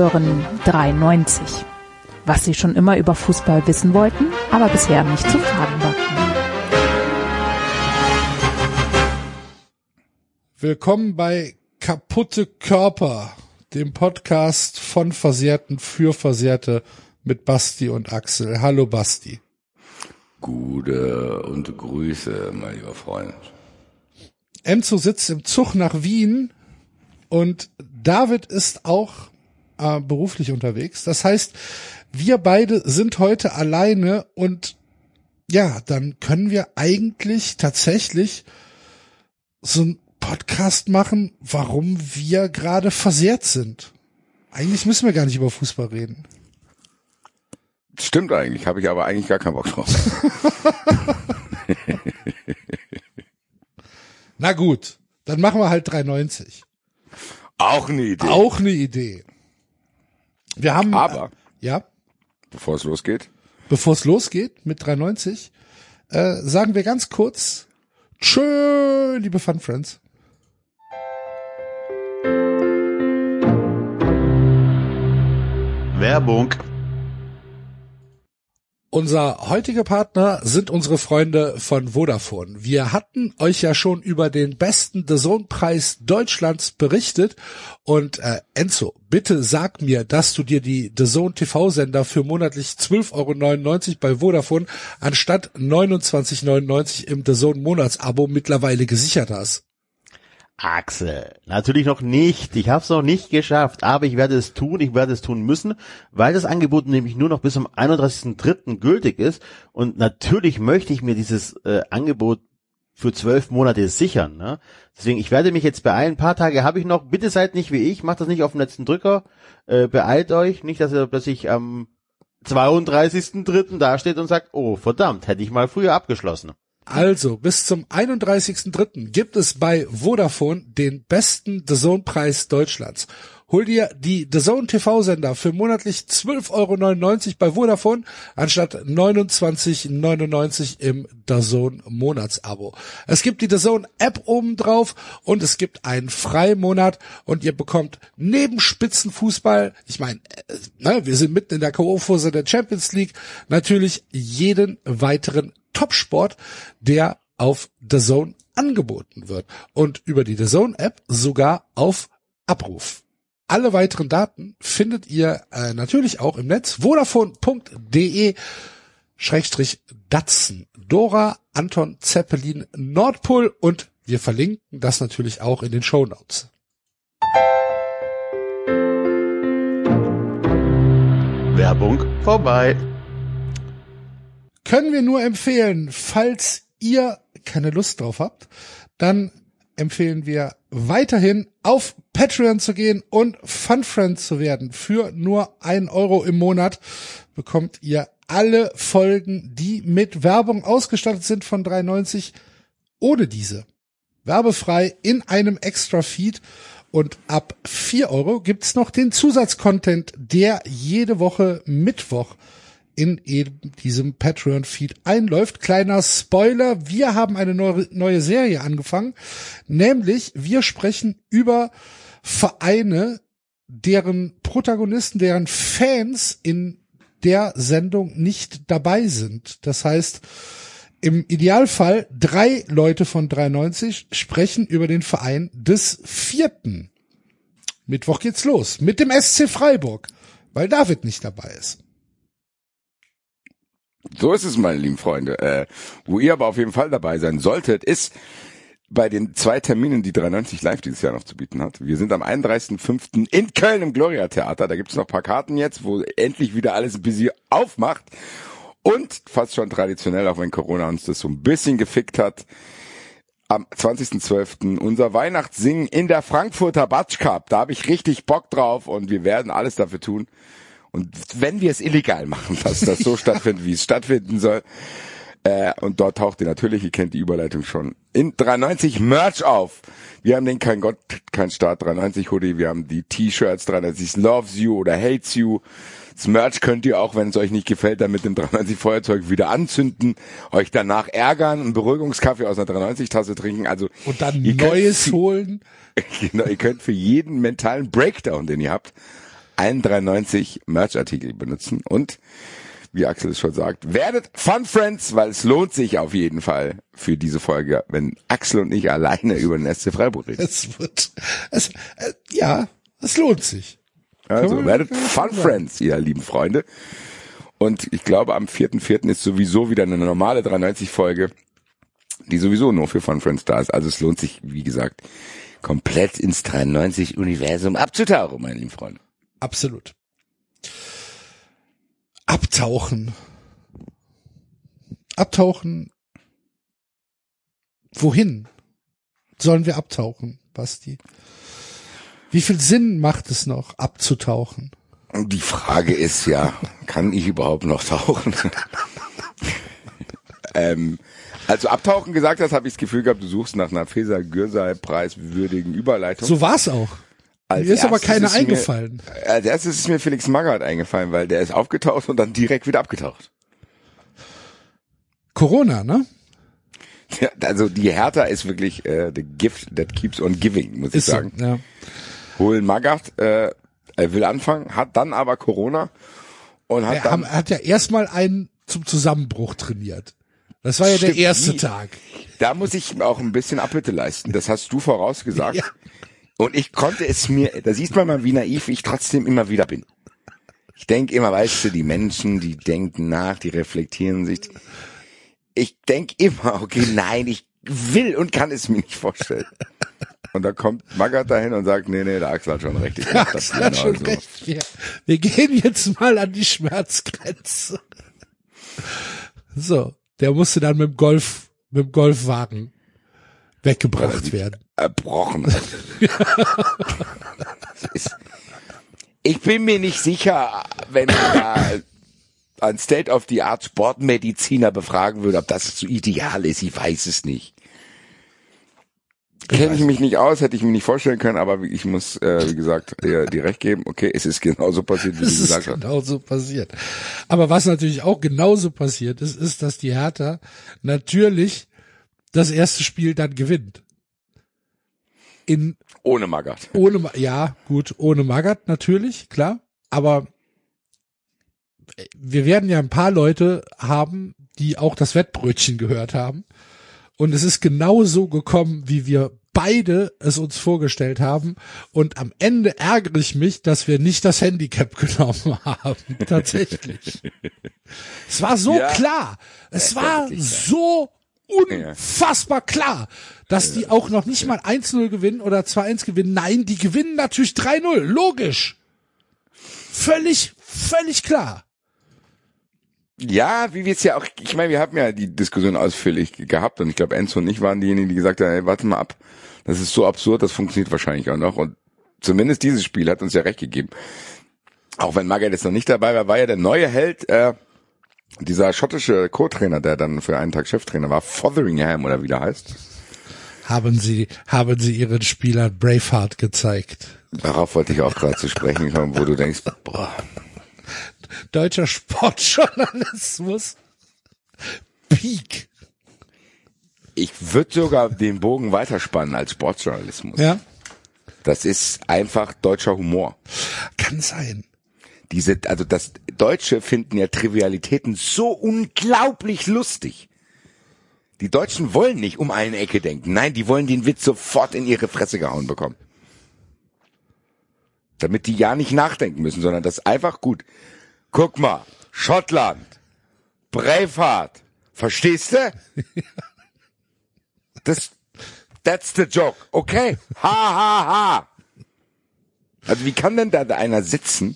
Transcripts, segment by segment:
Hören 93. Was Sie schon immer über Fußball wissen wollten, aber bisher nicht zu fragen war. Willkommen bei Kaputte Körper, dem Podcast von Versehrten für Versehrte mit Basti und Axel. Hallo Basti. Gute und Grüße, mein lieber Freund. Enzo sitzt im Zug nach Wien und David ist auch äh, beruflich unterwegs. Das heißt, wir beide sind heute alleine und ja, dann können wir eigentlich tatsächlich so ein Podcast machen, warum wir gerade versehrt sind. Eigentlich müssen wir gar nicht über Fußball reden. Stimmt eigentlich, habe ich aber eigentlich gar keinen Bock drauf. Na gut, dann machen wir halt 390. Auch eine Idee. Auch eine Idee. Wir haben Aber äh, ja, bevor es losgeht, bevor es losgeht mit 390, äh, sagen wir ganz kurz Tschö, liebe Fun Friends. Werbung. Unser heutiger Partner sind unsere Freunde von Vodafone. Wir hatten euch ja schon über den besten The Preis Deutschlands berichtet und äh, Enzo, bitte sag mir, dass du dir die The TV Sender für monatlich 12,99 Euro bei Vodafone anstatt 29,99 im The Monatsabo mittlerweile gesichert hast. Axel, natürlich noch nicht. Ich habe es noch nicht geschafft, aber ich werde es tun. Ich werde es tun müssen, weil das Angebot nämlich nur noch bis zum 31.03. gültig ist. Und natürlich möchte ich mir dieses äh, Angebot für zwölf Monate sichern. Ne? Deswegen, ich werde mich jetzt beeilen. Ein paar Tage habe ich noch. Bitte seid nicht wie ich. Macht das nicht auf den letzten Drücker. Äh, beeilt euch. Nicht, dass, ihr, dass ich am 32.03. dasteht und sagt, oh verdammt, hätte ich mal früher abgeschlossen. Also, bis zum 31.03. gibt es bei Vodafone den besten The Zone Preis Deutschlands. Hol dir die The Zone TV Sender für monatlich 12,99 Euro bei Vodafone anstatt 29,99 im The Zone Monatsabo. Es gibt die The Zone App oben drauf und es gibt einen Freimonat und ihr bekommt neben Spitzenfußball, ich meine, äh, ne, wir sind mitten in der K.O.-Phase der Champions League, natürlich jeden weiteren Topsport, der auf The Zone angeboten wird und über die The Zone App sogar auf Abruf. Alle weiteren Daten findet ihr äh, natürlich auch im Netz vodafone.de Schrägstrich Datsen Dora Anton Zeppelin Nordpol und wir verlinken das natürlich auch in den Show Notes. Werbung vorbei. können wir nur empfehlen, falls ihr keine Lust drauf habt, dann empfehlen wir weiterhin auf Patreon zu gehen und Fun Friend zu werden. Für nur ein Euro im Monat bekommt ihr alle Folgen, die mit Werbung ausgestattet sind von 3,90 ohne diese. Werbefrei in einem extra Feed. Und ab 4 Euro gibt's noch den Zusatzcontent, der jede Woche Mittwoch in eben diesem Patreon-Feed einläuft. Kleiner Spoiler, wir haben eine neue, Serie angefangen, nämlich wir sprechen über Vereine, deren Protagonisten, deren Fans in der Sendung nicht dabei sind. Das heißt, im Idealfall drei Leute von 93 sprechen über den Verein des vierten. Mittwoch geht's los mit dem SC Freiburg, weil David nicht dabei ist. So ist es, meine lieben Freunde. Äh, wo ihr aber auf jeden Fall dabei sein solltet, ist bei den zwei Terminen, die 93 Live dieses Jahr noch zu bieten hat. Wir sind am 31.05. in Köln im Gloria Theater. Da gibt es noch paar Karten jetzt, wo endlich wieder alles ein bisschen aufmacht. Und fast schon traditionell, auch wenn Corona uns das so ein bisschen gefickt hat, am 20.12. unser Weihnachtssingen in der Frankfurter Batsch Cup. Da habe ich richtig Bock drauf und wir werden alles dafür tun. Und wenn wir es illegal machen, dass das so stattfindet, wie es stattfinden soll, äh, und dort taucht ihr natürlich, ihr kennt die Überleitung schon, in 93 Merch auf. Wir haben den Kein Gott, kein Staat 93 Hoodie, wir haben die T-Shirts 93 Loves You oder Hates You. Das Merch könnt ihr auch, wenn es euch nicht gefällt, dann mit dem 93 Feuerzeug wieder anzünden, euch danach ärgern, einen Beruhigungskaffee aus einer 93 Tasse trinken. Also Und dann Neues holen. Genau, ihr könnt für jeden mentalen Breakdown, den ihr habt, allen 93 Merch-Artikel benutzen und wie Axel es schon sagt, werdet Fun Friends, weil es lohnt sich auf jeden Fall für diese Folge, wenn Axel und ich alleine über den SC Freiburg reden. Es wird, es, äh, ja, es lohnt sich. Also man- werdet Fun. Friends, ihr lieben Freunde. Und ich glaube, am 4.4. ist sowieso wieder eine normale 93-Folge, die sowieso nur für Fun Friends da ist. Also es lohnt sich, wie gesagt, komplett ins 93-Universum abzutauchen, meine lieben Freunde. Absolut. Abtauchen. Abtauchen. Wohin sollen wir abtauchen, Basti? Wie viel Sinn macht es noch, abzutauchen? Die Frage ist ja, kann ich überhaupt noch tauchen? ähm, also abtauchen gesagt hast, habe ich das Gefühl gehabt, du suchst nach einer Feser Gürsei preiswürdigen Überleitung. So war's auch. Als mir ist aber erstes keine ist mir- eingefallen. Als erstes ist mir Felix Magath eingefallen, weil der ist aufgetaucht und dann direkt wieder abgetaucht. Corona, ne? Ja, also die Hertha ist wirklich äh, the gift that keeps on giving, muss ich Ist so, sagen. ja. Holen Magath, äh, er will anfangen, hat dann aber Corona und hat Er dann haben- hat ja erstmal einen zum Zusammenbruch trainiert. Das war ja der Stimmt, erste wie- Tag. Da muss ich auch ein bisschen Abbitte leisten. Das hast du vorausgesagt. Ja. Und ich konnte es mir, da sieht man mal, wie naiv ich trotzdem immer wieder bin. Ich denke immer, weißt du, die Menschen, die denken nach, die reflektieren sich. Ich denke immer, okay, nein, ich will und kann es mir nicht vorstellen. Und da kommt Magath dahin und sagt, nee, nee, der Axel hat schon recht. Ich das Das hat genau schon so. recht. Wir, wir gehen jetzt mal an die Schmerzgrenze. So, der musste dann mit dem Golf, mit dem Golfwagen weggebracht werden. Erbrochen hat. Ist, ich bin mir nicht sicher, wenn ich da ein State-of-the-Art Sportmediziner befragen würde, ob das so ideal ist. Ich weiß es nicht. Kenne ich mich nicht aus, hätte ich mir nicht vorstellen können, aber ich muss, äh, wie gesagt, dir, dir recht geben. Okay, es ist genauso passiert, wie du Das ist gesagt hast. genauso passiert. Aber was natürlich auch genauso passiert ist, ist, dass die Hertha natürlich das erste Spiel dann gewinnt. In Ohne Magath. ohne ja gut ohne Magath natürlich klar aber äh, wir werden ja ein paar Leute haben die auch das Wettbrötchen gehört haben. Und es ist genau so gekommen wie wir beide es uns vorgestellt haben. Und am Ende ärgere ich mich dass wir nicht das Handicap genommen haben tatsächlich. Es war so Ja. klar. Es war so unfassbar klar, dass die auch noch nicht mal 1-0 gewinnen oder 2-1 gewinnen. Nein, die gewinnen natürlich 3-0. Logisch. Völlig, völlig klar. Ja, wie wir es ja auch, ich meine, wir haben ja die Diskussion ausführlich gehabt und ich glaube, Enzo und ich waren diejenigen, die gesagt haben, ey, warte mal ab, das ist so absurd, das funktioniert wahrscheinlich auch noch und zumindest dieses Spiel hat uns ja recht gegeben. Auch wenn Magath jetzt noch nicht dabei war, war ja der neue Held, äh, dieser schottische Co-Trainer, der dann für einen Tag Cheftrainer war, Fotheringham oder wie der heißt. Haben sie, haben sie ihren Spielern Braveheart gezeigt. Darauf wollte ich auch gerade zu sprechen kommen, wo du denkst, boah, Deutscher Sportjournalismus. Peak. ich würde sogar den Bogen weiterspannen als Sportjournalismus. Ja. Das ist einfach deutscher Humor. Kann sein. Diese, also das Deutsche finden ja Trivialitäten so unglaublich lustig. Die Deutschen wollen nicht um eine Ecke denken. Nein, die wollen den Witz sofort in ihre Fresse gehauen bekommen. Damit die ja nicht nachdenken müssen, sondern das einfach gut. Guck mal, Schottland, Braveheart, verstehst du? Das, that's the joke, okay? Ha, ha, ha. Also wie kann denn da einer sitzen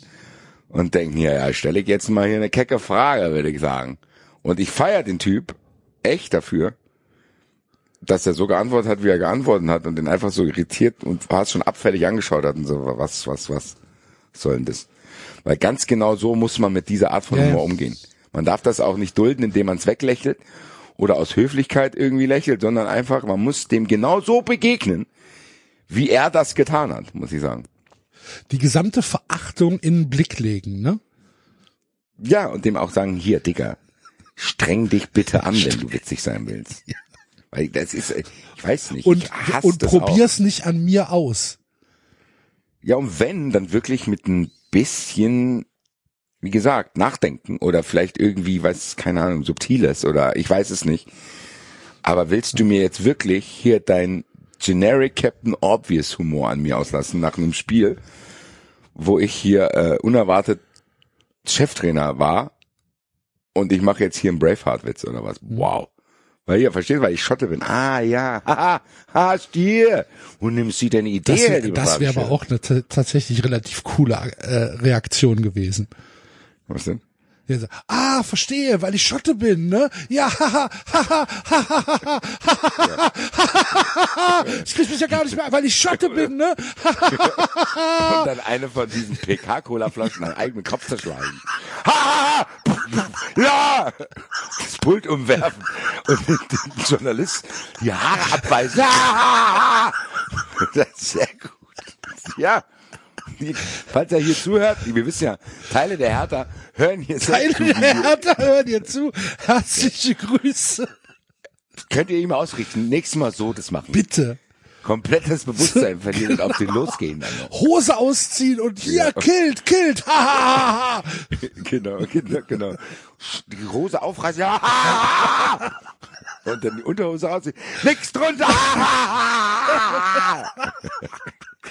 und denken, ja, ja, stelle ich jetzt mal hier eine kecke Frage, würde ich sagen. Und ich feiere den Typ echt dafür, dass er so geantwortet hat, wie er geantwortet hat und den einfach so irritiert und fast schon abfällig angeschaut hat und so, was, was, was soll denn das? Weil ganz genau so muss man mit dieser Art von Ja, ja. Humor umgehen. Man darf das auch nicht dulden, indem man es weglächelt oder aus Höflichkeit irgendwie lächelt, sondern einfach, man muss dem genau so begegnen, wie er das getan hat, muss ich sagen. Die gesamte Verachtung in den Blick legen, ne? Ja, und dem auch sagen, hier, Digga, streng dich bitte an, wenn du witzig sein willst. Weil das ist, äh, ich weiß nicht, Und, und probier's nicht an mir aus. Auch. Ja, und wenn, dann wirklich mit ein bisschen, wie gesagt, nachdenken oder vielleicht irgendwie, was, keine Ahnung, subtiles oder ich weiß es nicht. Aber willst du mir jetzt wirklich hier dein Generic Captain Obvious Humor an mir auslassen nach einem Spiel, wo ich hier äh, unerwartet Cheftrainer war und ich mache jetzt hier einen Braveheart-Witz oder was? Wow. Weil ihr versteht, weil ich Schotte bin. Ah ja, haha, ha, Stier. Und nimmst du deine Idee? Das wäre wär aber auch eine ta- tatsächlich relativ coole äh, Reaktion gewesen. Was denn? Der sagt, ah, verstehe, weil ich Schotte bin, ne? Ja, haha, haha, haha, haha, haha, haha, ich krieg mich ja gar nicht mehr, weil ich Schotte bin, ne? Und dann eine von diesen PK-Cola-Flaschen an eigenen Kopf zerschlagen. Ha, ha, ha. Ja! Das Pult umwerfen und den Journalist die Haare abweisen. Das ist sehr gut. Ja. Falls er hier zuhört, wir wissen ja, Teile der Hertha hören hier Teile zu, wie der Hertha hören dir zu. Herzliche Grüße. Könnt ihr ihm ausrichten, nächstes Mal so das machen. Bitte. Komplettes Bewusstsein verlieren und auf den losgehen dann noch. Hose ausziehen und hier, killt, killt. Ha, ha, ha, ha. Genau, genau, genau. Die Hose aufreißen, ja. Und dann die Unterhose ausziehen. Nix drunter.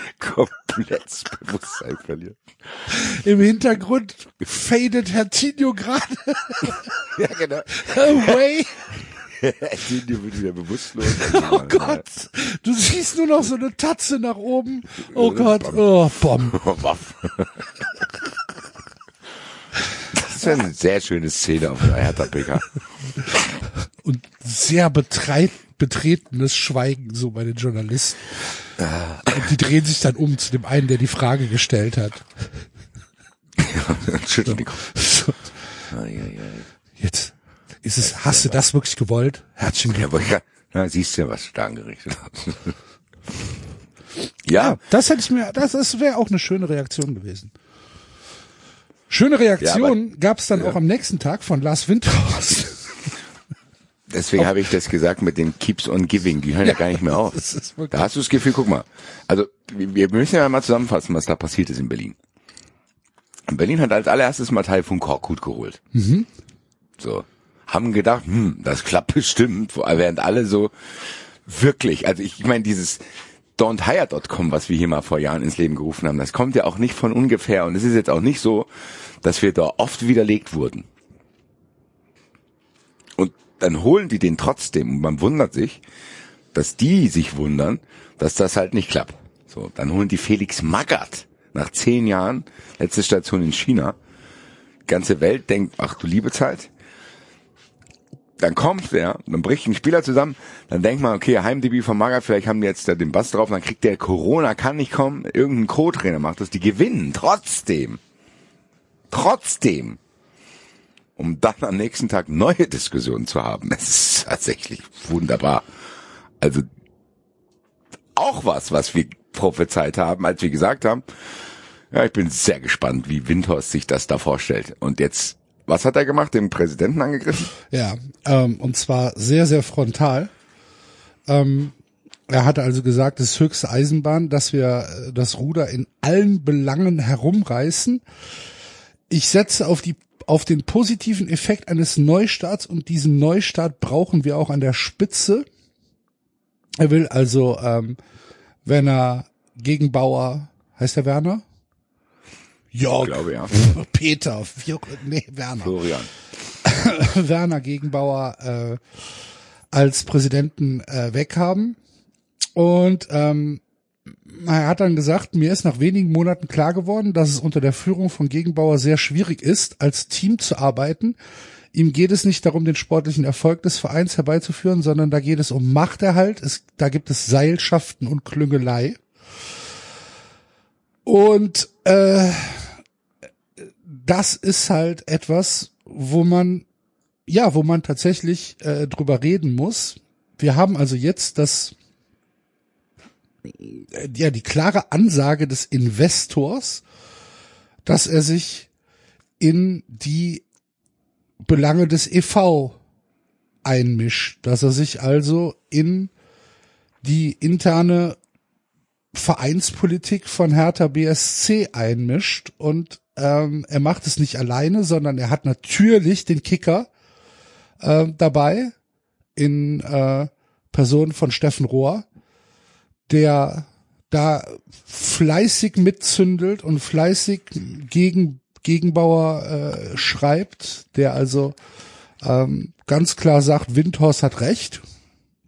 Komplett Bewusstsein verlieren. Im Hintergrund fadet Herr Tino gerade Ja, genau. away. Die wird wieder bewusstlos. Oh Gott, du siehst nur noch so eine Tatze nach oben. Oh Gott, oh, Bom. Oh. Das ist eine sehr schöne Szene auf der Hertha PK. Und sehr betreit, betretenes Schweigen so bei den Journalisten. Und die drehen sich dann um zu dem einen, der die Frage gestellt hat. Den Kopf. So, jetzt ist es, hast du das wirklich gewollt? Herzlichen Ja, Glückwunsch. ich, na, siehst du ja, was du da angerichtet hast. Ja, Das hätte ich mir, das, das wäre auch eine schöne Reaktion gewesen. Schöne Reaktion gab's dann auch am nächsten Tag von Lars Windhorst. Deswegen habe ich das gesagt mit den Keeps on Giving. Die hören ja, gar nicht mehr auf. Da hast du das Gefühl, guck mal. Also, wir müssen ja mal zusammenfassen, was da passiert ist in Berlin. In Berlin hat als allererstes mal Teil von Korkut geholt. So. Haben gedacht, hm, das klappt bestimmt, während alle so wirklich, also ich, ich meine, dieses don'thire.com, was wir hier mal vor Jahren ins Leben gerufen haben, das kommt ja auch nicht von ungefähr und es ist jetzt auch nicht so, dass wir da oft widerlegt wurden. Dann holen die den trotzdem und man wundert sich, dass die sich wundern, dass das halt nicht klappt. So, dann holen die Felix Magath nach zehn Jahren, letzte Station in China. Ganze Welt denkt, ach du liebe Zeit. Dann kommt der, dann bricht ein Spieler zusammen, dann denkt man, okay, Heimdebüt von Magath, vielleicht haben die jetzt da den Bass drauf, dann kriegt der Corona, kann nicht kommen, irgendein Co-Trainer macht das, die gewinnen, trotzdem. Trotzdem um dann am nächsten Tag neue Diskussionen zu haben. Es ist tatsächlich wunderbar. Also auch was, was wir prophezeit haben, als wir gesagt haben, ja, ich bin sehr gespannt, wie Windhorst sich das da vorstellt. Und jetzt, was hat er gemacht? Den Präsidenten angegriffen? Ja, ähm, und zwar sehr, sehr frontal. Ähm, er hatte also gesagt, es ist höchste Eisenbahn, dass wir äh, das Ruder in allen Belangen herumreißen. Ich setze auf die auf den positiven Effekt eines Neustarts und diesen Neustart brauchen wir auch an der Spitze. Er will also, ähm, wenn er gegen Bauer, heißt der Werner? Jörg, Ich glaube, ja. Peter, auch- nee, Werner. Florian. Werner Gegenbauer äh, als Präsidenten äh, weghaben. Und ähm, er hat dann gesagt, mir ist nach wenigen Monaten klar geworden, dass es unter der Führung von Gegenbauer sehr schwierig ist, als Team zu arbeiten. Ihm geht es nicht darum, den sportlichen Erfolg des Vereins herbeizuführen, sondern da geht es um Machterhalt. Es, da gibt es Seilschaften und Klüngelei. Und äh, das ist halt etwas, wo man ja, wo man tatsächlich äh, drüber reden muss. Wir haben also jetzt das ja die klare Ansage des Investors, dass er sich in die Belange des EV einmischt, dass er sich also in die interne Vereinspolitik von Hertha BSC einmischt und ähm, er macht es nicht alleine, sondern er hat natürlich den Kicker äh, dabei in äh, Person von Steffen Rohr, der da fleißig mitzündelt und fleißig gegen Gegenbauer äh, schreibt, der also ähm, ganz klar sagt, Windhorst hat recht.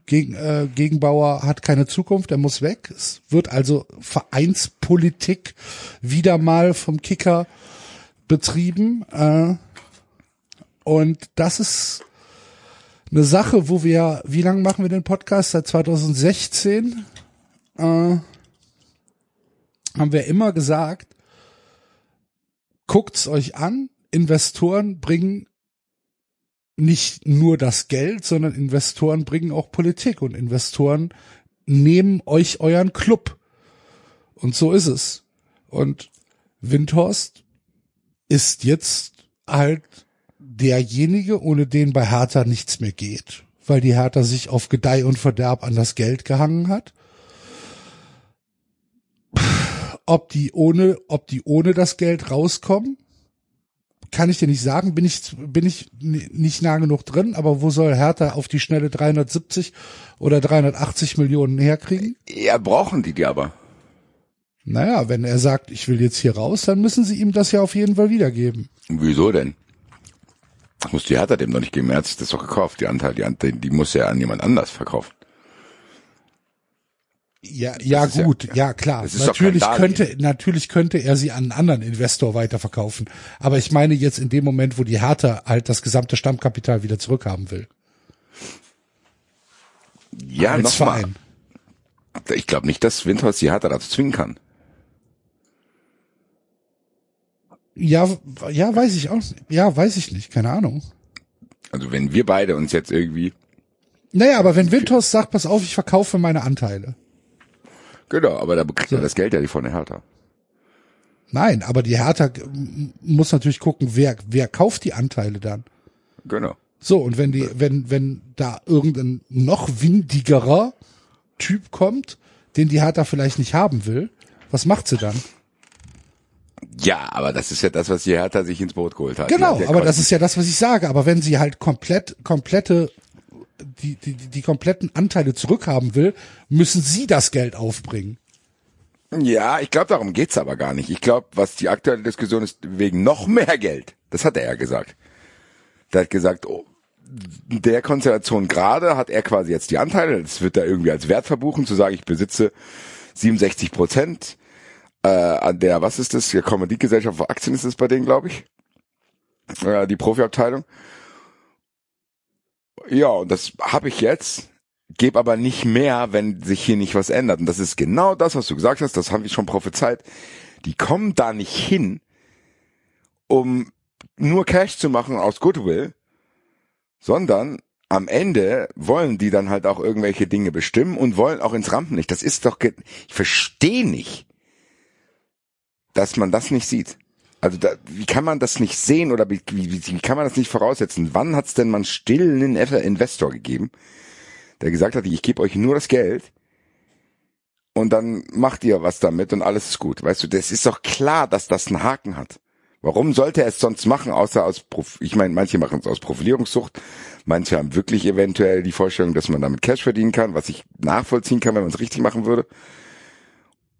Gegen, äh, Gegenbauer hat keine Zukunft, er muss weg. Es wird also Vereinspolitik wieder mal vom Kicker betrieben. Äh, und das ist eine Sache, wo wir, wie lange machen wir den Podcast? Seit 2016 äh, haben wir immer gesagt, guckt's euch an, Investoren bringen nicht nur das Geld, sondern Investoren bringen auch Politik und Investoren nehmen euch euren Club. Und so ist es. Und Windhorst ist jetzt halt derjenige, ohne den bei Hertha nichts mehr geht, weil die Hertha sich auf Gedeih und Verderb an das Geld gehangen hat. Ob die ohne, ob die ohne das Geld rauskommen, kann ich dir nicht sagen, bin ich, bin ich nicht nah genug drin, aber wo soll Hertha auf die schnelle 370 oder 380 Millionen herkriegen? Ja, brauchen die die aber. Naja, wenn er sagt, ich will jetzt hier raus, dann müssen sie ihm das ja auf jeden Fall wiedergeben. Wieso denn? Das muss die Hertha dem doch nicht geben. Er hat sich das doch gekauft. Die Anteile, die, Anteile, die muss er an jemand anders verkaufen. Ja, ja gut, ja, ja klar. Natürlich könnte, natürlich könnte er sie an einen anderen Investor weiterverkaufen. Aber ich meine jetzt in dem Moment, wo die Hertha halt das gesamte Stammkapital wieder zurückhaben will. Ja, Als Verein. Mal. Ich glaube nicht, dass Windhorst die Hertha dazu zwingen kann. Ja, ja, weiß ich auch. Ja, weiß ich nicht, keine Ahnung. Also wenn wir beide uns jetzt irgendwie. Naja, aber wenn Windhorst sagt, pass auf, ich verkaufe meine Anteile. Genau, aber da bekriegt so. er das Geld ja nicht von der Hertha. Nein, aber die Hertha muss natürlich gucken, wer, wer kauft die Anteile dann. Genau. So, und wenn die, wenn, wenn da irgendein noch windigerer Typ kommt, den die Hertha vielleicht nicht haben will, was macht sie dann? Ja, aber das ist ja das, was die Hertha sich ins Boot geholt hat. Genau, aber das ist ja das, was ich sage. Aber wenn sie halt komplett, komplette die, die, die kompletten Anteile zurückhaben will, müssen sie das Geld aufbringen. Ja, ich glaube, darum geht's aber gar nicht. Ich glaube, was die aktuelle Diskussion ist, wegen noch mehr Geld. Das hat er ja gesagt. Der hat gesagt, oh, der Konstellation gerade hat er quasi jetzt die Anteile, das wird er irgendwie als Wert verbuchen, zu sagen, ich besitze 67 Prozent äh, an der, was ist das, der Kommanditgesellschaft für Aktien ist es bei denen, glaube ich. Äh, die Profiabteilung. Ja, und das habe ich jetzt, gebe aber nicht mehr, wenn sich hier nicht was ändert. Und das ist genau das, was du gesagt hast, das haben wir schon prophezeit. Die kommen da nicht hin, um nur Cash zu machen aus Goodwill, sondern am Ende wollen die dann halt auch irgendwelche Dinge bestimmen und wollen auch ins Rampenlicht. Das ist doch, ich verstehe nicht, dass man das nicht sieht. Also da, wie kann man das nicht sehen oder wie, wie, wie kann man das nicht voraussetzen? Wann hat es denn mal einen Investor gegeben, der gesagt hat, ich gebe euch nur das Geld und dann macht ihr was damit und alles ist gut. Weißt du, das ist doch klar, dass das einen Haken hat. Warum sollte er es sonst machen, außer aus, Prof ich meine, manche machen es aus Profilierungssucht, manche haben wirklich eventuell die Vorstellung, dass man damit Cash verdienen kann, was ich nachvollziehen kann, wenn man es richtig machen würde.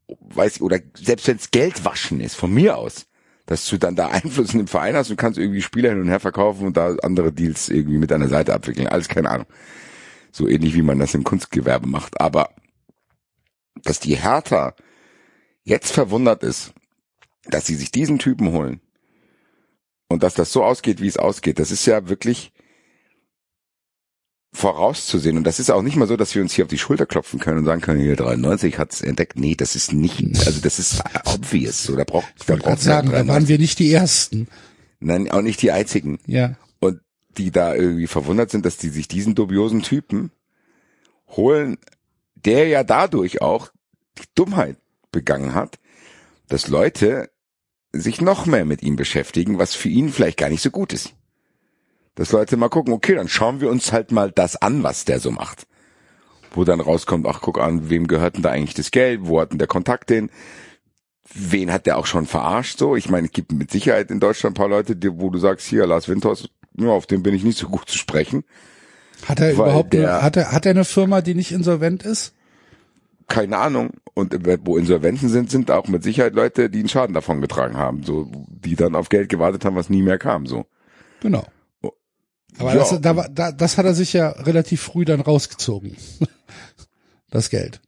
Weiß, oder selbst wenn es Geld waschen ist, von mir aus dass du dann da Einfluss in dem Verein hast und kannst irgendwie Spieler hin und her verkaufen und da andere Deals irgendwie mit deiner Seite abwickeln. Alles keine Ahnung. So ähnlich wie man das im Kunstgewerbe macht. Aber dass die Hertha jetzt verwundert ist, dass sie sich diesen Typen holen und dass das so ausgeht, wie es ausgeht, das ist ja wirklich vorauszusehen. Und das ist auch nicht mal so, dass wir uns hier auf die Schulter klopfen können und sagen können, hier 93 hat's entdeckt. Nee, das ist nicht, also das ist obvious. So, da braucht, da braucht sagen, da waren wir nicht die Ersten. Nein, auch nicht die einzigen. Ja. Und die da irgendwie verwundert sind, dass die sich diesen dubiosen Typen holen, der ja dadurch auch die Dummheit begangen hat, dass Leute sich noch mehr mit ihm beschäftigen, was für ihn vielleicht gar nicht so gut ist dass Leute mal gucken, okay, dann schauen wir uns halt mal das an, was der so macht. wo dann rauskommt, ach guck an, wem gehört denn da eigentlich das Geld, wo hat denn der Kontakt hin, wen hat der auch schon verarscht so? Ich meine, es gibt mit Sicherheit in Deutschland ein paar Leute, die, wo du sagst, hier, Lars Winters, ja, auf den bin ich nicht so gut zu sprechen. Hat er überhaupt, der- eine, hat er, hat er eine Firma, die nicht insolvent ist? Keine Ahnung. Und wo Insolventen sind, sind auch mit Sicherheit Leute, die einen Schaden davon getragen haben, so, die dann auf Geld gewartet haben, was nie mehr kam, so. Genau. Aber Ja. das, da, da, das hat er sich ja relativ früh dann rausgezogen. Das Geld.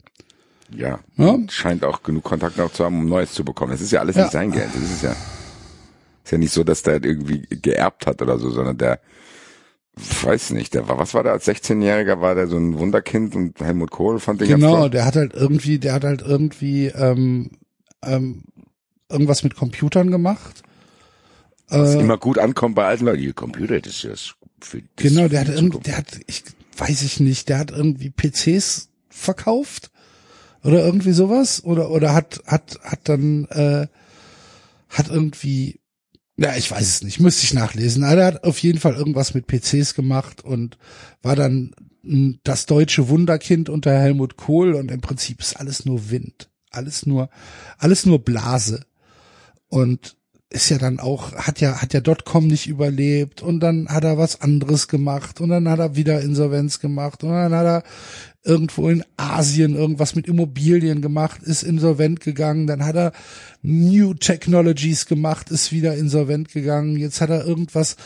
Ja. Ja. Scheint auch genug Kontakt noch zu haben, um Neues zu bekommen. Das ist ja alles Ja. nicht sein Geld. Das ist ja, ist ja nicht so, dass der irgendwie geerbt hat oder so, sondern der, weiß nicht, der war, was war der als 16-Jähriger, war der so ein Wunderkind und Helmut Kohl fand den Genau, der hat halt irgendwie, der hat halt irgendwie ähm, ähm, irgendwas mit Computern gemacht. Was Äh, immer gut ankommt bei alten Leuten. Die Computer, das ist ja für, genau, der hat für die irgend, Zukunft. der hat, ich weiß ich nicht, der hat irgendwie PCs verkauft oder irgendwie sowas oder oder hat hat hat dann äh, hat irgendwie ja, ich weiß es nicht, müsste ich nachlesen. Aber er hat auf jeden Fall irgendwas mit PCs gemacht und war dann mh, das deutsche Wunderkind unter Helmut Kohl und im Prinzip ist alles nur Wind, alles nur alles nur Blase und ist ja dann auch hat ja hat ja Dotcom nicht überlebt und dann hat er was anderes gemacht und dann hat er wieder Insolvenz gemacht und dann hat er irgendwo in Asien irgendwas mit Immobilien gemacht, ist insolvent gegangen, dann hat er New Technologies gemacht, ist wieder insolvent gegangen, jetzt hat er irgendwas,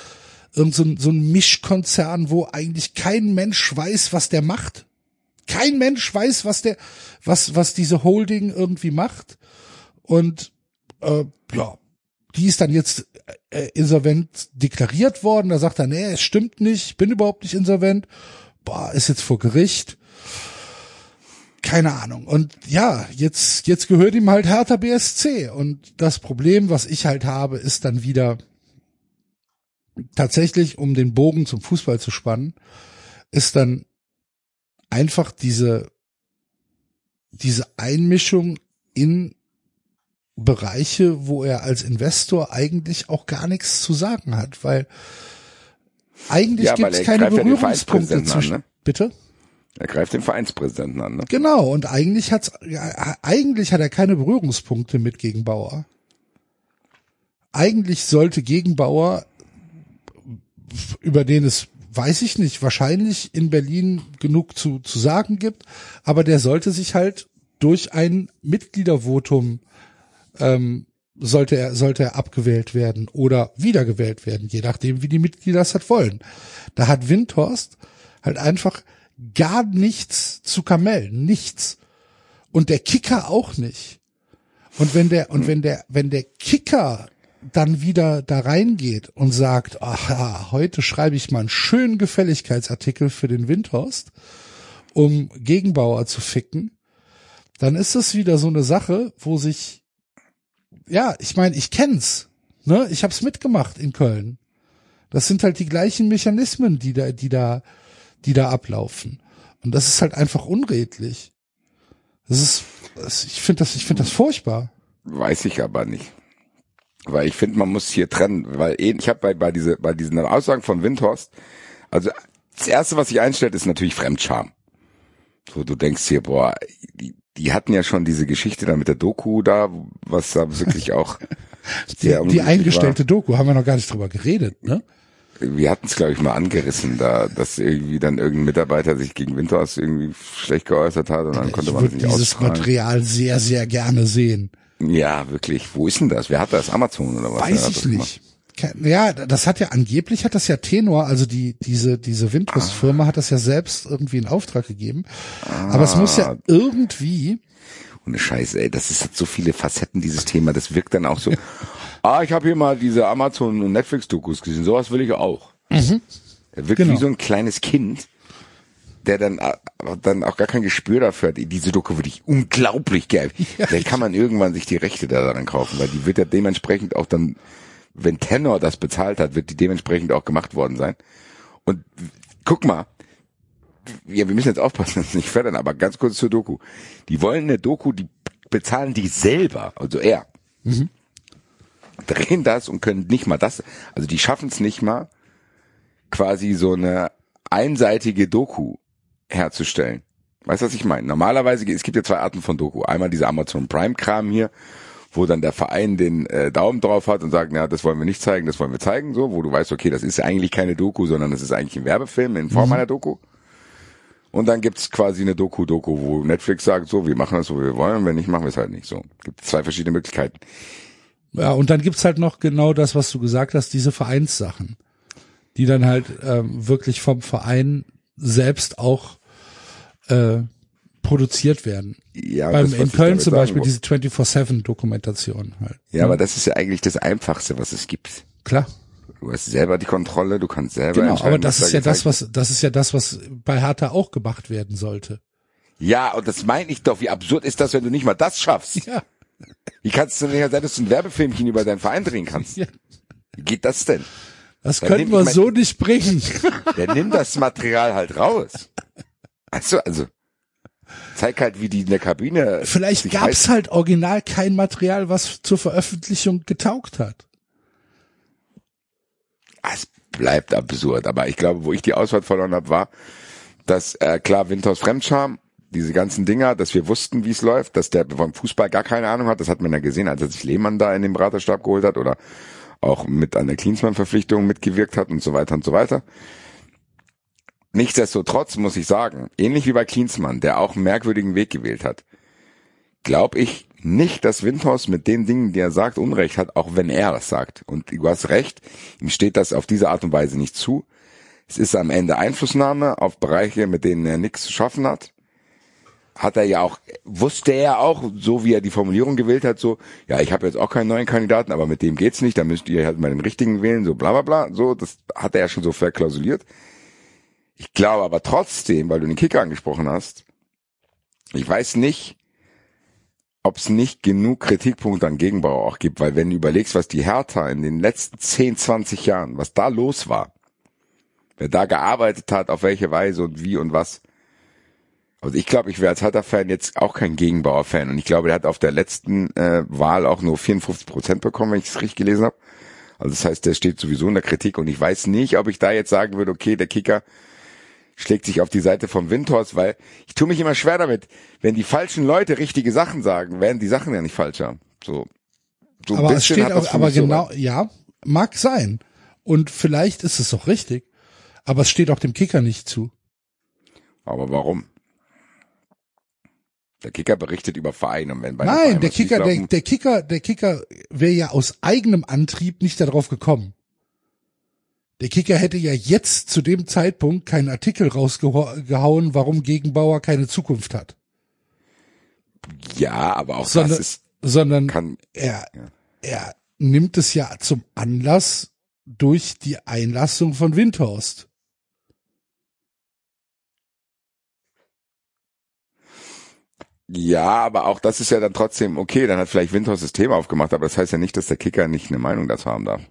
irgend so, so ein Mischkonzern, wo eigentlich kein Mensch weiß, was der macht. Kein Mensch weiß, was der, was, was diese Holding irgendwie macht. Und äh, ja, die ist dann jetzt äh, insolvent deklariert worden. Da sagt er, nee, es stimmt nicht, ich bin überhaupt nicht insolvent. Boah, ist jetzt vor Gericht. Keine Ahnung. Und ja, jetzt, jetzt gehört ihm halt Hertha BSC. Und das Problem, was ich halt habe, ist dann wieder tatsächlich, um den Bogen zum Fußball zu spannen, ist dann einfach diese, diese Einmischung in Bereiche, wo er als Investor eigentlich auch gar nichts zu sagen hat, weil eigentlich Ja, gibt es keine greift ja Berührungspunkte Vereinspräsidenten an, zwischen. ne? Bitte? Er greift den Vereinspräsidenten an, ne? Genau, und eigentlich hat's, ja, eigentlich hat er keine Berührungspunkte mit Gegenbauer. Eigentlich sollte Gegenbauer, über den es, weiß ich nicht, wahrscheinlich in Berlin genug zu, zu sagen gibt, aber der sollte sich halt durch ein Mitgliedervotum ähm, sollte er, sollte er abgewählt werden oder wiedergewählt werden, je nachdem, wie die Mitglieder das halt wollen. Da hat Windhorst halt einfach gar nichts zu kamellen, nichts. Und der Kicker auch nicht. Und wenn der, und wenn der, wenn der Kicker dann wieder da reingeht und sagt, ach ja, heute schreibe ich mal einen schönen Gefälligkeitsartikel für den Windhorst, um Gegenbauer zu ficken, dann ist das wieder so eine Sache, wo sich, ja, ich meine, ich kenn's, ne, ich hab's mitgemacht in Köln. Das sind halt die gleichen Mechanismen, die da, die da, die da ablaufen. Und das ist halt einfach unredlich. Das ist, das, ich finde das, ich finde das furchtbar. Weiß ich aber nicht. Weil ich finde, man muss hier trennen, weil eh- ich habe bei, bei, diese, bei diesen Aussagen von Windhorst, also das erste, was sich einstellt, ist natürlich Fremdscham. So, du denkst hier, boah, die, die hatten ja schon diese Geschichte da mit der Doku da, was da wirklich auch Die, die eingestellte Doku, haben wir noch gar nicht drüber geredet, ne? war. Wir hatten es, glaube ich, mal angerissen, da, dass irgendwie dann irgendein Mitarbeiter sich gegen Windhorst irgendwie schlecht geäußert hat und dann Ich konnte man würde nicht dieses. Material sehr, sehr gerne sehen. Ja, wirklich. Wo ist denn das? Wer hat das? Amazon oder was? Weiß ich das gemacht? Ja, das hat ja angeblich hat das ja Tenor, also die diese diese Windhorst-Firma hat das ja selbst irgendwie in Auftrag gegeben. Aber es muss Ah. ja irgendwie Ohne Scheiße, ey, das ist hat so viele Facetten, dieses Thema. Das wirkt dann auch so. ah, ich habe hier mal diese Amazon- und Netflix-Dokus gesehen. Sowas will ich auch. Er wirkt Genau. wie so ein kleines Kind, der dann, äh, dann auch gar kein Gespür dafür hat. Diese Doku würde ich unglaublich geil. Ja, da kann man irgendwann sich die Rechte da daran kaufen, weil die wird ja dementsprechend auch dann, wenn Tenor das bezahlt hat, wird die dementsprechend auch gemacht worden sein. Und guck mal, ja, wir müssen jetzt aufpassen, dass wir nicht fördern, aber ganz kurz zur Doku. Die wollen eine Doku, die bezahlen die selber, also er. Drehen das und können nicht mal das, also die schaffen es nicht mal, quasi so eine einseitige Doku herzustellen. Weißt du, was ich meine? Normalerweise, es gibt ja zwei Arten von Doku. Einmal diese Amazon Prime Kram hier, wo dann der Verein den äh, Daumen drauf hat und sagt, ja, das wollen wir nicht zeigen, das wollen wir zeigen, so, wo du weißt, okay, das ist ja eigentlich keine Doku, sondern das ist eigentlich ein Werbefilm in Form einer Doku. Und dann gibt's quasi eine Doku-Doku, wo Netflix sagt, so, wir machen das, so wie wir wollen, wenn nicht, machen wir es halt nicht so. Gibt zwei verschiedene Möglichkeiten. Ja, und dann gibt's halt noch genau das, was du gesagt hast, diese Vereinssachen, die dann halt ähm, wirklich vom Verein selbst auch äh, produziert werden. Ja, Beim, in Köln zum Beispiel diese 24-7-Dokumentation halt. Ja, aber das ist ja eigentlich das Einfachste, was es gibt. Klar. Du hast selber die Kontrolle, du kannst selber Genau, aber das ist da ja das, was, das ist ja das, was bei Hertha auch gemacht werden sollte. Ja, und das meine ich doch. Wie absurd ist das, wenn du nicht mal das schaffst? Ja. Wie kannst du denn ja sein, dass du ein Werbefilmchen über deinen Verein drehen kannst? Ja. Wie geht das denn? Das Dann können nehm wir so nicht bringen. Der nimmt das Material halt raus. Also, also, zeig halt, wie die in der Kabine. Vielleicht gab's halt original kein Material, was zur Veröffentlichung getaugt hat. Es bleibt absurd. Aber ich glaube, wo ich die Auswahl verloren habe, war, dass äh, klar Winters Fremdscham, diese ganzen Dinger, dass wir wussten, wie es läuft, dass der vom Fußball gar keine Ahnung hat. Das hat man ja gesehen, als er sich Lehmann da in den Beraterstab geholt hat oder auch mit an der Klinsmann-Verpflichtung mitgewirkt hat und so weiter und so weiter. Nichtsdestotrotz muss ich sagen, ähnlich wie bei Klinsmann, der auch einen merkwürdigen Weg gewählt hat, glaube ich nicht, dass Windhorst mit den Dingen, die er sagt, Unrecht hat, auch wenn er das sagt. Und du hast recht, ihm steht das auf diese Art und Weise nicht zu. Es ist am Ende Einflussnahme auf Bereiche, mit denen er nichts zu schaffen hat. Hat er ja auch, wusste er auch, so wie er die Formulierung gewählt hat, so, ja, ich habe jetzt auch keinen neuen Kandidaten, aber mit dem geht's nicht, da müsst ihr halt mal den richtigen wählen, so bla bla bla, so, das hat er ja schon so verklausuliert. Ich glaube aber trotzdem, weil du den Kicker angesprochen hast, ich weiß nicht, ob es nicht genug Kritikpunkte an Gegenbauer auch gibt, weil wenn du überlegst, was die Hertha in den letzten 10, 20 Jahren, was da los war, wer da gearbeitet hat, auf welche Weise und wie und was. Also ich glaube, ich wäre als Hertha-Fan jetzt auch kein Gegenbauer-Fan und ich glaube, der hat auf der letzten äh, Wahl auch nur 54 Prozent bekommen, wenn ich es richtig gelesen habe. Also das heißt, der steht sowieso in der Kritik und ich weiß nicht, ob ich da jetzt sagen würde, okay, der Kicker schlägt sich auf die Seite vom Windhorst, weil ich tue mich immer schwer damit. Wenn die falschen Leute richtige Sachen sagen, werden die Sachen ja nicht falscher. So, so aber es steht auch, aber mich so genau, ja, mag sein. Und vielleicht ist es auch richtig. Aber es steht auch dem Kicker nicht zu. Aber warum? Der Kicker berichtet über Vereine und wenn bei Nein, der Kicker, der, der Kicker, der Kicker wäre ja aus eigenem Antrieb nicht darauf gekommen. Der Kicker hätte ja jetzt zu dem Zeitpunkt keinen Artikel rausgehauen, warum Gegenbauer keine Zukunft hat, ja, aber auch sondern, das ist, sondern kann, er, Ja. er nimmt es ja zum Anlass durch die Einlassung von Windhorst. ja, aber auch das ist ja dann trotzdem okay, dann hat vielleicht Windhorst das Thema aufgemacht, aber das heißt ja nicht, dass der Kicker nicht eine Meinung dazu haben darf.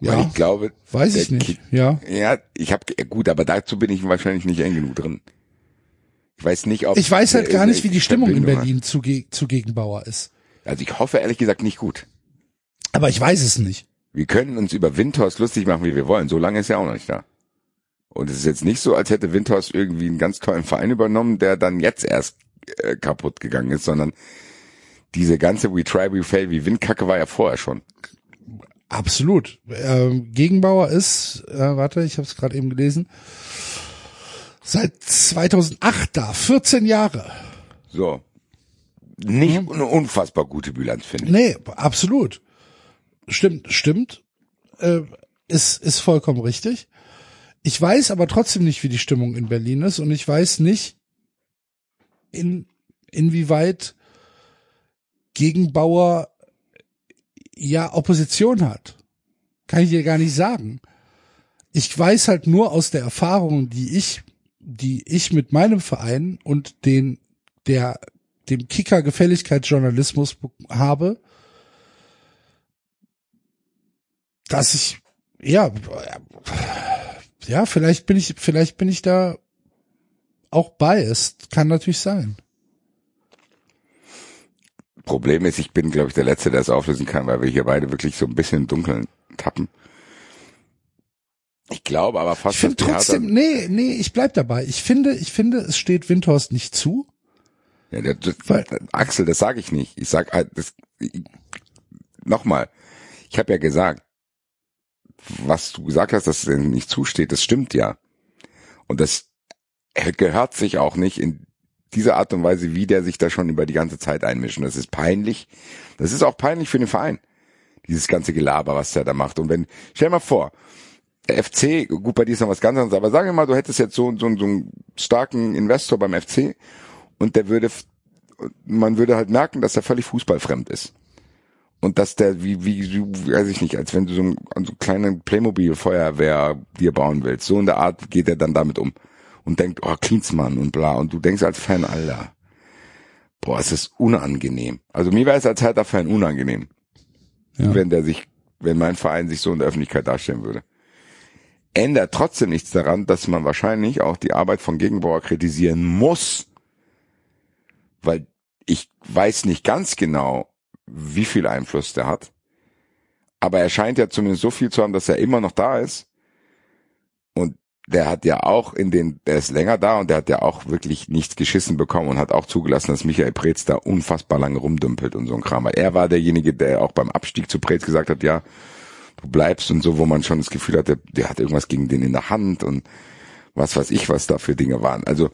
Weil Ja, ich glaube, weiß ich nicht. Kick- Ja, ja, ich habe gut, aber dazu bin ich wahrscheinlich nicht eng genug drin. Ich weiß nicht, ob ich weiß halt gar nicht, wie die Stimmung in hat. Berlin zu, Ge zu Gegenbauer ist. Also ich hoffe ehrlich gesagt nicht gut. Aber ich weiß es nicht. Wir können uns über Windhorst lustig machen, wie wir wollen. So lange ist er auch noch nicht da. Und es ist jetzt nicht so, als hätte Windhorst irgendwie einen ganz tollen Verein übernommen, der dann jetzt erst äh, kaputt gegangen ist, sondern diese ganze We Try, We Fail wie Windkacke war ja vorher schon. Absolut. Ähm, Gegenbauer ist, äh, warte, ich habe es gerade eben gelesen, seit 2008 da, 14 Jahre. So. Nicht eine unfassbar gute Bilanz, finde ich. Nee, absolut. Stimmt, stimmt. Äh, ist, ist vollkommen richtig. Ich weiß aber trotzdem nicht, wie die Stimmung in Berlin ist und ich weiß nicht, in, inwieweit Gegenbauer ja Opposition hat. Kann ich dir gar nicht sagen. Ich weiß halt nur aus der Erfahrung, die ich, die ich mit meinem Verein und den, der, dem Kicker Gefälligkeitsjournalismus be- habe, dass ich, ja, ja, vielleicht bin ich, vielleicht bin ich da auch biased. Kann natürlich sein. Problem ist, ich bin, glaube ich, der Letzte, der es auflösen kann, weil wir hier beide wirklich so ein bisschen im Dunkeln tappen. Ich glaube aber fast, Ich finde trotzdem, nee, nee, ich bleib dabei. Ich finde, ich finde, es steht Windhorst nicht zu. Ja, der, das, Weil- Axel, das sage ich nicht. Ich sag halt, das, nochmal, ich habe ja gesagt, was du gesagt hast, dass es nicht zusteht, das stimmt ja. Und das gehört sich auch nicht in dieser Art und Weise, wie der sich da schon über die ganze Zeit einmischt. Das ist peinlich. Das ist auch peinlich für den Verein. Dieses ganze Gelaber, was der da macht. Und wenn, stell mal vor, der FC, gut, bei dir ist noch was ganz anderes, aber sagen wir mal, du hättest jetzt so, so, so einen starken Investor beim FC und der würde, man würde halt merken, dass er völlig fußballfremd ist. Und dass der, wie, wie, weiß ich nicht, als wenn du so, ein, so einen kleinen Playmobil-Feuerwehr dir bauen willst. So in der Art geht er dann damit um. Und denkt, oh, Klinsmann und bla. Und du denkst als Fan, Alter, boah, es ist unangenehm. Also mir wäre es als Hertha-Fan unangenehm, Ja. wenn der sich, wenn mein Verein sich so in der Öffentlichkeit darstellen würde. Ändert trotzdem nichts daran, dass man wahrscheinlich auch die Arbeit von Gegenbauer kritisieren muss. Weil ich weiß nicht ganz genau, wie viel Einfluss der hat. Aber er scheint ja zumindest so viel zu haben, dass er immer noch da ist. Der hat ja auch in den, der ist länger da und der hat ja auch wirklich nichts geschissen bekommen und hat auch zugelassen, dass Michael Preetz da unfassbar lange rumdümpelt und so ein Kram. Weil er war derjenige, der auch beim Abstieg zu Preetz gesagt hat, ja, du bleibst und so, wo man schon das Gefühl hatte, der hat irgendwas gegen den in der Hand und was weiß ich, was da für Dinge waren. Also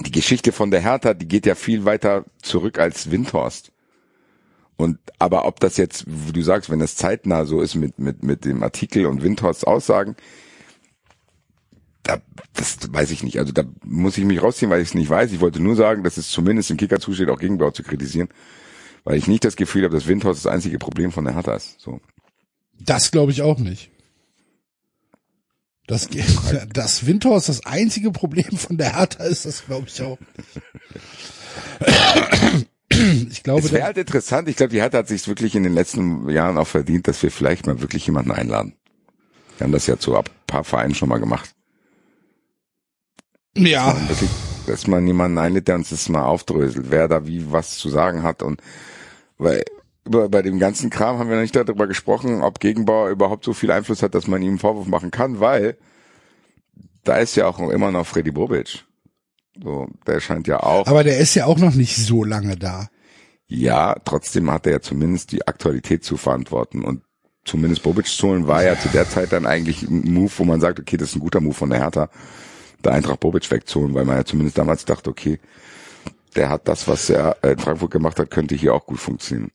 die Geschichte von der Hertha, die geht ja viel weiter zurück als Windhorst. Und aber ob das jetzt, wie du sagst, wenn das zeitnah so ist mit mit mit dem Artikel und Windhorsts Aussagen, da, das weiß ich nicht. Also da muss ich mich rausziehen, weil ich es nicht weiß. Ich wollte nur sagen, dass es zumindest im Kicker zusteht, auch Gegenbau zu kritisieren, weil ich nicht das Gefühl habe, dass Windhorst das einzige Problem von der Hertha ist. So. Das glaube ich auch nicht. Das, das Windhorst das einzige Problem von der Hertha ist, das glaube ich auch nicht. Ich glaube, Es wäre halt interessant. Ich glaube, die Hertha hat sich wirklich in den letzten Jahren auch verdient, dass wir vielleicht mal wirklich jemanden einladen. Wir haben das ja zu ein paar Vereinen schon mal gemacht. Ja, dass man jemanden einlädt, der uns das mal aufdröselt, wer da wie was zu sagen hat und weil über, bei dem ganzen Kram haben wir noch nicht darüber gesprochen, ob Gegenbauer überhaupt so viel Einfluss hat, dass man ihm einen Vorwurf machen kann, weil da ist ja auch immer noch Freddy Bobic. So, der scheint ja auch, aber der ist ja auch noch nicht so lange da. ja, trotzdem hat er ja zumindest die Aktualität zu verantworten und zumindest Bobic zu holen war ja zu der Zeit dann eigentlich ein Move, wo man sagt, okay, das ist ein guter Move von der Hertha, da Eintracht Bobic wegzuholen, weil man ja zumindest damals dachte, okay, der hat das, was er in Frankfurt gemacht hat, könnte hier auch gut funktionieren.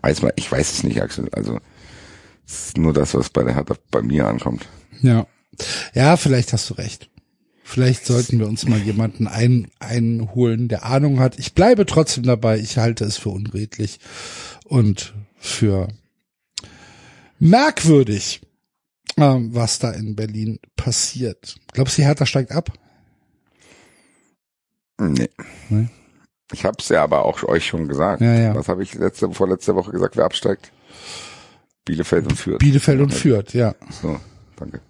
Weiß mal, ich weiß es nicht, Axel. Also es ist nur das, was bei der Hertha bei mir ankommt. Ja. Ja, vielleicht hast du recht. Vielleicht sollten wir uns mal jemanden ein, einholen, der Ahnung hat. Ich bleibe trotzdem dabei. Ich halte es für unredlich und für merkwürdig, ähm, was da in Berlin passiert. Glaubst du, die Hertha steigt ab? Nee. Nee? Ich hab's ja aber auch euch schon gesagt. Ja, ja. Was habe ich letzte, vorletzte Woche gesagt, wer absteigt? Bielefeld und Fürth. Bielefeld und Fürth, ja. So, danke.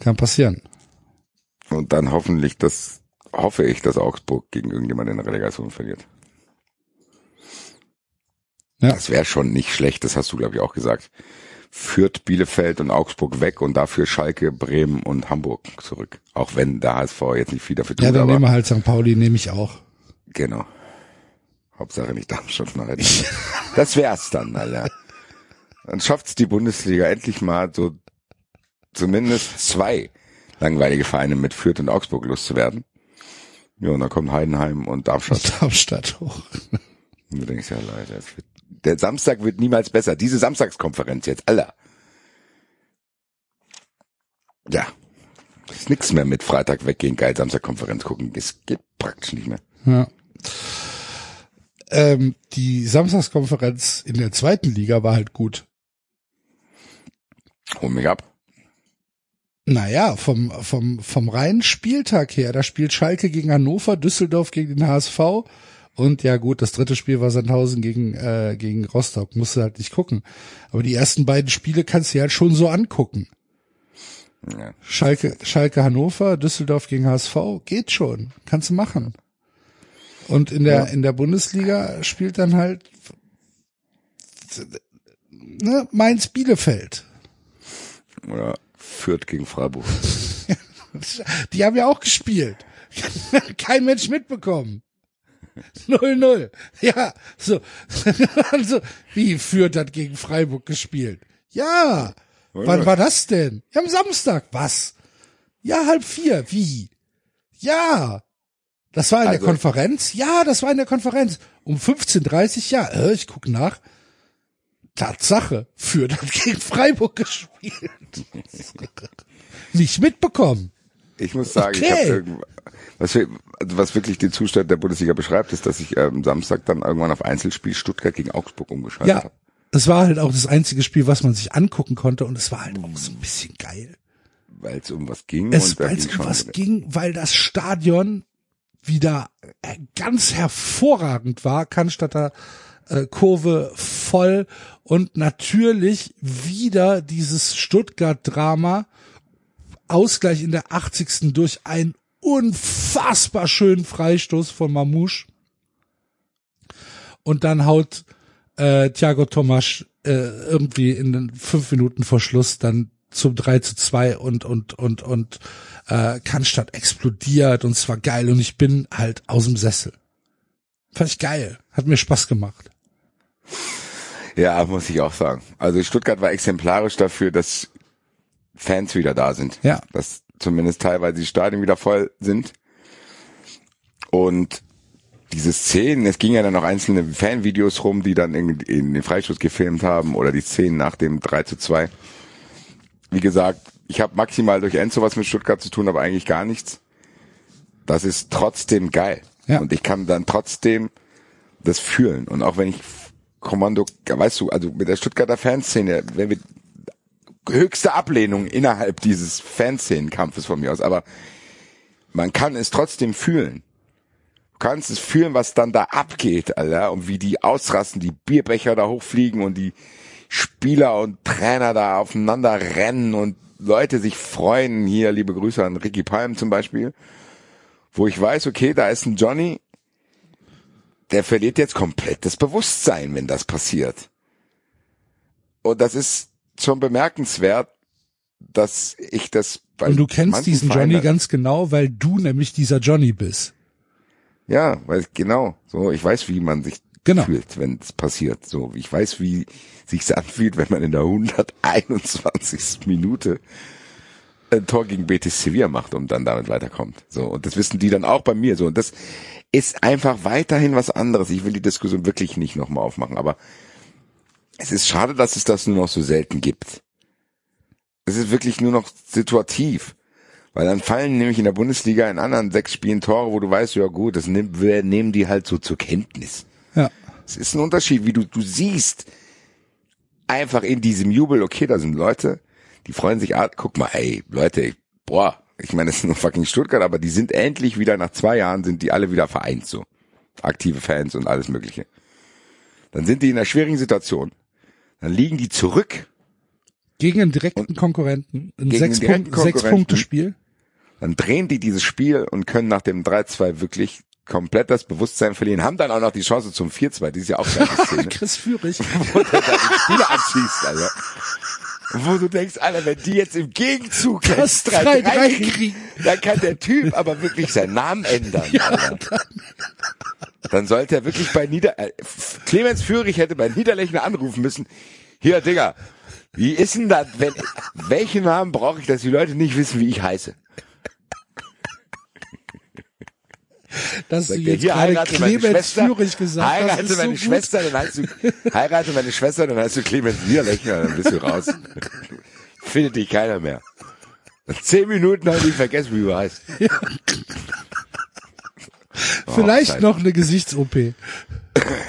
Kann passieren. Und dann hoffentlich, das hoffe ich, dass Augsburg gegen irgendjemand in der Relegation verliert. Ja. Das wäre schon nicht schlecht, das hast du, glaube ich, auch gesagt. Führt Bielefeld und Augsburg weg und dafür Schalke, Bremen und Hamburg zurück. Auch wenn der HSV jetzt nicht viel dafür tut, Ja, dann nehmen wir halt St. Pauli, nehme ich auch. genau. Hauptsache nicht Darmstadt nachher. Das wär's dann, Alter. Dann schafft's die Bundesliga endlich mal so zumindest zwei langweilige Vereine mit Fürth und Augsburg loszuwerden. Ja, und dann kommt Heidenheim und Darmstadt. Darmstadt hoch. Und du denkst ja, Leute, es wird, der Samstag wird niemals besser. Diese Samstagskonferenz jetzt, Alter. Ja. Ist nix mehr mit Freitag weggehen, geil Samstagkonferenz gucken. Es geht praktisch nicht mehr. Ja. Ähm, die Samstagskonferenz in der zweiten Liga war halt gut. Hol mich ab. Naja, vom, vom, vom reinen Spieltag her, da spielt Schalke gegen Hannover, Düsseldorf gegen den HSV und ja gut, das dritte Spiel war Sandhausen gegen, äh, gegen Rostock, musst du halt nicht gucken. Aber die ersten beiden Spiele kannst du halt schon so angucken. Ja. Schalke, Schalke Hannover, Düsseldorf gegen HSV, geht schon, kannst du machen. Und in der, Ja. in der Bundesliga spielt dann halt ne, Mainz Bielefeld. Oder Fürth gegen Freiburg. Die haben ja auch gespielt. Kein Mensch mitbekommen. 0-0. Ja, so. also, wie Fürth hat gegen Freiburg gespielt? Ja. Wann war das denn? Ja, am Samstag. Was? Ja, halb vier. Wie? Ja. Das war in Also- der Konferenz? Ja, das war in der Konferenz. Um 15.30 ja, äh, ich guck nach. Tatsache. Fürth hat gegen Freiburg gespielt. Nicht mitbekommen. Ich muss sagen, ich Okay. habe irgend- was, was wirklich den Zustand der Bundesliga beschreibt, ist, dass ich ähm, Samstag dann irgendwann auf Einzelspiel Stuttgart gegen Augsburg umgeschaltet Ja, habe. es war halt auch das einzige Spiel, was man sich angucken konnte und es war halt auch so ein bisschen geil. Weil es um was ging Es, weil es um was ging, weil das Stadion wieder äh, ganz hervorragend war, Cannstatter äh, Kurve voll und natürlich wieder dieses Stuttgart-Drama, Ausgleich in der 80. durch einen unfassbar schönen Freistoß von Mamouche. Und dann haut äh, Thiago Tomasch äh, irgendwie in den fünf Minuten vor Schluss dann zum 3 zu 2 und und und und äh, Cannstatt explodiert und es war geil und ich bin halt aus dem Sessel. Fand ich geil. Hat mir Spaß gemacht. Ja, muss ich auch sagen. Also Stuttgart war exemplarisch dafür, dass Fans wieder da sind. Ja. Dass zumindest teilweise die Stadien wieder voll sind. Und diese Szenen, es ging ja dann noch einzelne Fanvideos rum, die dann in, in den Freistoß gefilmt haben oder die Szenen nach dem 3 zu 2. Wie gesagt, ich habe maximal durch Enzo was mit Stuttgart zu tun, aber eigentlich gar nichts. Das ist trotzdem geil. Ja. Und ich kann dann trotzdem das fühlen. Und auch wenn ich Kommando, weißt du, also mit der Stuttgarter Fanszene, wenn wir höchste Ablehnung innerhalb dieses Fanszenenkampfes von mir aus, aber man kann es trotzdem fühlen. Du kannst es fühlen, was dann da abgeht, Alter, und wie die ausrasten, die Bierbecher da hochfliegen und die Spieler und Trainer da aufeinander rennen und Leute sich freuen. Hier, liebe Grüße an Ricky Palm zum Beispiel, wo ich weiß, okay, da ist ein Johnny, der verliert jetzt komplett das Bewusstsein, wenn das passiert. Und das ist schon bemerkenswert, dass ich das bei Und du kennst diesen Johnny ganz genau, weil du nämlich dieser Johnny bist. Ja, weil genau, so ich weiß, wie man sich Genau. fühlt, wenn es passiert. So, ich weiß, wie sich's anfühlt, wenn man in der 121. Minute ein Tor gegen Betis Sevilla macht und dann damit weiterkommt. So und das wissen die dann auch bei mir so und das ist einfach weiterhin was anderes. Ich will die Diskussion wirklich nicht nochmal aufmachen, aber es ist schade, dass es das nur noch so selten gibt. Es ist wirklich nur noch situativ. Weil dann fallen nämlich in der Bundesliga in anderen sechs Spielen Tore, wo du weißt, ja gut, das nehmen, wir nehmen die halt so zur Kenntnis. Ja. Es ist ein Unterschied, wie du, du siehst einfach in diesem Jubel, okay, da sind Leute, die freuen sich, ah, guck mal, ey, Leute, boah, ich meine, das ist nur fucking Stuttgart, aber die sind endlich wieder, nach zwei Jahren sind die alle wieder vereint, so. Aktive Fans und alles mögliche. Dann sind die in einer schwierigen Situation. Dann liegen die zurück Gegen einen direkten Konkurrenten. Ein Gegen sechs, einen direkten Punkt, sechs Konkurrenten. Punkte Spiel. dann drehen die dieses Spiel und können nach dem 3-2 wirklich komplett das Bewusstsein verlieren, haben dann auch noch die Chance zum 4-2, die ist ja auch Szene, Chris Führig. wo der da den Spieler anschießt, Alter. Wo du denkst, Alter, wenn die jetzt im Gegenzug Das 3-3 3-3 kriegen, dann kann der Typ aber wirklich seinen Namen ändern. Alter. Dann sollte er wirklich bei Nieder... Äh, Clemens Führig hätte bei Niederlechner anrufen müssen, hier, Digga, wie ist denn das, wenn... Welchen Namen brauche ich, dass die Leute nicht wissen, wie ich heiße? Dass du Sagt er, jetzt hier gerade heirate meine Clemens Schwester, Führig gesagt heirate ist meine so Schwester, dann heißt du, heirate meine Schwester, dann heißt du Clemens Niederlechner, dann bist du raus. Findet dich keiner mehr. Zehn Minuten haben die vergessen, wie du heißt. gut. Vielleicht noch eine Gesichts-OP.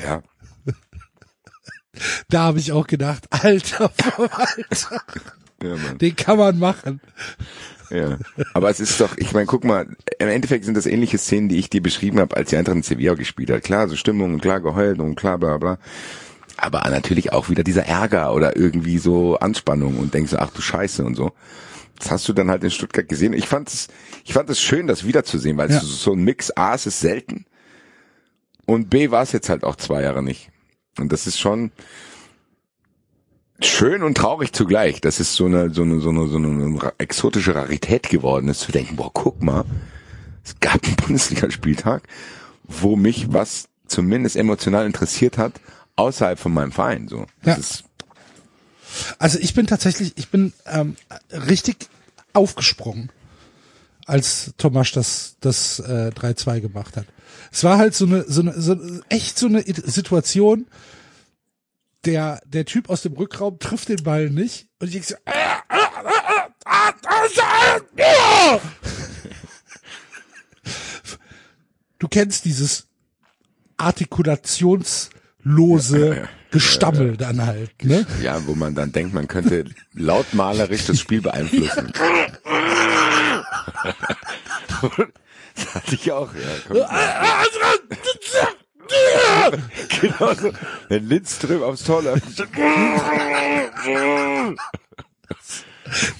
Ja. Da habe ich auch gedacht, alter Verwalter, Ja, Mann. den kann man machen. ja. Aber es ist doch, ich meine, guck mal, im Endeffekt sind das ähnliche Szenen, die ich dir beschrieben habe, als die Eintracht in Sevilla gespielt hat. Klar, so Stimmung und klar geheult und klar, bla, bla. Aber natürlich auch wieder dieser Ärger oder irgendwie so Anspannung und denkst so, ach du Scheiße und so. Das hast du dann halt in Stuttgart gesehen. Ich fand es, ich fand es schön, das wiederzusehen, weil Ja. es so ein Mix A, es ist selten. Und B war es jetzt halt auch zwei Jahre nicht. Und das ist schon schön und traurig zugleich. Das ist so eine, so eine, so eine, so eine exotische Rarität geworden ist, zu denken, boah, guck mal, es gab einen Bundesligaspieltag, wo mich was zumindest emotional interessiert hat, außerhalb von meinem Verein, so. Das Ja. ist, Also ich bin tatsächlich, ich bin ähm, richtig aufgesprungen, als Tomasch das das äh, 3-2 gemacht hat. Es war halt so eine, so eine, so echt so eine Situation. Der der Typ aus dem Rückraum trifft den Ball nicht und ich so, du kennst dieses artikulationslose Gestammel dann halt, ne? ja, wo man dann denkt, man könnte lautmalerisch das Spiel beeinflussen. das hatte ich auch, ja. Genau so. Wenn Lindström aufs Tor läuft.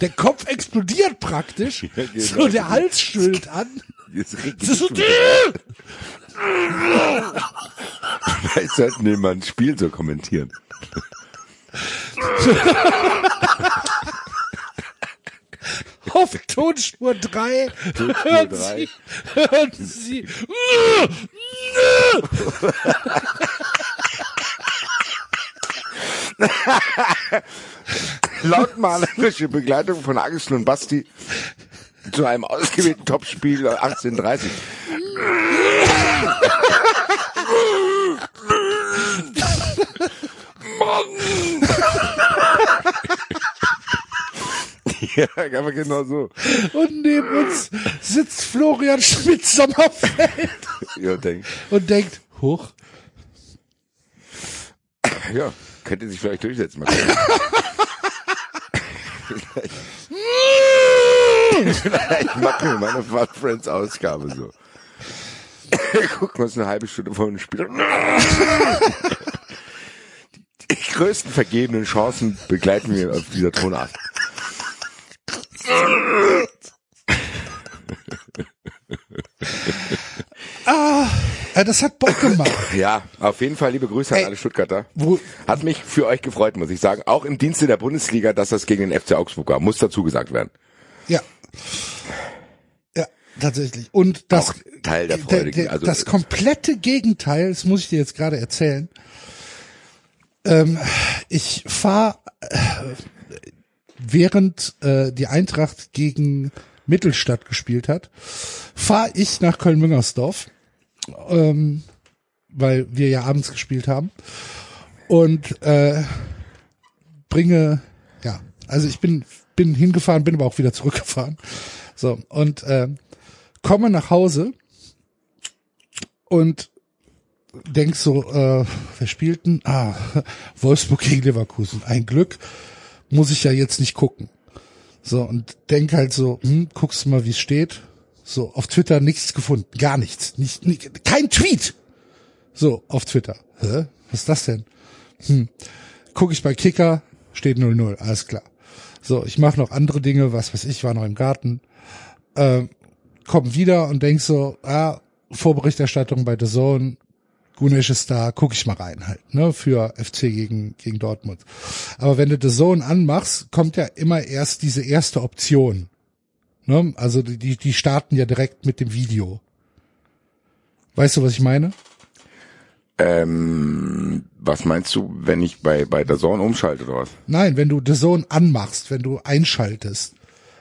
Der Kopf explodiert praktisch, Ja, genau. so der Hals schwillt an. Jetzt regt Das ist so, Vielleicht sollten wir mal ein Spiel so kommentieren. auf Tonspur 3 Tonspur hören drei. Sie, hören Sie, Lautmalerische Begleitung von Axel und Basti zu einem ausgewählten Topspiel 1830. Ja, aber genau so. und neben uns sitzt Florian Schmidt-Sommerfeld Ja, denk. und denkt, hoch, Ja, könnte sich vielleicht durchsetzen. Mal vielleicht, vielleicht machen wir meine Fun Friends Ausgabe so. Gucken wir uns eine halbe Stunde vor dem Spiel an. Die, die größten vergebenen Chancen begleiten wir auf dieser Tonart. äh, das hat Bock gemacht. Ja, auf jeden Fall liebe Grüße an Ey, alle Stuttgarter. Wo, Hat mich für euch gefreut, muss ich sagen. Auch im Dienste der Bundesliga, dass das gegen den FC Augsburg war. Muss dazu gesagt werden. ja. Ja, tatsächlich. Und das, Auch Teil der Freude. der, der, also, das komplette Gegenteil, das muss ich dir jetzt gerade erzählen. Ähm, ich fahre, äh, während äh, die Eintracht gegen Mittelstadt gespielt hat, fahre ich nach Köln-Müngersdorf, ähm, weil wir ja abends gespielt haben und äh, bringe, ja, also ich bin bin hingefahren, bin aber auch wieder zurückgefahren. So und äh, komme nach Hause und denk so, äh, wer spielt denn? Ah, Wolfsburg gegen Leverkusen. Ein Glück muss ich ja jetzt nicht gucken. So und denk halt so, hm, guckst du mal, wie es steht. So auf Twitter nichts gefunden, gar nichts, nicht, nicht kein Tweet. So auf Twitter. Hä? Was ist das denn? Hm. Guck ich bei Kicker, steht 0-0, alles klar. So, ich mache noch andere Dinge, was weiß ich, war noch im Garten. Ähm, komm wieder und denk so, ah, Vorberichterstattung bei The Zone, Gunesh ist da, guck ich mal rein halt, ne, für FC gegen, gegen Dortmund. Aber wenn du The Zone anmachst, kommt ja immer erst diese erste Option. Ne? Also die- die starten ja direkt mit dem Video. Weißt du, was ich meine? Ähm, was meinst du, wenn ich bei, bei der Zone umschalte oder was? Nein, wenn du The Zone anmachst, wenn du einschaltest,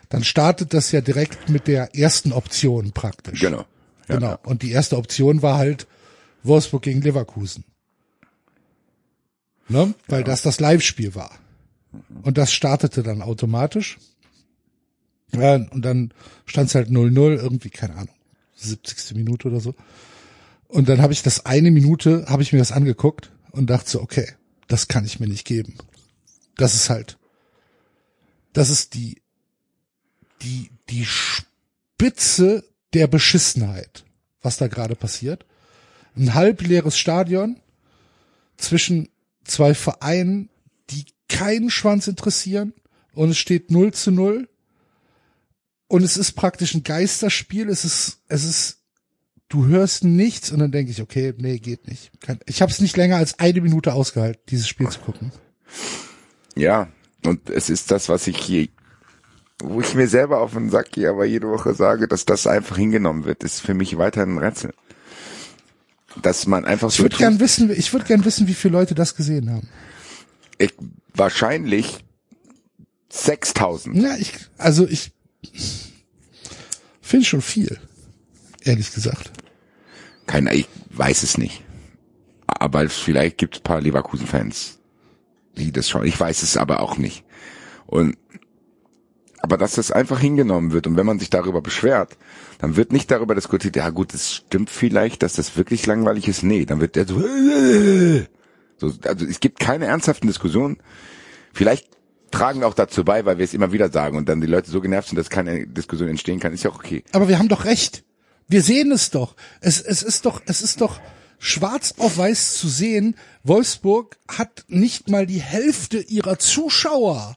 dann startet das ja direkt mit der ersten Option praktisch. Genau. Ja, genau. ja. Und die erste Option war halt Wolfsburg gegen Leverkusen. Ne? Weil das das Live-Spiel war. Und das startete dann automatisch. Ja, und dann stand es halt 0-0, irgendwie, keine Ahnung, 70. Minute oder so. Und dann habe ich das eine Minute, habe ich mir das angeguckt und dachte so, okay, das kann ich mir nicht geben. Das ist halt, das ist die, die, die Spitze der Beschissenheit, was da gerade passiert. Ein halbleeres Stadion zwischen zwei Vereinen, die keinen Schwanz interessieren und es steht 0 zu 0 und es ist praktisch ein Geisterspiel, es ist, es ist, du hörst nichts und dann denke ich, okay, nee, geht nicht. Ich habe es nicht länger als eine Minute ausgehalten, dieses Spiel zu gucken. Ja, und es ist das, was ich hier, wo ich mir selber auf den Sack gehe, aber jede Woche sage, dass das einfach hingenommen wird, ist für mich weiterhin ein Rätsel. Dass man einfach Ich so würde tut- gern wissen, ich würde gern wissen, wie viele Leute das gesehen haben. ich, wahrscheinlich 6000. Ja, ich, also ich finde schon viel. Ehrlich gesagt. Keine, ich weiß es nicht. Aber vielleicht gibt es paar Leverkusen-Fans, die das schauen. Ich weiß es aber auch nicht. Und aber dass das einfach hingenommen wird und wenn man sich darüber beschwert, dann wird nicht darüber diskutiert, ja gut, es stimmt vielleicht, dass das wirklich langweilig ist. Nee, dann wird der so, so also es gibt keine ernsthaften Diskussionen. Vielleicht tragen auch dazu bei, weil wir es immer wieder sagen und dann die Leute so genervt sind, dass keine Diskussion entstehen kann, ist ja auch okay. Aber wir haben doch recht. Wir sehen es doch. Es, es ist doch, es ist doch schwarz auf weiß zu sehen. Wolfsburg hat nicht mal die Hälfte ihrer Zuschauer.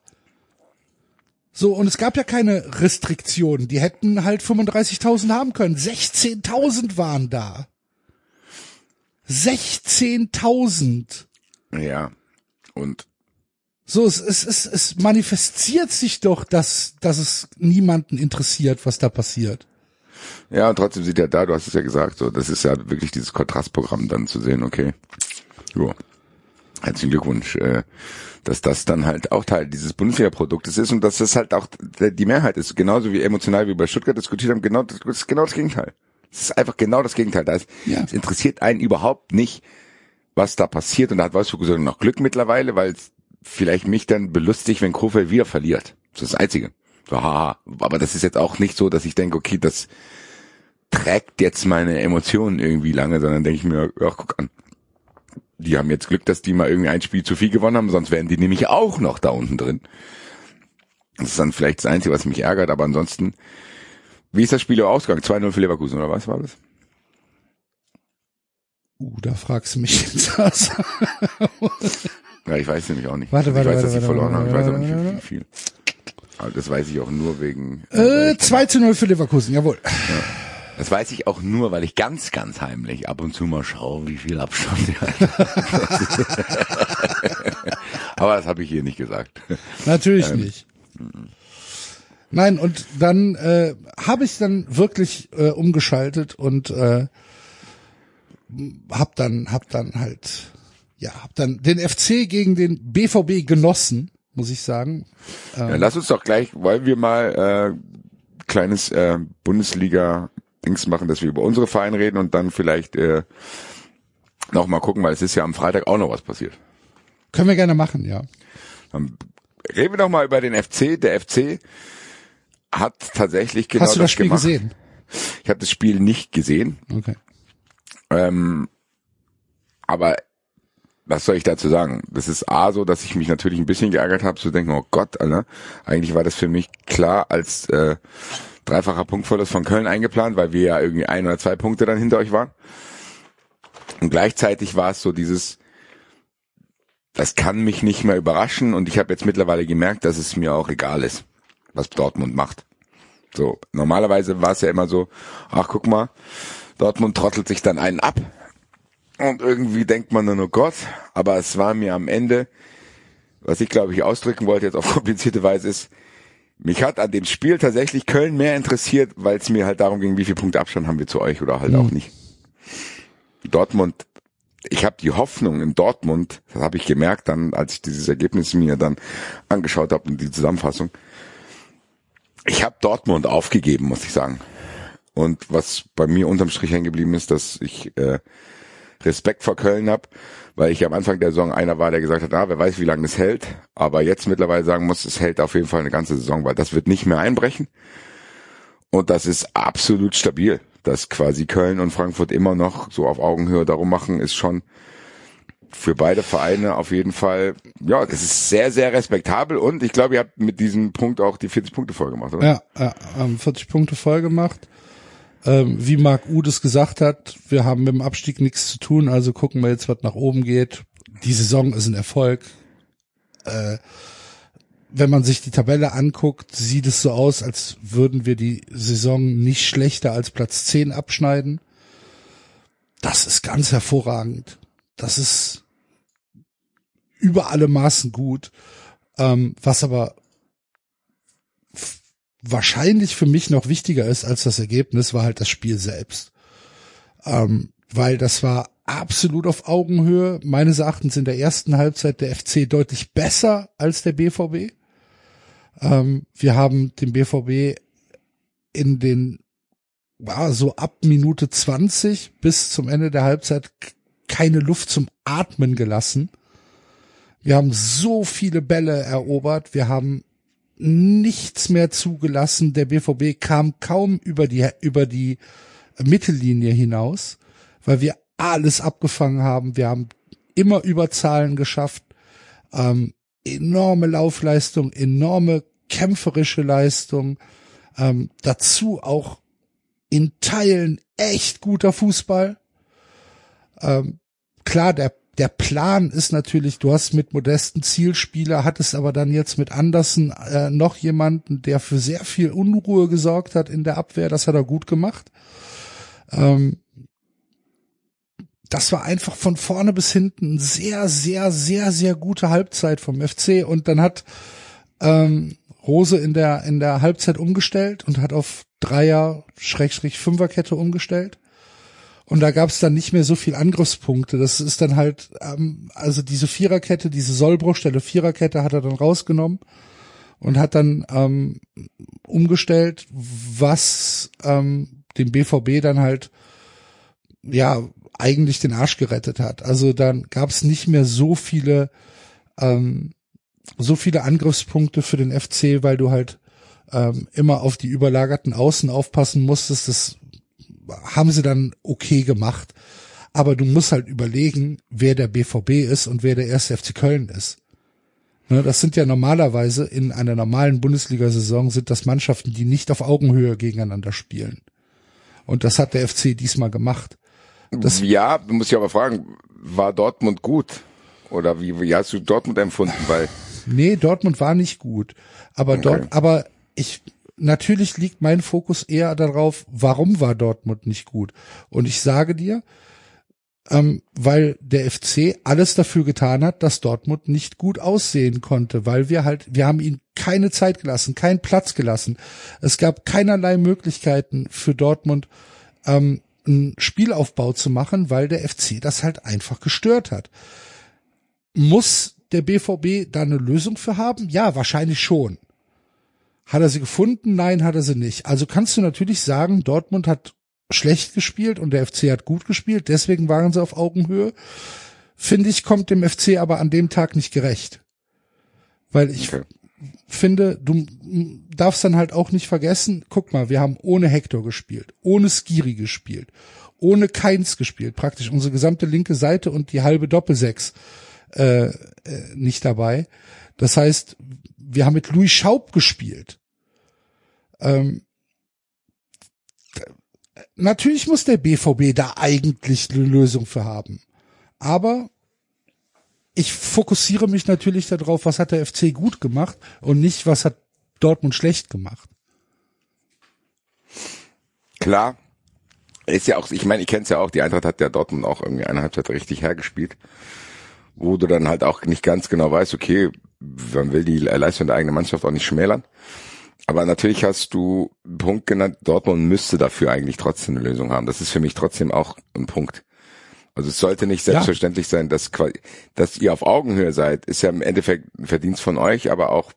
So, und es gab ja keine Restriktionen. Die hätten halt 35.000 haben können. 16.000 waren da. 16.000. Ja. Und So, es, es, es, es manifestiert sich doch, dass, dass es niemanden interessiert, was da passiert. Ja, und trotzdem sieht er da, du hast es ja gesagt, so, das ist ja wirklich dieses Kontrastprogramm dann zu sehen, okay. Jo. Herzlichen Glückwunsch, äh, dass das dann halt auch Teil dieses Bundesliga-Produktes ist und dass das halt auch die Mehrheit ist. Genauso wie emotional wie wir bei Stuttgart diskutiert haben, genau das, das ist genau das Gegenteil. Es ist einfach genau das Gegenteil. Da ist, Ja. Es interessiert einen überhaupt nicht, was da passiert. Und da hat Wolfsburg sogar noch Glück mittlerweile, weil es vielleicht mich dann belustigt, wenn Krofeld wieder verliert. Das ist das Einzige. So, haha. Aber das ist jetzt auch nicht so, dass ich denke, okay, das trägt jetzt meine Emotionen irgendwie lange, sondern denke ich mir, ja, guck an. Die haben jetzt Glück, dass die mal irgendwie ein Spiel zu viel gewonnen haben, sonst wären die nämlich auch noch da unten drin. Das ist dann vielleicht das Einzige, was mich ärgert, aber ansonsten, wie ist das Spiel ausgegangen? 2-0 für Leverkusen, oder was war das? Uh, da fragst du mich jetzt was. Ja, ich weiß nämlich auch nicht. Warte, warte, ich weiß, warte, dass sie warte, verloren haben. Ich weiß aber nicht, warte, wie viel. Aber das weiß ich auch nur wegen. äh, 2 zu 0 für Leverkusen, jawohl. Das weiß ich auch nur, weil ich ganz, ganz heimlich ab und zu mal schaue, wie viel Abstand die hat. Aber das habe ich hier nicht gesagt. Natürlich nicht. Nein, und dann äh, habe ich dann wirklich äh, umgeschaltet und äh, hab dann hab dann halt ja, hab dann den FC gegen den BVB genossen, muss ich sagen. Ja, lass uns doch gleich, wollen wir mal äh, kleines äh, Bundesliga-Dings machen, dass wir über unsere Vereine reden und dann vielleicht äh, noch mal gucken, weil es ist ja am Freitag auch noch was passiert. Können wir gerne machen, ja. Dann reden wir doch mal über den FC. Der FC hat tatsächlich genau Hast du das Spiel gemacht. gesehen? Ich habe das Spiel nicht gesehen, Okay. ähm, aber was soll ich dazu sagen? Das ist A so, dass ich mich natürlich ein bisschen geärgert habe, zu denken, oh Gott, Alter, eigentlich war das für mich klar als äh, dreifacher Punktverlust von Köln eingeplant, weil wir ja irgendwie ein oder zwei Punkte dann hinter euch waren. Und gleichzeitig war es so dieses, das kann mich nicht mehr überraschen und ich habe jetzt mittlerweile gemerkt, dass es mir auch egal ist, was Dortmund macht. So, normalerweise war es ja immer so, ach guck mal, Dortmund trottelt sich dann einen ab und irgendwie denkt man dann, oh Gott, aber es war mir am Ende, was ich glaube ich ausdrücken wollte jetzt auf komplizierte Weise ist, mich hat an dem Spiel tatsächlich Köln mehr interessiert, weil es mir halt darum ging, wie viel Punkte Abstand haben wir zu euch oder halt auch nicht. Dortmund, ich habe die Hoffnung in Dortmund, das habe ich gemerkt dann, als ich dieses Ergebnis mir dann angeschaut habe und die Zusammenfassung, ich habe Dortmund aufgegeben, muss ich sagen. Und was bei mir unterm Strich hängen geblieben ist, dass ich äh, Respekt vor Köln habe, weil ich am Anfang der Saison einer war, der gesagt hat, ah, wer weiß, wie lange das hält. Aber jetzt mittlerweile sagen muss, es hält auf jeden Fall eine ganze Saison, weil das wird nicht mehr einbrechen. Und das ist absolut stabil. Dass quasi Köln und Frankfurt immer noch so auf Augenhöhe darum machen, ist schon für beide Vereine auf jeden Fall, ja, das ist sehr, sehr respektabel und ich glaube, ihr habt mit diesem Punkt auch die 40 Punkte voll gemacht, oder? Ja, ja haben 40 Punkte voll gemacht. Ähm, wie Marc Uth es gesagt hat, wir haben mit dem Abstieg nichts zu tun, also gucken wir jetzt, was nach oben geht. Die Saison ist ein Erfolg. Äh, wenn man sich die Tabelle anguckt, sieht es so aus, als würden wir die Saison nicht schlechter als Platz 10 abschneiden. Das ist ganz hervorragend. Das ist über alle Maßen gut. Ähm, was aber wahrscheinlich für mich noch wichtiger ist als das Ergebnis, war halt das Spiel selbst. Ähm, weil das war absolut auf Augenhöhe. Meines Erachtens in der ersten Halbzeit der FC deutlich besser als der BVB. Ähm, wir haben den BVB in den, war so ab Minute 20 bis zum Ende der Halbzeit keine Luft zum Atmen gelassen. Wir haben so viele Bälle erobert. Wir haben nichts mehr zugelassen. Der BVB kam kaum über die, über die Mittellinie hinaus, weil wir alles abgefangen haben. Wir haben immer Überzahlen geschafft. Ähm, enorme Laufleistung, enorme kämpferische Leistung. Ähm, dazu auch in Teilen echt guter Fußball. Ähm, klar, der der Plan ist natürlich, du hast mit modesten Zielspieler, hattest aber dann jetzt mit Andersen äh, noch jemanden, der für sehr viel Unruhe gesorgt hat in der Abwehr. Das hat er gut gemacht. Ähm, das war einfach von vorne bis hinten sehr, sehr, sehr, sehr gute Halbzeit vom FC. Und dann hat ähm, Rose in der in der Halbzeit umgestellt und hat auf Dreier Schrägstrich Fünferkette umgestellt. Und da gab es dann nicht mehr so viel Angriffspunkte. Das ist dann halt, ähm, also diese Viererkette, diese Sollbruchstelle Viererkette hat er dann rausgenommen und hat dann ähm, umgestellt, was ähm, dem BVB dann halt ja eigentlich den Arsch gerettet hat. Also dann gab es nicht mehr so viele ähm, so viele Angriffspunkte für den FC, weil du halt ähm, immer auf die überlagerten Außen aufpassen musstest. Das haben sie dann okay gemacht. Aber du musst halt überlegen, wer der BVB ist und wer der erste FC Köln ist. Ne, das sind ja normalerweise in einer normalen Bundesliga-Saison sind das Mannschaften, die nicht auf Augenhöhe gegeneinander spielen. Und das hat der FC diesmal gemacht. Das ja, du musst ja aber fragen, war Dortmund gut? Oder wie, wie hast du Dortmund empfunden? Weil nee, Dortmund war nicht gut. Aber okay. dort, aber ich, natürlich liegt mein Fokus eher darauf, warum war Dortmund nicht gut? Und ich sage dir, ähm, weil der FC alles dafür getan hat, dass Dortmund nicht gut aussehen konnte, weil wir halt, wir haben ihnen keine Zeit gelassen, keinen Platz gelassen. Es gab keinerlei Möglichkeiten für Dortmund, ähm, einen Spielaufbau zu machen, weil der FC das halt einfach gestört hat. Muss der BVB da eine Lösung für haben? Ja, wahrscheinlich schon. Hat er sie gefunden? Nein, hat er sie nicht. Also kannst du natürlich sagen, Dortmund hat schlecht gespielt und der FC hat gut gespielt, deswegen waren sie auf Augenhöhe. Finde ich, kommt dem FC aber an dem Tag nicht gerecht. Weil ich okay. finde, du darfst dann halt auch nicht vergessen, guck mal, wir haben ohne Hector gespielt, ohne Skiri gespielt, ohne Keins gespielt, praktisch unsere gesamte linke Seite und die halbe Doppelsechs äh, äh, nicht dabei. Das heißt, wir haben mit Louis Schaub gespielt. Ähm, natürlich muss der BVB da eigentlich eine Lösung für haben. Aber ich fokussiere mich natürlich darauf, was hat der FC gut gemacht und nicht, was hat Dortmund schlecht gemacht. Klar. Ist ja auch, ich meine, ich kenne es ja auch, die Eintracht hat ja Dortmund auch irgendwie eine Halbzeit richtig hergespielt, wo du dann halt auch nicht ganz genau weißt, okay, man will die Leistung der eigenen Mannschaft auch nicht schmälern. Aber natürlich hast du einen Punkt genannt, Dortmund müsste dafür eigentlich trotzdem eine Lösung haben. Das ist für mich trotzdem auch ein Punkt. Also es sollte nicht selbstverständlich ja. sein, dass, dass ihr auf Augenhöhe seid, ist ja im Endeffekt ein Verdienst von euch, aber auch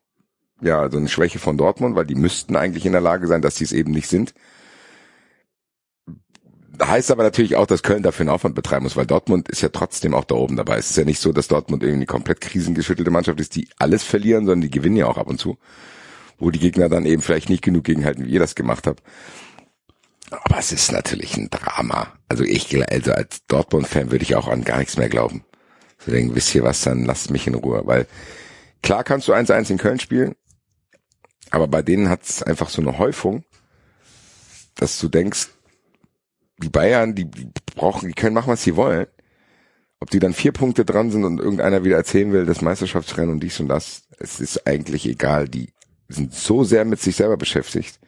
ja so eine Schwäche von Dortmund, weil die müssten eigentlich in der Lage sein, dass sie es eben nicht sind. Heißt aber natürlich auch, dass Köln dafür einen Aufwand betreiben muss, weil Dortmund ist ja trotzdem auch da oben dabei. Es ist ja nicht so, dass Dortmund irgendwie komplett krisengeschüttelte Mannschaft ist, die alles verlieren, sondern die gewinnen ja auch ab und zu. Wo die Gegner dann eben vielleicht nicht genug gegenhalten, wie ihr das gemacht habt. Aber es ist natürlich ein Drama. Also ich, also als Dortmund-Fan würde ich auch an gar nichts mehr glauben. So denken, wisst ihr was, dann lasst mich in Ruhe. Weil klar kannst du 1-1 in Köln spielen, aber bei denen hat es einfach so eine Häufung, dass du denkst, die Bayern, die brauchen, die können machen, was sie wollen. Ob die dann vier Punkte dran sind und irgendeiner wieder erzählen will, das Meisterschaftsrennen und dies und das, es ist eigentlich egal. Die sind so sehr mit sich selber beschäftigt,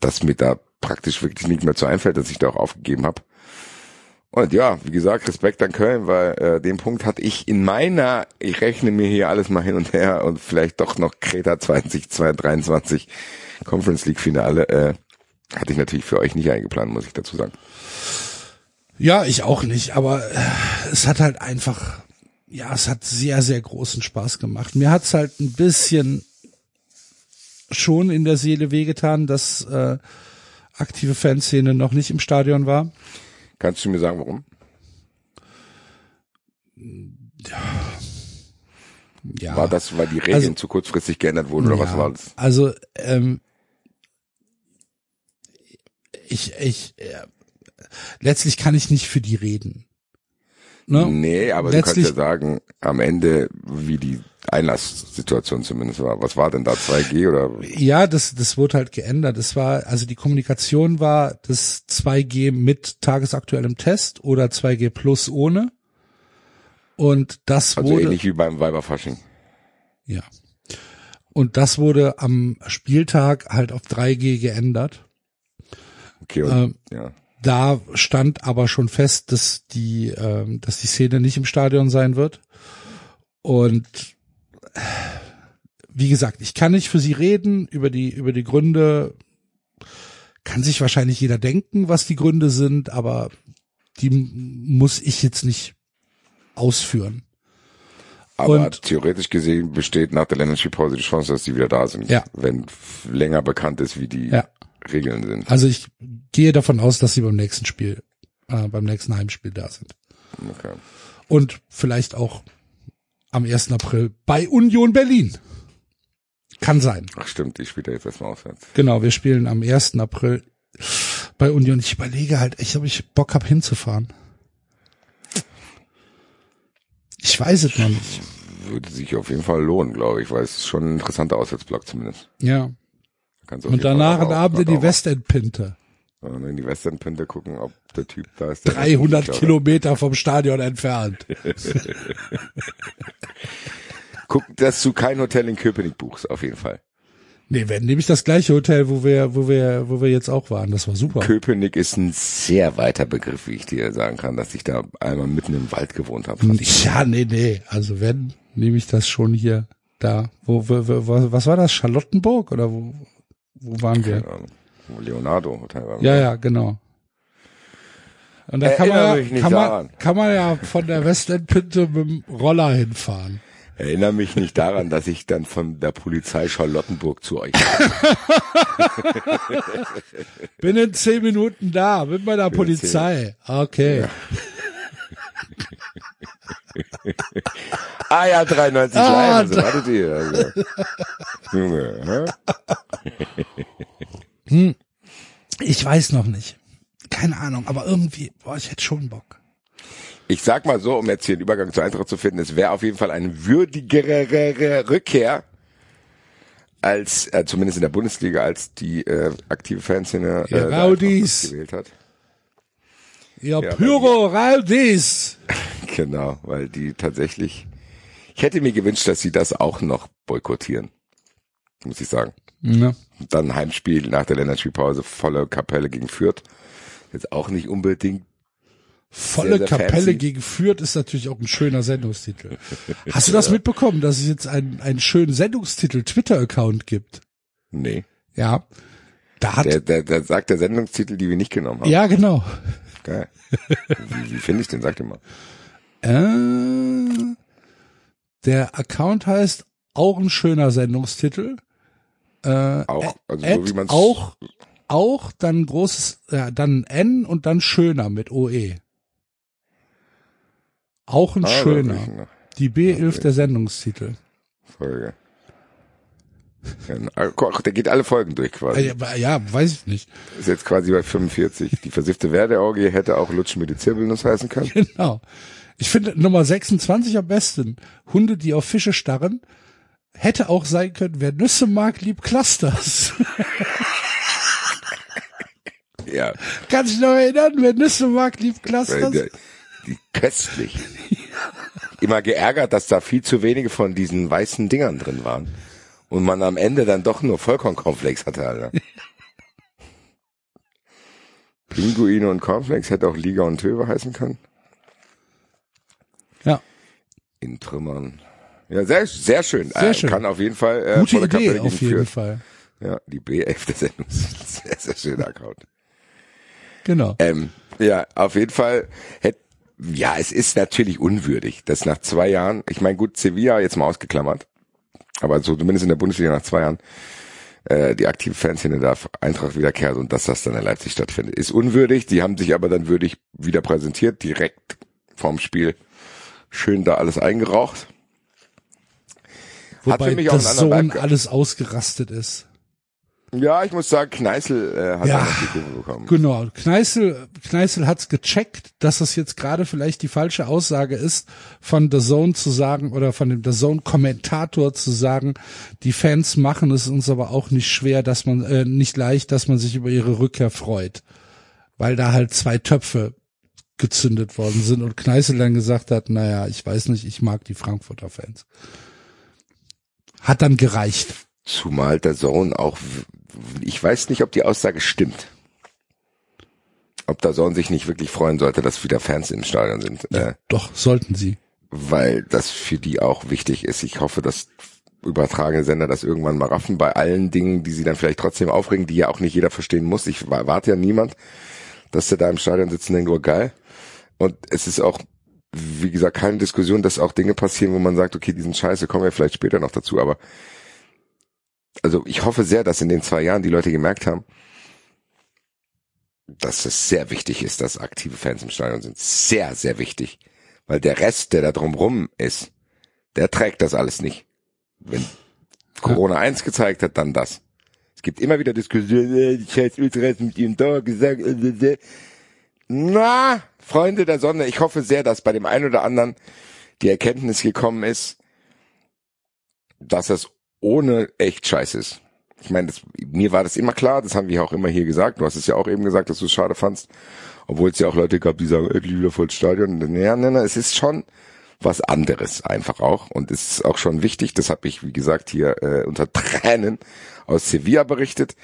dass mir da praktisch wirklich nicht mehr zu einfällt, dass ich da auch aufgegeben habe. Und ja, wie gesagt, Respekt an Köln, weil äh, den Punkt hatte ich in meiner, ich rechne mir hier alles mal hin und her und vielleicht doch noch Kreta 2023 Conference League Finale, äh, hatte ich natürlich für euch nicht eingeplant, muss ich dazu sagen. Ja, ich auch nicht, aber äh, es hat halt einfach, ja, es hat sehr, sehr großen Spaß gemacht. Mir hat's halt ein bisschen schon in der Seele wehgetan, dass äh, aktive Fanszene noch nicht im Stadion war. Kannst du mir sagen, warum? Ja, War das, weil die Regeln Also- zu kurzfristig geändert wurden oder ja, was war das? Also ähm, ich, ich, äh, letztlich kann ich nicht für die reden. Ne? Nee, aber du kannst Letztlich- ja sagen, am Ende, wie die Einlasssituation zumindest war. Was war denn da 2G oder? Ja, das, das wurde halt geändert. Es war, also die Kommunikation war das 2G mit tagesaktuellem Test oder 2G plus ohne. Und das Also wurde, ähnlich wie beim Weiberfasching. ja. Und das wurde am Spieltag halt auf 3G geändert. Okay, und, Ähm, ja. Da stand aber schon fest, dass die, ähm, dass die Szene nicht im Stadion sein wird. Und wie gesagt, ich kann nicht für sie reden über die über die Gründe. Kann sich wahrscheinlich jeder denken, was die Gründe sind, aber die muss ich jetzt nicht ausführen. Aber und- theoretisch gesehen besteht nach der Länderspielpause die Chance, dass sie wieder da sind. Ja. Wenn länger bekannt ist, wie die Ja. Regeln sind. Also ich gehe davon aus, dass sie beim nächsten Spiel, äh, beim nächsten Heimspiel da sind. Okay. Und vielleicht auch am 1. April bei Union Berlin. Kann sein. Ach stimmt, ich spiele jetzt erstmal auswärts. Genau, wir spielen am 1. April bei Union. Ich überlege halt echt, ob ich Bock hab hinzufahren. Ich weiß es noch nicht. Würde sich auf jeden Fall lohnen, glaube ich, weil es ist schon ein interessanter Auswärtsblock zumindest. Ja. Kannst Und danach einen Abend in die Westendpinte. Und in die Westernpinte gucken, ob der Typ da ist. der- 300 Ich glaube, Kilometer vom Stadion entfernt. Guck, dass du kein Hotel in Köpenick buchst, auf jeden Fall. Nee, wenn nämlich das gleiche Hotel, wo wir, wo wir, wo wir jetzt auch waren. Das war super. Köpenick ist ein sehr weiter Begriff, wie ich dir sagen kann, dass ich da einmal mitten im Wald gewohnt habe. Ja, nee, nee. Also wenn, nehme ich das schon hier da. Wo, wo, wo was war das? Charlottenburg oder wo, wo waren wir? Keine Ahnung. Wo Leonardo Hotel war. Ja, ja, genau. Und da kann man, ja, nicht kann, man, kann man ja von der Westendpinte mit dem Roller hinfahren. Erinnere mich nicht daran, dass ich dann von der Polizei Charlottenburg zu euch Bin in zehn Minuten da mit meiner Polizei. Okay. Ah ja, 93 Ah, live, also wartet ihr. Also. Junge, hä? Ich weiß noch nicht. Keine Ahnung, aber irgendwie, boah, ich hätte schon Bock. Ich sag mal so, um jetzt hier einen Übergang zu Eintracht zu finden, es wäre auf jeden Fall eine würdigere Rückkehr als, äh, zumindest in der Bundesliga, als die äh, aktive Fanszene äh, gewählt hat. Ja, Pyro Raldis. Genau, weil die tatsächlich, ich hätte mir gewünscht, dass sie das auch noch boykottieren, muss ich sagen. Ja. Dann Heimspiel nach der Länderspielpause, volle Kapelle gegen Fürth. Jetzt auch nicht unbedingt Volle Sehr, sehr Kapelle fancy. gegen Fürth ist natürlich auch ein schöner Sendungstitel. Hast du das mitbekommen, dass es jetzt einen, einen schönen Sendungstitel Twitter-Account gibt? Nee. Ja. Da hat, Der, der, der sagt der Sendungstitel, die wir nicht genommen haben. ja, genau. Geil. Wie, wie finde ich den? Sag dir mal. Äh, der Account heißt auch ein schöner Sendungstitel. Äh, Auch, also so wie man's auch, auch dann großes, ja, dann N und dann schöner mit OE. Auch ein Ah, schöner. Die B11 Okay. der Sendungstitel. Folge. Guck, der geht alle Folgen durch quasi. Äh, Ja, weiß ich nicht. Ist jetzt quasi bei 45. Die versiffte Werdeorgie hätte auch Lutschen mit die Zirbelnuss heißen können. Genau. Ich finde Nummer 26 am besten. Hunde, die auf Fische starren. Hätte auch sein können, wer Nüsse mag, liebt Clusters. Ja, Kannst du dich noch erinnern? Wer Nüsse mag, liebt Clusters. die köstlich. Immer geärgert, dass da viel zu wenige von diesen weißen Dingern drin waren. Und man am Ende dann doch nur Vollkornkornflakes hatte, Alter. Pinguine und Cornflakes hätte auch Liga und Töwe heißen können. Ja, In Trümmern. Ja, sehr, sehr schön. Sehr äh, schön. Kann auf jeden Fall äh, gute Idee auf jeden führen. Fall. Ja, die B11 der Sendung sehr, sehr schöner Account. Genau. Ähm, ja, auf jeden Fall hätte ja, es ist natürlich unwürdig, dass nach zwei Jahren, ich meine, gut, Sevilla jetzt mal ausgeklammert, aber so zumindest in der Bundesliga nach zwei Jahren, äh, die aktive Fanszene da Eintracht wiederkehrt und dass das dann in Leipzig stattfindet. Ist unwürdig, die haben sich aber dann würdig wieder präsentiert, direkt vorm Spiel schön da alles eingeraucht. Hat Wobei für mich auch das anderen Sohn alles ausgerastet ist. Ja, ich muss sagen, Kneißl äh, hat Ja. auch die Kurve bekommen. Genau. Kneißl, Kneißl hat's gecheckt, dass es jetzt gerade vielleicht die falsche Aussage ist, von The Zone zu sagen oder von dem The Zone Kommentator zu sagen, die Fans machen es uns aber auch nicht schwer, dass man, äh, nicht leicht, dass man sich über ihre Rückkehr freut. Weil da halt zwei Töpfe gezündet worden sind und Kneißl dann gesagt hat, naja, ich weiß nicht, ich mag die Frankfurter Fans. Hat dann gereicht. Zumal der Sohn auch, ich weiß nicht, ob die Aussage stimmt. Ob der Sohn sich nicht wirklich freuen sollte, dass wieder Fans im Stadion sind. Äh, Doch, sollten sie. weil das für die auch wichtig ist. Ich hoffe, dass übertragene Sender das irgendwann mal raffen bei allen Dingen, die sie dann vielleicht trotzdem aufregen, die ja auch nicht jeder verstehen muss. Ich erwarte ja niemand, dass sie da im Stadion sitzen und denkt, oh geil. Und es ist auch, wie gesagt, keine Diskussion, dass auch Dinge passieren, wo man sagt, okay, die sind scheiße, kommen wir vielleicht später noch dazu, aber also ich hoffe sehr, dass in den zwei Jahren die Leute gemerkt haben, dass es sehr wichtig ist, dass aktive Fans im Stadion sind. Sehr, sehr wichtig. Weil der Rest, der da drumrum ist, der trägt das alles nicht. Wenn Corona eins gezeigt hat, dann das. Es gibt immer wieder Diskussionen, äh, die scheiß Ultras mit ihrem Tor gesagt. äh, äh. Na, Freunde der Sonne, ich hoffe sehr, dass bei dem einen oder anderen die Erkenntnis gekommen ist, dass es ohne echt scheiße ist. Ich meine, das, mir war das immer klar, das haben wir auch immer hier gesagt. Du hast es ja auch eben gesagt, dass du es schade fandst. Obwohl es ja auch Leute gab, die sagen, endlich wieder volles Stadion. Ja, nein, nein, es ist schon was anderes einfach auch. Und es ist auch schon wichtig, das habe ich, wie gesagt, hier äh, unter Tränen aus Sevilla berichtet.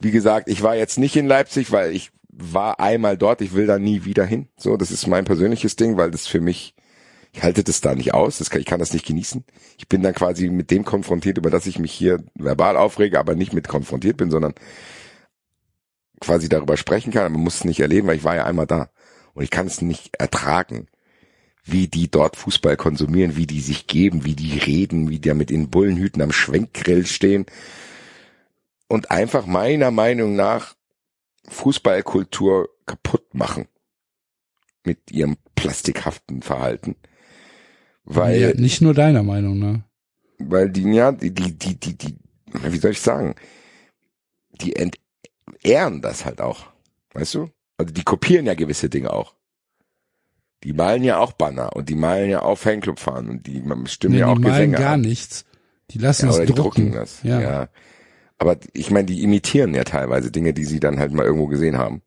Wie gesagt, ich war jetzt nicht in Leipzig, weil ich war einmal dort, ich will da nie wieder hin. So, das ist mein persönliches Ding, weil das für mich, ich halte das da nicht aus, das kann, ich kann das nicht genießen. Ich bin dann quasi mit dem konfrontiert, über das ich mich hier verbal aufrege, aber nicht mit konfrontiert bin, sondern quasi darüber sprechen kann, man muss es nicht erleben, weil ich war ja einmal da. Und ich kann es nicht ertragen, wie die dort Fußball konsumieren, wie die sich geben, wie die reden, wie die mit den Bullenhüten am Schwenkgrill stehen. Und einfach meiner Meinung nach Fußballkultur kaputt machen. Mit ihrem plastikhaften Verhalten. Weil ja, nicht nur deiner Meinung, ne? weil die, ja, die, die, die, die, die, wie soll ich sagen, die entehren das halt auch. Weißt du? Also die kopieren ja gewisse Dinge auch. Die malen ja auch Banner und die malen ja auch Fanclub-Fahren und die stimmen Nee, ja auch die malen Gesänge gar an. nichts. Die lassen Ja, es oder die drucken. drucken das. Ja. Aber ich meine, die imitieren ja teilweise Dinge, die sie dann halt mal irgendwo gesehen haben.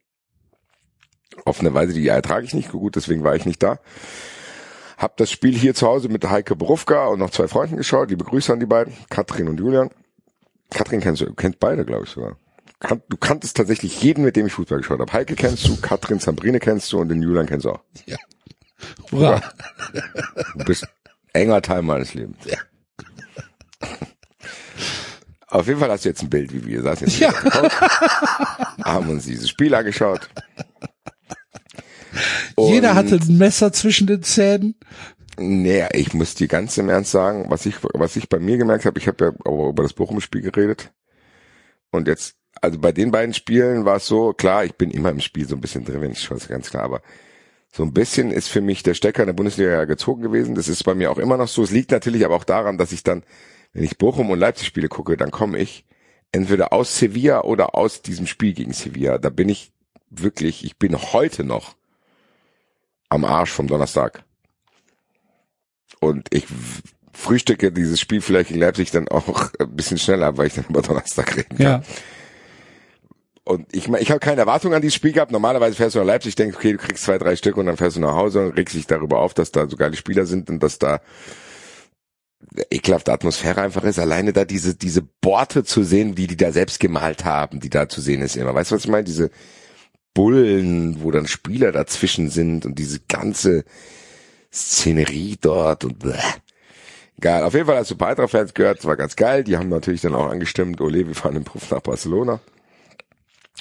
Auf eine Weise, die ertrage ich nicht gut, deswegen war ich nicht da. Hab das Spiel hier zu Hause mit Heike Borufka und noch zwei Freunden geschaut. Liebe Grüße an die beiden, Katrin und Julian. Katrin kennst du, kennt beide, glaube ich sogar. Du kanntest tatsächlich jeden, mit dem ich Fußball geschaut habe. Heike kennst du, Katrin Zambrine kennst du und den Julian kennst du auch. Hurra. Du bist enger Teil meines Lebens. Auf jeden Fall hast du jetzt ein Bild, wie wir saßen jetzt Ja. Couch, haben uns dieses Spiel angeschaut. Jeder hatte ein Messer zwischen den Zähnen. Nee, ich muss dir ganz im Ernst sagen, was ich, was ich bei mir gemerkt habe, ich habe ja auch über das Bochum-Spiel geredet. Und jetzt, also bei den beiden Spielen war es so, klar, ich bin immer im Spiel so ein bisschen drin, wenn ich schaue, ist ganz klar, aber so ein bisschen ist für mich der Stecker in der Bundesliga ja gezogen gewesen. Das ist bei mir auch immer noch so. Es liegt natürlich aber auch daran, dass ich dann, wenn ich Bochum und Leipzig Spiele gucke, dann komme ich entweder aus Sevilla oder aus diesem Spiel gegen Sevilla. Da bin ich wirklich, ich bin heute noch am Arsch vom Donnerstag. Und ich frühstücke dieses Spiel vielleicht in Leipzig dann auch ein bisschen schneller, weil ich dann über Donnerstag reden kann. Ja. Und ich mein, ich habe keine Erwartung an dieses Spiel gehabt. Normalerweise fährst du nach Leipzig, denkst, okay, du kriegst zwei, drei Stück und dann fährst du nach Hause und regst dich darüber auf, dass da so geile Spieler sind und dass da ekelhafte Atmosphäre einfach ist. Alleine da diese, diese Borte zu sehen, die die da selbst gemalt haben, die da zu sehen ist immer. Weißt du, was ich meine? Diese Bullen, wo dann Spieler dazwischen sind und diese ganze Szenerie dort und bleh. Egal, auf jeden Fall hast du paar Eintracht-Fans gehört, es war ganz geil. Die haben natürlich dann auch angestimmt, ole, wir fahren im Puff nach Barcelona.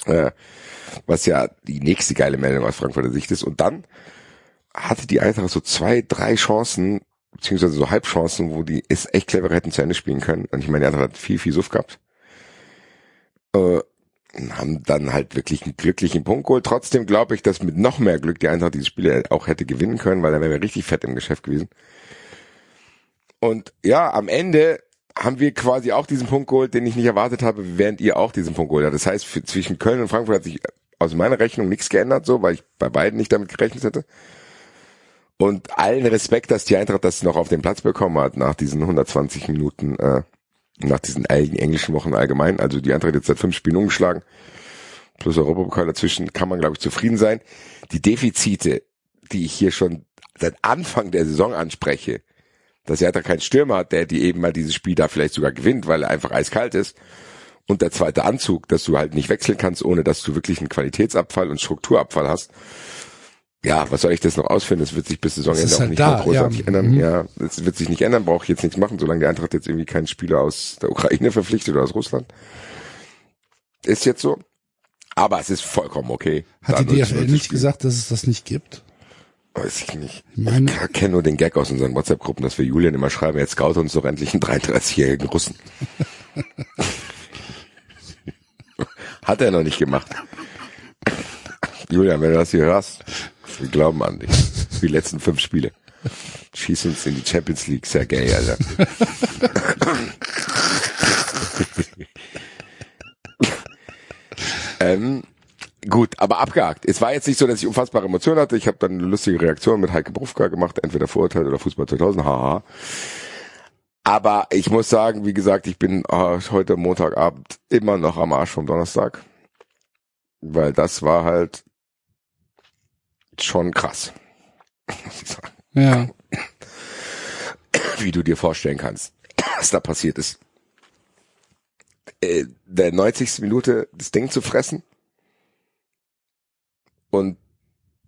Äh, was ja die nächste geile Meldung aus Frankfurter Sicht ist. Und dann hatte die Eintracht so zwei, drei Chancen, beziehungsweise so Halbchancen, wo die es echt clever hätten zu Ende spielen können. Und ich meine, die Eintracht hat viel, viel Suff gehabt. Äh, haben dann halt wirklich einen glücklichen Punkt geholt. Trotzdem glaube ich, dass mit noch mehr Glück die Eintracht diese Spiele auch hätte gewinnen können, weil dann wären wir richtig fett im Geschäft gewesen. Und ja, am Ende haben wir quasi auch diesen Punkt geholt, den ich nicht erwartet habe, während ihr auch diesen Punkt geholt habt. Das heißt, für, zwischen Köln und Frankfurt hat sich aus meiner Rechnung nichts geändert, so, weil ich bei beiden nicht damit gerechnet hätte. Und allen Respekt, dass die Eintracht das noch auf den Platz bekommen hat nach diesen 120 Minuten, äh, nach diesen englischen Wochen allgemein. Also die Eintracht jetzt seit fünf Spielen umgeschlagen, plus Europapokal dazwischen, kann man glaube ich zufrieden sein. Die Defizite, die ich hier schon seit Anfang der Saison anspreche, dass er da keinen Stürmer hat, der die eben mal dieses Spiel da vielleicht sogar gewinnt, weil er einfach eiskalt ist. Und der zweite Anzug, dass du halt nicht wechseln kannst, ohne dass du wirklich einen Qualitätsabfall und Strukturabfall hast. Ja, was soll ich das noch ausfinden? Das wird sich bis Saisonende auch halt nicht da, großartig ja. ändern. Mhm. Ja, das wird sich nicht ändern, brauche ich jetzt nichts machen, solange der Eintracht jetzt irgendwie keinen Spieler aus der Ukraine verpflichtet oder aus Russland. Ist jetzt so. Aber es ist vollkommen okay. Hat die DFL nicht gesagt, dass es das nicht gibt? Weiß ich nicht. Ich meine- Ich kenne nur den Gag aus unseren WhatsApp-Gruppen, dass wir Julian immer schreiben, jetzt scout uns doch endlich einen 33-jährigen Russen. Hat er noch nicht gemacht. Julian, wenn du das hier hörst, wir glauben an dich. Die letzten fünf Spiele. Schieß uns in die Champions League, Sergej, Alter. ähm, Gut, aber abgehakt. Es war jetzt nicht so, dass ich unfassbare Emotionen hatte. Ich habe dann eine lustige Reaktion mit Heike Brufka gemacht, entweder Vorurteil oder Fußball 2000, haha. Aber ich muss sagen, wie gesagt, ich bin äh, heute Montagabend immer noch am Arsch vom Donnerstag. Weil das war halt schon krass. Muss ich sagen. Ja. Wie du dir vorstellen kannst, was da passiert ist. Äh, der 90. Minute das Ding zu fressen und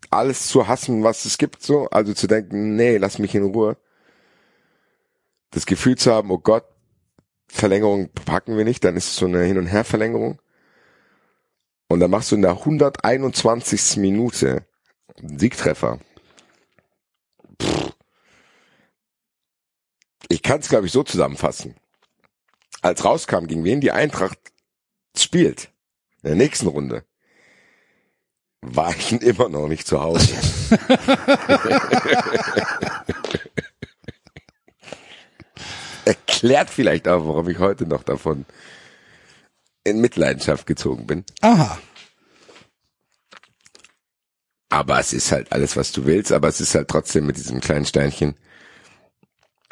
alles zu hassen, was es gibt, so, also zu denken, nee, lass mich in Ruhe. Das Gefühl zu haben, oh Gott, Verlängerung packen wir nicht, dann ist es so eine Hin- und Her-Verlängerung. Und dann machst du in der 121. Minute Siegtreffer. Pff. Ich kann es, glaube ich, so zusammenfassen. Als rauskam, gegen wen die Eintracht spielt, in der nächsten Runde, war ich immer noch nicht zu Hause. Erklärt vielleicht auch, warum ich heute noch davon in Mitleidenschaft gezogen bin. Aha. Aber es ist halt alles, was du willst, aber es ist halt trotzdem mit diesem kleinen Steinchen,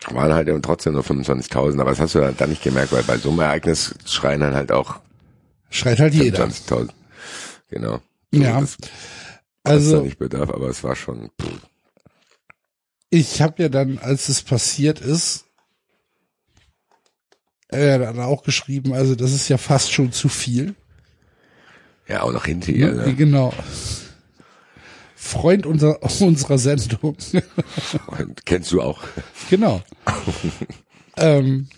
waren halt eben trotzdem nur 25.000, aber das hast du halt dann nicht gemerkt, weil bei so einem Ereignis schreien dann halt auch Schreit halt jeder. 25.000. Genau. So, Ja. Das, Also da nicht bedarf, aber es war schon, pff, ich habe ja dann, als es passiert ist, äh, dann auch geschrieben, also das ist ja fast schon zu viel. ja, auch noch hinterher, Ne? ne? Genau. Freund unserer, unserer Sendung. Und kennst du auch. genau. ähm,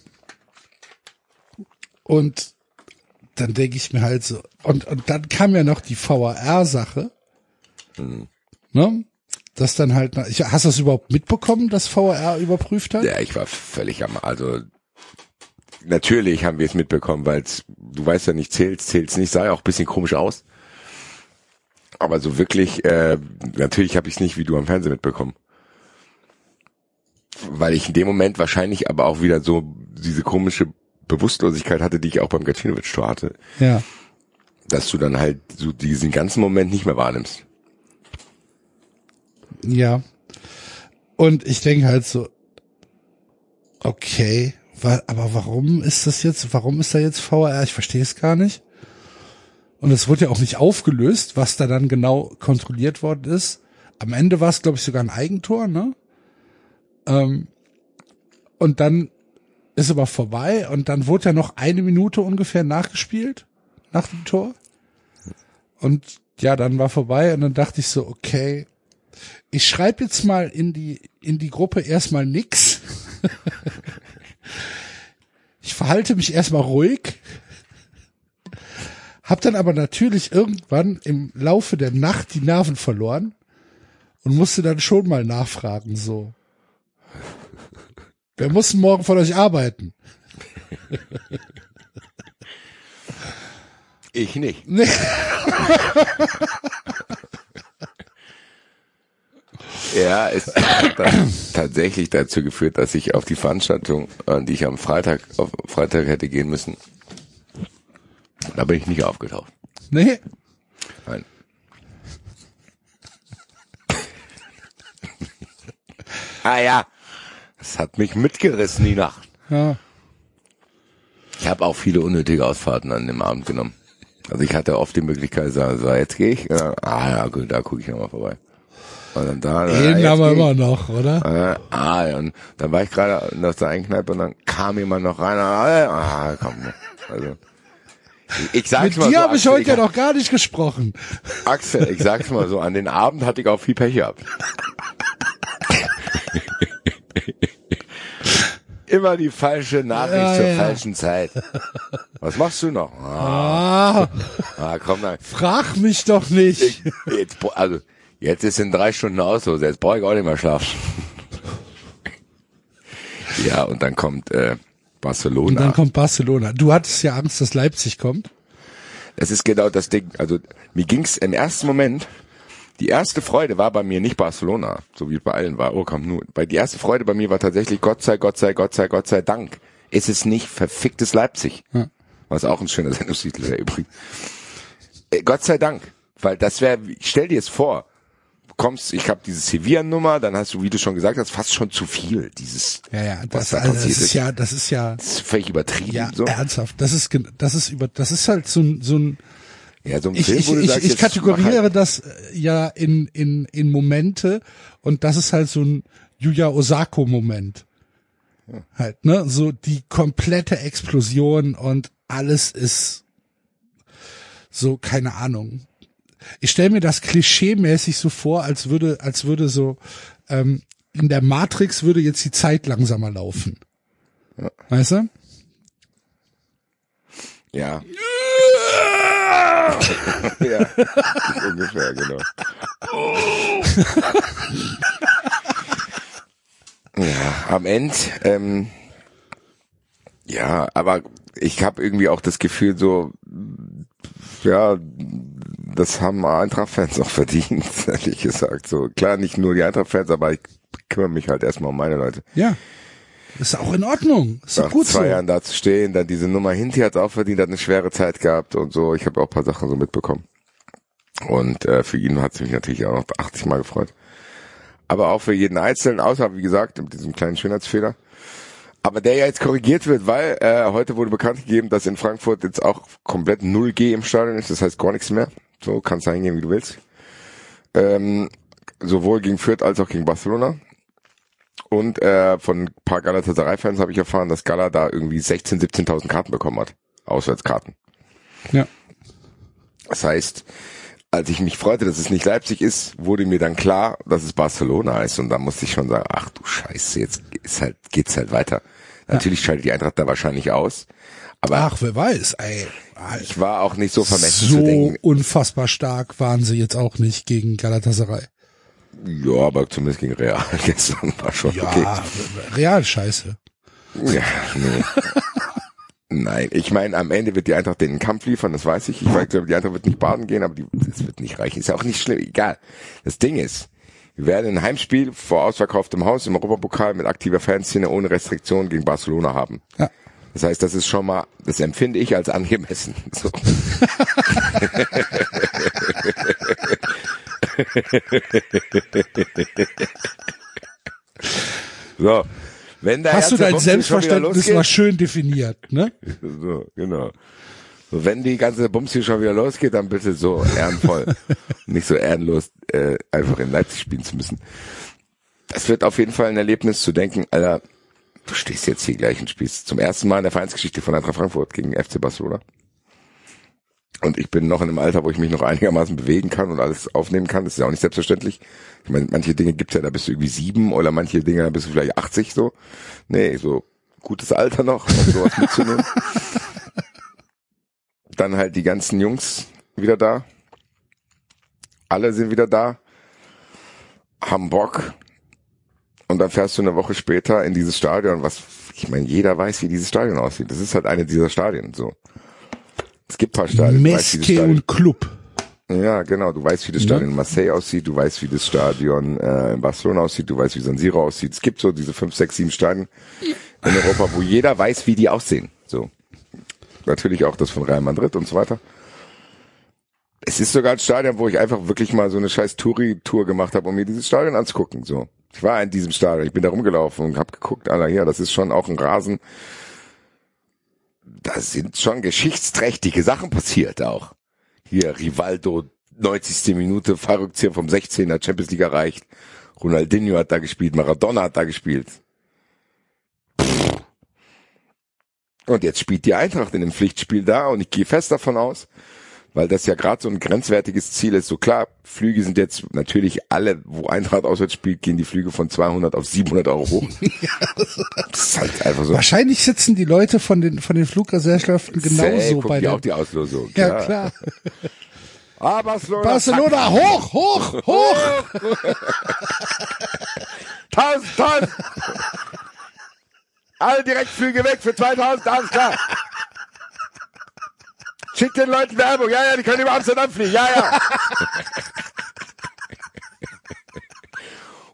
und dann denke ich mir halt so, und, und dann kam ja noch die VAR-Sache, ne? Das dann halt, ich, hast du das überhaupt mitbekommen, dass VAR überprüft hat? Ja, ich war völlig am, also, natürlich haben wir es mitbekommen, weil du weißt ja nicht, zählt's, zählt's nicht, sah ja auch ein bisschen komisch aus. Aber so wirklich, äh, natürlich habe ich es nicht wie du am Fernsehen mitbekommen. Weil ich in dem Moment wahrscheinlich aber auch wieder so diese komische Bewusstlosigkeit hatte, die ich auch beim Gacinovic-Tor hatte, Ja. dass du dann halt so diesen ganzen Moment nicht mehr wahrnimmst. Ja. Und ich denke halt so, okay, aber warum ist das jetzt, warum ist da jetzt VR? Ich verstehe es gar nicht. Und es wurde ja auch nicht aufgelöst, was da dann genau kontrolliert worden ist. Am Ende war es, glaube ich, sogar ein Eigentor, ne? Ähm, und dann ist aber vorbei und dann wurde ja noch eine Minute ungefähr nachgespielt nach dem Tor. Und ja, dann war vorbei und dann dachte ich so, okay, ich schreibe jetzt mal in die, in die Gruppe erstmal nix. ich verhalte mich erstmal ruhig. Hab dann aber natürlich irgendwann im Laufe der Nacht die Nerven verloren und musste dann schon mal nachfragen, so. Wer muss morgen von euch arbeiten? Ich nicht. Nee. Ja, es hat tatsächlich dazu geführt, dass ich auf die Veranstaltung, an die ich am Freitag, auf Freitag hätte gehen müssen, da bin ich nicht aufgetaucht. Nee. Nein. ah ja, es hat mich mitgerissen die Nacht. Ja. Ich habe auch viele unnötige Ausfahrten an dem Abend genommen. Also ich hatte oft die Möglichkeit, sagen, so jetzt gehe ich. Und dann, ah ja, gut, da gucke ich nochmal vorbei. Und dann da. Den ja, jetzt haben wir geh ich. immer noch, oder? Äh, ah, ja, und dann war ich gerade in der einen Kneipe und dann kam jemand noch rein. Ah, komm. Also, ich, sag's Mit mal dir so, habe ich heute ja noch gar nicht gesprochen. Axel, ich sag's mal so, an den Abend hatte ich auch viel Pech gehabt. Immer die falsche Nachricht Ja, zur ja. falschen Zeit. Was machst du noch? Ah, Ah, ah komm dann. frag mich doch nicht. Ich, jetzt, also, jetzt ist in drei Stunden Auslose, jetzt brauche ich auch nicht mehr schlafen. ja, und dann kommt äh, Barcelona. Und dann kommt Barcelona. Du hattest ja Angst, dass Leipzig kommt. Das ist genau das Ding. Also mir ging's im ersten Moment, die erste Freude war bei mir nicht Barcelona, so wie es bei allen war. Oh, komm nur. Weil die erste Freude bei mir war tatsächlich Gott sei, Gott sei, Gott sei, Gott sei Dank. Ist es nicht verficktes Leipzig. Ja. Was auch ein schöner Sendungstitel wäre übrigens. Äh, Gott sei Dank. Weil das wäre, stell dir es vor, kommst, ich habe diese Sevilla-Nummer, dann hast du, wie du schon gesagt hast, fast schon zu viel. Dieses, Ja, ja, was das, da also das passiert ist ja, das ist ja, Das ist völlig übertrieben. ja, so. ernsthaft. Das ist, das ist über, das ist halt so ein, so ein, Ja, so ein ich, Film, ich, wo du ich, sagst, ich kategoriere halt, das äh, ja in, in, in Momente und das ist halt so ein Yuya Osako Moment. Halt, ne, so die komplette Explosion und alles ist so, keine Ahnung. Ich stelle mir das klischee-mäßig so vor, als würde, als würde so, ähm, in der Matrix würde jetzt die Zeit langsamer laufen. Weißt du? Ja. ja, ungefähr, genau. ja, am Ende, ähm, ja, aber ich habe irgendwie auch das Gefühl so, ja, das haben Eintracht-Fans auch verdient, ehrlich gesagt. So klar, nicht nur die Eintracht-Fans, aber ich kümmere mich halt erstmal um meine Leute. Ja. Ist auch in Ordnung. Ist nach gut zwei so. Jahren da zu stehen, dann diese Nummer Hinti hat auch verdient, hat eine schwere Zeit gehabt und so. Ich habe auch ein paar Sachen so mitbekommen. Und äh, für ihn hat es mich natürlich auch noch 80 Mal gefreut. Aber auch für jeden Einzelnen, außer wie gesagt, mit diesem kleinen Schönheitsfehler. Aber der ja jetzt korrigiert wird, weil äh, heute wurde bekannt gegeben, dass in Frankfurt jetzt auch komplett 0G im Stadion ist, das heißt gar nichts mehr. So, kannst du hingehen, wie du willst. Ähm, sowohl gegen Fürth als auch gegen Barcelona. Und äh, von ein paar Galatasaray-Fans habe ich erfahren, dass Gala da irgendwie 16.000, 17.000 Karten bekommen hat. Auswärtskarten. Ja. Das heißt, als ich mich freute, dass es nicht Leipzig ist, wurde mir dann klar, dass es Barcelona ist. Und da musste ich schon sagen, ach du Scheiße, jetzt ist halt, geht's halt weiter. Natürlich schaltet die Eintracht da wahrscheinlich aus. Aber Ach, wer weiß, ey. ich war auch nicht so vermessen so zu denken, unfassbar stark waren sie jetzt auch nicht gegen Galatasaray. ja, aber zumindest gegen Real gestern war schon Ja, okay. real scheiße. Ja, nee. Nein, ich meine, am Ende wird die Eintracht den Kampf liefern, das weiß ich. Ich weiß, die Eintracht wird nicht baden gehen, aber die, das wird nicht reichen. Ist ja auch nicht schlimm, egal. Das Ding ist, wir werden ein Heimspiel vor ausverkauftem Haus im Europapokal mit aktiver Fanszene ohne Restriktion gegen Barcelona haben. Ja. Das heißt, das ist schon mal, das empfinde ich als angemessen. So. so. Wenn der Hast du dein Selbstverständnis mal schön definiert, ne? so, genau. So, wenn die ganze Bums hier schon wieder losgeht, dann bitte so ehrenvoll. Nicht so ehrenlos, äh, einfach in Leipzig spielen zu müssen. Das wird auf jeden Fall ein Erlebnis zu denken, Alter, du stehst jetzt hier gleich und spielst zum ersten Mal in der Vereinsgeschichte von Eintracht Frankfurt gegen FC Barcelona. Und ich bin noch in einem Alter, wo ich mich noch einigermaßen bewegen kann und alles aufnehmen kann. Das ist ja auch nicht selbstverständlich. Ich meine, manche Dinge gibt's ja, da bist du irgendwie sieben oder manche Dinge, da bist du vielleicht 80 so. Nee, so gutes Alter noch, um sowas mitzunehmen. Dann halt die ganzen Jungs wieder da. Alle sind wieder da. Haben Bock. Und dann fährst du eine Woche später in dieses Stadion, was, ich meine, jeder weiß, wie dieses Stadion aussieht. Das ist halt eine dieser Stadien, so. Es gibt ein paar Stadien. Stadion- und Club. ja, genau. Du weißt, wie das Stadion in Marseille aussieht. Du weißt, wie das Stadion äh, in Barcelona aussieht. Du weißt, wie San Siro aussieht. Es gibt so diese fünf, sechs, sieben Stadien in Europa, wo jeder weiß, wie die aussehen. So. Natürlich auch das von Real Madrid und so weiter. Es ist sogar ein Stadion, wo ich einfach wirklich mal so eine scheiß Touri-Tour gemacht habe, um mir dieses Stadion anzugucken. So. Ich war in diesem Stadion, ich bin da rumgelaufen und habe geguckt, Alter, hier, das ist schon auch ein Rasen. Da sind schon geschichtsträchtige Sachen passiert auch. Hier, Rivaldo, 90. Minute, Verrückzieher vom 16er Champions League erreicht. Ronaldinho hat da gespielt, Maradona hat da gespielt. Und jetzt spielt die Eintracht in dem Pflichtspiel da und ich gehe fest davon aus, weil das ja gerade so ein grenzwertiges Ziel ist. So klar, Flüge sind jetzt natürlich alle, wo Eintracht auswärts spielt, gehen die Flüge von 200 auf 700 Euro hoch. das ist halt einfach so. Wahrscheinlich sitzen die Leute von den, von den Fluggesellschaften genauso gucken bei der. auch die Auslosung. ja, klar. Ah, Barcelona. Barcelona, hoch, hoch, hoch. Tausend, tausend. Alle Direktflüge weg für 2000, alles klar. Schickt den Leuten Werbung. Ja, ja, die können über Amsterdam fliegen. Ja, ja.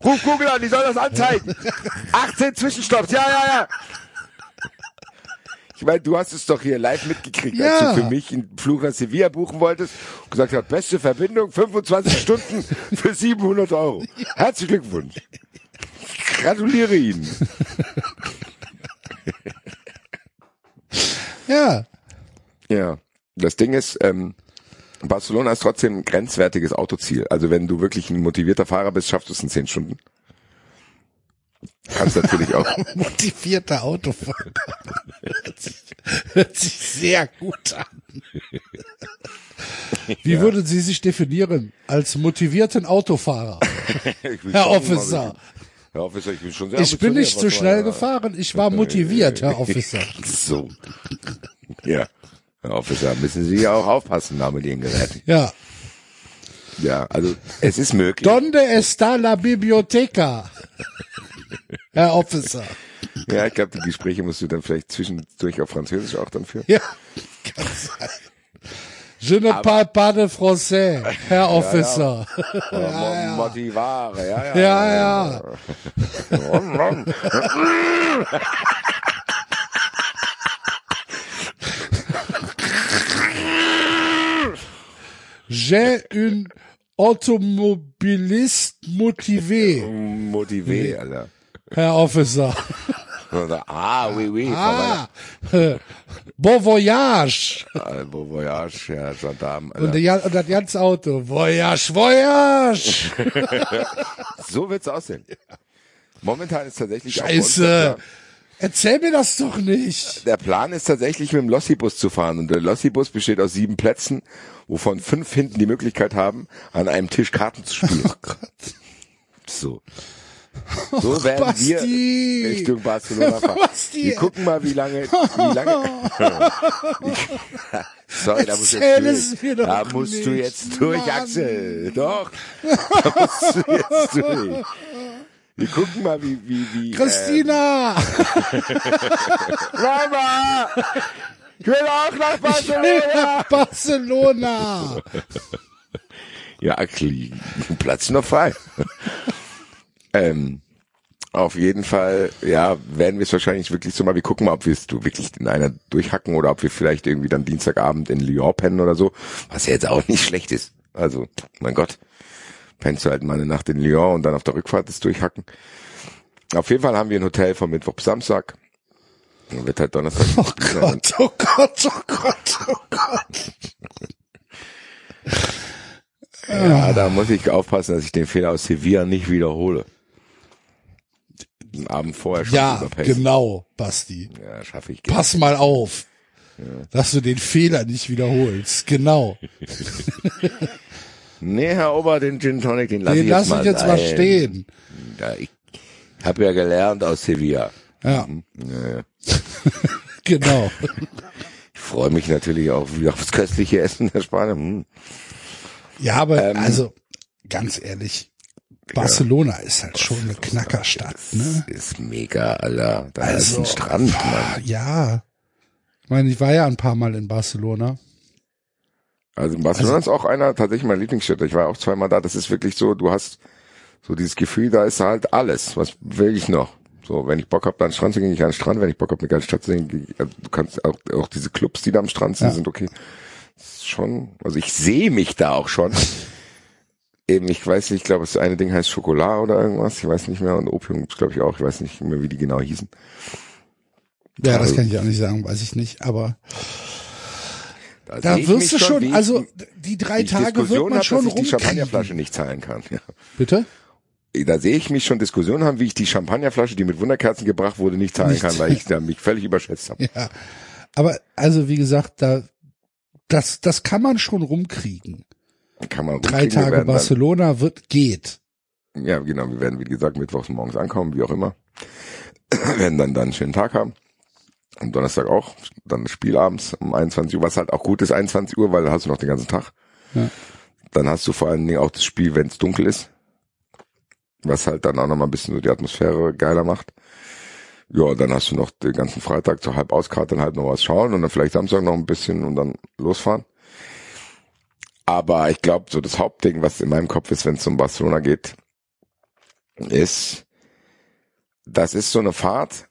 Ruf Google an, die soll das anzeigen. 18 Zwischenstopps. Ja, ja, ja. Ich meine, du hast es doch hier live mitgekriegt, Ja. als du für mich einen Flug nach Sevilla buchen wolltest und gesagt hast, beste Verbindung, 25 Stunden für 700 Euro. Herzlichen Glückwunsch. Ich gratuliere Ihnen. Ja. Ja. Das Ding ist, ähm, Barcelona ist trotzdem ein grenzwertiges Autoziel. Also wenn du wirklich ein motivierter Fahrer bist, schaffst du es in 10 Stunden. Kannst natürlich auch. Motivierter Autofahrer. Hört sich, hört sich sehr gut an. Wie würden Sie sich definieren als motivierten Autofahrer? Herr Officer. Herr Officer, ich bin schon sehr Ich bin nicht zu was schnell gefahren, ich war motiviert, Herr Officer. So. Ja. Herr Officer, müssen Sie ja auch aufpassen da mit Ihren Geräten. Ja. Ja, also es ist möglich. Donde está la biblioteca? Herr Officer. Ja, ich glaube, die Gespräche musst du dann vielleicht zwischendurch auf Französisch auch dann führen. Ja, kann sein. Je ne parle pas de français, Herr Officer. Ja, Motivare, ja, ja. Ja, ja. J'ai une automobiliste motivé, Motivé, Alter. Herr Officer. Ah, oui, oui. Ah, bon voyage. Ah, Bon Voyage, ja, Gendarme, Und, und das ganze Auto. Voyage, voyage. So wird's aussehen. Momentan ist tatsächlich auch Scheiße. uns Erzähl mir das doch nicht. Der Plan ist tatsächlich mit dem Lossi-Bus zu fahren und der Lossi-Bus besteht aus sieben Plätzen, wovon fünf hinten die Möglichkeit haben, an einem Tisch Karten zu spielen. Oh Gott. So. So werden wir Basti. Richtung Barcelona fahren. Basti. Wir gucken mal, wie lange, wie lange. Sorry, da musst du jetzt durch. Da musst du nicht, jetzt durch, Mann. Axel. Doch. Da musst du jetzt durch. Wir gucken mal, wie, wie, wie. Christina. Ähm, Mama! Ich will auch nach Barcelona! Barcelona. Ja, Axel, Platz noch frei. ähm, auf jeden Fall, ja, werden wir es wahrscheinlich wirklich so mal, wir gucken mal, ob wir es du wirklich in einer durchhacken oder ob wir vielleicht irgendwie dann Dienstagabend in Lyon pennen oder so, was ja jetzt auch nicht schlecht ist. Also, mein Gott, pennst du halt mal eine Nacht in Lyon und dann auf der Rückfahrt das durchhacken. Auf jeden Fall haben wir ein Hotel von Mittwoch bis Samstag. Dann wird halt Donnerstag. Oh Gott, oh Gott, oh Gott, oh Gott. Ja, da muss ich aufpassen, dass ich den Fehler aus Sevilla nicht wiederhole. Den Abend vorher schon Ja, genau, Basti. Ja, schaffe ich gerne. Pass mal auf. dass du den Fehler nicht wiederholst. Genau. Nee, Herr Ober, den Gin Tonic, den lasse ich jetzt lass mal ich jetzt mal stehen. Ja, ich habe ja gelernt aus Sevilla. Ja, Ja, ja. genau. Ich freue mich natürlich auch wieder aufs köstliche Essen der Spanier. Hm. Ja, aber Ähm, also ganz ehrlich, Barcelona ist halt schon eine Knackerstadt, ne? Das ist mega, Alter. Da ist Also, ein Strand, Mann. Ja. Ich meine, ich war ja ein paar Mal in Barcelona. Also Barcelona ist auch einer tatsächlich mein Lieblingsstädte. Ich war auch zweimal da. Das ist wirklich so, du hast so dieses Gefühl, da ist halt alles. Was will ich noch? So, wenn ich Bock habe, da an den Strand zu gehen, gehe ich an den Strand. Wenn ich Bock habe, eine geile Stadt zu sehen, also du kannst auch, auch diese Clubs, die da am Strand sind, Ja. sind okay. Das ist schon, also ich sehe mich da auch schon. Eben, ich weiß nicht, ich glaube, das eine Ding heißt Schokolade oder irgendwas. Ich weiß nicht mehr. Und Opium gibt's glaube ich auch. Ich weiß nicht mehr, wie die genau hießen. Ja, das Also- kann ich auch nicht sagen, weiß ich nicht. Aber Da, da wirst du schon, ich- also die drei ich Tage wird Diskussionen man hab, schon dass ich die. Champagnerflasche nicht zahlen kann. Ja. Bitte? Da sehe ich mich schon Diskussionen haben, wie ich die Champagnerflasche, die mit Wunderkerzen gebracht wurde, nicht zahlen Nicht. kann, weil ich da mich völlig überschätzt habe. Ja. Aber also wie gesagt, da das das kann man schon rumkriegen. Kann man Drei rumkriegen. Wir Tage werden Barcelona wird geht. Dann, ja, genau. Wir werden, wie gesagt, mittwochs morgens ankommen, wie auch immer. werden dann, dann einen schönen Tag haben. Am Donnerstag auch. Dann das Spiel abends um 21 Uhr, was halt auch gut ist, 21 Uhr, weil dann hast du noch den ganzen Tag. Ja. Dann hast du vor allen Dingen auch das Spiel, wenn es dunkel ist. Was halt dann auch nochmal ein bisschen so die Atmosphäre geiler macht. Ja, dann hast du noch den ganzen Freitag zur halb Auskarte, dann halt noch was schauen und dann vielleicht Samstag noch ein bisschen und dann losfahren. Aber ich glaube, so das Hauptding, was in meinem Kopf ist, wenn es um Barcelona geht, ist, das ist so eine Fahrt,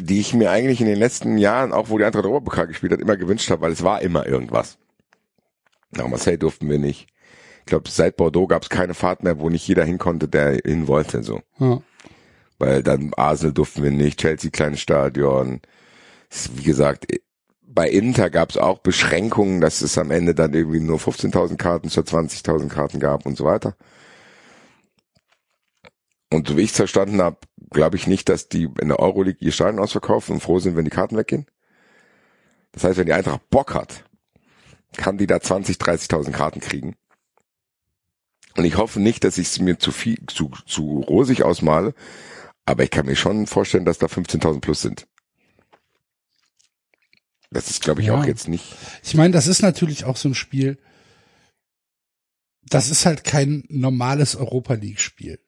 die ich mir eigentlich in den letzten Jahren, auch wo die Eintracht Europapokal gespielt hat, immer gewünscht habe, weil es war immer irgendwas. Nach Marseille durften wir nicht. Ich glaube, seit Bordeaux gab es keine Fahrt mehr, wo nicht jeder hin konnte, der hin wollte. So, Ja. weil dann Arsenal durften wir nicht, Chelsea kleines Stadion. Wie gesagt, bei Inter gab es auch Beschränkungen, dass es am Ende dann irgendwie nur 15.000 Karten statt 20.000 Karten gab und so weiter. Und so wie ich es verstanden habe, glaube ich nicht, dass die in der Euroleague ihr Stadion ausverkaufen und froh sind, wenn die Karten weggehen. Das heißt, wenn die Eintracht Bock hat, kann die da 20, 30.000 Karten kriegen. Und ich hoffe nicht, dass ich es mir zu viel, zu, zu rosig ausmale, aber ich kann mir schon vorstellen, dass da 15.000 plus sind. Das ist, glaube ich, Ja. auch jetzt nicht. Ich meine, das ist natürlich auch so ein Spiel. Das ist halt kein normales Europa League Spiel.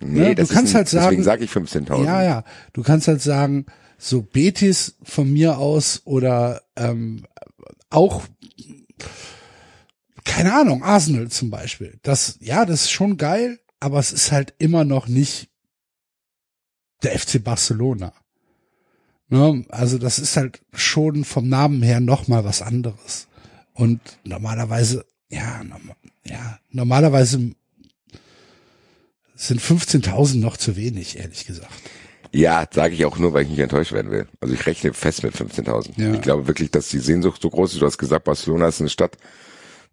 Nee, Ne, du das ist kannst ein, halt sagen- Deswegen sage ich 15.000. Ja, ja. Du kannst halt sagen, so Betis von mir aus oder ähm, auch keine Ahnung, Arsenal zum Beispiel. Das, ja, das ist schon geil, aber es ist halt immer noch nicht der FC Barcelona. Ne? Also das ist halt schon vom Namen her noch mal was anderes. Und normalerweise, ja, norma ja, normalerweise sind 15.000 noch zu wenig, ehrlich gesagt. Ja, sage ich auch nur, weil ich nicht enttäuscht werden will. Also ich rechne fest mit 15.000. Ja. Ich glaube wirklich, dass die Sehnsucht so groß ist. Du hast gesagt, Barcelona ist eine Stadt.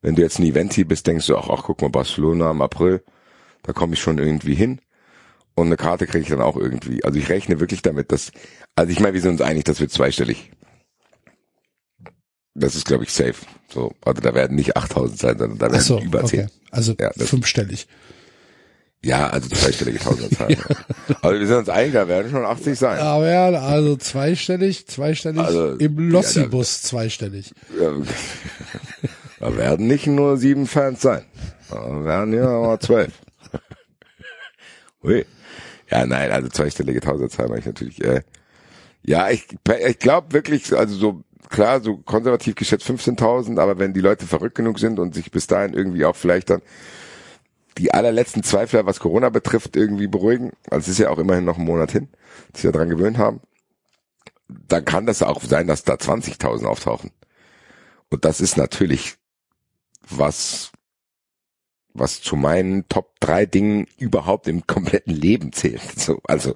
Wenn du jetzt ein Event hier bist, denkst du auch, ach guck mal, Barcelona im April, da komme ich schon irgendwie hin. Und eine Karte kriege ich dann auch irgendwie. Also ich rechne wirklich damit, dass, also ich meine, wir sind uns einig, das wird zweistellig. Das ist, glaube ich, safe. So, also da werden nicht 8000 sein, sondern da werden so, über 10. okay. Also Ja, fünfstellig. Ja, also zweistellige Tausenderzahl. Also wir sind uns einig, da werden schon 80 sein. Aber ja, also zweistellig, zweistellig, Also, im ja, Lossibus zweistellig. Ja, Da werden nicht nur sieben Fans sein. Da werden ja aber zwölf. Ui. Ja, nein, also zweistellige Tausenderzahl meine ich natürlich. Äh, ja, ich, ich glaube wirklich, also so klar, so konservativ geschätzt 15.000, aber wenn die Leute verrückt genug sind und sich bis dahin irgendwie auch vielleicht dann die allerletzten Zweifler, was Corona betrifft, irgendwie beruhigen, also es ist ja auch immerhin noch ein Monat hin, sich ja dran gewöhnt haben, dann kann das auch sein, dass da 20.000 auftauchen. Und das ist natürlich was, was zu meinen Top drei Dingen überhaupt im kompletten Leben zählt. So, also,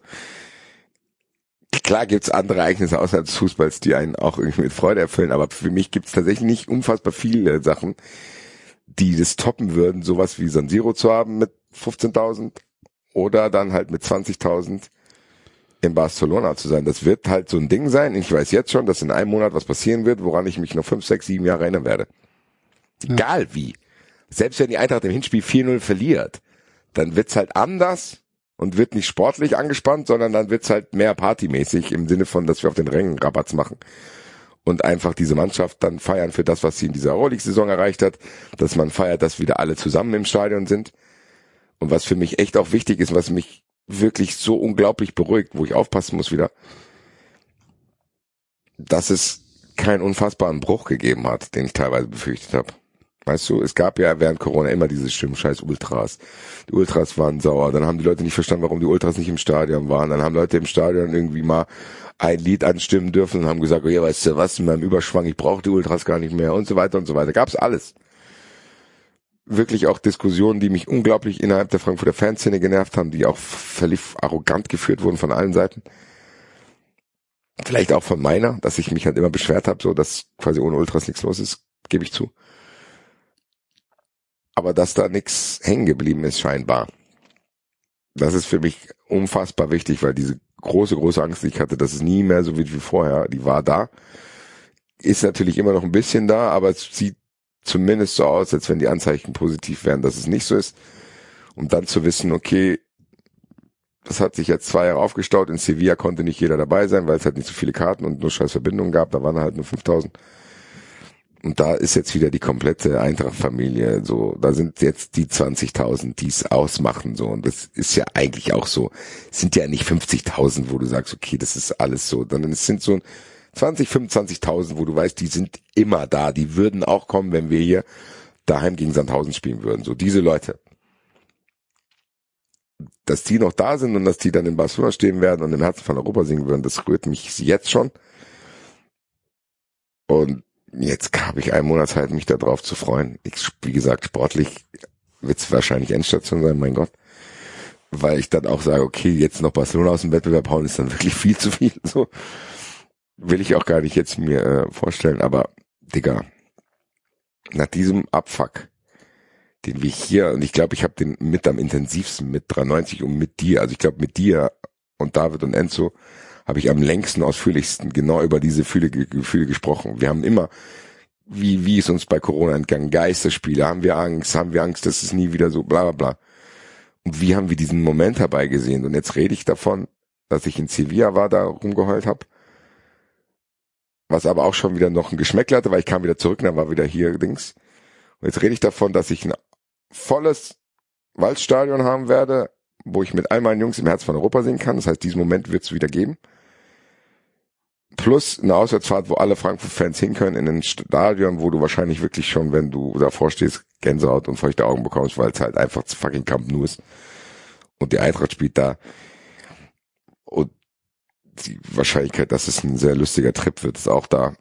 klar gibt's andere Ereignisse außerhalb des Fußballs, die einen auch irgendwie mit Freude erfüllen, aber für mich gibt's tatsächlich nicht unfassbar viele Sachen, die das toppen würden, sowas wie San Siro zu haben mit 15.000 oder dann halt mit 20.000 in Barcelona zu sein. Das wird halt so ein Ding sein. Ich weiß jetzt schon, dass in einem Monat was passieren wird, woran ich mich noch fünf, sechs, sieben Jahre erinnern werde. Egal wie. Selbst wenn die Eintracht im Hinspiel 4-0 verliert, dann wird's halt anders und wird nicht sportlich angespannt, sondern dann wird's halt mehr partymäßig im Sinne von, dass wir auf den Rängen Rabatz machen und einfach diese Mannschaft dann feiern für das, was sie in dieser Euroleague-Saison erreicht hat, dass man feiert, dass wieder alle zusammen im Stadion sind. Und was für mich echt auch wichtig ist, was mich wirklich so unglaublich beruhigt, wo ich aufpassen muss wieder, dass es keinen unfassbaren Bruch gegeben hat, den ich teilweise befürchtet habe. Weißt du, es gab ja während Corona immer diese Stimmen, scheiß Ultras. Die Ultras waren sauer, dann haben die Leute nicht verstanden, warum die Ultras nicht im Stadion waren. Dann haben Leute im Stadion irgendwie mal ein Lied anstimmen dürfen und haben gesagt, oh ja, weißt du was, in meinem Überschwang, ich brauche die Ultras gar nicht mehr und so weiter und so weiter. Gab's alles. Wirklich auch Diskussionen, die mich unglaublich innerhalb der Frankfurter Fanszene genervt haben, die auch völlig arrogant geführt wurden von allen Seiten. Vielleicht auch von meiner, dass ich mich halt immer beschwert habe, so dass quasi ohne Ultras nichts los ist, gebe ich zu aber dass da nichts hängen geblieben ist scheinbar. Das ist für mich unfassbar wichtig, weil diese große, große Angst, die ich hatte, dass es nie mehr so wird wie vorher, die war da. Ist natürlich immer noch ein bisschen da, aber es sieht zumindest so aus, als wenn die Anzeichen positiv wären, dass es nicht so ist. Und dann zu wissen, okay, das hat sich jetzt zwei Jahre aufgestaut. In Sevilla konnte nicht jeder dabei sein, weil es halt nicht so viele Karten und nur scheiß Verbindungen gab. Da waren halt nur 5000. Und da ist jetzt wieder die komplette Eintracht-Familie so, da sind jetzt die 20.000, die es ausmachen so. Und das ist ja eigentlich auch so, es sind ja nicht 50.000, wo du sagst, okay, das ist alles so, sondern es sind so 20, 25.000, wo du weißt, die sind immer da, die würden auch kommen, wenn wir hier daheim gegen Sandhausen spielen würden. So diese Leute. Dass die noch da sind und dass die dann in Barcelona stehen werden und im Herzen von Europa singen würden, das rührt mich jetzt schon. Und jetzt habe ich einen Monat Zeit, mich darauf zu freuen. Ich, wie gesagt, sportlich wird es wahrscheinlich Endstation sein, mein Gott. Weil ich dann auch sage, okay, jetzt noch Barcelona aus dem Wettbewerb hauen ist dann wirklich viel zu viel. So will ich auch gar nicht jetzt mir äh, vorstellen, aber Digga, nach diesem Abfuck, den wir hier, und ich glaube, ich habe den mit am intensivsten mit 93 und mit dir, also ich glaube mit dir und David und Enzo, habe ich am längsten, ausführlichsten genau über diese Gefühle, Gefühle gesprochen. Wir haben immer, wie, wie ist uns bei Corona entgangen? Geisterspiele, haben wir Angst, haben wir Angst, dass es nie wieder so, bla, bla, bla. Und wie haben wir diesen Moment herbeigesehen? Und jetzt rede ich davon, dass ich in Sevilla war, da rumgeheult habe. Was aber auch schon wieder noch ein Geschmäckle hatte, weil ich kam wieder zurück, dann war wieder hier Dings. Und jetzt rede ich davon, dass ich ein volles Waldstadion haben werde, wo ich mit all meinen Jungs im Herz von Europa sehen kann. Das heißt, diesen Moment wird es wieder geben plus eine Auswärtsfahrt, wo alle Frankfurt-Fans hin können in ein Stadion, wo du wahrscheinlich wirklich schon, wenn du davor stehst, Gänsehaut und feuchte Augen bekommst, weil es halt einfach zu fucking Camp Nou ist. Und die Eintracht spielt da. Und die Wahrscheinlichkeit, dass es ein sehr lustiger Trip wird, ist auch da.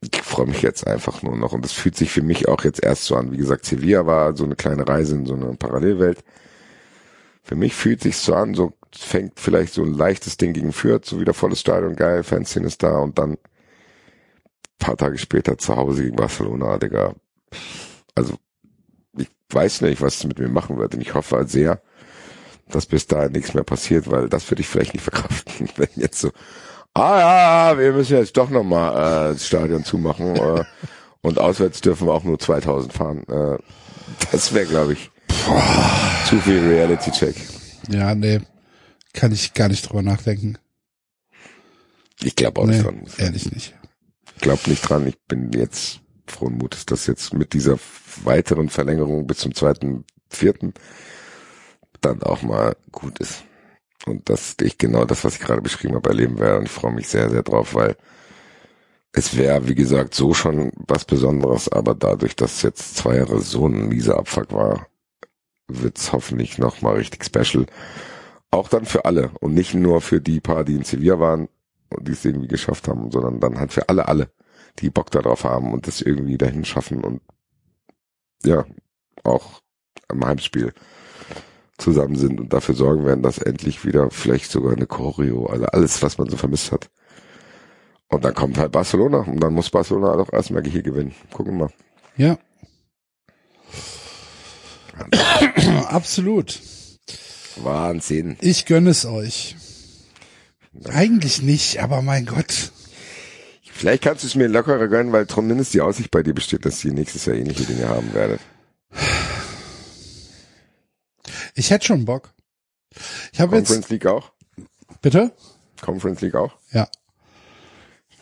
Ich freue mich jetzt einfach nur noch. Und das fühlt sich für mich auch jetzt erst so an. Wie gesagt, Sevilla war so eine kleine Reise in so eine Parallelwelt. Für mich fühlt sich so an, so fängt vielleicht so ein leichtes Ding gegen Fürth, so wieder volles Stadion, geil, Fanszene ist da und dann paar Tage später zu Hause gegen Barcelona, Digga. Also, ich weiß nicht, was es mit mir machen wird und ich hoffe halt sehr, dass bis dahin nichts mehr passiert, weil das würde ich vielleicht nicht verkraften, wenn jetzt so, ah ja, wir müssen jetzt doch nochmal äh, das Stadion zumachen äh, und auswärts dürfen wir auch nur 2000 fahren. Äh, das wäre, glaube ich, zu viel Reality-Check. Ja, nee. Kann ich gar nicht drüber nachdenken. Ich glaube auch nee, nicht dran. Ehrlich nicht. Ich glaube nicht dran. Ich bin jetzt frohen Mutes, dass jetzt mit dieser weiteren Verlängerung bis zum zweiten, vierten dann auch mal gut ist. Und dass ich genau das, was ich gerade beschrieben habe, erleben werde. Und ich freue mich sehr, sehr drauf, weil es wäre, wie gesagt, so schon was Besonderes, aber dadurch, dass jetzt zwei Jahre so ein mieser Abfuck war, wird's hoffentlich noch mal richtig special. Auch dann für alle und nicht nur für die paar, die in Sevilla waren und die es irgendwie geschafft haben, sondern dann halt für alle, alle, die Bock darauf haben und das irgendwie dahin schaffen und ja, auch am Heimspiel zusammen sind und dafür sorgen werden, dass endlich wieder vielleicht sogar eine Choreo, also alles, was man so vermisst hat. Und dann kommt halt Barcelona und dann muss Barcelona doch erstmal hier gewinnen. Gucken wir mal. Ja. Absolut. Wahnsinn. Ich gönne es euch. Eigentlich nicht, aber mein Gott. Vielleicht kannst du es mir lockerer gönnen, weil zumindest die Aussicht bei dir besteht, dass ihr nächstes Jahr ähnliche Dinge haben werdet. Ich hätte schon Bock. Ich habe jetzt, Conference League auch? bitte? Conference League auch? Ja. Ja.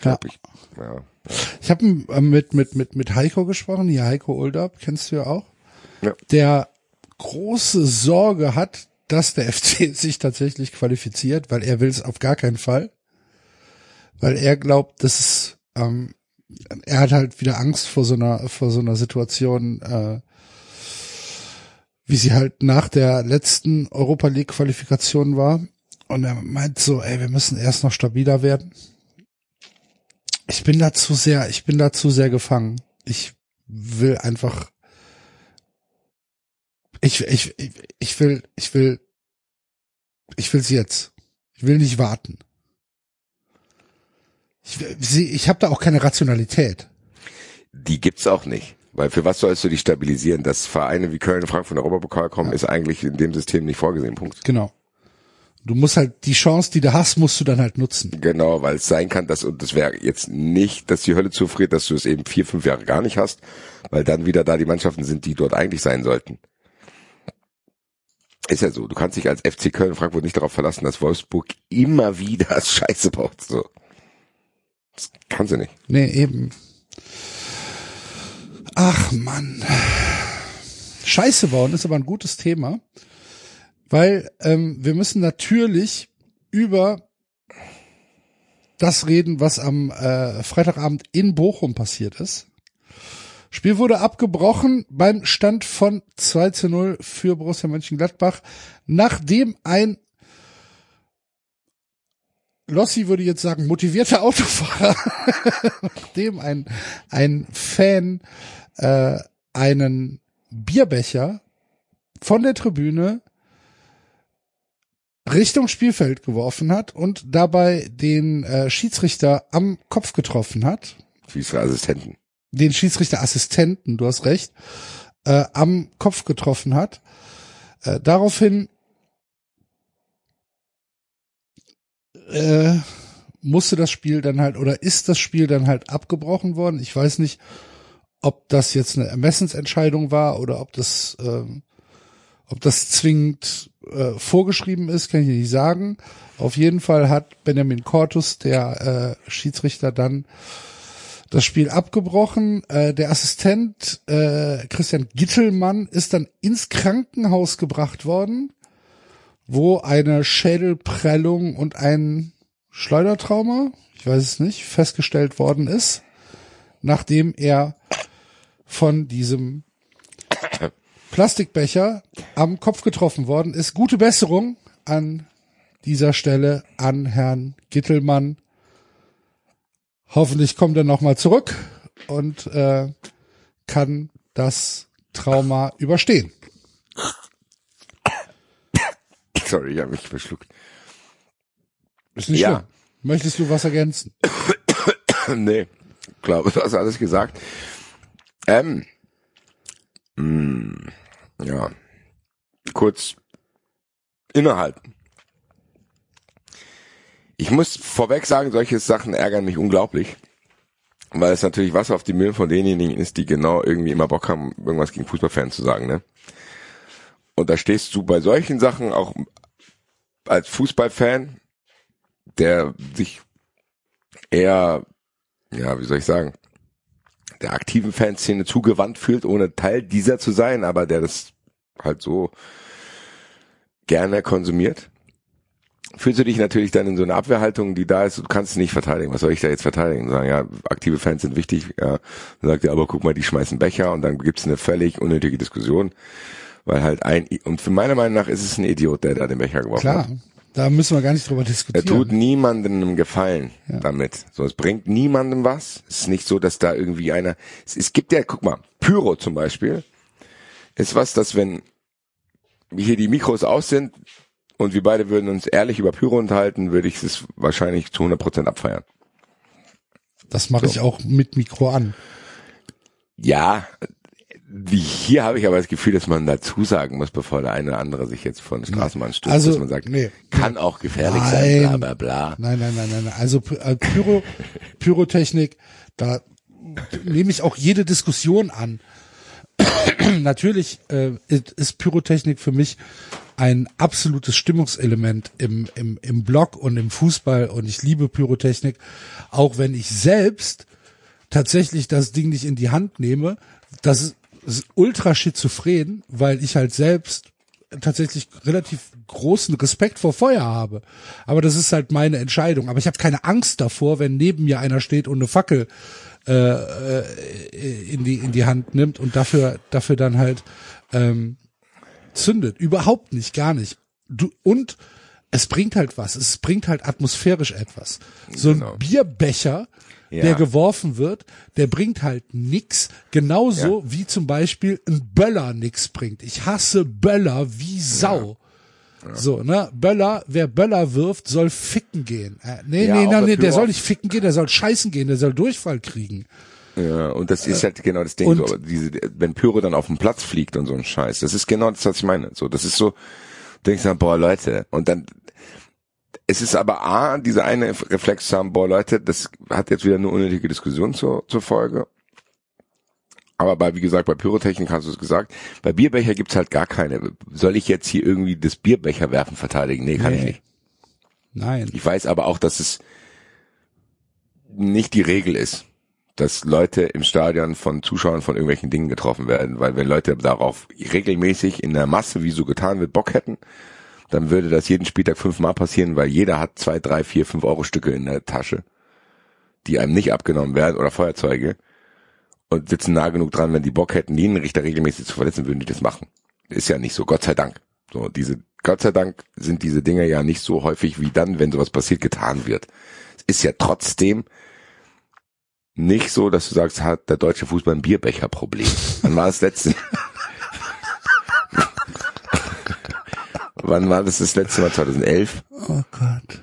Glaub ich. Ja. Ich habe mit, mit, mit, mit Heiko gesprochen, hier Heiko Oldup, kennst du ja auch. Ja. Der große Sorge hat, dass der FC sich tatsächlich qualifiziert, weil er will es auf gar keinen Fall. Weil er glaubt, dass es, ähm, er hat halt wieder Angst vor so einer, vor so einer Situation, äh, wie sie halt nach der letzten Europa League Qualifikation war. Und er meint so, ey, wir müssen erst noch stabiler werden. Ich bin da zu sehr, ich bin da zu sehr gefangen. Ich will einfach, ich, ich, ich, ich will, ich will, ich will's jetzt. Ich will nicht warten. Ich, sie- ich habe da auch keine Rationalität. Die gibt's auch nicht. Weil für was sollst du dich stabilisieren? Dass Vereine wie Köln und Frankfurt in den Europapokal kommen, ist eigentlich in dem System nicht vorgesehen. Punkt. Genau. Du musst halt die Chance, die du hast, musst du dann halt nutzen. Genau, weil es sein kann, dass, und das wäre jetzt nicht, dass die Hölle zufriert, dass du es eben vier, fünf Jahre gar nicht hast, weil dann wieder da die Mannschaften sind, die dort eigentlich sein sollten. Ist ja so, du kannst dich als FC Köln Frankfurt nicht darauf verlassen, dass Wolfsburg immer wieder Scheiße baut. So. Das kannst du nicht. Nee, eben. Ach Mann. Scheiße bauen ist aber ein gutes Thema, weil ähm, wir müssen natürlich über das reden, was am äh, Freitagabend in Bochum passiert ist. Spiel wurde abgebrochen beim Stand von 2 zu 0 für Borussia Mönchengladbach, nachdem ein Lossi würde jetzt sagen, motivierter Autofahrer, nachdem ein, ein Fan äh, einen Bierbecher von der Tribüne Richtung Spielfeld geworfen hat und dabei den äh, Schiedsrichter am Kopf getroffen hat. Schiedsrichterassistenten. Den Schiedsrichterassistenten, du hast recht, äh, am Kopf getroffen hat. Äh, daraufhin äh, musste das Spiel dann halt oder ist das Spiel dann halt abgebrochen worden. Ich weiß nicht, ob das jetzt eine Ermessensentscheidung war oder ob das, ähm, ob das zwingend äh, vorgeschrieben ist, kann ich nicht sagen. Auf jeden Fall hat Benjamin Cortus, der äh, Schiedsrichter, dann das Spiel abgebrochen. Äh, der Assistent äh, Christian Gittelmann ist dann ins Krankenhaus gebracht worden, wo eine Schädelprellung und ein Schleudertrauma, ich weiß es nicht, festgestellt worden ist, nachdem er von diesem Plastikbecher am Kopf getroffen worden ist. Gute Besserung an dieser Stelle an Herrn Gittelmann. Hoffentlich kommt er nochmal zurück und äh, kann das Trauma überstehen. Sorry, ich habe mich verschluckt. Ist nicht Ja. schlimm. Möchtest du was ergänzen? nee, glaube, du hast alles gesagt. Ähm, mh, ja, kurz innehalten. Ich muss vorweg sagen, solche Sachen ärgern mich unglaublich, weil es natürlich Wasser auf die Mühlen von denjenigen ist, die genau irgendwie immer Bock haben, irgendwas gegen Fußballfans zu sagen, ne? Und da stehst du bei solchen Sachen auch als Fußballfan, der sich eher, ja, wie soll ich sagen, der aktiven Fanszene zugewandt fühlt, ohne Teil dieser zu sein, aber der das halt so gerne konsumiert. Fühlst du dich natürlich dann in so einer Abwehrhaltung, die da ist, du kannst nicht verteidigen. Was soll ich da jetzt verteidigen? Und sagen, ja, aktive Fans sind wichtig. Ja. Dann sagt er, aber guck mal, die schmeißen Becher und dann gibt's eine völlig unnötige Diskussion, weil halt ein, und für meiner Meinung nach ist es ein Idiot, der da den Becher geworfen hat. Klar, da müssen wir gar nicht drüber Er diskutieren. tut niemandem einen Gefallen damit. So, es bringt niemandem was. Es ist nicht so, dass da irgendwie einer, es, es gibt ja, guck mal, Pyro zum Beispiel, ist was, dass wenn hier die Mikros aus sind und wir beide würden uns ehrlich über Pyro unterhalten, würde ich es wahrscheinlich zu 100% abfeiern. Das mache ich auch mit Mikro an. Ja, hier habe ich aber das Gefühl, dass man dazu sagen muss, bevor der eine oder andere sich jetzt von der Straßenbahn stürzt, Also, dass man sagt, nee. kann auch gefährlich Nein. sein, bla bla bla. Nein, nein, nein, nein. nein. Also äh, Pyro, Pyrotechnik, da nehme ich auch jede Diskussion an. Natürlich äh, ist Pyrotechnik für mich ein absolutes Stimmungselement im, im, im Block und im Fußball und ich liebe Pyrotechnik, auch wenn ich selbst tatsächlich das Ding nicht in die Hand nehme. Das ist, ist ultra schizophren, weil ich halt selbst tatsächlich relativ großen Respekt vor Feuer habe. Aber das ist halt meine Entscheidung. Aber ich habe keine Angst davor, wenn neben mir einer steht und eine Fackel äh, äh, in die in die Hand nimmt und dafür dafür dann halt ähm, zündet. Überhaupt nicht, gar nicht. Du, und es bringt halt was. Es bringt halt atmosphärisch etwas. So ein Genau. Bierbecher, Ja. der geworfen wird, der bringt halt nix. Genauso wie zum Beispiel ein Böller nix bringt. Ich hasse Böller wie Sau. So, ne? Böller, wer Böller wirft, soll ficken gehen. Äh, nee, Ja, nee, auch nee, der soll nicht ficken gehen, der soll scheißen gehen, der soll Durchfall kriegen. Ja, und das ist halt genau das Ding, und- so, diese, wenn Pyro dann auf den Platz fliegt und so ein Scheiß, das ist genau das, was ich meine. So, das ist so, du denkst dann, boah, Leute, und dann, es ist aber A, dieser eine Reflex zu haben, boah, Leute, das hat jetzt wieder eine unnötige Diskussion zur, zur Folge. Aber bei, wie gesagt, bei Pyrotechnik hast du es gesagt, bei Bierbecher gibt's halt gar keine. Soll ich jetzt hier irgendwie das Bierbecher werfen verteidigen? Nee, kann ich Nee. nicht. Nein. Ich weiß aber auch, dass es nicht die Regel ist, dass Leute im Stadion von Zuschauern von irgendwelchen Dingen getroffen werden, weil wenn Leute darauf regelmäßig in der Masse, wie so getan wird, Bock hätten, dann würde das jeden Spieltag fünfmal passieren, weil jeder hat zwei, drei, vier, fünf Euro Stücke in der Tasche, die einem nicht abgenommen werden oder Feuerzeuge und sitzen nah genug dran, wenn die Bock hätten, Linienrichter regelmäßig zu verletzen, würden die das machen. Ist ja nicht so, Gott sei Dank. So, diese, Gott sei Dank sind diese Dinge ja nicht so häufig wie dann, wenn sowas passiert, getan wird. Es ist ja trotzdem nicht so, dass du sagst, hat der deutsche Fußball ein Bierbecherproblem. Wann war das letzte? Wann war das das letzte Mal? 2011? Oh Gott.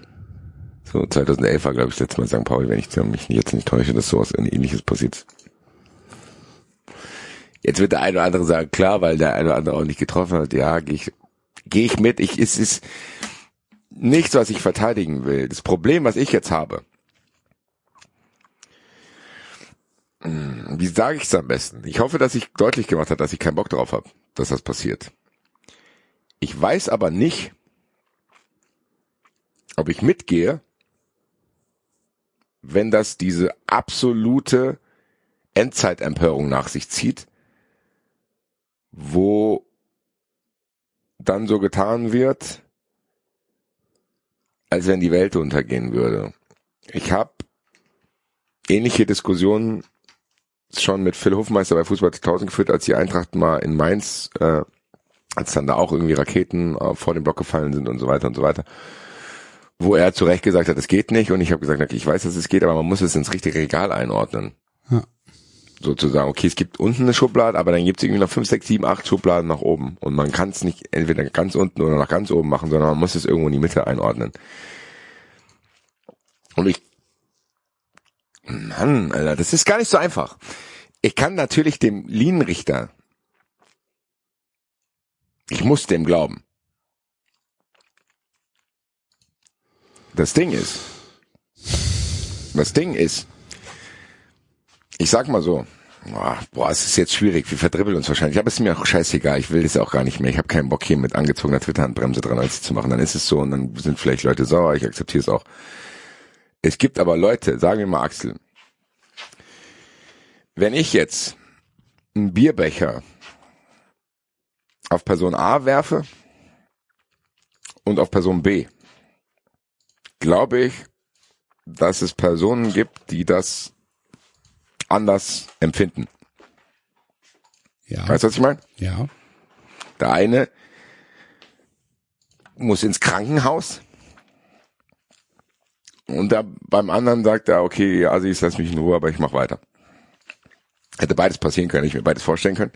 So, 2011 war, glaube ich, das letzte Mal St. Pauli, wenn ich mich jetzt nicht täusche, dass sowas ähnliches passiert ist. Jetzt wird der eine oder andere sagen, klar, weil der eine oder andere auch nicht getroffen hat, ja, gehe ich, gehe ich mit. Ich, es ist nichts, was ich verteidigen will. Das Problem, was ich jetzt habe, wie sage ich es am besten? Ich hoffe, dass ich deutlich gemacht habe, dass ich keinen Bock drauf habe, dass das passiert. Ich weiß aber nicht, ob ich mitgehe, wenn das diese absolute Endzeitempörung nach sich zieht, wo dann so getan wird, als wenn die Welt untergehen würde. Ich habe ähnliche Diskussionen schon mit Phil Hofmeister bei Fußball 2000 geführt, als die Eintracht mal in Mainz, äh, als dann da auch irgendwie Raketen äh, vor den Block gefallen sind und so weiter und so weiter wo er zu Recht gesagt hat, es geht nicht. Und ich habe gesagt, okay, ich weiß, dass es geht, aber man muss es ins richtige Regal einordnen. Ja. Sozusagen, okay, es gibt unten eine Schublade, aber dann gibt es irgendwie noch fünf, sechs, sieben, acht Schubladen nach oben. Und man kann es nicht entweder ganz unten oder nach ganz oben machen, sondern man muss es irgendwo in die Mitte einordnen. Und ich, Mann, Alter, das ist gar nicht so einfach. Ich kann natürlich dem Linienrichter, ich muss dem glauben. Das Ding ist, das Ding ist, ich sag mal so, boah, es ist jetzt schwierig, wir verdribbeln uns wahrscheinlich, aber es ist mir auch scheißegal, ich will das auch gar nicht mehr, ich habe keinen Bock hier mit angezogener Twitter-Handbremse 93 zu machen, dann ist es so und dann sind vielleicht Leute sauer, ich akzeptiere es auch. Es gibt aber Leute, sagen wir mal Axel, wenn ich jetzt einen Bierbecher auf Person A werfe und auf Person B, glaube ich, dass es Personen gibt, die das anders empfinden. Ja. Weißt du, was ich meine? Ja. Der eine muss ins Krankenhaus und da beim anderen sagt er, okay, also ich lass mich in Ruhe, aber ich mach weiter. Hätte beides passieren können, ich mir beides vorstellen können.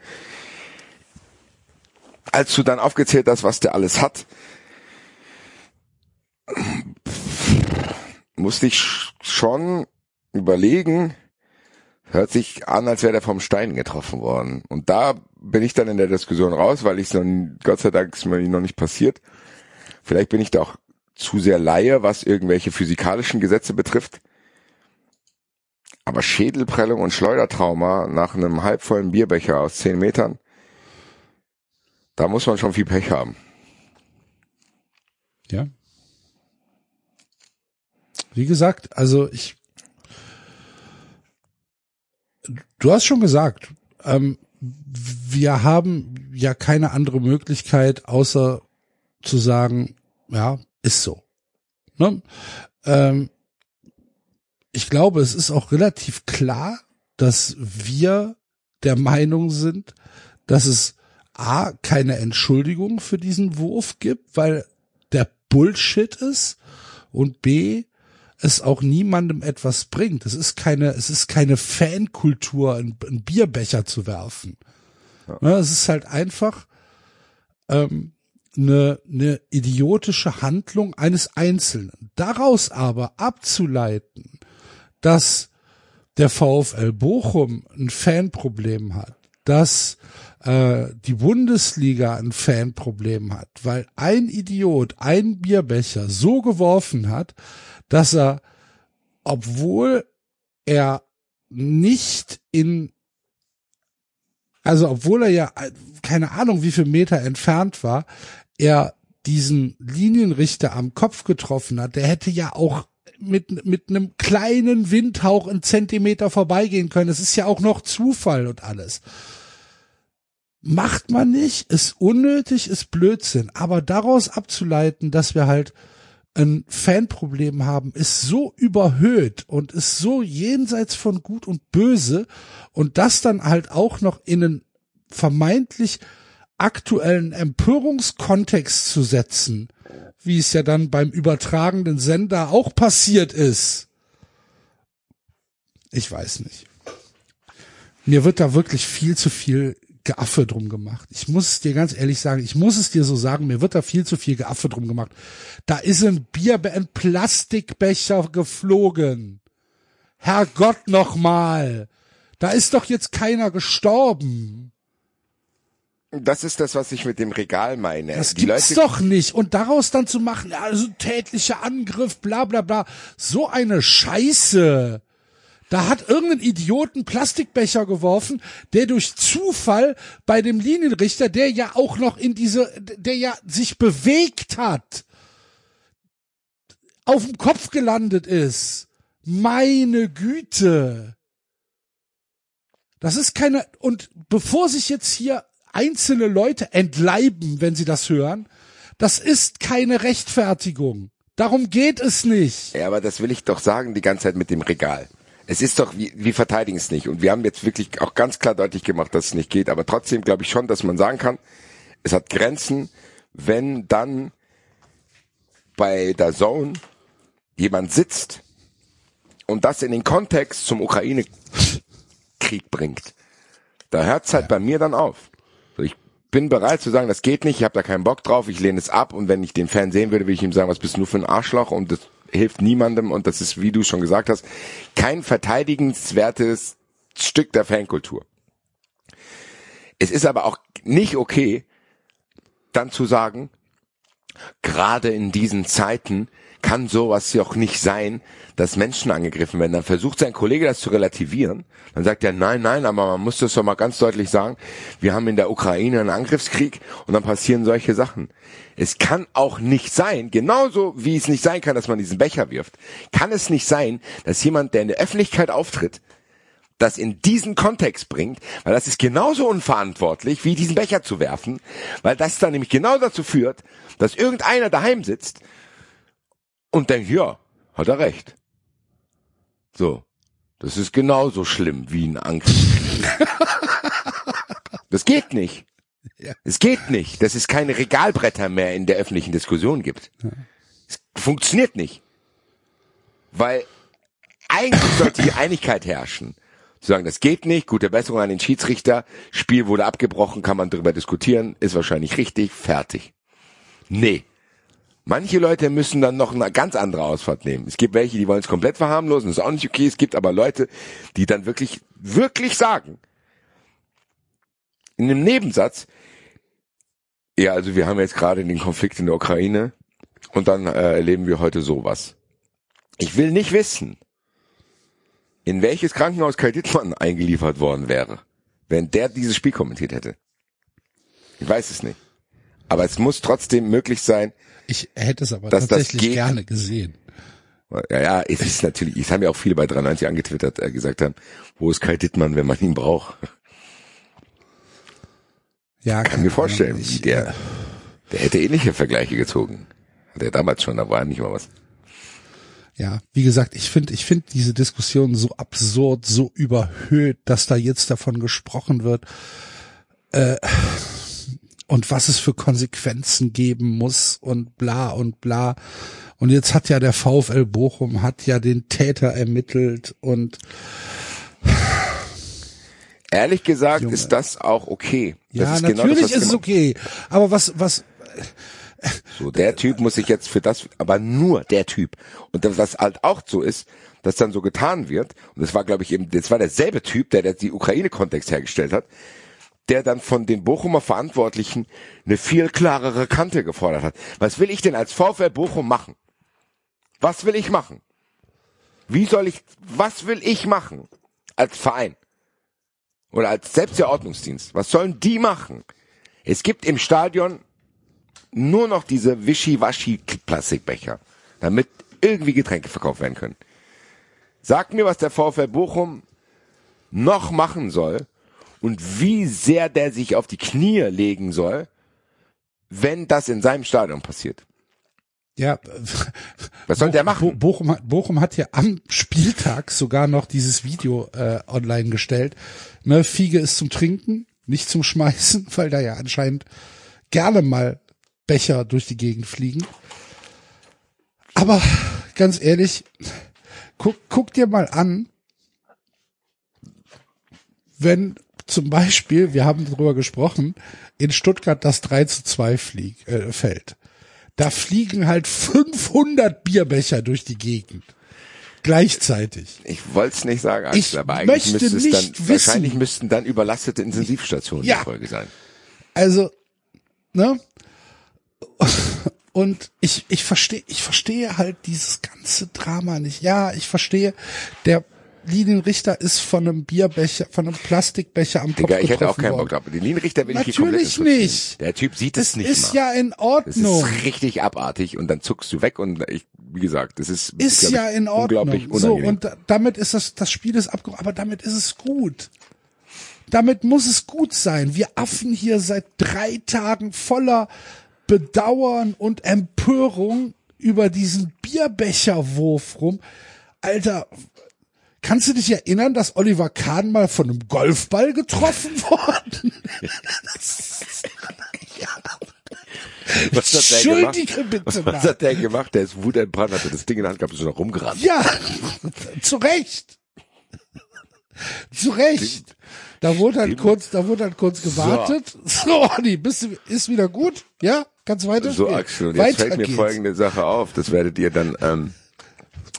Als du dann aufgezählt hast, was der alles hat, musste ich schon überlegen, Hört sich an, als wäre der vom Stein getroffen worden. Und da bin ich dann in der Diskussion raus, weil ich es Gott sei Dank ist mir noch nicht passiert. Vielleicht bin ich da auch zu sehr Laie, was irgendwelche physikalischen Gesetze betrifft. Aber Schädelprellung und Schleudertrauma nach einem halbvollen Bierbecher aus zehn Metern, da muss man schon viel Pech haben. Ja. Wie gesagt, also ich, du hast schon gesagt, ähm, wir haben ja keine andere Möglichkeit, außer zu sagen, ja, ist so. Ne? Ähm, ich glaube, es ist auch relativ klar, dass wir der Meinung sind, dass es A, keine Entschuldigung für diesen Wurf gibt, weil der Bullshit ist und B, es auch niemandem etwas bringt. Es ist keine, es ist keine Fankultur, einen, einen Bierbecher zu werfen. Ja. Ne, es ist halt einfach ähm, eine, eine idiotische Handlung eines Einzelnen. Daraus aber abzuleiten, dass der VfL Bochum ein Fanproblem hat, dass äh, die Bundesliga ein Fanproblem hat, weil ein Idiot einen Bierbecher so geworfen hat, dass er, obwohl er nicht in, also obwohl er ja keine Ahnung wie viel Meter entfernt war, er diesen Linienrichter am Kopf getroffen hat, der hätte ja auch mit, mit einem kleinen Windhauch einen Zentimeter vorbeigehen können. Es ist ja auch noch Zufall und alles. Macht man nicht, ist unnötig, ist Blödsinn. Aber daraus abzuleiten, dass wir halt ein Fanproblem haben, ist so überhöht und ist so jenseits von Gut und Böse und das dann halt auch noch in einen vermeintlich aktuellen Empörungskontext zu setzen, wie es ja dann beim übertragenden Sender auch passiert ist. Ich weiß nicht. Mir wird da wirklich viel zu viel Geaffe drum gemacht. Ich muss es dir ganz ehrlich sagen, ich muss es dir so sagen, mir wird da viel zu viel Geaffe drum gemacht. Da ist ein Bier, ein Plastikbecher geflogen. Herrgott nochmal. Da ist doch jetzt keiner gestorben. Das ist das, was ich mit dem Regal meine. Das Die gibt's Leute doch nicht. Und daraus dann zu machen, also tätlicher Angriff, bla bla bla. So eine Scheiße. Da hat irgendein Idioten Plastikbecher geworfen, der durch Zufall bei dem Linienrichter, der ja auch noch in diese, der ja sich bewegt hat, auf dem Kopf gelandet ist. Meine Güte. Das ist keine, und bevor sich jetzt hier einzelne Leute entleiben, wenn sie das hören, das ist keine Rechtfertigung. Darum geht es nicht. Ja, aber das will ich doch sagen die ganze Zeit mit dem Regal. Es ist doch, wir, wir verteidigen es nicht. Und wir haben jetzt wirklich auch ganz klar deutlich gemacht, dass es nicht geht. Aber trotzdem glaube ich schon, dass man sagen kann, es hat Grenzen, wenn dann bei der Zone jemand sitzt und das in den Kontext zum Ukraine-Krieg bringt. Da hört's halt bei mir dann auf bin bereit zu sagen, das geht nicht, ich habe da keinen Bock drauf, ich lehne es ab und wenn ich den Fan sehen würde, würde ich ihm sagen, was bist du nur für ein Arschloch und das hilft niemandem und das ist, wie du schon gesagt hast, kein verteidigenswertes Stück der Fankultur. Es ist aber auch nicht okay, dann zu sagen, gerade in diesen Zeiten kann sowas ja auch nicht sein, dass Menschen angegriffen werden. Dann versucht sein Kollege das zu relativieren. Dann sagt er, nein, nein, aber man muss das doch mal ganz deutlich sagen. Wir haben in der Ukraine einen Angriffskrieg und dann passieren solche Sachen. Es kann auch nicht sein, genauso wie es nicht sein kann, dass man diesen Becher wirft, kann es nicht sein, dass jemand, der in der Öffentlichkeit auftritt, das in diesen Kontext bringt, weil das ist genauso unverantwortlich, wie diesen Becher zu werfen, weil das dann nämlich genau dazu führt, dass irgendeiner daheim sitzt und denkt, ja, hat er recht. So. Das ist genauso schlimm wie ein Angriffskrieg. das geht nicht. Es geht nicht, dass es keine Regalbretter mehr in der öffentlichen Diskussion gibt. Es funktioniert nicht. Weil eigentlich sollte die Einigkeit herrschen. Zu sagen, das geht nicht, gute Besserung an den Schiedsrichter, Spiel wurde abgebrochen, kann man darüber diskutieren, ist wahrscheinlich richtig, fertig. Nee. Manche Leute müssen dann noch eine ganz andere Ausfahrt nehmen. Es gibt welche, die wollen es komplett verharmlosen, das ist auch nicht okay. Es gibt aber Leute, die dann wirklich, wirklich sagen, in einem Nebensatz, ja, also wir haben jetzt gerade den Konflikt in der Ukraine und dann äh, erleben wir heute sowas. Ich will nicht wissen, in welches Krankenhaus Kai Dittmann eingeliefert worden wäre, wenn der dieses Spiel kommentiert hätte. Ich weiß es nicht. Aber es muss trotzdem möglich sein. Ich hätte es aber Dass das tatsächlich geht- gerne gesehen. Ja, ja, es ist natürlich, es haben ja auch viele bei 93 angetwittert, äh, gesagt haben, wo ist Kai Dittmann, wenn man ihn braucht? Ja, Kann mir vorstellen, wie der, der hätte ähnliche Vergleiche gezogen. Hat er damals schon, da war nicht mal was. Ja, wie gesagt, ich finde, ich finde diese Diskussion so absurd, so überhöht, dass da jetzt davon gesprochen wird, äh, und was es für Konsequenzen geben muss und bla und bla. Und jetzt hat ja der VfL Bochum hat ja den Täter ermittelt und Ehrlich gesagt Junge. ist das auch okay. Das ja, ist genau natürlich das, was ist es genau- okay. Aber was, was, So, der Typ muss sich jetzt für das, aber nur der Typ. Und das, was halt auch so ist, dass dann so getan wird, und das war, glaube ich, eben, das war derselbe Typ, der, der die Ukraine-Kontext hergestellt hat, der dann von den Bochumer Verantwortlichen eine viel klarere Kante gefordert hat. Was will ich denn als VfL Bochum machen? Was will ich machen? Wie soll ich, was will ich machen? Als Verein? Oder als selbst der Ordnungsdienst? Was sollen die machen? Es gibt im Stadion nur noch diese Wischi-Waschi-Plastikbecher, damit irgendwie Getränke verkauft werden können. Sag mir, was der VfL Bochum noch machen soll und wie sehr der sich auf die Knie legen soll, wenn das in seinem Stadion passiert. ja, Was soll der Bo machen? Bochum, hat- Bochum hat ja am Spieltag sogar noch dieses Video äh, online gestellt. Ne, Fiege ist zum Trinken, nicht zum Schmeißen, weil da ja anscheinend gerne mal Becher durch die Gegend fliegen. Aber ganz ehrlich, guck, guck dir mal an, wenn zum Beispiel, wir haben darüber gesprochen, in Stuttgart das 3 zu 2 flieg, äh, fällt. Da fliegen halt 500 Bierbecher durch die Gegend. Gleichzeitig. Ich wollte es nicht sagen, Ich Axel, aber eigentlich möchte müsste es nicht dann, wissen. wahrscheinlich müssten dann überlastete Intensivstationen Ja. die Folge sein. Also, ne? Und ich, ich verstehe, ich verstehe halt dieses ganze Drama nicht. Ja, ich verstehe, der Linienrichter ist von einem Bierbecher, von einem Plastikbecher am Kopf Digga, ich hätte auch keinen worden. Bock drauf. Den Linienrichter will ich hier komplett Natürlich interessieren. nicht. Der Typ sieht es Das nicht ist mal. ja in Das Ordnung. ist richtig abartig und dann zuckst du weg und ich, wie gesagt, das ist, Ist glaub ja ich, in unglaublich Ordnung. So, unangenehm. und da, damit ist das, das Spiel ist abgebrochen, aber damit ist es gut. Damit muss es gut sein. Wir Affen hier seit drei Tagen voller Bedauern und Empörung über diesen Bierbecherwurf rum. Alter, kannst du dich erinnern, dass Oliver Kahn mal von einem Golfball getroffen worden? was hat der gemacht? Entschuldige bitte Was mal. hat der gemacht? Der ist wutentbrannt, hat das Ding in der Hand gehabt, ist noch rumgerannt. Ja, zu Recht. Zu Recht. Da wurde halt kurz, da wurde halt kurz gewartet. So, Olli, bist du, ist wieder gut? Ja? Kannst du weiter? So? Axel, und jetzt Weiter fällt mir geht's. folgende Sache auf. Das werdet ihr dann ähm,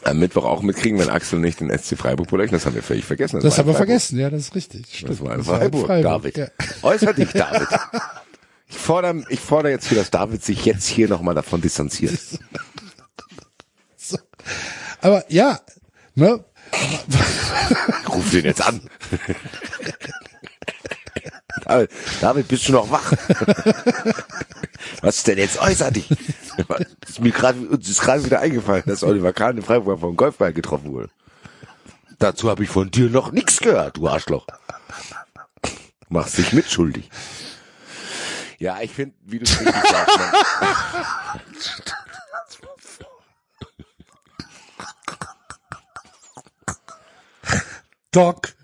am Mittwoch auch mitkriegen, wenn Axel nicht den SC Freiburg beleuchtet. Das haben wir völlig vergessen. Das war haben wir vergessen, ja, das ist richtig. Stimmt. Das war in Das Freiburg, Freiburg, David. ja. Äußer dich, David. Ich fordere, ich fordere jetzt für, dass David sich jetzt hier nochmal davon distanziert. Aber ja, ne? Ruf den jetzt an. David, David, bist du noch wach? Was ist denn jetzt? Äußer dich. Ist mir gerade, uns ist gerade wieder eingefallen, dass Oliver Kahn in Freiburg vom Golfball getroffen wurde. Dazu habe ich von dir noch nichts gehört, du Arschloch. Machst dich mitschuldig. Ja, ich finde, wie du es richtig sagst, Doc.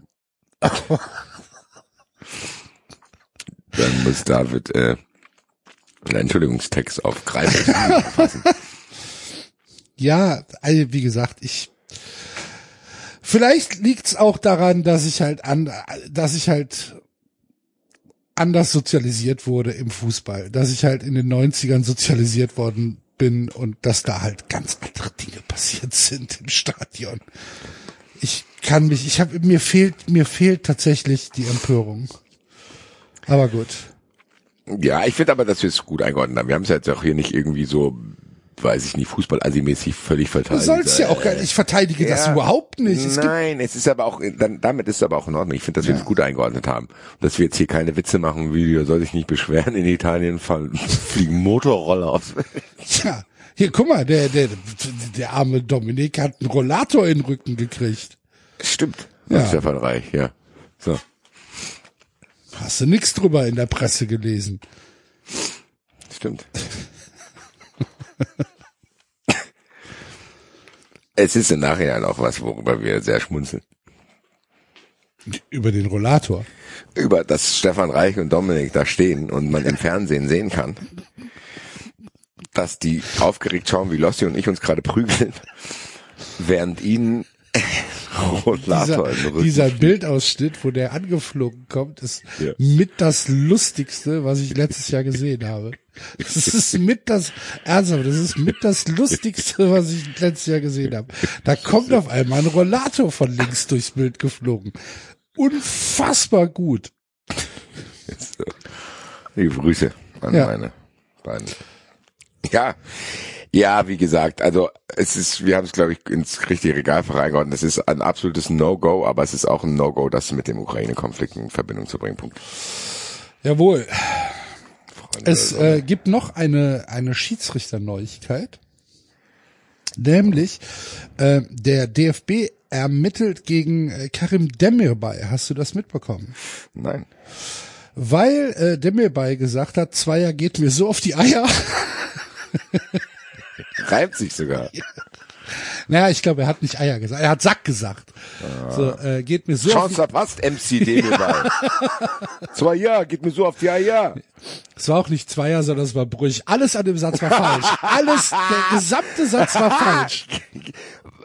Dann muss David äh, einen Entschuldigungstext auf Kreis fassen. Ja, also wie gesagt, ich vielleicht liegt's auch daran, dass ich halt an, dass ich halt anders sozialisiert wurde im Fußball, dass ich halt in den 90ern sozialisiert worden bin und dass da halt ganz andere Dinge passiert sind im Stadion. Ich kann mich, ich habe mir fehlt mir fehlt tatsächlich die Empörung. Aber gut. Ja, ich finde aber, dass wir es gut eingeordnet haben. Wir haben es ja jetzt auch hier nicht irgendwie so, weiß ich nicht, Fußball-Assi-mäßig völlig Du verteidigt. sollst ja auch gar nicht, ich verteidige das Ja. überhaupt nicht. Es Nein, es ist aber auch, dann, damit ist es aber auch in Ordnung. Ich finde, dass wir Ja. das gut eingeordnet haben. Dass wir jetzt hier keine Witze machen, wie, soll sich nicht beschweren, in Italien fallen, fliegen Motorroller aus. ja, hier, guck mal, der, der, der arme Dominik hat einen Rollator in den Rücken gekriegt. Stimmt. Ja. Stefan Reich, ja. So. Hast du nix drüber in der Presse gelesen? Stimmt. es ist im Nachhinein auch was, worüber wir sehr schmunzeln. Über den Rollator. Über, dass Stefan Reich und Dominik da stehen und man im Fernsehen sehen kann, dass die aufgeregt schauen, wie Lossi und ich uns gerade prügeln, während ihnen Rollator Dieser, dieser Bildausschnitt, wo der angeflogen kommt, ist Ja. mit das lustigste, was ich letztes Jahr gesehen habe. Das ist mit das, ernsthaft, das ist mit das lustigste, was ich letztes Jahr gesehen habe. Da kommt auf einmal ein Rollator von links durchs Bild geflogen. Unfassbar gut. Liebe Grüße an Ja. meine beiden. Ja, ja, wie gesagt, also es ist, wir haben es glaube ich ins richtige Regalfach eingeordnet. Es ist ein absolutes No-Go, aber es ist auch ein No-Go, das mit dem Ukraine-Konflikt in Verbindung zu bringen. Punkt. Jawohl. Freunde. Es äh, gibt noch eine, eine Schiedsrichterneuigkeit. Nämlich, äh, der DFB ermittelt gegen äh, Karim Demirbay. Hast du das mitbekommen? Nein. Weil äh, Demirbay gesagt hat, Zweier geht mir so auf die Eier. Reibt sich sogar. naja, ich glaube, er hat nicht Eier gesagt. Er hat Sack gesagt. So, äh, geht mir so Chance die, verpasst, MC Demirbay. Zwei ja, geht mir so auf die Eier. Es war auch nicht Zweier, sondern es war Brüch. Alles an dem Satz war falsch. Alles, der gesamte Satz war falsch.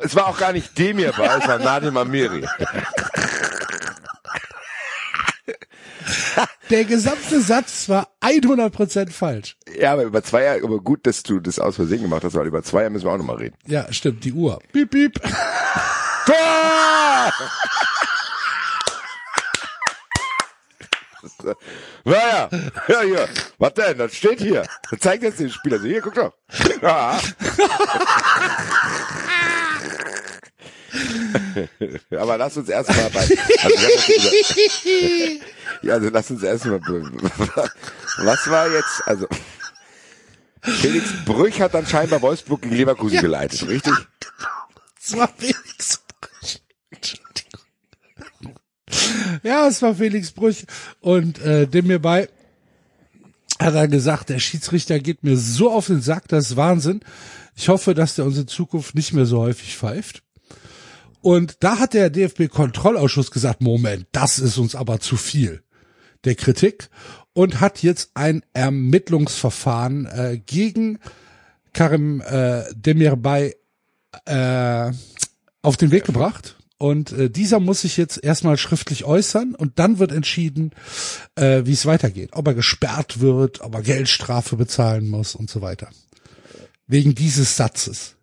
Es war auch gar nicht Demirbay, es war Nadim Amiri. Der gesamte Satz war 100% falsch. Ja, aber über zwei Jahre, aber gut, dass du das aus Versehen gemacht hast, weil über zwei Jahre müssen wir auch nochmal reden. Ja, stimmt, die Uhr. Piep, piep. Tor! Naja, ja, hier. Was denn? Das steht hier. Das zeigt jetzt den Spieler. So, hier, guck doch. Ja. Aber lass uns erstmal bei. Also, also lass uns erstmal. Was war jetzt? Also Felix Brüch hat dann scheinbar Wolfsburg gegen Leverkusen Ja. geleitet, richtig? Es war Felix Brüch. Ja, es war Felix Brüch. Und äh, dem mir bei hat er gesagt, der Schiedsrichter geht mir so auf den Sack, das ist Wahnsinn. Ich hoffe, dass der uns in Zukunft nicht mehr so häufig pfeift. Und da hat der DFB-Kontrollausschuss gesagt, Moment, das ist uns aber zu viel der Kritik und hat jetzt ein Ermittlungsverfahren äh, gegen Karim äh, Demirbay äh, auf den Weg gebracht. Und äh, dieser muss sich jetzt erstmal schriftlich äußern und dann wird entschieden, äh, wie es weitergeht. Ob er gesperrt wird, ob er Geldstrafe bezahlen muss und so weiter. Wegen dieses Satzes.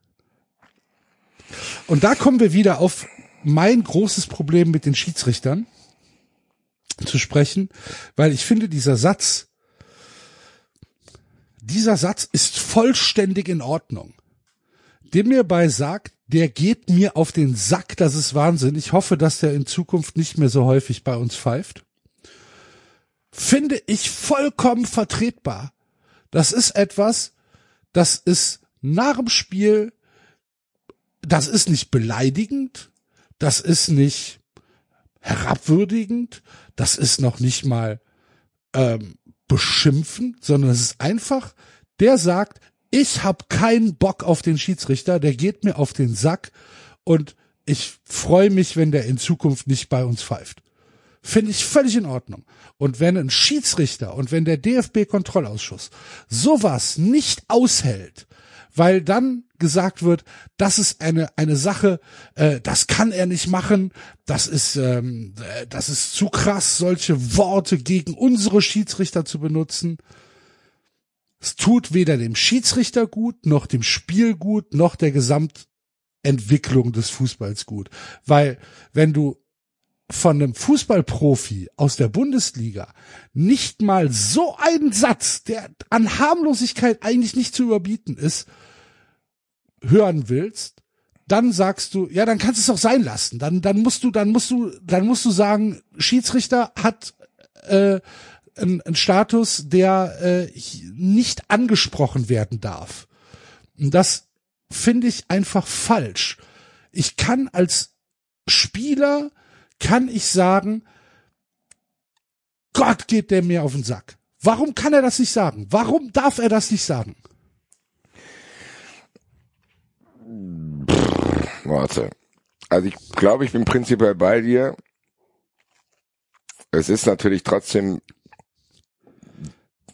Und da kommen wir wieder auf mein großes Problem mit den Schiedsrichtern zu sprechen, weil ich finde, dieser Satz, dieser Satz ist vollständig in Ordnung. Dem mir bei sagt, der geht mir auf den Sack, das ist Wahnsinn. Ich hoffe, dass der in Zukunft nicht mehr so häufig bei uns pfeift. Finde ich vollkommen vertretbar. Das ist etwas, das ist nach dem Spiel, das ist nicht beleidigend, das ist nicht herabwürdigend, das ist noch nicht mal ähm, beschimpfend, sondern es ist einfach, der sagt, ich habe keinen Bock auf den Schiedsrichter, der geht mir auf den Sack und ich freue mich, wenn der in Zukunft nicht bei uns pfeift. Finde ich völlig in Ordnung. Und wenn ein Schiedsrichter und wenn der DFB-Kontrollausschuss sowas nicht aushält, weil dann gesagt wird, das ist eine eine Sache, äh, das kann er nicht machen, das ist ähm, äh, das ist zu krass, solche Worte gegen unsere Schiedsrichter zu benutzen. Es tut weder dem Schiedsrichter gut, noch dem Spiel gut, noch der Gesamtentwicklung des Fußballs gut. Weil wenn du von einem Fußballprofi aus der Bundesliga nicht mal so einen Satz, der an Harmlosigkeit eigentlich nicht zu überbieten ist, hören willst, dann sagst du, ja, dann kannst du es auch sein lassen. Dann, dann musst du, dann musst du, dann musst du sagen, Schiedsrichter hat äh, einen, einen Status, der äh, nicht angesprochen werden darf. Und das finde ich einfach falsch. Ich kann als Spieler kann ich sagen, Gott geht der mir auf den Sack. Warum kann er das nicht sagen? Warum darf er das nicht sagen? Warte. Also ich glaube, ich bin prinzipiell bei dir. Es ist natürlich trotzdem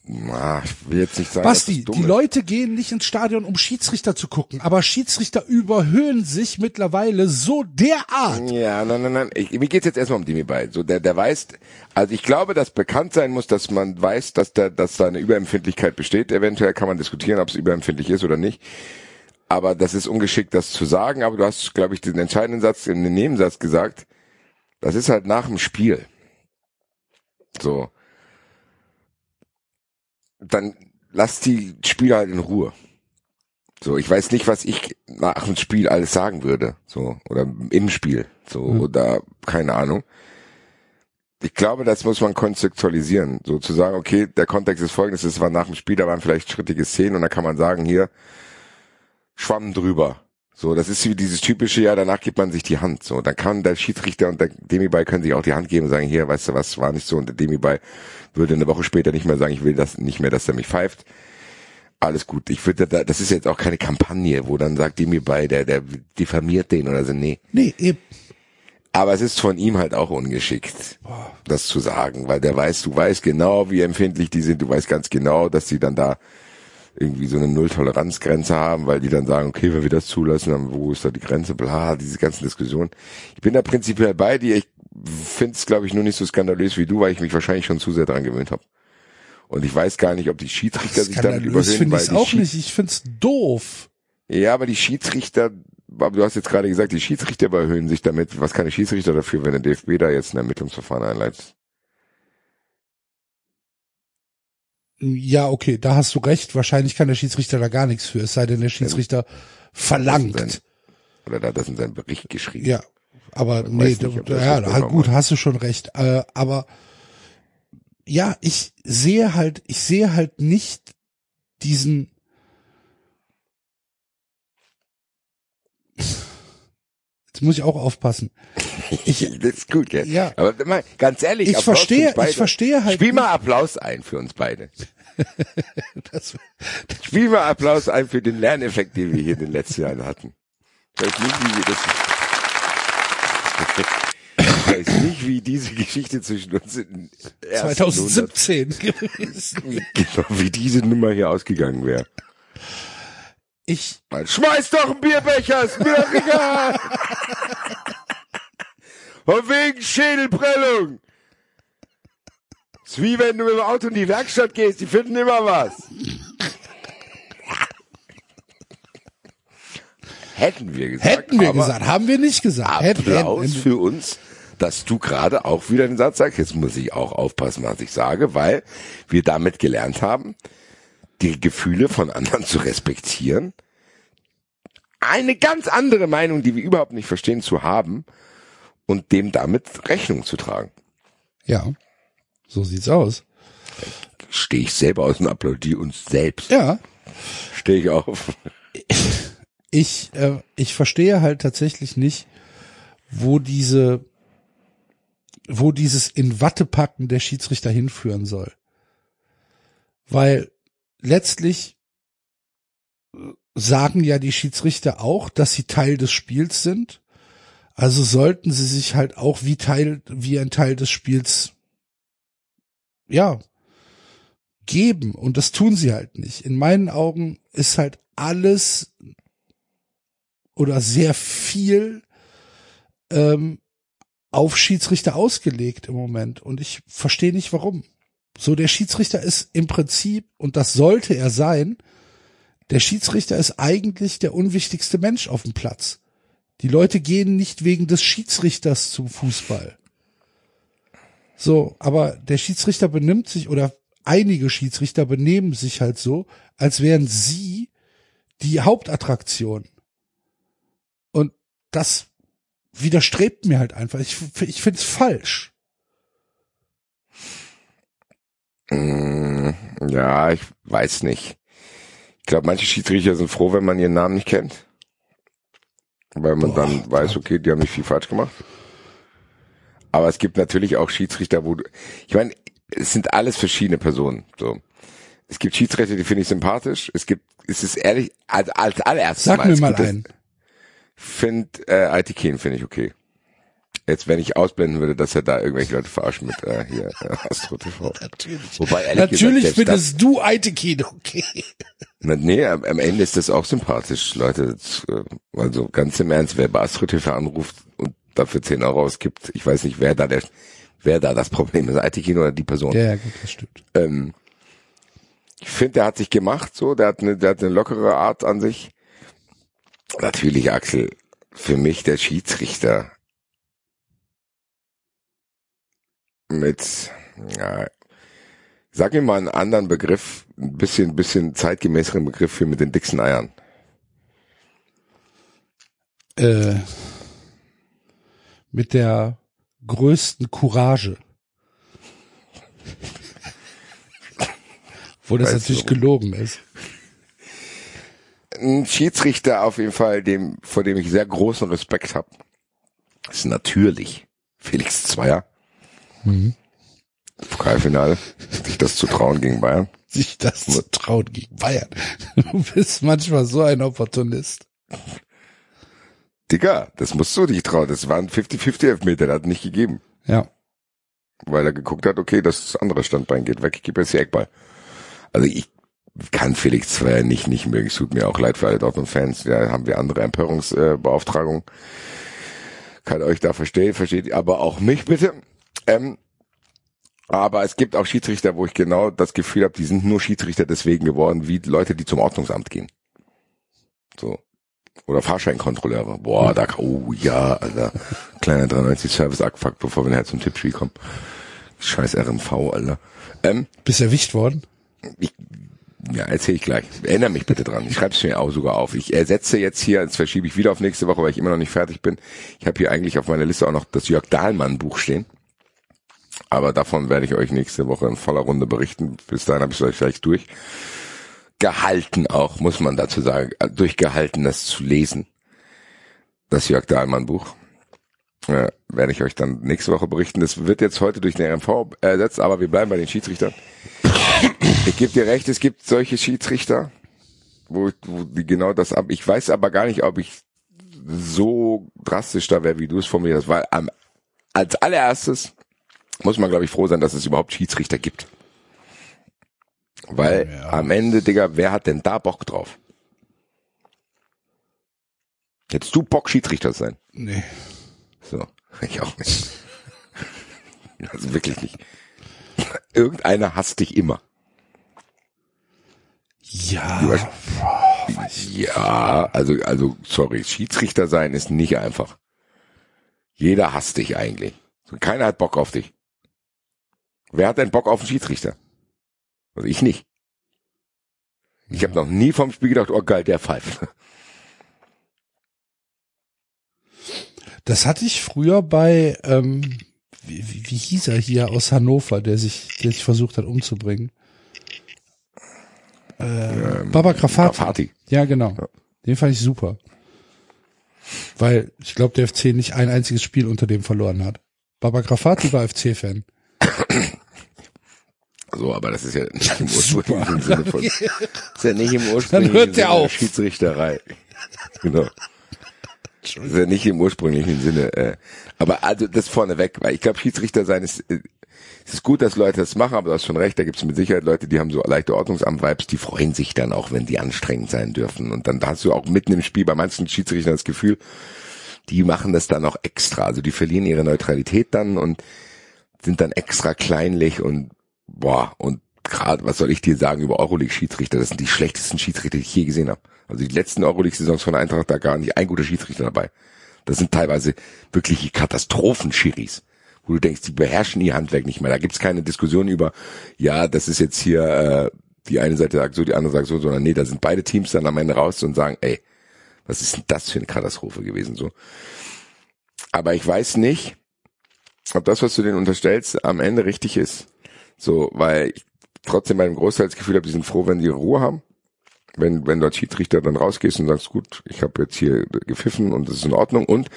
na, ich will jetzt nicht sagen, Basti, die. Leute gehen nicht ins Stadion, um Schiedsrichter zu gucken, aber Schiedsrichter überhöhen sich mittlerweile so derart. Ja, nein, nein, nein. Ich, mir geht's jetzt erstmal um Demi Bay. So, der, der weiß, also ich glaube, dass bekannt sein muss, dass man weiß, dass da, dass da eine Überempfindlichkeit besteht. Eventuell kann man diskutieren, ob es überempfindlich ist oder nicht. Aber das ist ungeschickt, das zu sagen. Aber du hast, glaube ich, den entscheidenden Satz in den Nebensatz gesagt. Das ist halt nach dem Spiel. So dann lass die Spieler halt in Ruhe. So, ich weiß nicht, was ich nach dem Spiel alles sagen würde, so oder im Spiel, so mhm. oder keine Ahnung. Ich glaube, das muss man konzeptualisieren, so zu sagen, okay, der Kontext ist folgendes, es war nach dem Spiel, da waren vielleicht schrittige Szenen und da kann man sagen, hier schwamm drüber. So, das ist wie dieses typische, ja, danach gibt man sich die Hand. So, dann kann der Schiedsrichter und der Demi-Ball können sich auch die Hand geben und sagen, hier, weißt du was, war nicht so und der Demi-Ball würde eine Woche später nicht mehr sagen, ich will das nicht mehr, dass er mich pfeift. Alles gut. Ich würde da, das ist jetzt auch keine Kampagne, wo dann sagt Demi-Ball, der, der diffamiert den oder so, nee. Nee, eben. Aber es ist von ihm halt auch ungeschickt, das zu sagen, weil der weiß, du weißt genau, wie empfindlich die sind, du weißt ganz genau, dass sie dann da irgendwie so eine Null-Toleranz-Grenze haben, weil die dann sagen, okay, wenn wir das zulassen, dann wo ist da die Grenze, bla, diese ganzen Diskussionen. Ich bin da prinzipiell bei dir, ich finde es, glaube ich, nur nicht so skandalös wie du, weil ich mich wahrscheinlich schon zu sehr dran gewöhnt habe. Und ich weiß gar nicht, ob die Schiedsrichter sich damit überhöhen. Finde ich auch nicht. Ich find's doof. Ja, aber die Schiedsrichter, aber du hast jetzt gerade gesagt, die Schiedsrichter überhöhen sich damit. Was kann der Schiedsrichter dafür, wenn der DFB da jetzt ein Ermittlungsverfahren einleitet? Ja, okay, da hast du recht. Wahrscheinlich kann der Schiedsrichter da gar nichts für, es sei denn, der Schiedsrichter verlangt. Sein, oder da hat das in seinem Bericht geschrieben. Ja, aber nee, nicht, da, ja, halt gut, hast du schon recht. Äh, aber ja, ich sehe halt, ich sehe halt nicht diesen Jetzt muss ich auch aufpassen. Ich, das ist gut, gell? Ja. Aber mal, ganz ehrlich, ich Applaus verstehe, ich verstehe halt. Spiel mal Applaus ein für uns beide. das, Spiel mal Applaus ein für den Lerneffekt, den wir hier in den letzten Jahren hatten. Ich weiß nicht, wie wir das, ich weiß nicht, wie diese Geschichte zwischen uns in 2017 gewesen. Genau, wie diese Nummer hier ausgegangen wäre. Ich. Man schmeiß doch einen Bierbecher, ist mir egal. Und wegen Schädelprellung. ist wie wenn du mit dem Auto in die Werkstatt gehst, die finden immer was. Hätten wir gesagt. Hätten wir gesagt, haben wir nicht gesagt. Applaus hätten, für uns, dass du gerade auch wieder den Satz sagst. Jetzt muss ich auch aufpassen, was ich sage, weil wir damit gelernt haben, die Gefühle von anderen zu respektieren, eine ganz andere Meinung, die wir überhaupt nicht verstehen, zu haben und dem damit Rechnung zu tragen. Ja, so sieht's aus. Stehe ich selber aus und applaudiere uns selbst. Ja. Stehe ich auf. Ich, äh, ich verstehe halt tatsächlich nicht, wo diese, wo dieses in Watte packen der Schiedsrichter hinführen soll. Weil letztlich sagen ja die Schiedsrichter auch, dass sie Teil des Spiels sind. Also sollten sie sich halt auch wie Teil, wie ein Teil des Spiels, ja, geben. Und das tun sie halt nicht. In meinen Augen ist halt alles oder sehr viel ähm, auf Schiedsrichter ausgelegt im Moment. Und ich verstehe nicht warum. So, der Schiedsrichter ist im Prinzip, und das sollte er sein, der Schiedsrichter ist eigentlich der unwichtigste Mensch auf dem Platz. Die Leute gehen nicht wegen des Schiedsrichters zum Fußball. So, aber der Schiedsrichter benimmt sich oder einige Schiedsrichter benehmen sich halt so, als wären sie die Hauptattraktion. Und das widerstrebt mir halt einfach. Ich, ich finde es falsch. Ja, ich weiß nicht. Ich glaube, manche Schiedsrichter sind froh, wenn man ihren Namen nicht kennt. Weil man Boah, dann weiß, okay, die haben nicht viel falsch gemacht. Aber es gibt natürlich auch Schiedsrichter, wo du, ich meine, es sind alles verschiedene Personen, so. Es gibt Schiedsrichter, die finde ich sympathisch. Es gibt, es ist ehrlich, als, als allererstes Sag mir mal gibt es- einen. Find, äh, IT Keen finde ich okay. Jetzt, wenn ich ausblenden würde, dass er da irgendwelche Leute verarscht mit, äh, hier, äh, Astro TV. Natürlich. Wobei, ehrlich Natürlich gesagt, findest du Eitekin okay. Na, nee, am, am Ende ist das auch sympathisch, Leute. Das, äh, Also ganz im Ernst, wer bei Astro TV anruft und dafür 10 Euro ausgibt, ich weiß nicht, wer da der, wer da das Problem ist, IT-Kino oder die Person. Ja, ja, gut, das stimmt. Ähm, ich finde, der hat sich gemacht, so, der hat eine, der hat eine lockere Art an sich. Natürlich, Axel, für mich der Schiedsrichter mit, ja, sag mir mal einen anderen Begriff, ein bisschen, bisschen zeitgemäßeren Begriff für mit den dicksten Eiern. Äh, mit der größten Courage. Wo das Weißt natürlich du. gelogen ist. Ein Schiedsrichter auf jeden Fall, dem, vor dem ich sehr großen Respekt habe, ist natürlich Felix Zweier. Pokalfinale, sich das zu trauen gegen Bayern. Sich das zu trauen gegen Bayern. Du bist manchmal so ein Opportunist. Digga, das musst du dich trauen. Das waren 50-50 Elfmeter, der hat nicht gegeben. Ja. Weil er geguckt hat, okay, das andere Standbein geht weg, ich gebe jetzt die Eckball. Also ich kann Felix Zweier nicht, nicht mögen. Es tut mir auch leid für alle Dortmund-Fans. Da haben wir andere Empörungsbeauftragungen. Kann euch da verstehen, versteht ihr, aber auch mich bitte. Ähm, aber es gibt auch Schiedsrichter, wo ich genau das Gefühl habe, die sind nur Schiedsrichter deswegen geworden, wie Leute, die zum Ordnungsamt gehen. So. Oder Fahrscheinkontrolleure. Boah, da, oh ja, Alter. Kleiner 93 Service Abfuck, bevor wir nachher zum Tippspiel kommen. Scheiß RMV, Alter. Ähm, Bist erwischt worden? ich, ja, erzähl ich gleich. Erinnere mich bitte dran. Ich schreibe es mir auch sogar auf. Ich ersetze jetzt hier, jetzt verschiebe ich wieder auf nächste Woche, weil ich immer noch nicht fertig bin. Ich habe hier eigentlich auf meiner Liste auch noch das Jörg Dahlmann Buch stehen. Aber davon werde ich euch nächste Woche in voller Runde berichten. Bis dahin habe ich es euch vielleicht durch. Gehalten auch, muss man dazu sagen. äh, Durchgehalten, das zu lesen. Das Jörg Dahlmann Buch. Äh, werde ich euch dann nächste Woche berichten. Das wird jetzt heute durch den RMV ersetzt, aber wir bleiben bei den Schiedsrichtern. Ich gebe dir recht, es gibt solche Schiedsrichter, wo, wo die genau das ab. Ich weiß aber gar nicht, ob ich so drastisch da wäre, wie du es formuliert hast, weil am, als allererstes muss man, glaube ich, froh sein, dass es überhaupt Schiedsrichter gibt. Weil Ja. am Ende, Digga, wer hat denn da Bock drauf? Hättest du Bock, Schiedsrichter zu sein? Nee. So, ich auch nicht. Also wirklich nicht. Irgendeiner hasst dich immer. Ja. Hast- Ja, also, also, sorry, Schiedsrichter sein ist nicht einfach. Jeder hasst dich eigentlich. Keiner hat Bock auf dich. Wer hat denn Bock auf einen Schiedsrichter? Also ich nicht. Ich habe noch nie vom Spiel gedacht, oh geil, der pfeift. Das hatte ich früher bei, ähm, wie, wie, wie hieß er hier aus Hannover, der sich, der sich versucht hat umzubringen? Äh, Baba Grafati. Grafati. Ja, genau. Ja. Den fand ich super. Weil ich glaube, der FC nicht ein einziges Spiel unter dem verloren hat. Baba Grafati war FC-Fan. So, aber das ist ja nicht im ursprünglichen Sinne von, ist ja nicht im ursprünglichen Sinne auf. Schiedsrichterei. Genau. Das ist ja nicht im ursprünglichen Sinne. Äh, aber also das vorneweg, weil ich glaube, Schiedsrichter sein ist, äh, es ist gut, dass Leute das machen, aber du hast schon recht, da gibt es mit Sicherheit Leute, die haben so leichte Ordnungsamt-Vibes, die freuen sich dann auch, wenn die anstrengend sein dürfen. Und dann hast du auch mitten im Spiel bei manchen Schiedsrichtern das Gefühl, die machen das dann auch extra. Also die verlieren ihre Neutralität dann und sind dann extra kleinlich und boah, und gerade, was soll ich dir sagen über Euroleague-Schiedsrichter? Das sind die schlechtesten Schiedsrichter, die ich je gesehen habe. Also die letzten Euroleague-Saisons von Eintracht, da gar nicht ein guter Schiedsrichter dabei. Das sind teilweise wirkliche Katastrophenschiris, wo du denkst, die beherrschen ihr Handwerk nicht mehr. Da gibt's keine Diskussion über, ja, das ist jetzt hier, äh, die eine Seite sagt so, die andere sagt so, sondern nee, da sind beide Teams dann am Ende raus und sagen, ey, was ist denn das für eine Katastrophe gewesen so. Aber ich weiß nicht, ob das, was du denen unterstellst, am Ende richtig ist. So, weil ich trotzdem bei dem Großteil das Gefühl habe, die sind froh, wenn die Ruhe haben. Wenn, wenn dort Schiedsrichter dann rausgehst und sagst, gut, ich habe jetzt hier gepfiffen und das ist in Ordnung. Und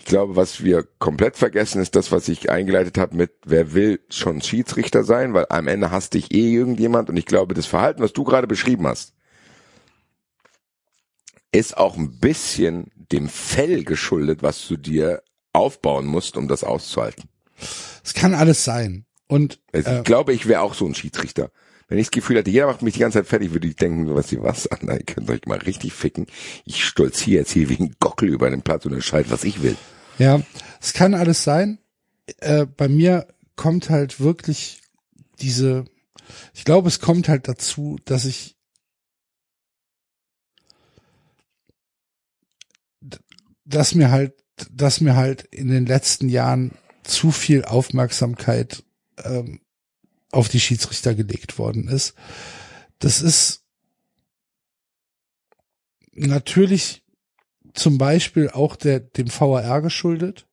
ich glaube, was wir komplett vergessen, ist das, was ich eingeleitet habe mit, wer will schon Schiedsrichter sein, weil am Ende hasst dich eh irgendjemand. Und ich glaube, das Verhalten, was du gerade beschrieben hast, ist auch ein bisschen dem Fell geschuldet, was du dir aufbauen musst, um das auszuhalten. Es kann alles sein. Und Also äh, ich glaube, ich wäre auch so ein Schiedsrichter. Wenn ich das Gefühl hatte, jeder macht mich die ganze Zeit fertig, würde ich denken, was ihr was an, ihr könnt euch mal richtig ficken. Ich stolziere jetzt hier wie ein Gockel über den Platz und entscheide, was ich will. Ja, es kann alles sein. Äh, bei mir kommt halt wirklich diese, ich glaube, es kommt halt dazu, dass ich dass mir halt, dass mir halt in den letzten Jahren zu viel Aufmerksamkeit ähm, auf die Schiedsrichter gelegt worden ist. Das ist natürlich zum Beispiel auch der, dem VAR geschuldet.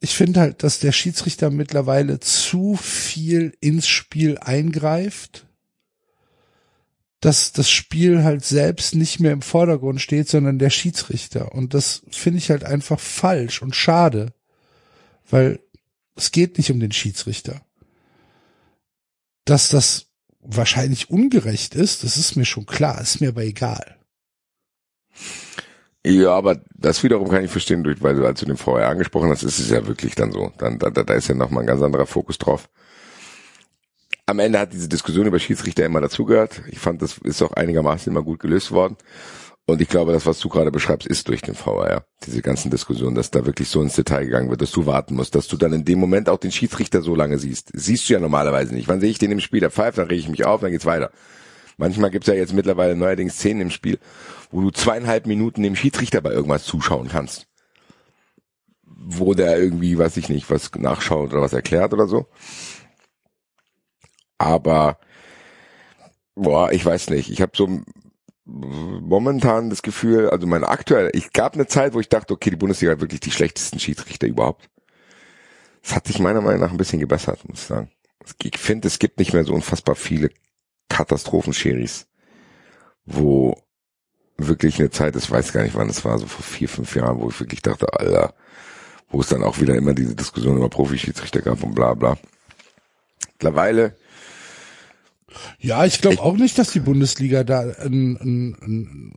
Ich finde halt, dass der Schiedsrichter mittlerweile zu viel ins Spiel eingreift, dass das Spiel halt selbst nicht mehr im Vordergrund steht, sondern der Schiedsrichter. Und das finde ich halt einfach falsch und schade, weil es geht nicht um den Schiedsrichter. Dass das wahrscheinlich ungerecht ist, das ist mir schon klar, ist mir aber egal. Ja, aber das wiederum kann ich verstehen, weil du als du den vorher angesprochen hast, ist es ja wirklich dann so. Dann, da, da ist ja nochmal ein ganz anderer Fokus drauf. Am Ende hat diese Diskussion über Schiedsrichter immer dazugehört. Ich fand, das ist auch einigermaßen immer gut gelöst worden. Und ich glaube, das, was du gerade beschreibst, ist durch den VR. Diese ganzen Diskussionen, dass da wirklich so ins Detail gegangen wird, dass du warten musst, dass du dann in dem Moment auch den Schiedsrichter so lange siehst. Siehst du ja normalerweise nicht. Wann sehe ich den im Spiel? Der pfeift, dann rege ich mich auf, dann geht's weiter. Manchmal gibt's ja jetzt mittlerweile neuerdings Szenen im Spiel, wo du zweieinhalb Minuten dem Schiedsrichter bei irgendwas zuschauen kannst. Wo der irgendwie, weiß ich nicht, was nachschaut oder was erklärt oder so. Aber, boah, ich weiß nicht. Ich habe so momentan das Gefühl, also meine aktuelle, ich gab eine Zeit, wo ich dachte, okay, die Bundesliga hat wirklich die schlechtesten Schiedsrichter überhaupt. Das hat sich meiner Meinung nach ein bisschen gebessert, muss ich sagen. Ich finde, es gibt nicht mehr so unfassbar viele Katastrophenschiris, wo wirklich eine Zeit, ich weiß gar nicht wann es war, so vor vier, fünf Jahren, wo ich wirklich dachte, Alter, wo es dann auch wieder immer diese Diskussion über Profischiedsrichter gab und bla bla. Mittlerweile Ja, ich glaube auch nicht, dass die Bundesliga da ein, ein, ein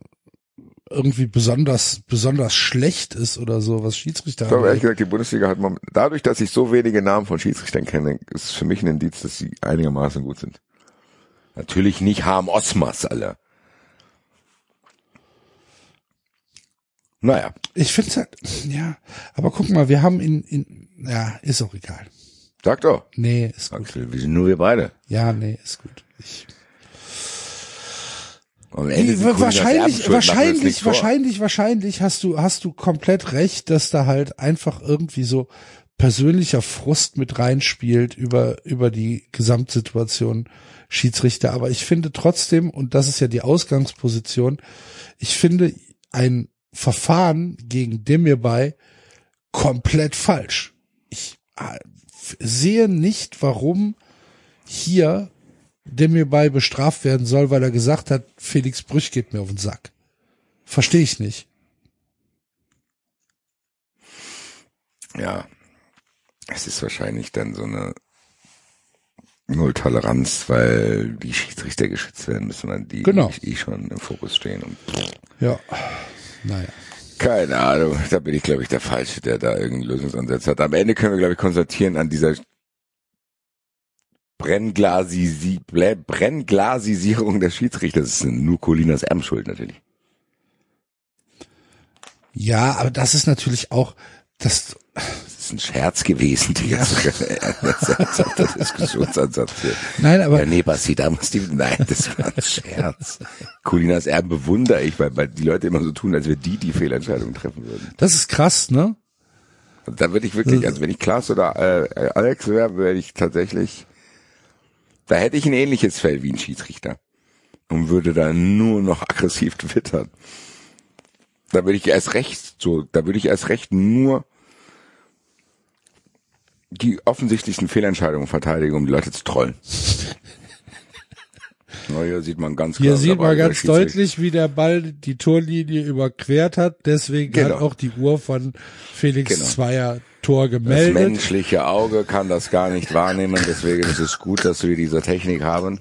irgendwie besonders besonders schlecht ist oder so, was Schiedsrichter Ich glaube ehrlich gesagt, die Bundesliga hat mom- dadurch, dass ich so wenige Namen von Schiedsrichtern kenne, ist für mich ein Indiz, dass sie einigermaßen gut sind. Natürlich nicht Harm Osmas, alle. Naja, Ich finde halt, ja, aber guck mal, wir haben in, in ja, ist auch egal. sag doch. Nee, ist gut. Axel, wir sind nur wir beide. Ja, nee, ist gut. Ich, Colinas wahrscheinlich, wahrscheinlich, vor. wahrscheinlich, wahrscheinlich hast du, hast du komplett recht, dass da halt einfach irgendwie so persönlicher Frust mit reinspielt über, über die Gesamtsituation Schiedsrichter. Aber ich finde trotzdem, und das ist ja die Ausgangsposition, ich finde ein Verfahren gegen Demirbay komplett falsch. Ich äh, sehe nicht, warum hier Demirbay bestraft werden soll, weil er gesagt hat, Felix Brüch geht mir auf den Sack. Verstehe ich nicht. Ja, es ist wahrscheinlich dann so eine Null-Toleranz, weil die Schiedsrichter geschützt werden müssen, weil die Genau. eh schon im Fokus stehen. Und Ja. Naja. keine Ahnung, da bin ich, glaube ich, der Falsche, der da irgendeinen Lösungsansatz hat. Am Ende können wir, glaube ich, konstatieren an dieser Brennglasi Brennglasisierung der Schiedsrichter. Das ist nur Colinas Erbenschuld natürlich. Ja, aber das ist natürlich auch, das, ist ein Scherz gewesen, die jetzt der Diskussionsansatz hier. Nein, aber Ja, nee, Basti, da muss die, nein, das war ein Scherz. Colinas Erben bewundere ich, weil, weil die Leute immer so tun, als wir die die Fehlentscheidung treffen würden. das ist krass, ne? Da würde ich wirklich, also wenn ich Klaas oder äh, Alex wäre, würde ich tatsächlich, da hätte ich ein ähnliches Fell wie ein Schiedsrichter und würde da nur noch aggressiv twittern. Da würde ich erst recht so, da würde ich erst recht nur die offensichtlichsten Fehlentscheidungen verteidigen, um die Leute zu trollen. Na, hier sieht man ganz klar. Hier sieht man ganz deutlich, wie der Ball die Torlinie überquert hat. Deswegen Genau. hat auch die Uhr von Felix Genau. Zweier Tor Das gemeldet. menschliche Auge kann das gar nicht wahrnehmen, deswegen ist es gut, dass wir diese Technik haben.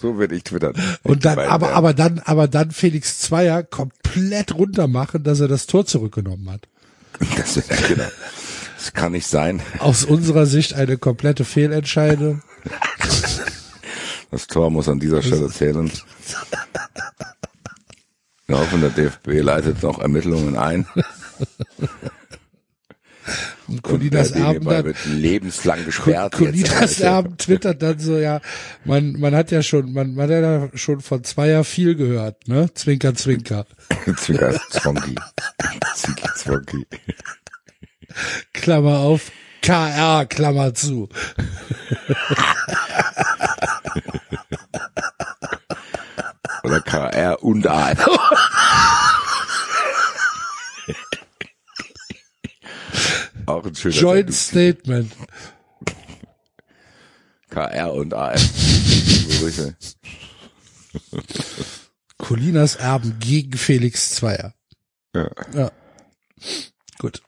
So würde ich twittern. Und dann, aber, aber dann, aber dann Felix Zweier komplett runter machen, dass er das Tor zurückgenommen hat. Das, genau. das kann nicht sein. Aus unserer Sicht eine komplette Fehlentscheidung. Das Tor muss an dieser Stelle zählen. Wir hoffen, der DFB leitet noch Ermittlungen ein. Und Colinas der Erben dann, wird lebenslang gesperrt. Colinas. Erben twittert dann so, ja, man, man hat ja schon, man, man hat ja schon von Zweier viel gehört, ne? Zwinker, zwinker. Zwinker Zwonky. Zwinker Zwonky. Klammer auf, KR, Klammer zu. Oder KR und AF. Auch ein schöner Joint Sendung. Statement. KR und AF. Grüße. Colinas Erben gegen Felix Zweier. Ja. Ja. Gut.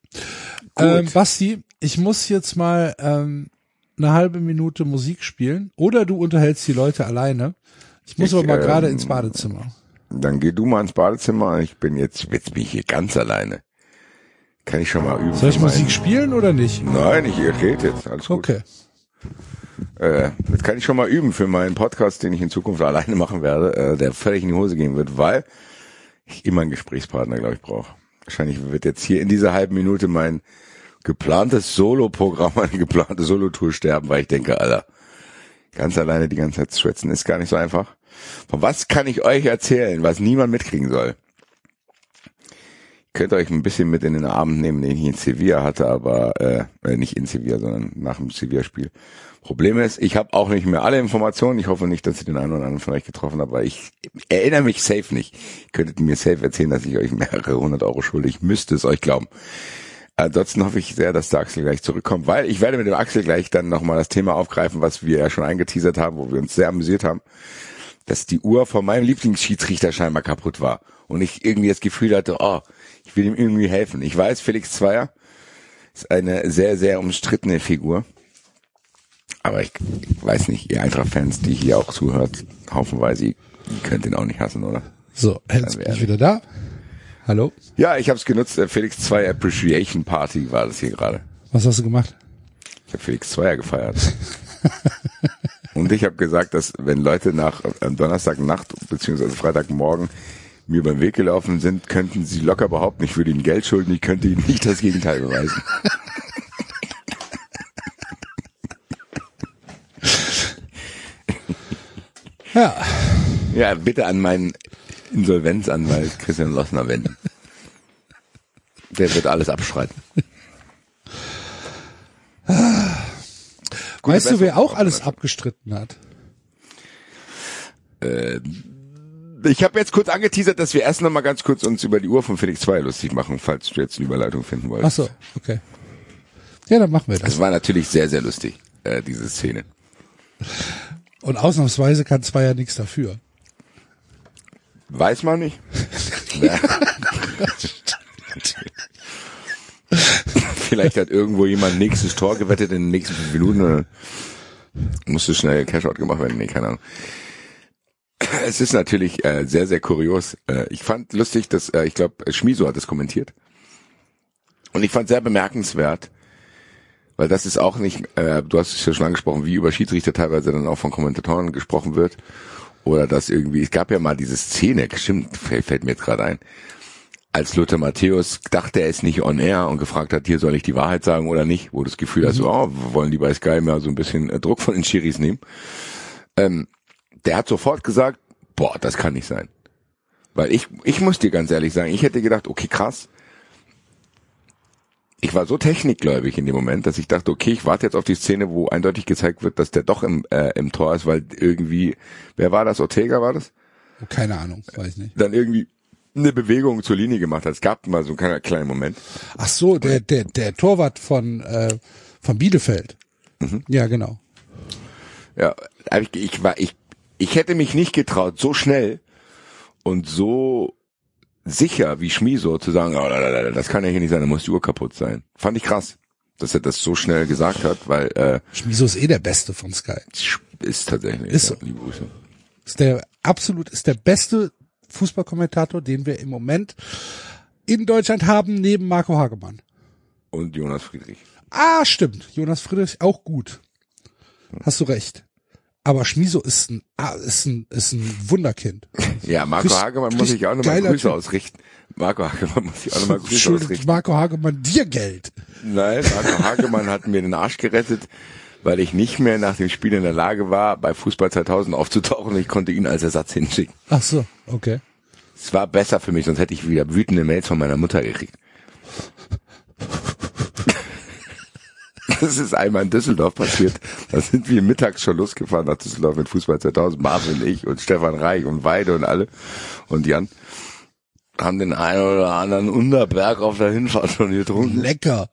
Ähm, Basti, ich muss jetzt mal ähm, eine halbe Minute Musik spielen. Oder du unterhältst die Leute alleine. Ich muss Ich, aber mal gerade ähm, ins Badezimmer. Dann geh du mal ins Badezimmer. Ich bin jetzt, jetzt bin ich hier ganz alleine. Kann ich schon mal üben. Soll ich Musik spielen oder nicht? Nein, ich rede jetzt. Alles gut. Okay. Äh, das kann ich schon mal üben für meinen Podcast, den ich in Zukunft alleine machen werde, äh, der völlig in die Hose gehen wird, weil ich immer einen Gesprächspartner, glaube ich, brauche. Wahrscheinlich wird jetzt hier in dieser halben Minute mein geplantes Solo-Programm, eine geplante Solo-Tour sterben, weil ich denke, Alter, ganz alleine die ganze Zeit zu schwätzen ist gar nicht so einfach. Von was kann ich euch erzählen, was niemand mitkriegen soll? Könnt ihr euch ein bisschen mit in den Abend nehmen, den ich in Sevilla hatte, aber äh, äh, nicht in Sevilla, sondern nach dem Sevilla-Spiel. Problem ist, ich habe auch nicht mehr alle Informationen. Ich hoffe nicht, dass ich den einen oder anderen von euch getroffen habe, aber ich erinnere mich safe nicht. Ihr könntet mir safe erzählen, dass ich euch mehrere hundert Euro schulde. Ich müsste es euch glauben. Ansonsten hoffe ich sehr, dass der Axel gleich zurückkommt, weil ich werde mit dem Axel gleich dann nochmal das Thema aufgreifen, was wir ja schon eingeteasert haben, wo wir uns sehr amüsiert haben, dass die Uhr von meinem Lieblingsschiedsrichter scheinbar kaputt war. Und ich irgendwie das Gefühl hatte, oh, ich will ihm irgendwie helfen. Ich weiß, Felix Zweier ist eine sehr, sehr umstrittene Figur. Aber ich weiß nicht, ihr Eintracht-Fans, die hier auch zuhört, haufenweise, ihr könnt ihn auch nicht hassen, oder? So, jetzt bin ich wieder da. Hallo? Ja, ich habe es genutzt. Der Felix Zweier Appreciation Party war das hier gerade. Was hast du gemacht? Ich habe Felix Zweier gefeiert. Und ich habe gesagt, dass wenn Leute nach am Donnerstagnacht beziehungsweise Freitagmorgen mir beim Weg gelaufen sind, könnten sie locker behaupten, ich würde ihnen Geld schulden, ich könnte ihnen nicht das Gegenteil beweisen. Ja, Ja, bitte an meinen Insolvenzanwalt Christian Lossner wenden. Der wird alles abschreiten. Weißt du, wer Besserung. auch alles abgestritten hat? Ich habe jetzt kurz angeteasert, dass wir erst noch mal ganz kurz uns über die Uhr von Felix 2 lustig machen, falls du jetzt eine Überleitung finden Ach wolltest. so, okay. Ja, dann machen wir das. Es war natürlich sehr, sehr lustig, äh, diese Szene. Und ausnahmsweise kann Zweier nichts dafür. Weiß man nicht. Vielleicht hat irgendwo jemand nächstes Tor gewettet in den nächsten fünf Minuten. Oder musste schnell Cashout gemacht werden. Nee, keine Ahnung. Es ist natürlich äh, sehr, sehr kurios. Äh, ich fand lustig, dass, äh, ich glaube, Schmiso hat es kommentiert. Und ich fand sehr bemerkenswert, weil das ist auch nicht, äh, du hast es ja schon angesprochen, wie über Schiedsrichter teilweise dann auch von Kommentatoren gesprochen wird. Oder dass irgendwie, es gab ja mal diese Szene, stimmt, fällt, mir jetzt gerade ein, als Lothar Matthäus dachte, er ist nicht on air und gefragt hat, hier soll ich die Wahrheit sagen oder nicht, wo das Gefühl hat, so, oh, wollen die bei Sky mal so ein bisschen äh, Druck von den Schiris nehmen. Ähm, der hat sofort gesagt, boah, das kann nicht sein. Weil ich, ich muss dir ganz ehrlich sagen, ich hätte gedacht, okay, krass. Ich war so technikgläubig in dem Moment, dass ich dachte, okay, ich warte jetzt auf die Szene, wo eindeutig gezeigt wird, dass der doch im, äh, im Tor ist, weil irgendwie, wer war das? Ortega war das? Keine Ahnung, weiß ich nicht. Dann irgendwie eine Bewegung zur Linie gemacht hat. Es gab mal so einen kleinen Moment. Ach so, der, der, der Torwart von, äh, von Bielefeld. Ja, genau. Ja, ich, ich war, ich, ich hätte mich nicht getraut, so schnell und so sicher wie Schmiso zu sagen, oh, das kann ja hier nicht sein, da muss die Uhr kaputt sein. Fand ich krass, dass er das so schnell gesagt hat, weil äh, Schmiso ist eh der Beste von Sky. ist tatsächlich. Ist ja, so. liebe Grüße. Ist der absolut, ist der beste Fußballkommentator, den wir im Moment in Deutschland haben, neben Marco Hagemann. Und Jonas Friedrich. Ah, stimmt. Jonas Friedrich auch gut. Hast du recht. Aber Schmiso ist ein, ah, ist ein, ist ein Wunderkind. Ja, Marco Richtig- Hagemann muss ich auch nochmal Grüße Typ. ausrichten. Marco Hagemann muss ich auch nochmal Grüße Schuldet ausrichten. Marco Hagemann dir Geld. Nein, Marco Hagemann hat mir den Arsch gerettet, weil ich nicht mehr nach dem Spiel in der Lage war, bei Fußball 2000 aufzutauchen und ich konnte ihn als Ersatz hinschicken. Ach so, okay. Es war besser für mich, sonst hätte ich wieder wütende Mails von meiner Mutter gekriegt. Das ist einmal in Düsseldorf passiert. Da sind wir mittags schon losgefahren nach Düsseldorf mit Fußball 2000. Marvin, ich und Stefan Reich und Weide und alle und Jan haben den einen oder anderen Unterberg auf der Hinfahrt schon getrunken. Lecker.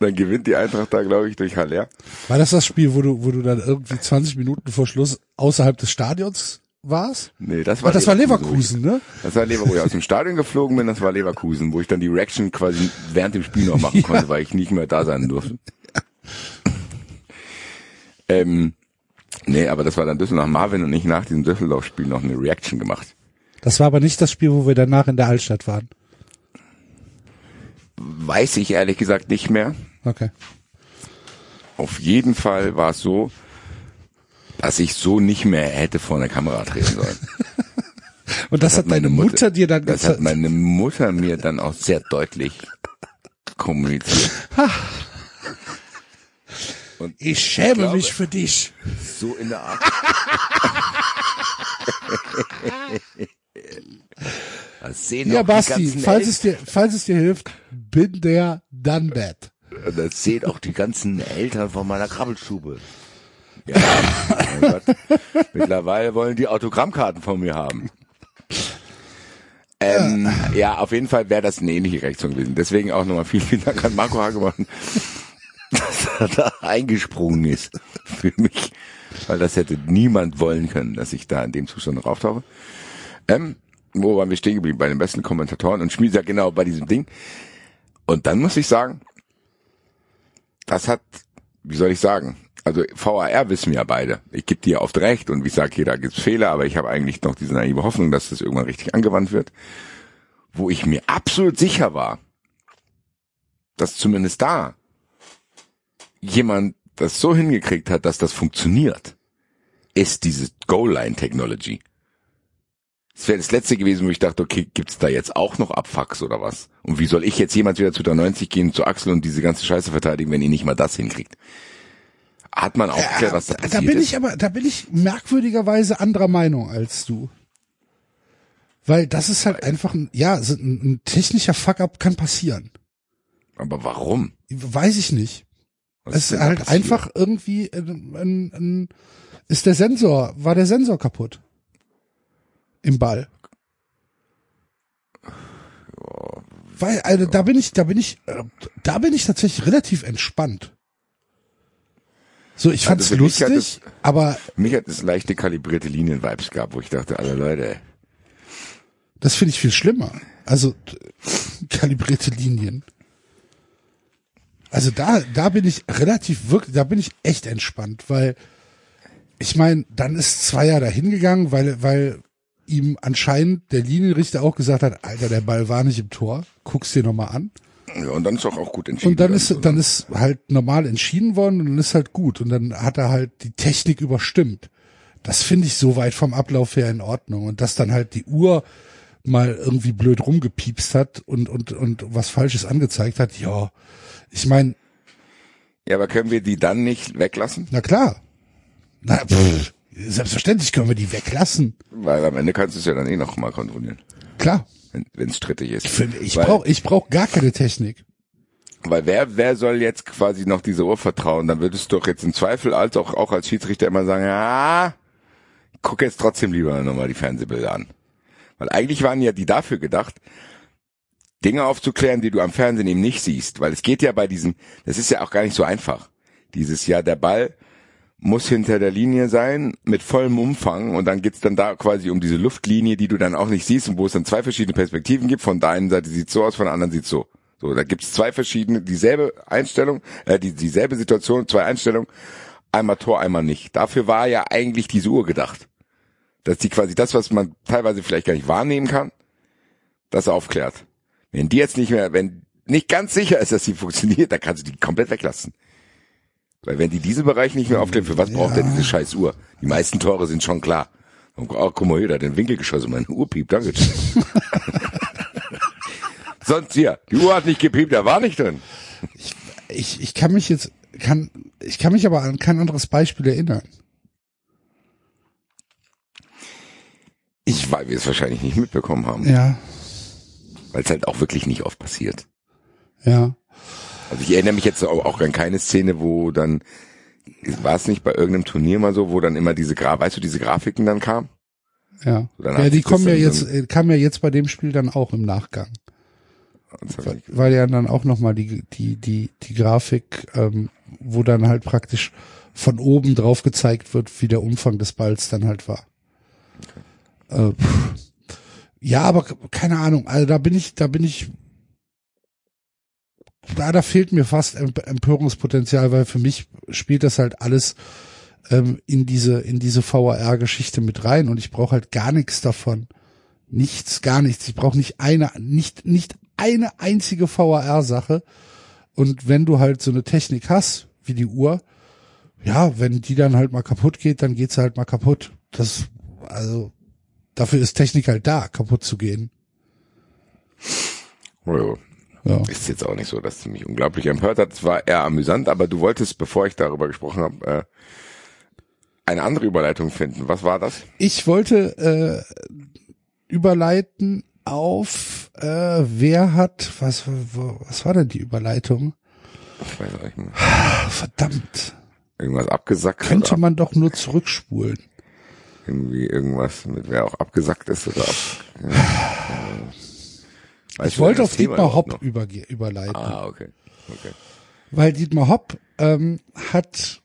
Dann gewinnt die Eintracht da, glaube ich, durch Haller. War das das Spiel, wo du, wo du dann irgendwie 20 Minuten vor Schluss außerhalb des Stadions warst? Nee, das war Ach, das war Leverkusen. Leverkusen, ne? Das war Leverkusen, wo ich aus dem Stadion geflogen bin, das war Leverkusen, wo ich dann die Reaction quasi während dem Spiel noch machen konnte, weil ich nicht mehr da sein durfte. Ähm, nee, aber das war dann Düsseldorf. Marvin und ich nach diesem Düsseldorf-Spiel noch eine Reaction gemacht. Das war aber nicht das Spiel, wo wir danach in der Altstadt waren. Weiß ich ehrlich gesagt nicht mehr. Okay. Auf jeden Fall war es so, dass ich so nicht mehr hätte vor eine Kamera treten sollen. Und das, hat deine Mutter, dir dann Das hat meine Mutter mir dann auch sehr deutlich kommuniziert. Und Ich schäme glaube- mich für dich. so in der Art. Ja, auch die Basti, ganzen falls es dir, falls es dir hilft, bin der done that. das sehen auch die ganzen Eltern von meiner Krabbelstube. Ja, mein Gott. Mittlerweile wollen die Autogrammkarten von mir haben. Ähm, ja, auf jeden Fall wäre das eine ähnliche Reaktion gewesen. Deswegen auch nochmal vielen, vielen Dank an Marco Hagemann, dass er da eingesprungen ist für mich. Weil das hätte niemand wollen können, dass ich da in dem Zustand noch auftauche. Ähm, wo waren wir stehen geblieben? Bei den besten Kommentatoren und Schmied sagt genau bei diesem Ding. Und dann muss ich sagen, das hat, wie soll ich sagen, also VAR wissen wir ja beide. Ich gebe dir oft recht und ich sage, hier, da gibt's Fehler, aber ich habe eigentlich noch diese naive Hoffnung, dass das irgendwann richtig angewandt wird. Wo ich mir absolut sicher war, dass zumindest da jemand das so hingekriegt hat, dass das funktioniert, ist diese Goal-Line-Technology. Das wäre das letzte gewesen, wo ich dachte, okay, gibt's da jetzt auch noch Abfucks oder was? Und wie soll ich jetzt jemals wieder zu der 90 gehen, zu Axel und diese ganze Scheiße verteidigen, wenn ihr nicht mal das hinkriegt? Hat man aufgeklärt, was da passiert da bin ist? ich aber, da bin ich merkwürdigerweise anderer Meinung als du. Weil das ist halt einfach ein, ja, ein technischer Fuck-up kann passieren. aber warum? Weiß ich nicht. Was Es ist ist halt einfach irgendwie ein, ein, ein, ist der Sensor, war der Sensor kaputt? Im Ball. Weil, also da bin ich, da bin ich, äh, da bin ich tatsächlich relativ entspannt. So, ich fand's Also mich hat lustig, aber Mich hat es leichte kalibrierte Linien-Vibes gehabt, wo ich dachte, alle Leute, das finde ich viel schlimmer. Also kalibrierte Linien. Also da, da bin ich relativ wirklich, da bin ich echt entspannt, weil ich meine, dann ist Zweier da hingegangen, weil, weil ihm anscheinend der Linienrichter auch gesagt hat, Alter, der Ball war nicht im Tor, guck's dir nochmal an. ja, und dann ist doch auch gut entschieden. Und dann ist, worden. dann ist halt normal entschieden worden und dann ist halt gut. Und dann hat er halt die Technik überstimmt. Das finde ich soweit vom Ablauf her in Ordnung. Und dass dann halt die Uhr mal irgendwie blöd rumgepiepst hat und, und, und was Falsches angezeigt hat, ja, ich meine, Ja, aber können wir die dann nicht weglassen? na klar. Na, pff, selbstverständlich können wir die weglassen. Weil am Ende kannst du es ja dann eh noch mal kontrollieren, Klar. wenn es strittig ist. Ich finde, ich brauche ich brauch gar keine Technik. Weil wer, wer soll jetzt quasi noch diese Uhr vertrauen? Dann würdest du doch jetzt im Zweifel als auch, auch als Schiedsrichter immer sagen, ja, guck jetzt trotzdem lieber nochmal die Fernsehbilder an. Weil eigentlich waren ja die dafür gedacht, Dinge aufzuklären, die du am Fernsehen eben nicht siehst. Weil es geht ja bei diesem, das ist ja auch gar nicht so einfach. Dieses Jahr der Ball muss hinter der Linie sein mit vollem Umfang und dann geht's dann da quasi um diese Luftlinie, die du dann auch nicht siehst und wo es dann zwei verschiedene Perspektiven gibt. Von der einen Seite sieht's so aus, von der anderen sieht's so. So, da gibt's zwei verschiedene, dieselbe Einstellung, äh, die, dieselbe Situation, zwei Einstellungen, einmal Tor, einmal nicht. Dafür war ja eigentlich diese Uhr gedacht. Dass die quasi das, was man teilweise vielleicht gar nicht wahrnehmen kann, das aufklärt. Wenn die jetzt nicht mehr, wenn nicht ganz sicher ist, dass sie funktioniert, dann kannst du die komplett weglassen. Weil wenn die diesen Bereich nicht mehr aufklären, für was braucht er diese scheiß Uhr? Die meisten Tore sind schon klar. Und, oh, guck mal hier, der hat den Winkel geschossen, meine Uhr piept, danke. Sonst hier, die Uhr hat nicht gepiept, da war nicht drin. Ich, ich kann mich jetzt, kann, ich kann mich aber an kein anderes Beispiel erinnern. Ich, weil wir es wahrscheinlich nicht mitbekommen haben, Ja, weil es halt auch wirklich nicht oft passiert. ja. Also ich erinnere mich jetzt auch, auch an keine Szene, wo dann, war es nicht bei irgendeinem Turnier mal so, wo dann immer diese, Gra weißt du, diese Grafiken dann kamen? Ja, hat ja die kommen ja jetzt, äh, kam ja jetzt bei dem Spiel dann auch im Nachgang. Nicht- weil ja dann auch nochmal die, die, die, die Grafik, ähm, wo dann halt praktisch von oben drauf gezeigt wird, wie der Umfang des Balls dann halt war. Äh, pff. Ja, aber keine Ahnung, also da bin ich, da bin ich, da, da fehlt mir fast Emp- Empörungspotenzial, weil für mich spielt das halt alles ähm, in diese, in diese VAR-Geschichte mit rein und ich brauche halt gar nichts davon. Nichts, gar nichts. Ich brauche nicht eine, nicht, nicht eine einzige VAR-Sache. Und wenn du halt so eine Technik hast, wie die Uhr, ja, wenn die dann halt mal kaputt geht, dann geht sie halt mal kaputt. Das, also, dafür ist Technik halt da, kaputt zu gehen. Oh, Ja. Ist jetzt auch nicht so, dass es mich unglaublich empört hat. Es war eher amüsant, aber du wolltest, bevor ich darüber gesprochen habe, äh, eine andere Überleitung finden. Was war das? Ich wollte äh, überleiten auf äh, wer hat, was, was war denn die Überleitung? Ich weiß auch nicht mehr. Verdammt. Irgendwas abgesackt Könnte oder man doch nur zurückspulen. Irgendwie irgendwas mit wer auch abgesackt ist oder ab, ja. Weißt Ich wollte auf Thema Dietmar Hopp überge überleiten. Ah, okay. Okay. Weil Dietmar Hopp ähm, hat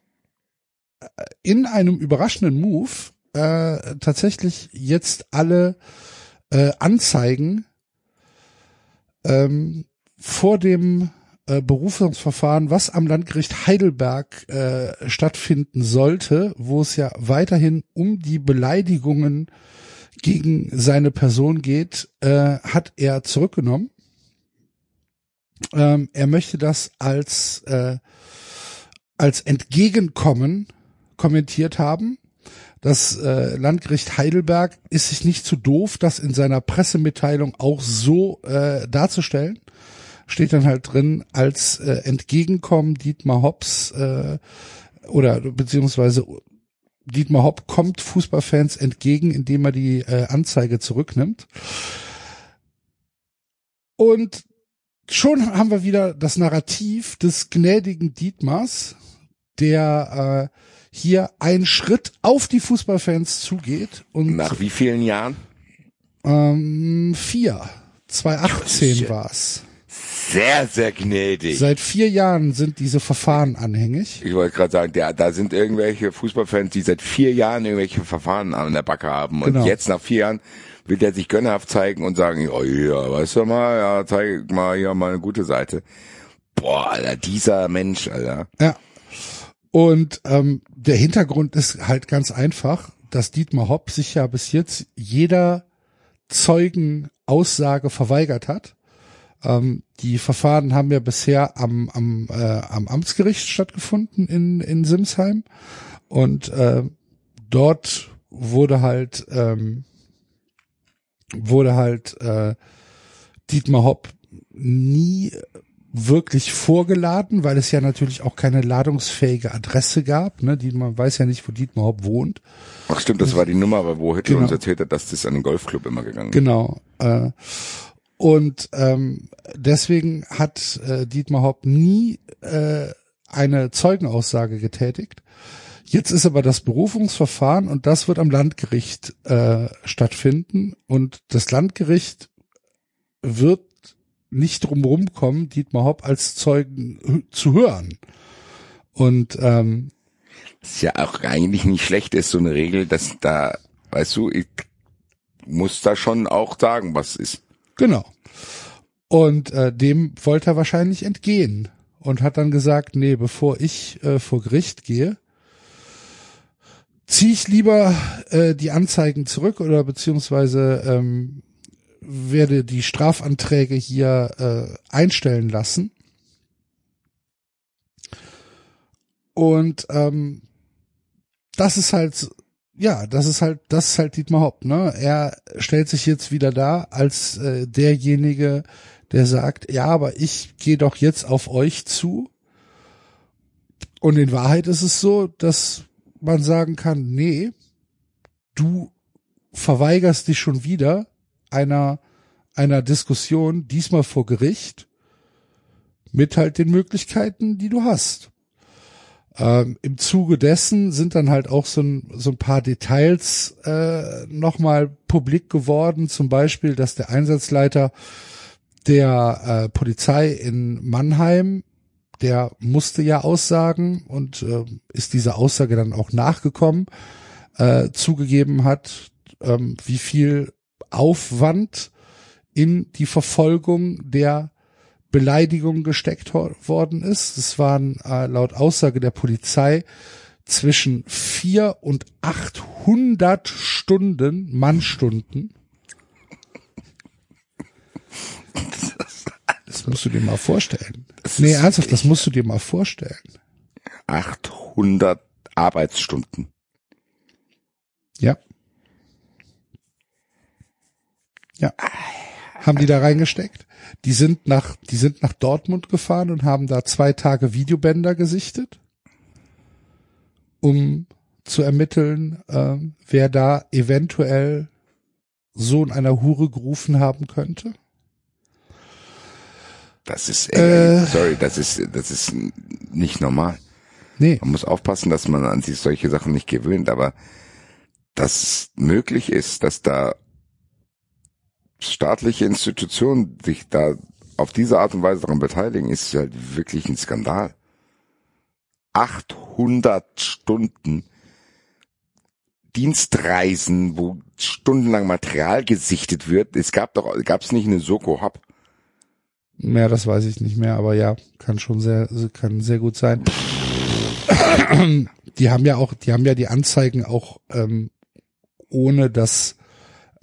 äh, in einem überraschenden Move äh, tatsächlich jetzt alle äh, Anzeigen ähm, vor dem äh, Berufungsverfahren, was am Landgericht Heidelberg äh, stattfinden sollte, wo es ja weiterhin um die Beleidigungen gegen seine Person geht, äh, hat er zurückgenommen. Ähm, er möchte das als äh, als Entgegenkommen kommentiert haben. Das äh, Landgericht Heidelberg ist sich nicht zu doof, das in seiner Pressemitteilung auch so äh, darzustellen. Steht dann halt drin als äh, Entgegenkommen Dietmar Hopps äh, oder beziehungsweise Dietmar Hopp kommt Fußballfans entgegen, indem er die äh, Anzeige zurücknimmt. Und schon haben wir wieder das Narrativ des gnädigen Dietmars, der äh, hier einen Schritt auf die Fußballfans zugeht und Nach wie vielen Jahren? ähm, vier, 2018 Shit. war's. Sehr, sehr gnädig. Seit vier Jahren sind diese Verfahren anhängig. Ich wollte gerade sagen, der, da sind irgendwelche Fußballfans, die seit vier Jahren irgendwelche Verfahren an der Backe haben. Und Genau. jetzt nach vier Jahren will der sich gönnerhaft zeigen und sagen, oh ja, weißt du mal, ja, zeig mal hier mal eine gute Seite. Boah, Alter, dieser Mensch, Alter. Ja. Und ähm, der Hintergrund ist halt ganz einfach, dass Dietmar Hopp sich ja bis jetzt jeder Zeugenaussage verweigert hat. Ähm, die Verfahren haben ja bisher am, am, äh, am Amtsgericht stattgefunden in, in Simsheim. Und äh, dort wurde halt ähm, wurde halt äh, Dietmar Hopp nie wirklich vorgeladen, weil es ja natürlich auch keine ladungsfähige Adresse gab. Ne? Die, man weiß ja nicht, wo Dietmar Hopp wohnt. Ach stimmt, das war die Nummer, wo Hitler Genau. uns erzählt hat, dass das an den Golfclub immer gegangen ist. Genau. Äh, und ähm, deswegen hat äh, Dietmar Hopp nie äh, eine Zeugenaussage getätigt. Jetzt ist aber das Berufungsverfahren und das wird am Landgericht äh, stattfinden und das Landgericht wird nicht drumherum kommen, Dietmar Hopp als Zeugen zu hören. Und ähm, ist ja auch eigentlich nicht schlecht, ist so eine Regel, dass da, weißt du, ich muss da schon auch sagen, was ist. Genau. Und äh, dem wollte er wahrscheinlich entgehen und hat dann gesagt, nee, bevor ich äh, vor Gericht gehe, ziehe ich lieber äh, die Anzeigen zurück oder beziehungsweise ähm, werde die Strafanträge hier äh, einstellen lassen. Und ähm, das ist halt, ja, das ist halt, das ist halt Dietmar Hopp, ne? Er stellt sich jetzt wieder da als äh, derjenige, der sagt, ja, aber ich gehe doch jetzt auf euch zu. Und in Wahrheit ist es so, dass man sagen kann, nee, du verweigerst dich schon wieder einer, einer Diskussion, diesmal vor Gericht, mit halt den Möglichkeiten, die du hast. Ähm, Im Zuge dessen sind dann halt auch so ein, so ein paar Details äh, nochmal publik geworden, zum Beispiel, dass der Einsatzleiter der äh, Polizei in Mannheim, der musste ja aussagen und äh, ist dieser Aussage dann auch nachgekommen, äh, zugegeben hat, ähm, wie viel Aufwand in die Verfolgung der Beleidigung gesteckt worden ist. Es waren äh, laut Aussage der Polizei zwischen vier und 800 Stunden, Mannstunden. Das musst du dir mal vorstellen. Das Nee, ernsthaft, das musst du dir mal vorstellen. 800 Arbeitsstunden. Ja. Ja. Haben die da reingesteckt? Die sind nach, die sind nach Dortmund gefahren und haben da zwei Tage Videobänder gesichtet, um zu ermitteln, ähm, wer da eventuell Sohn einer Hure gerufen haben könnte. Das ist, ey, Äh. sorry, das ist, das ist nicht normal. Nee, Man muss aufpassen, dass man an sich solche Sachen nicht gewöhnt, aber dass es möglich ist, dass da staatliche Institutionen sich da auf diese Art und Weise daran beteiligen, ist halt wirklich ein Skandal. 800 Stunden Dienstreisen, wo stundenlang Material gesichtet wird. Es gab doch, gab es nicht eine Soko Hub? mehr, das weiß ich nicht mehr, aber ja, kann schon sehr, kann sehr gut sein. Die haben ja auch, die haben ja die Anzeigen auch ähm, ohne dass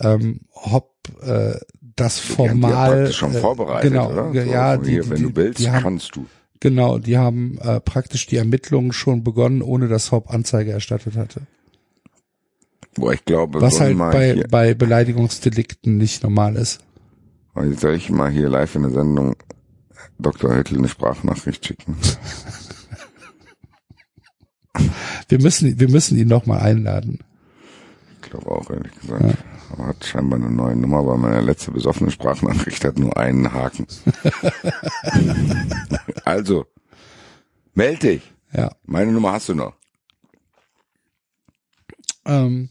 ähm, Hopp äh, das Die haben die ja formal praktisch schon äh, vorbereitet, genau, oder? So, ja, die, hier, wenn du willst, die haben, kannst du. genau, die haben äh, praktisch die Ermittlungen schon begonnen, ohne dass Hopp Anzeige erstattet hatte. Wo ich glaube, Was halt bei hier, bei Beleidigungsdelikten nicht normal ist. Jetzt soll ich mal hier live in der Sendung Dr. Hüttel eine Sprachnachricht schicken. Wir müssen, wir müssen ihn noch mal einladen. Ich glaube auch, ehrlich gesagt. Aber hat scheinbar eine neue Nummer, weil meine letzte besoffene Sprachnachricht hat nur einen Haken. also, meld dich. Ja. Meine Nummer hast du noch. Ähm,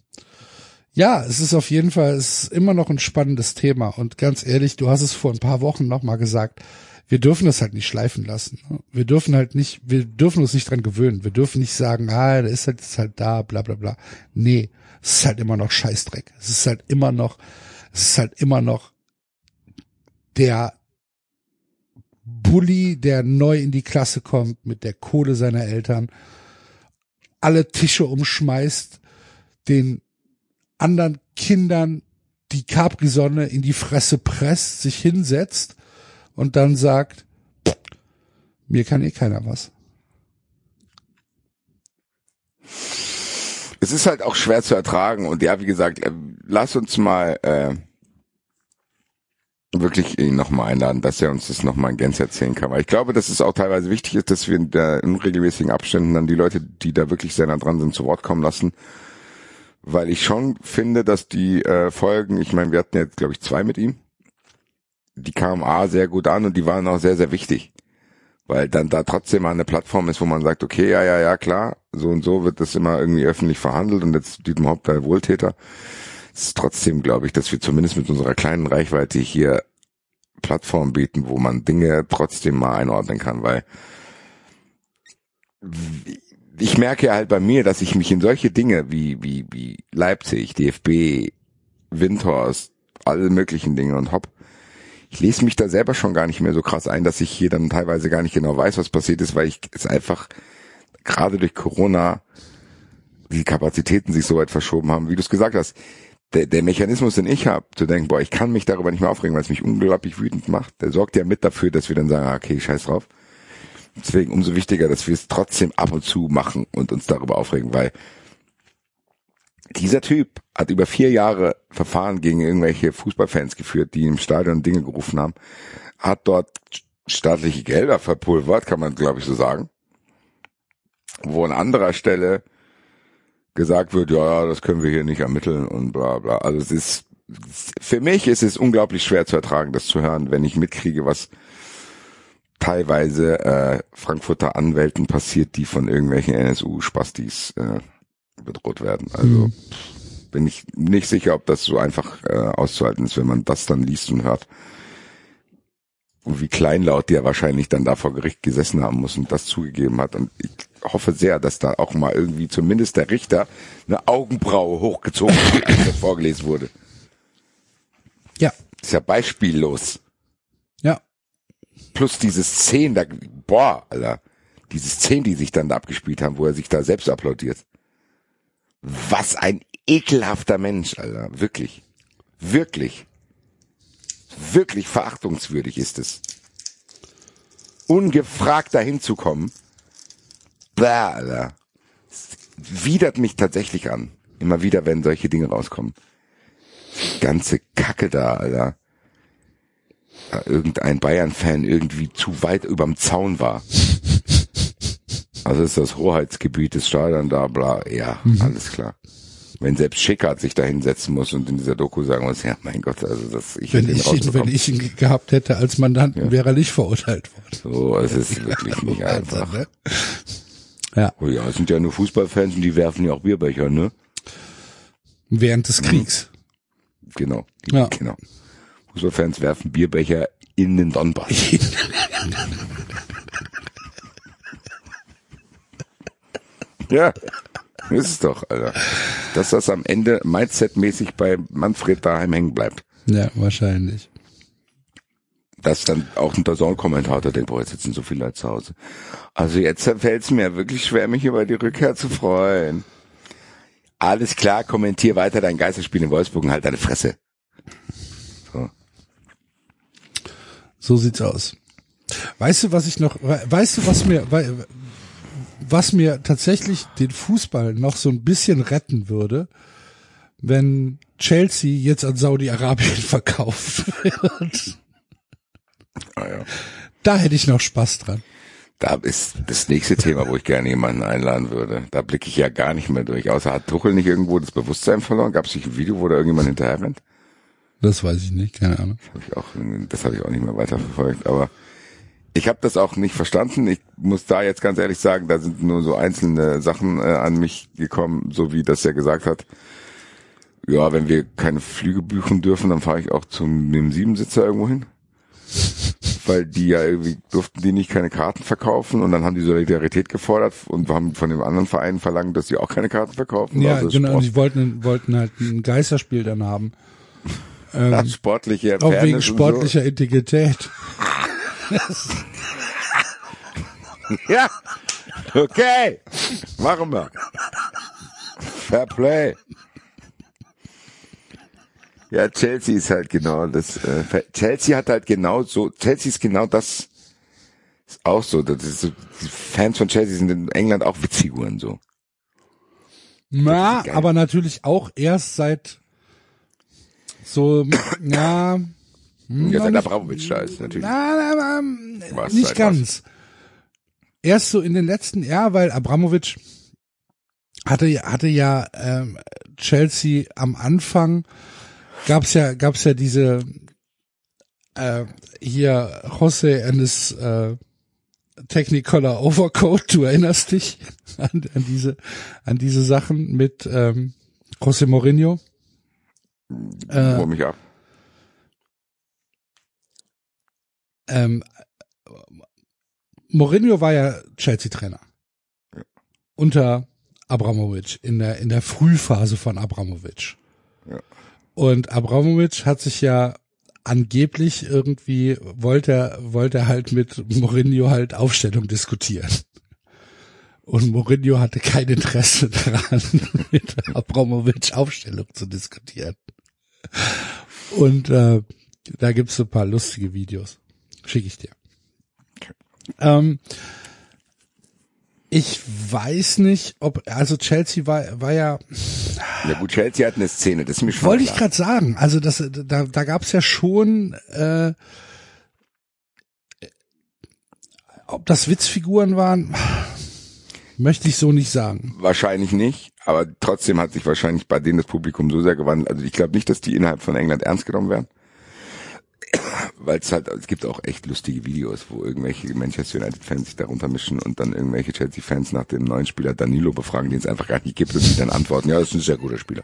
ja, es ist auf jeden Fall, es ist immer noch ein spannendes Thema. Und ganz ehrlich, du hast es vor ein paar Wochen nochmal gesagt, wir dürfen das halt nicht schleifen lassen. Wir dürfen halt nicht, wir dürfen uns nicht dran gewöhnen. Wir dürfen nicht sagen, ah, der ist halt jetzt halt da, bla bla bla. Nee, es ist halt immer noch Scheißdreck. Es ist halt immer noch, es ist halt immer noch der Bully, der neu in die Klasse kommt mit der Kohle seiner Eltern, alle Tische umschmeißt, den anderen Kindern die Capri-Sonne in die Fresse presst, sich hinsetzt und dann sagt, mir kann eh keiner was. Es ist halt auch schwer zu ertragen und ja, wie gesagt, äh, lass uns mal äh, wirklich ihn nochmal einladen, dass er uns das nochmal in Gänze erzählen kann. Weil ich glaube, dass es auch teilweise wichtig ist, dass wir in der unregelmäßigen Abständen dann die Leute, die da wirklich sehr nah dran sind, zu Wort kommen lassen. Weil ich schon finde, dass die äh, Folgen, ich meine, wir hatten jetzt, glaube ich, zwei mit ihm, die kamen A sehr gut an und die waren auch sehr, sehr wichtig. Weil dann da trotzdem mal eine Plattform ist, wo man sagt, okay, ja, ja, ja, klar, so und so wird das immer irgendwie öffentlich verhandelt und jetzt Dietmar Haupt der Wohltäter. Es ist trotzdem, glaube ich, dass wir zumindest mit unserer kleinen Reichweite hier Plattformen bieten, wo man Dinge trotzdem mal einordnen kann, weil ich merke halt bei mir, dass ich mich in solche Dinge wie, wie, wie Leipzig, DFB, Windhorst, alle möglichen Dinge und hopp, ich lese mich da selber schon gar nicht mehr so krass ein, dass ich hier dann teilweise gar nicht genau weiß, was passiert ist, weil ich es einfach gerade durch Corona die Kapazitäten sich so weit verschoben haben, wie du es gesagt hast. Der, der Mechanismus, den ich habe, zu denken, boah, ich kann mich darüber nicht mehr aufregen, weil es mich unglaublich wütend macht, der sorgt ja mit dafür, dass wir dann sagen, ah, okay, scheiß drauf. Deswegen umso wichtiger, dass wir es trotzdem ab und zu machen und uns darüber aufregen, weil dieser Typ hat über vier Jahre Verfahren gegen irgendwelche Fußballfans geführt, die im Stadion Dinge gerufen haben, hat dort staatliche Gelder verpulvert, kann man glaube ich so sagen, wo an anderer Stelle gesagt wird, ja, das können wir hier nicht ermitteln und bla bla. Also es ist, für mich ist es unglaublich schwer zu ertragen, das zu hören, wenn ich mitkriege, was teilweise äh, Frankfurter Anwälten passiert, die von irgendwelchen NSU-Spastis äh, bedroht werden. Also mhm. bin ich nicht sicher, ob das so einfach äh, auszuhalten ist, wenn man das dann liest und hört. Und wie kleinlaut der wahrscheinlich dann da vor Gericht gesessen haben muss und das zugegeben hat. Und ich hoffe sehr, dass da auch mal irgendwie zumindest der Richter eine Augenbraue hochgezogen hat, als das vorgelesen wurde. Ja. ist ja beispiellos. Ja. Plus diese Szenen, da, boah, Alter, diese Szenen, die sich dann da abgespielt haben, wo er sich da selbst applaudiert. Was ein ekelhafter Mensch, Alter. Wirklich. Wirklich. Wirklich verachtungswürdig ist es. Ungefragt dahin zu kommen. Bäh, Alter. Widert mich tatsächlich an. Immer wieder, wenn solche Dinge rauskommen. Die ganze Kacke da, Alter. Da irgendein Bayern-Fan irgendwie zu weit überm Zaun war. Also ist das Hoheitsgebiet des Stadions da, bla, ja, mhm. alles klar. Wenn selbst Schickard sich da hinsetzen muss und in dieser Doku sagen muss, ja, mein Gott, also das, ich wenn ich ihn, wenn ich ihn gehabt hätte als Mandanten, ja. wäre er nicht verurteilt worden. So, es ist wirklich nicht einfach. Ne? Ja. Oh ja, es sind ja nur Fußballfans und die werfen ja auch Bierbecher, ne? Während des mhm. Kriegs. Genau. Ja. Genau. Fußballfans werfen Bierbecher in den Donbass. Ja, ist es doch, Alter. Dass das am Ende Mindset-mäßig bei Manfred daheim hängen bleibt. Ja, wahrscheinlich. Dass dann auch ein Person-Kommentator denkt, boah, jetzt sitzen so viele Leute zu Hause. Also jetzt fällt es mir wirklich schwer, mich über die Rückkehr zu freuen. Alles klar, kommentier weiter dein Geisterspiel in Wolfsburg und halt deine Fresse. So. So sieht's aus. Weißt du, was ich noch, weißt du, was mir, was mir tatsächlich den Fußball noch so ein bisschen retten würde, wenn Chelsea jetzt an Saudi-Arabien verkauft wird. Ah, ja. Da hätte ich noch Spaß dran. Da ist das nächste Thema, wo ich gerne jemanden einladen würde. Da blicke ich ja gar nicht mehr durch. Außer hat Tuchel nicht irgendwo das Bewusstsein verloren? Gab es nicht ein Video, wo da irgendjemand hinterher rennt? Das weiß ich nicht, keine Ahnung. Das habe ich auch, das habe ich auch nicht mehr weiterverfolgt. Aber ich habe das auch nicht verstanden. Ich muss da jetzt ganz ehrlich sagen, da sind nur so einzelne Sachen äh, an mich gekommen, so wie das ja gesagt hat. Ja, wenn wir keine Flüge buchen dürfen, dann fahre ich auch zum dem Siebensitzer irgendwo hin. Weil die ja irgendwie durften die nicht keine Karten verkaufen und dann haben die Solidarität gefordert und haben von dem anderen Verein verlangt, dass sie auch keine Karten verkaufen. Ja, also genau, und die wollten, wollten halt ein Geisterspiel dann haben. Ähm, sportliche Auch wegen sportlicher so. Integrität. Ja, okay, machen wir. Fair Play. Ja, Chelsea ist halt genau das. Äh, Chelsea hat halt genau so. Chelsea ist genau das. Ist auch so. Das ist so die Fans von Chelsea sind in England auch Witzfiguren so. Na, aber natürlich auch erst seit so, ja, Ja, noch seit nicht- Abramovic da ist natürlich. Na, na, ähm, Was, nicht ganz. Erst so in den letzten Jahren, weil Abramovic hatte, hatte ja ähm, Chelsea am Anfang gab's ja gab's ja diese äh, hier Jose his äh, Technicolor Overcoat, du erinnerst dich an, an diese an diese Sachen mit ähm, José Mourinho. Äh, Hol mich ab. Ähm, Mourinho war ja Chelsea-Trainer. Unter Abramovic, in der, in der Frühphase von Abramovic. Ja. Und Abramovic hat sich ja angeblich irgendwie, wollte er, wollte er halt mit Mourinho halt Aufstellung diskutieren. Und Mourinho hatte kein Interesse daran, mit Abramovic Aufstellung zu diskutieren. Und äh, da gibt's so ein paar lustige Videos. Schicke ich dir. Ähm, ich weiß nicht, ob, also Chelsea war, war ja, Ja gut, Chelsea hat eine Szene, das ist mir schon wollte ich gerade sagen, also das, da, da gab's ja schon, äh, ob das Witzfiguren waren, möchte ich so nicht sagen. Wahrscheinlich nicht, aber trotzdem hat sich wahrscheinlich bei denen das Publikum so sehr gewandelt. Also ich glaube nicht, dass die innerhalb von England ernst genommen werden. Weil es halt, es gibt auch echt lustige Videos, wo irgendwelche Manchester United-Fans sich darunter mischen und dann irgendwelche Chelsea-Fans nach dem neuen Spieler Danilo befragen, den es einfach gar nicht gibt und die dann antworten, ja, das ist ein sehr guter Spieler.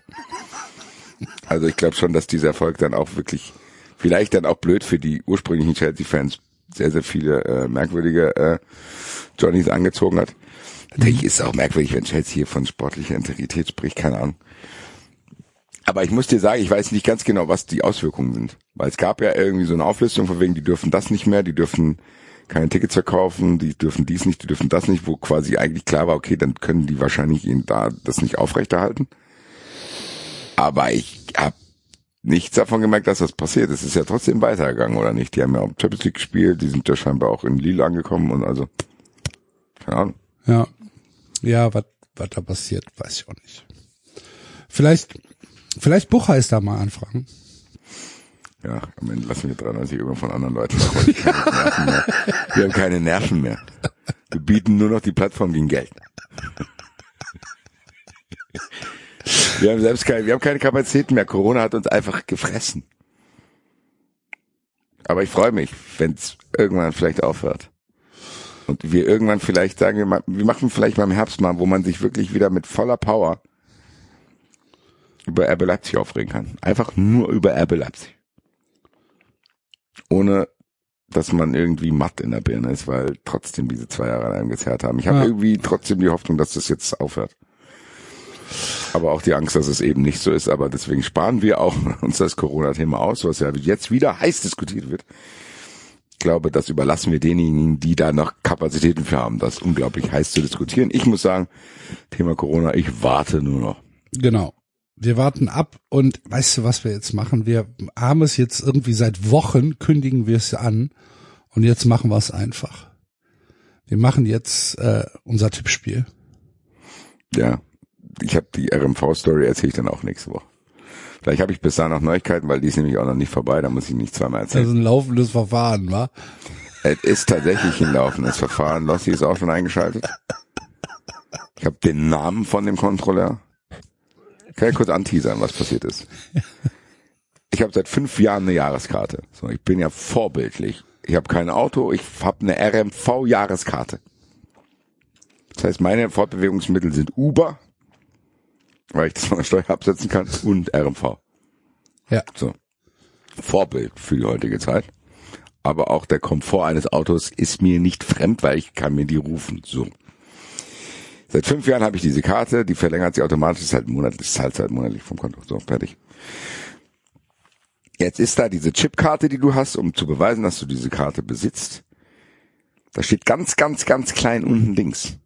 Also ich glaube schon, dass dieser Erfolg dann auch wirklich, vielleicht dann auch blöd für die ursprünglichen Chelsea-Fans, sehr, sehr viele äh, merkwürdige äh, Johnnies angezogen hat. Natürlich ist es auch merkwürdig, wenn Chelsea hier von sportlicher Integrität spricht, keine Ahnung. Aber ich muss dir sagen, ich weiß nicht ganz genau, was die Auswirkungen sind. Weil es gab ja irgendwie so eine Auflistung von wegen, die dürfen das nicht mehr, die dürfen keine Tickets verkaufen, die dürfen dies nicht, die dürfen das nicht, wo quasi eigentlich klar war, okay, dann können die wahrscheinlich ihnen da das nicht aufrechterhalten. Aber ich habe nichts davon gemerkt, dass das passiert. Es ist ja trotzdem weitergegangen, oder nicht? Die haben ja auch Champions League gespielt, die sind ja scheinbar auch in Lille angekommen und also, keine Ahnung. Ja. Ja, was was da passiert, weiß ich auch nicht. Vielleicht, vielleicht Buchheister mal anfragen. Ja, am Ende lassen wir 93 irgendwann von anderen Leuten. wir mehr. Wir haben keine Nerven mehr. Wir bieten nur noch die Plattform gegen Geld. Wir haben selbst keine, wir haben keine Kapazitäten mehr. Corona hat uns einfach gefressen. Aber ich freue mich, wenn es irgendwann vielleicht aufhört. Und wir irgendwann vielleicht sagen, wir ma- wir machen vielleicht mal im Herbst mal, wo man sich wirklich wieder mit voller Power über RB Leipzig aufregen kann. Einfach nur über RB Leipzig. Ohne, dass man irgendwie matt in der Birne ist, weil trotzdem diese zwei Jahre an einem gezerrt haben. Ich habe Ja. irgendwie trotzdem die Hoffnung, dass das jetzt aufhört. Aber auch die Angst, dass es eben nicht so ist. Aber deswegen sparen wir auch uns das Corona-Thema aus, was ja jetzt wieder heiß diskutiert wird. Ich glaube, das überlassen wir denjenigen, die da noch Kapazitäten für haben, das unglaublich heiß zu diskutieren. Ich muss sagen, Thema Corona, ich warte nur noch. Genau. Wir warten ab und weißt du, was wir jetzt machen? Wir haben es jetzt irgendwie seit Wochen, kündigen wir es an und jetzt machen wir es einfach. Wir machen jetzt äh, unser Tippspiel. Ja, ich habe die RMV-Story erzähle ich dann auch nächste Woche. Vielleicht habe ich bis dahin noch Neuigkeiten, weil die ist nämlich auch noch nicht vorbei, da muss ich nicht zweimal Das erzählen. ist ein laufendes Verfahren, wa? Es ist tatsächlich ein laufendes Verfahren. Lossi ist auch schon eingeschaltet. Ich habe den Namen von dem Kontrolleur. Kann ich kurz anteasern, was passiert ist. Ich habe seit fünf Jahren eine Jahreskarte. So, ich bin ja vorbildlich. Ich habe kein Auto, ich habe eine RMV-Jahreskarte. Das heißt, meine Fortbewegungsmittel sind Uber, weil ich das von der Steuer absetzen kann, und RMV. Ja. So. Vorbild für die heutige Zeit. Aber auch der Komfort eines Autos ist mir nicht fremd, weil ich kann mir die rufen. So. Seit fünf Jahren habe ich diese Karte, die verlängert sich automatisch, ist halt monatlich, ist halt, halt monatlich vom Konto. So, fertig. Jetzt ist da diese Chipkarte, die du hast, um zu beweisen, dass du diese Karte besitzt. Da steht ganz, ganz, ganz klein unten links,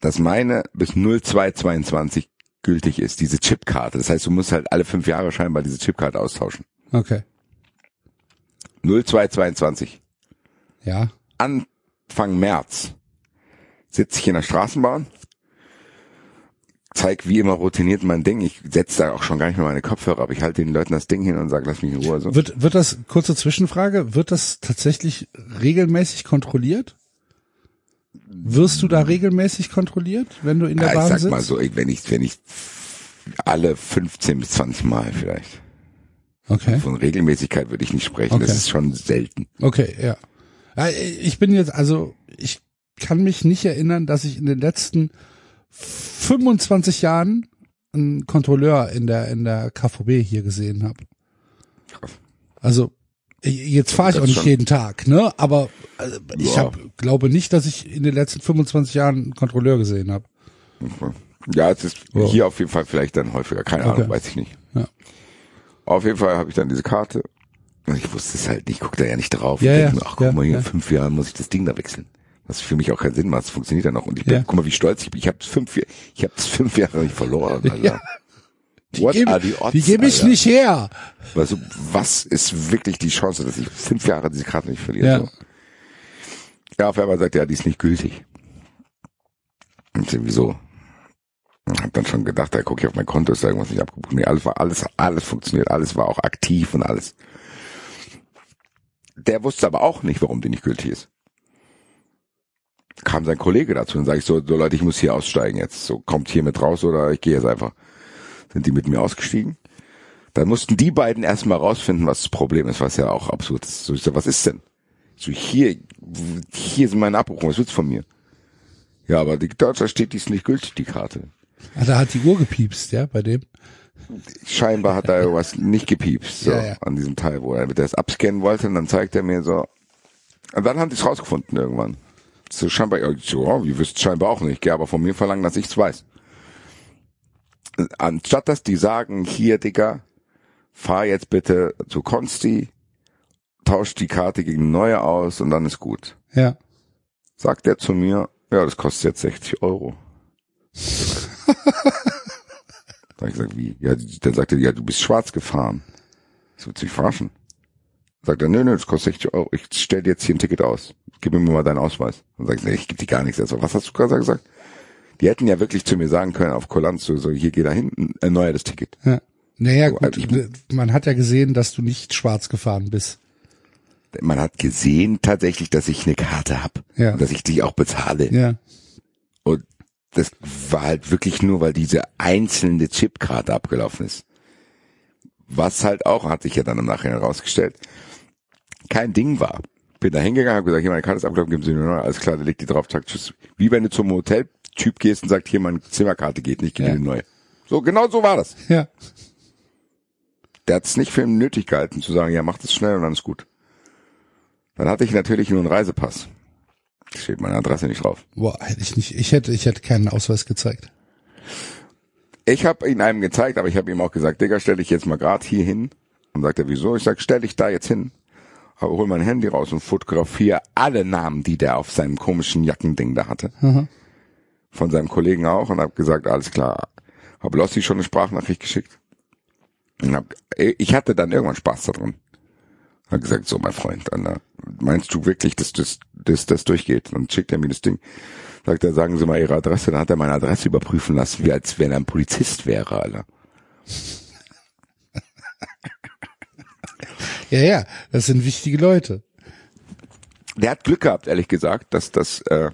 dass meine bis 0222 gültig ist, diese Chipkarte. Das heißt, du musst halt alle fünf Jahre scheinbar diese Chipkarte austauschen. Okay. 0222. Ja. Anfang März sitze ich in der Straßenbahn, zeig wie immer routiniert mein Ding. Ich setze da auch schon gar nicht mehr meine Kopfhörer, aber ich halte den Leuten das Ding hin und sage, lass mich in Ruhe. So. Wird, wird das, kurze Zwischenfrage, wird das tatsächlich regelmäßig kontrolliert? Wirst du da regelmäßig kontrolliert, wenn du in der Ja, Bahn ich sag sitzt? mal so, wenn ich, wenn ich alle 15 bis 20 Mal vielleicht. Okay, Von Regelmäßigkeit würde ich nicht sprechen. Okay. Das ist schon selten. okay, ja. ja. Ich bin jetzt, also ich kann mich nicht erinnern, dass ich in den letzten 25 Jahren einen Kontrolleur in der in der KVB hier gesehen habe. Also jetzt fahre ich auch nicht jeden Tag, ne? Aber äh, ich Ja. hab, glaube nicht, dass ich in den letzten 25 Jahren einen Kontrolleur gesehen habe. Ja, es ist Ja. hier auf jeden Fall vielleicht dann häufiger. Keine Okay. Ahnung, weiß ich nicht. Ja. Auf jeden Fall habe ich dann diese Karte. Und ich wusste es halt nicht, guck da ja nicht drauf. Ja, ich ja, denk ach guck mal, hier in fünf Jahren muss ich das Ding da wechseln. Was für mich auch keinen Sinn macht. Es funktioniert ja noch. Und ich bin, Ja. guck mal, wie stolz ich bin. Ich habe fünf, ich habe fünf Jahre nicht verloren. Alter. Ja. What Gebe- are the odds, die gebe ich Alter? nicht her. Also, was ist wirklich die Chance, dass ich fünf Jahre diese Karte nicht verliere? Ja. So. Ja, auf einmal sagt er, ja, die ist nicht gültig. Und wieso? Hab dann schon gedacht, da gucke ich auf mein Konto, ist da irgendwas nicht abgebucht. Nee, alles war, alles, alles funktioniert, alles war auch aktiv und alles. Der wusste aber auch nicht, warum die nicht gültig ist. Kam sein Kollege dazu und sage ich so, so Leute, ich muss hier aussteigen jetzt. So, kommt hier mit raus oder ich gehe jetzt einfach. Sind die mit mir ausgestiegen? Dann mussten die beiden erstmal rausfinden, was das Problem ist, was ja auch absurd ist. So, ich so, was ist denn? So, hier, hier sind meine Abbuchungen, was willst du von mir? Ja, aber die Deutscher steht, die ist nicht gültig, die Karte. Ah, da hat die Uhr gepiepst, ja, bei dem. Scheinbar hat da irgendwas nicht gepiepst, so, Ja, ja. an diesem Teil, wo er das abscannen wollte, und dann zeigt er mir so, und dann haben die es rausgefunden irgendwann. So scheinbar, ja, ihr wisst scheinbar auch nicht, gell, aber von mir verlangen, dass ich's weiß. Anstatt dass die sagen, hier, Digga, fahr jetzt bitte zu Consti, tausch die Karte gegen neue aus und dann ist gut. Ja. Sagt er zu mir, ja, das kostet jetzt 60 Euro. da hab ich gesagt, wie? Ja, dann sagt er, ja, du bist schwarz gefahren. Ich so, willst du mich verarschen? Sagt er, nö, nö, das kostet 60 Euro. Ich stell dir jetzt hier ein Ticket aus. Gib mir mal deinen Ausweis. Dann sag ich, nee, ich gebe dir gar nichts. Also, was hast du gerade gesagt? Die hätten ja wirklich zu mir sagen können, auf Kulanz, so, so hier geh da hinten, erneuer das Ticket. ja. Naja, So, gut, also ich- man hat ja gesehen, dass du nicht schwarz gefahren bist. Man hat gesehen tatsächlich, dass ich eine Karte hab. Ja. Und dass ich die auch bezahle. Ja. Und das war halt wirklich nur, weil diese einzelne Chipkarte abgelaufen ist. Was halt auch, hat sich ja dann im Nachhinein herausgestellt, kein Ding war. Bin da hingegangen, hab gesagt, hier meine Karte ist abgelaufen, geben Sie mir nur, alles klar, der legt die drauf, sagt tschüss. Wie wenn du zum Hoteltyp gehst und sagst, hier meine Zimmerkarte geht nicht, gib mir Ja. neue. So, genau so war das. Ja. Der hat es nicht für nötig gehalten zu sagen, ja, mach das schnell und dann ist gut. Dann hatte ich natürlich nur einen Reisepass. Steht meine Adresse nicht drauf. Boah, hätte ich nicht, ich hätte, ich hätte keinen Ausweis gezeigt. Ich habe ihn einem gezeigt, aber ich habe ihm auch gesagt, Digga, stell dich jetzt mal grad hier hin. Und sagt er, wieso? Ich sag, stell dich da jetzt hin. Hol mein Handy raus und fotografiere alle Namen, die der auf seinem komischen Jackending da hatte. Von seinem Kollegen auch und habe gesagt, alles klar. Hab Lossi schon eine Sprachnachricht geschickt. Und hab, ich hatte dann irgendwann Spaß daran. Hat gesagt, so mein Freund, Alter, meinst du wirklich, dass das, dass das durchgeht? Und schickt er mir das Ding. Sagt er, sagen Sie mal Ihre Adresse. Dann hat er meine Adresse überprüfen lassen, wie als wenn er ein Polizist wäre, Alter. Ja, ja, das sind wichtige Leute. Der hat Glück gehabt, ehrlich gesagt, dass das äh,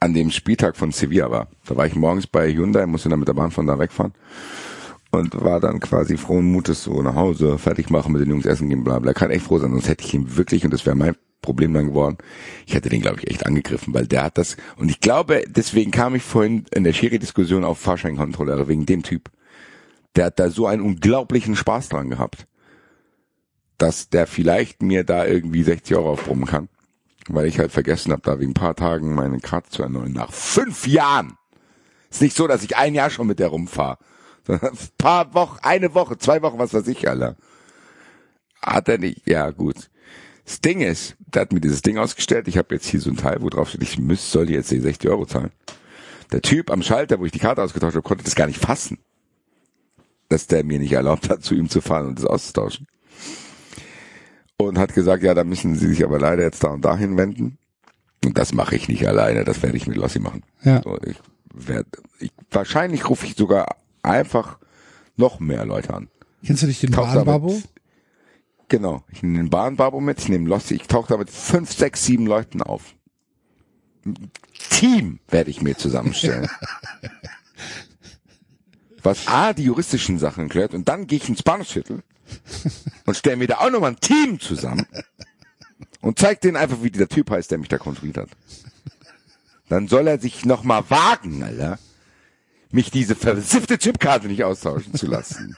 an dem Spieltag von Sevilla war. Da war ich morgens bei Hyundai, musste dann mit der Bahn von da wegfahren und war dann quasi frohen Mutes so nach Hause, fertig machen, mit den Jungs essen gehen, bla bla. Kann echt froh sein, sonst hätte ich ihn wirklich, und das wäre mein Problem dann geworden, ich hätte den, glaube ich, echt angegriffen, weil der hat das, und ich glaube, deswegen kam ich vorhin in der Schiri-Diskussion auf Fahrscheinkontrolleure, wegen dem Typ. Der hat da so einen unglaublichen Spaß dran gehabt dass der vielleicht mir da irgendwie 60 Euro aufbrummen kann. Weil ich halt vergessen habe, da wegen ein paar Tagen meine Karte zu erneuern. Nach fünf Jahren! Ist nicht so, dass ich ein Jahr schon mit der rumfahre. Sondern ein paar Wochen, eine Woche, zwei Wochen, was weiß ich, Alter. Hat er nicht. Ja, gut. Das Ding ist, der hat mir dieses Ding ausgestellt. Ich habe jetzt hier so ein Teil, wo drauf steht, ich müsste, soll jetzt die 60 Euro zahlen. Der Typ am Schalter, wo ich die Karte ausgetauscht habe, konnte das gar nicht fassen. Dass der mir nicht erlaubt hat, zu ihm zu fahren und das auszutauschen und hat gesagt, ja, da müssen Sie sich aber leider jetzt da und dahin wenden. Und das mache ich nicht alleine, das werde ich mit Lossi machen. Ja. So, ich werd, ich, wahrscheinlich rufe ich sogar einfach noch mehr Leute an. Kennst du nicht den Bahnbabo? damit- Genau. Ich nehme den Bahnbabo mit, ich nehme Lossi, ich tauche da mit fünf, sechs, sieben Leuten auf. Ein Team werde ich mir zusammenstellen. Was A, die juristischen Sachen klärt und dann gehe ich ins Bahnhofsviertel und stelle mir da auch nochmal ein Team zusammen und zeig denen einfach, wie dieser Typ heißt, der mich da kontrolliert hat. Dann soll er sich nochmal wagen, Alter, mich diese versiffte Chipkarte nicht austauschen zu lassen.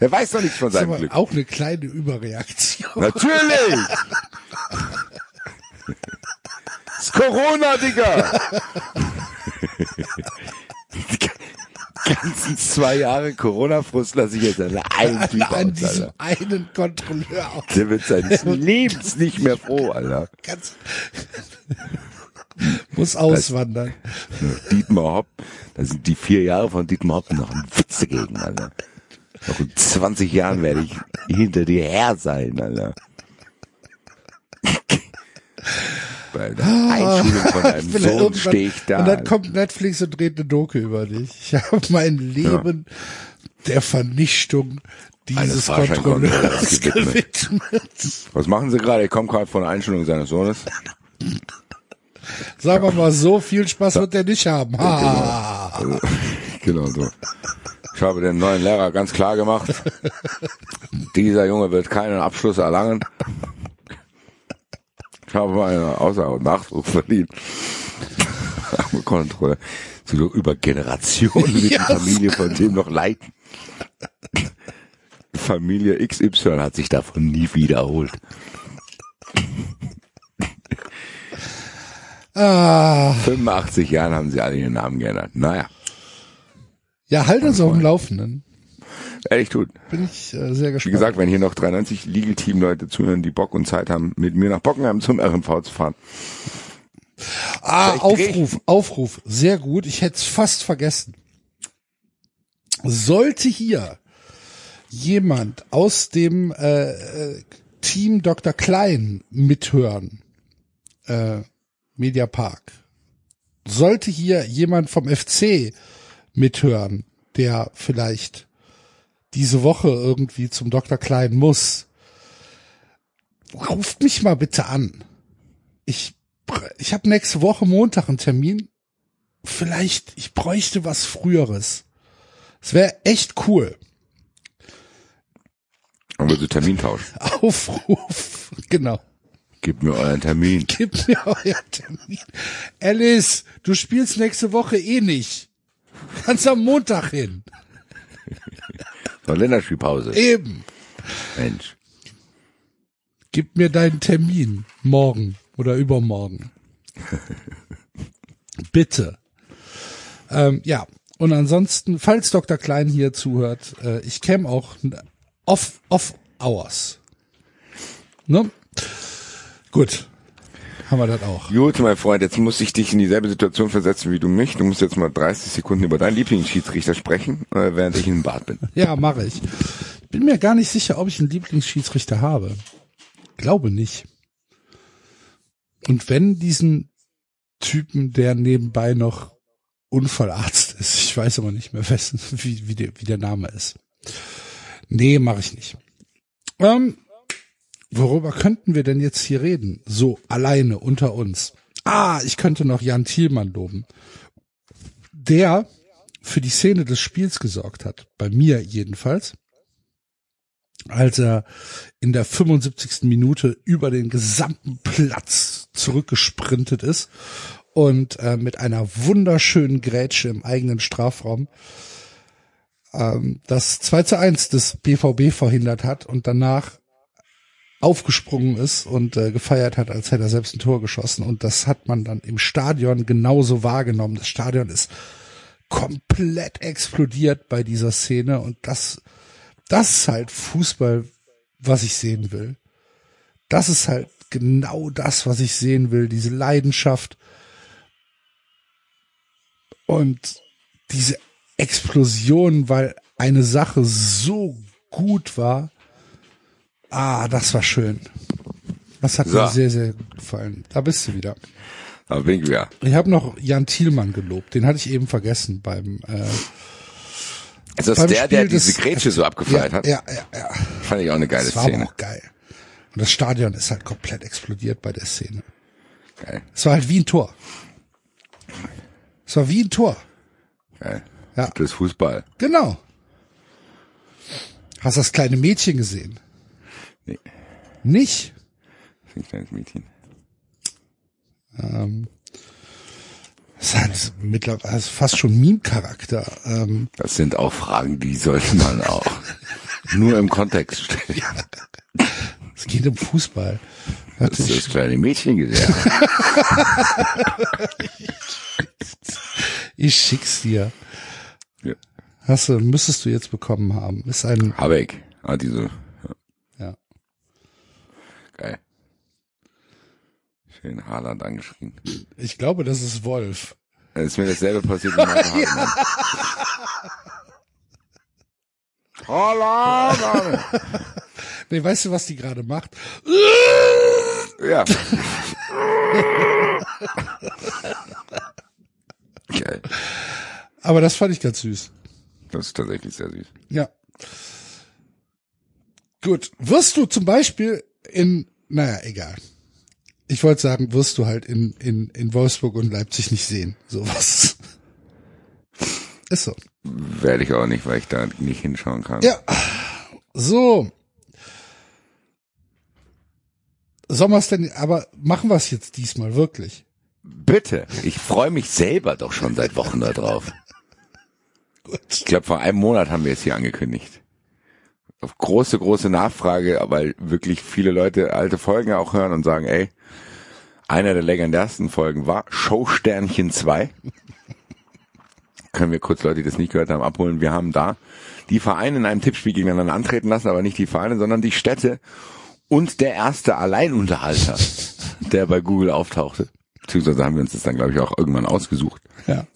Der weiß doch nichts von seinem Glück. auch eine kleine Überreaktion. Natürlich! Das ist Corona, Digga! Ganzen zwei Jahre Corona-Frust lasse ich jetzt an einem Typ An aus, diesem einen Kontrolleur aus. Der wird seines Lebens nicht mehr froh, Alter. Ganz muss auswandern. Dietmar Hopp, da sind die vier Jahre von Dietmar Hopp noch ein Witz dagegen, Alter. Noch in 20 Jahren werde ich hinter dir her sein, Alter. Bei der Einschulung von deinem Sohn stehe ich da. Und dann kommt Netflix und dreht eine Doku über dich. Ich habe mein Leben der Vernichtung dieses Kontrolleurs gewidmet. gewidmet. Was machen Sie gerade? Ich komme gerade von der Einschulung seines Sohnes. Sagen wir mal so, viel Spaß wird er nicht haben. Ha. Also, genau so. Ich habe den neuen Lehrer ganz klar gemacht. Dieser Junge wird keinen Abschluss erlangen. Ich habe meine Außer- und Nachdruck verdient. Arme Kontrolle. So über Generationen wird die Familie von dem noch leiten. Familie XY hat sich davon nie wiederholt. Ah. 85 Jahren haben sie alle ihren Namen geändert. Naja, Ja, halt uns auf dem Laufenden. Ehrlich tut. Bin ich äh, sehr Wie gespannt. gesagt, wenn hier noch 93 Legal Team Leute zuhören, die Bock und Zeit haben, mit mir nach Bockenheim zum RMV zu fahren. ah, Vielleicht Aufruf, Aufruf. Sehr gut. Ich hätte es fast vergessen. Sollte hier jemand aus dem äh, äh, Team Dr. Klein mithören, äh, Mediapark, sollte hier jemand vom FC mithören, der vielleicht diese Woche irgendwie zum Dr. Klein muss, ruft mich mal bitte an. Ich, ich habe nächste Woche Montag einen Termin. Vielleicht, ich bräuchte was Früheres. Es wäre echt cool. Und wir so Termin tauschen. Aufruf, genau. Gebt mir euren Termin. Gib mir euer Termin. Alice, du spielst nächste Woche eh nicht. Kannst am Montag hin. So, Länderspielpause. Eben. Mensch. Gib mir deinen Termin. Morgen oder übermorgen. Bitte. Ähm, ja. Und ansonsten, falls Dr. Klein hier zuhört, äh, ich käme auch off, off hours. Ne? Gut. Haben wir das auch. Gut, mein Freund, jetzt muss ich dich in dieselbe Situation versetzen wie du mich. Du musst jetzt mal 30 Sekunden über deinen Lieblingsschiedsrichter sprechen, äh, während ich im Bad bin. Ja, mache ich. Bin mir gar nicht sicher, ob ich einen Lieblingsschiedsrichter habe. Glaube nicht. Und wenn diesen Typen, der nebenbei noch Unfallarzt ist, ich weiß aber nicht mehr, wessen, wie, wie, der, wie der Name ist. Nee, mache ich nicht. Ähm, worüber könnten wir denn jetzt hier reden? So, alleine, unter uns. Ah, ich könnte noch Jan Thielmann loben. Der für die Szene des Spiels gesorgt hat. Bei mir jedenfalls. Als er in der 75. Minute über den gesamten Platz zurückgesprintet ist und äh, mit einer wunderschönen Grätsche im eigenen Strafraum ähm, das 2 zu 1 des BVB verhindert hat und danach aufgesprungen ist und äh, gefeiert hat, als hätte er selbst ein Tor geschossen. Und das hat man dann im Stadion genauso wahrgenommen. Das Stadion ist komplett explodiert bei dieser Szene und das, das ist halt Fußball, was ich sehen will. Das ist halt genau das, was ich sehen will, diese Leidenschaft und diese Explosion, weil eine Sache so gut war. Ah, das war schön. Das hat So. mir sehr, sehr gut gefallen. Da bist du wieder. Aber bin ich ja. Ich habe noch Jan Thielmann gelobt. Den hatte ich eben vergessen beim. Äh, Ist das Beim der, der Spiel diese des- Grätsche so abgefeiert ja, hat? ja, ja, ja. Fand ich auch eine geile Das war Szene. auch geil. Und das Stadion ist halt komplett explodiert bei der Szene. Geil, Es war halt wie ein Tor. Es war wie ein Tor. geil. Ja. Das ist Fußball. Genau. Hast das kleine Mädchen gesehen? Nee, Nicht? das ist ein kleines Mädchen. Ähm, das ist halt mittlerweile also fast schon Meme-Charakter. Ähm, Das sind auch Fragen, die sollte man auch nur im Kontext stellen. es geht um Fußball. Das ist das kleine Mädchen gesehen. Ich schick's dir. Ja. Hast du, müsstest du jetzt bekommen haben. Ist ein, Habeck. Ah, diese. ja. Geil. Schön Haaland angeschrien. Ich glaube, das ist Wolf. Es ist mir dasselbe passiert wie Marco Haaland. Haaland! Nee, weißt du, was die gerade macht? Ja. Geil. Aber das fand ich ganz süß. Das ist tatsächlich sehr süß. Ja. Gut. Wirst du zum Beispiel in, naja, egal. Ich wollte sagen, wirst du halt in, in, in Wolfsburg und Leipzig nicht sehen. Sowas. Ist so. Werde ich auch nicht, weil ich da nicht hinschauen kann. Ja. So. Sollen wir es denn, aber machen wir es jetzt diesmal wirklich? Bitte. Ich freue mich selber doch schon seit Wochen da drauf. Gut. Ich glaube, vor einem Monat haben wir es hier angekündigt. Auf große, große Nachfrage, weil wirklich viele Leute alte Folgen auch hören und sagen, ey, einer der legendärsten Folgen war Showsternchen 2. Können wir kurz Leute, die das nicht gehört haben, abholen. Wir haben da die Vereine in einem Tippspiel gegeneinander antreten lassen, aber nicht die Vereine, sondern die Städte und der erste Alleinunterhalter, der bei Google auftauchte. Beziehungsweise haben wir uns das dann, glaube ich, auch irgendwann ausgesucht. Ja.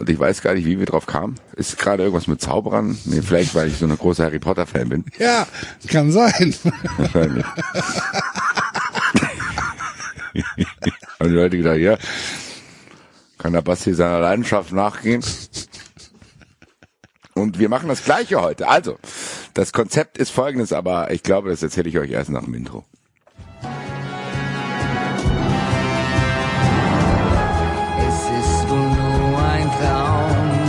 Und ich weiß gar nicht, wie wir drauf kamen. Ist gerade irgendwas mit Zauberern? Nee, vielleicht, weil ich so eine große Harry Potter Fan bin. Ja, kann sein. Wahrscheinlich. Haben die Leute gedacht, ja, kann der Basti seiner Leidenschaft nachgehen? Und wir machen das Gleiche heute. Also, das Konzept ist folgendes, aber ich glaube, das erzähle ich euch erst nach dem Intro. Es ist wohl nur ein Traum,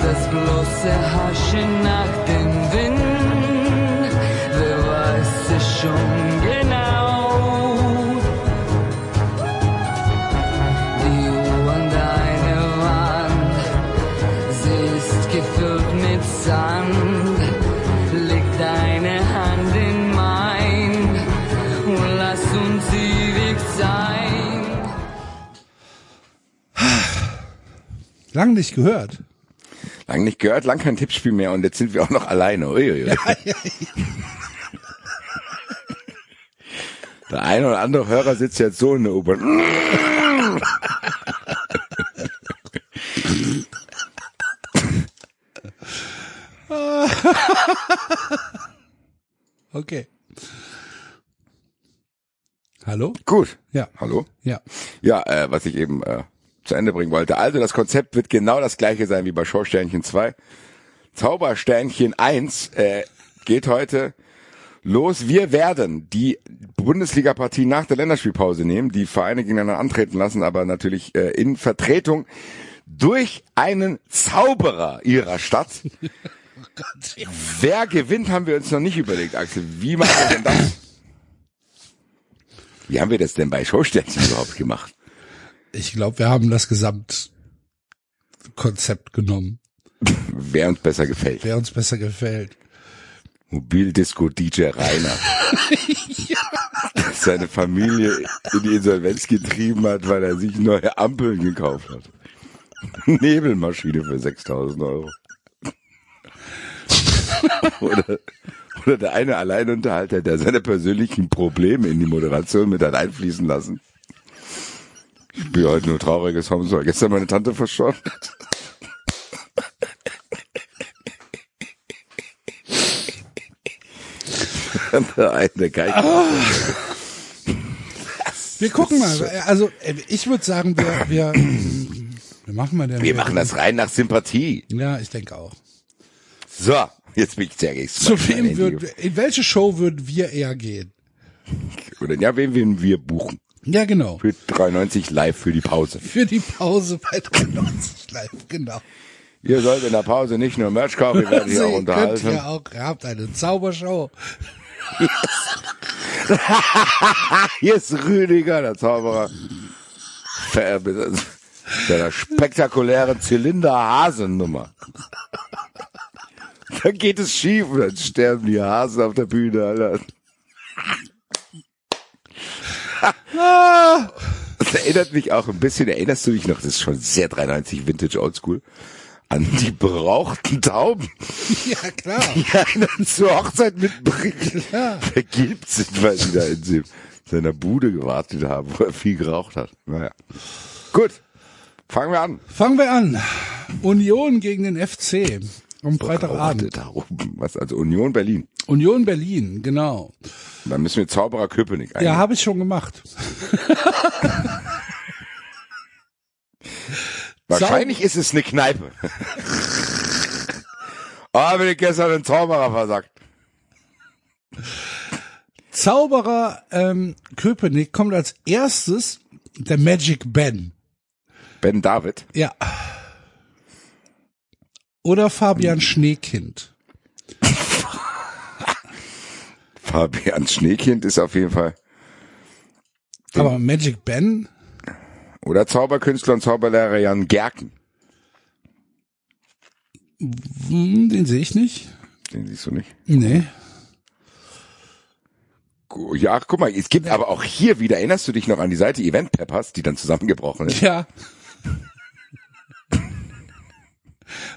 das bloße Haschen nach dem Wind. Sand. Leg deine Hand in mein und lass uns ewig sein. Lang nicht gehört. Lang nicht gehört, lang kein Tippspiel mehr und jetzt sind wir auch noch alleine. Uiuiui. Der eine oder andere Hörer sitzt jetzt so in der U-Bahn. Okay. Hallo? Gut. Ja. Hallo? Ja. Ja, äh, was ich eben äh, zu Ende bringen wollte. Also das Konzept wird genau das gleiche sein wie bei Showsternchen 2. Zaubersternchen 1 äh, geht heute los. Wir werden die Bundesliga-Partie nach der Länderspielpause nehmen, die Vereine gegeneinander antreten lassen, aber natürlich äh, in Vertretung durch einen Zauberer ihrer Stadt. Wer gewinnt, haben wir uns noch nicht überlegt, Axel. Wie machen wir denn das? Wie haben wir das denn bei Showsternchen überhaupt gemacht? Ich glaube, wir haben das Gesamtkonzept genommen, Wer uns besser gefällt. wer uns besser gefällt. Mobildisco DJ Rainer. Seine Familie in die Insolvenz getrieben hat, weil er sich neue Ampeln gekauft hat. Nebelmaschine für 6000 Euro. oder, oder der eine Alleinunterhalter, der seine persönlichen Probleme in die Moderation mit hat einfließen lassen. Ich spiele heute nur traurige Songs, weil gestern meine Tante verstorben eine Geige. Das Wir gucken mal. Also äh, ich würde sagen, wir, wir, wir machen mal den. Wir machen das rein nach Sympathie. Ja, ich denke auch. So, jetzt bin ich sehr gespannt. Zu wem würden in welche Show würden wir eher gehen? Oder ja, wen würden wir buchen? Ja, genau. Für 93 live für die Pause. Für die Pause bei 93 live, genau. Ihr sollt in der Pause nicht nur Merch kaufen, ihr werdet sich auch Also, ihr könnt unterhalten. ja auch, ihr habt eine Zaubershow. Hier ist Rüdiger, der Zauberer. Seiner spektakulären Zylinder-Hasennummer. Da geht es schief und dann sterben die Hasen auf der Bühne, Alter. Das erinnert mich auch ein bisschen, erinnerst du dich noch, das ist schon sehr 93 Vintage Oldschool, an die berauchten Tauben, Ja, klar. die einen zur Hochzeit mitbringen, Ja. vergilbt sind, weil sie da in se- seiner Bude gewartet haben, wo er viel geraucht hat. Naja. Gut. Fangen wir an. Fangen wir an. Union gegen den FC. Am Freitagabend. da oben. Was, also Union Berlin. Union Berlin, genau. Dann müssen wir Zauberer Köpenick Ja, eingehen. habe ich schon gemacht. Wahrscheinlich ist es eine Kneipe. Ah, bin ich gestern einen Zauberer versagt. Zauberer ähm, Köpenick kommt als erstes der Magic Ben. Ben David. Ja. Oder Fabian Schneekind. Fabian Schneekind ist auf jeden Fall. Aber Magic Ben, Oder Zauberkünstler und Zauberlehrer Jan Gerken. hm, den sehe ich nicht. Den siehst du nicht. Nee. Ja, guck mal, es gibt aber auch hier wieder, erinnerst du dich noch an die Seite Event Peppers, die dann zusammengebrochen ist? Ja.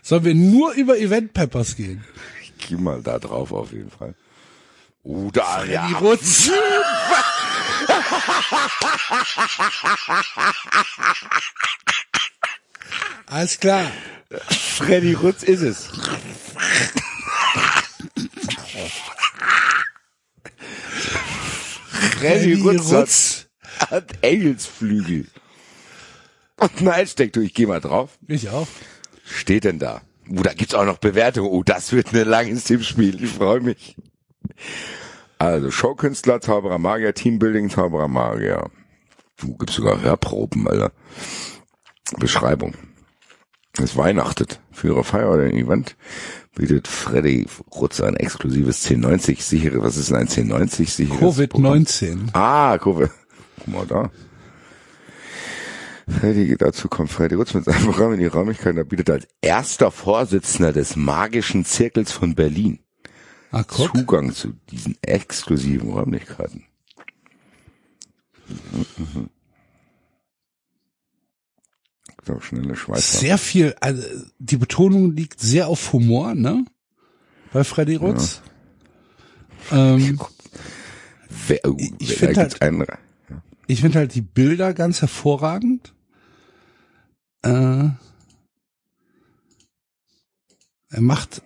Sollen wir nur über Event Peppers gehen? Ich geh mal da drauf auf jeden Fall. Oh, da, ja. Rutz. Alles klar. Freddy Rutz ist es. Freddy Freddy Rutz, Rutz. Hat, Engelsflügel. Und ein Einsteck du, ich geh mal drauf. Ich auch. Steht denn da? Oh, da gibt's auch noch Bewertungen. Oh, das wird ein langes Tippspiel. Ich freue mich. Also, Showkünstler, Zauberer Magier, Teambuilding, Zauberer Magier. Du gibst sogar Hörproben, Alter. Beschreibung. Es weihnachtet. Für ihre Feier oder ein Event bietet Freddy Rutz ein exklusives 1090 sichere, was ist denn ein 1090 sicheres? Programm? Covid-19. Ah, Kurve. Guck mal da. Freddy, dazu kommt Freddy Rutz mit seinem Programm in die Räumlichkeiten. Er bietet als erster Vorsitzender des Magischen Zirkels von Berlin guck. Zugang zu diesen exklusiven Räumlichkeiten. So, schnelle Schweizer. Sehr viel, also die Betonung liegt sehr auf Humor, ne? Bei Freddy Rutz. Ähm, Wer, oh, ich find da halt- ich finde halt die Bilder ganz hervorragend. Äh, er macht,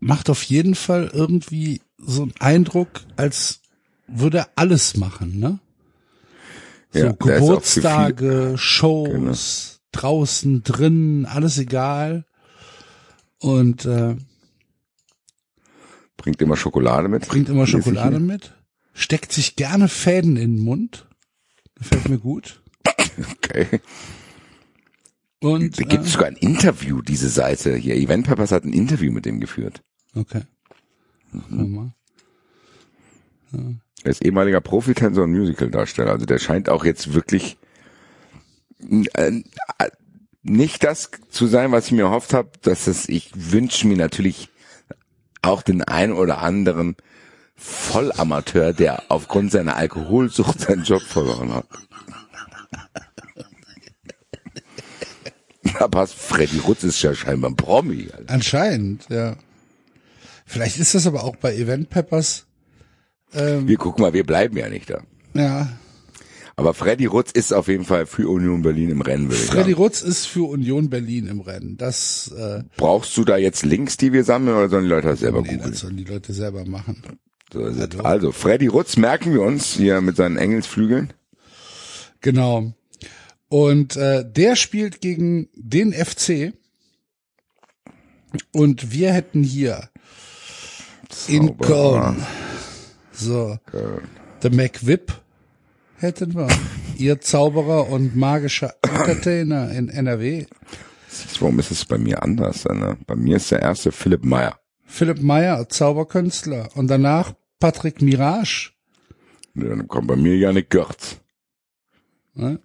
macht auf jeden Fall irgendwie so einen Eindruck, als würde er alles machen, ne? So Ja, Geburtstage, Shows, draußen, drinnen, alles egal. Und äh, bringt immer Schokolade mit. bringt immer Schokolade mit, steckt sich gerne Fäden in den Mund. Gefällt mir gut. Okay. Und Da gibt äh, sogar ein Interview, diese Seite hier. Event Peppers hat ein Interview mit dem geführt. okay. Wir mal. Er ist ehemaliger Profitänzer und Musicaldarsteller. Also der scheint auch jetzt wirklich äh, äh, nicht das zu sein, was ich mir erhofft habe. Dass es, ich wünsche mir natürlich auch den einen oder anderen Vollamateur, der aufgrund seiner Alkoholsucht seinen Job verloren hat. Da passt Freddy Rutz ist ja scheinbar ein Promi. Alter. Anscheinend, ja. Vielleicht ist das aber auch bei Event Peppers. Ähm, Wir gucken mal, wir bleiben ja nicht da. ja, Aber Freddy Rutz ist auf jeden Fall für Union Berlin im Rennen, ich Freddy sagen. Rutz ist für Union Berlin im Rennen. Das, äh, Brauchst du da jetzt Links, die wir sammeln, oder sollen die Leute das selber nee, googeln? das sollen die Leute selber machen. So es. Also, Freddy Rutz merken wir uns hier mit seinen Engelsflügeln. Genau. Und äh, der spielt gegen den FC. Und wir hätten hier in Zauberer. Köln. So, Köln. The McWhip hätten wir. Ihr Zauberer und magischer Entertainer in NRW. Warum ist es bei mir anders? Ne? Bei mir ist der erste Philipp Meyer. Philipp Meyer, Zauberkünstler. Und danach Patrick Mirage. Ne, Dann kommt bei mir Janik Görz. Ne?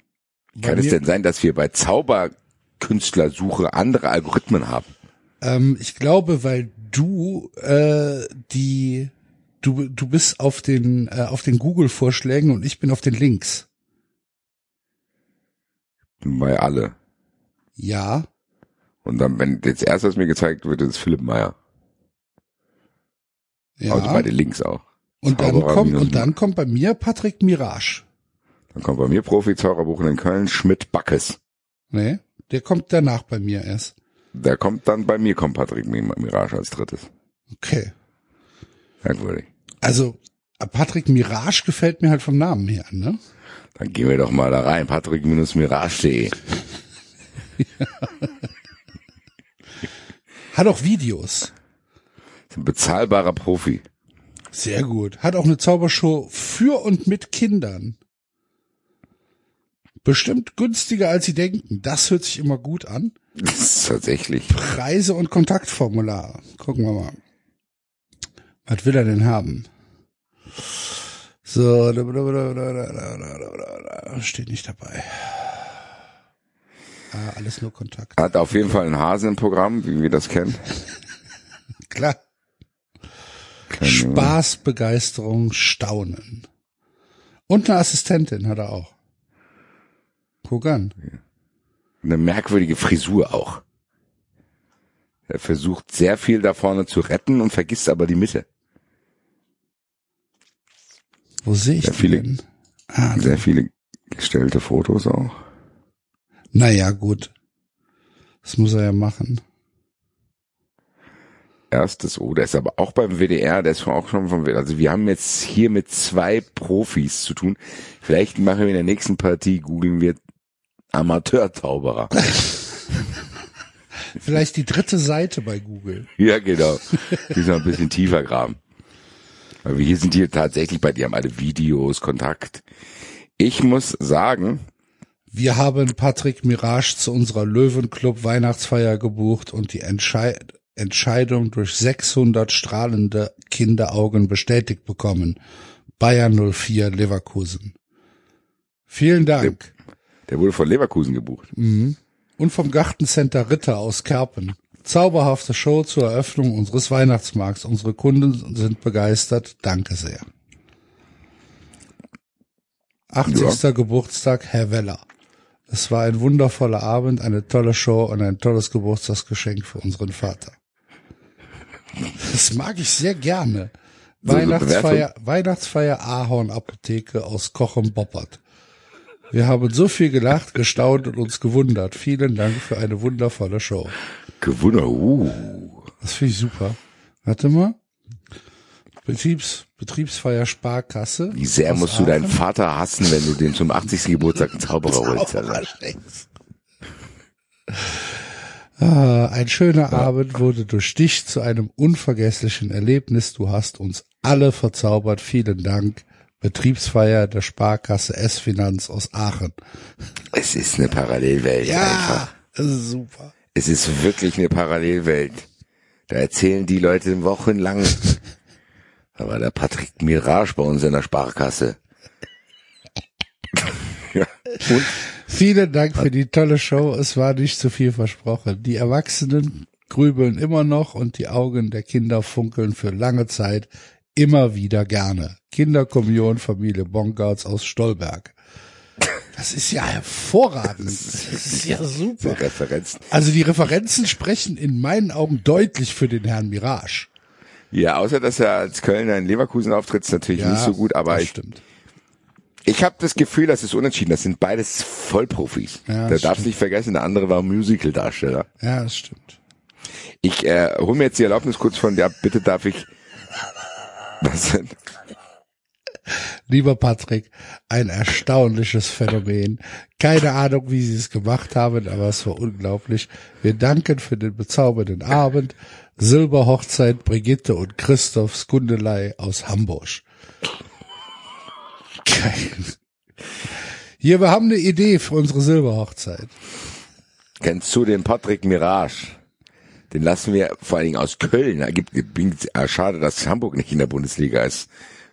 Kann es denn sein, dass wir bei Zauberkünstlersuche andere Algorithmen haben? Ähm, ich glaube, weil du äh, die du du bist auf den äh, auf den Google Vorschlägen und ich bin auf den Links. Bei alle. Ja, Und dann, wenn jetzt erst was mir gezeigt wird, ist Philipp Meyer. ja. Also bei den Links auch. und dann Zauberer kommt und dann kommt bei mir Patrick Mirage. Dann kommt bei mir Profi Zauberbuch in Köln, Schmidt Backes. Nee, der kommt danach bei mir erst. Der kommt dann bei mir, kommt Patrick Mi- Mirage als drittes. Okay. Merkwürdig. Also Patrick Mirage gefällt mir halt vom Namen her, ne? Dann gehen wir doch mal da rein, patrick-mirage.de. Hat auch Videos. Ist ein bezahlbarer Profi. Sehr gut. Hat auch eine Zaubershow für und mit Kindern. Bestimmt günstiger als Sie denken. Das hört sich immer gut an. Tatsächlich. Preise und Kontaktformulare. Gucken wir mal. Was will er denn haben? So, steht nicht dabei. Ah, alles nur Kontakt. Hat auf jeden Fall einen Hasen im Programm, wie wir das kennen. Klar. Spaß, Begeisterung, Staunen. Und eine Assistentin hat er auch. Guck an. Eine merkwürdige Frisur auch. Er versucht sehr viel da vorne zu retten und vergisst aber die Mitte. Wo sehe ich Ja, die viele- denn? Ah, Sehr viele gestellte Fotos auch. naja, gut. Das muss er ja machen. Erstes O, der ist aber auch beim WDR, der ist auch schon vom WDR. Also wir haben jetzt hier mit zwei Profis zu tun. Vielleicht machen wir in der nächsten Partie, googeln wir Amateur-Zauberer. Vielleicht die dritte Seite bei Google. ja, genau. Die sind ein bisschen tiefer graben. Aber wir hier sind hier tatsächlich bei, die haben alle Videos, Kontakt. Ich muss sagen, Wir haben Patrick Mirage zu unserer Löwenclub Weihnachtsfeier gebucht und die Entschei Entscheidung durch 600 strahlende Kinderaugen bestätigt bekommen. Bayern 04 Leverkusen. Vielen Dank. Der wurde von Leverkusen gebucht. Und vom Gartencenter Ritter aus Kerpen. Zauberhafte Show zur Eröffnung unseres Weihnachtsmarkts. Unsere Kunden sind begeistert. Danke sehr. 80. Geburtstag, Herr Weller. Es war ein wundervoller Abend, eine tolle Show und ein tolles Geburtstagsgeschenk für unseren Vater. Das mag ich sehr gerne. Weihnachtsfeier, Weihnachtsfeier Ahorn Apotheke aus Kochem Boppert. Wir haben so viel gelacht, gestaunt und uns gewundert. Vielen Dank für eine wundervolle Show. Gewunder, uh. Das finde ich super. Warte mal. Betriebs, Betriebsfeier Sparkasse. Wie sehr musst du deinen Aachen. Vater hassen, wenn du den zum 80. Geburtstag einen Zauberer holst. Ah, ein schöner Abend wurde durch dich zu einem unvergesslichen Erlebnis. Du hast uns alle verzaubert. Vielen Dank. Betriebsfeier der Sparkasse S-Finanz aus Aachen. Es ist eine Parallelwelt einfach. das ist super. Es ist wirklich eine Parallelwelt. Da erzählen die Leute wochenlang. Da war der Patrick Mirage bei uns in der Sparkasse. ja. Und Vielen Dank für die tolle Show. Es war nicht zu viel versprochen. Die Erwachsenen grübeln immer noch und die Augen der Kinder funkeln für lange Zeit immer wieder gerne. Kinderkommunion Familie Bongarts aus Stolberg. Das ist ja hervorragend. Das ist ja super. diese Referenzen. Also die Referenzen sprechen in meinen Augen deutlich für den Herrn Mirage. Ja, außer dass er als Kölner in Leverkusen auftritt, ist natürlich nicht so gut, aber das ich, stimmt. ich habe das Gefühl, das ist unentschieden. Das sind beides Vollprofis. Ja, da darfst nicht vergessen, der andere war Musical-Darsteller. Ja, das stimmt. Ich äh, hol mir jetzt die Erlaubnis kurz von, ja, bitte darf ich. Was denn? Lieber Patrick, ein erstaunliches Phänomen. Keine Ahnung, wie Sie es gemacht haben, aber es war unglaublich. Wir danken für den bezaubernden Abend. Silberhochzeit Brigitte und Christoph Skundelei aus Hamburg. Geil. Hier, wir haben eine Idee für unsere Silberhochzeit. Kennst du den Patrick Mirage? Den lassen wir vor allen Dingen aus Köln. Gibt, gibt, ah, schade, dass Hamburg nicht in der Bundesliga ist.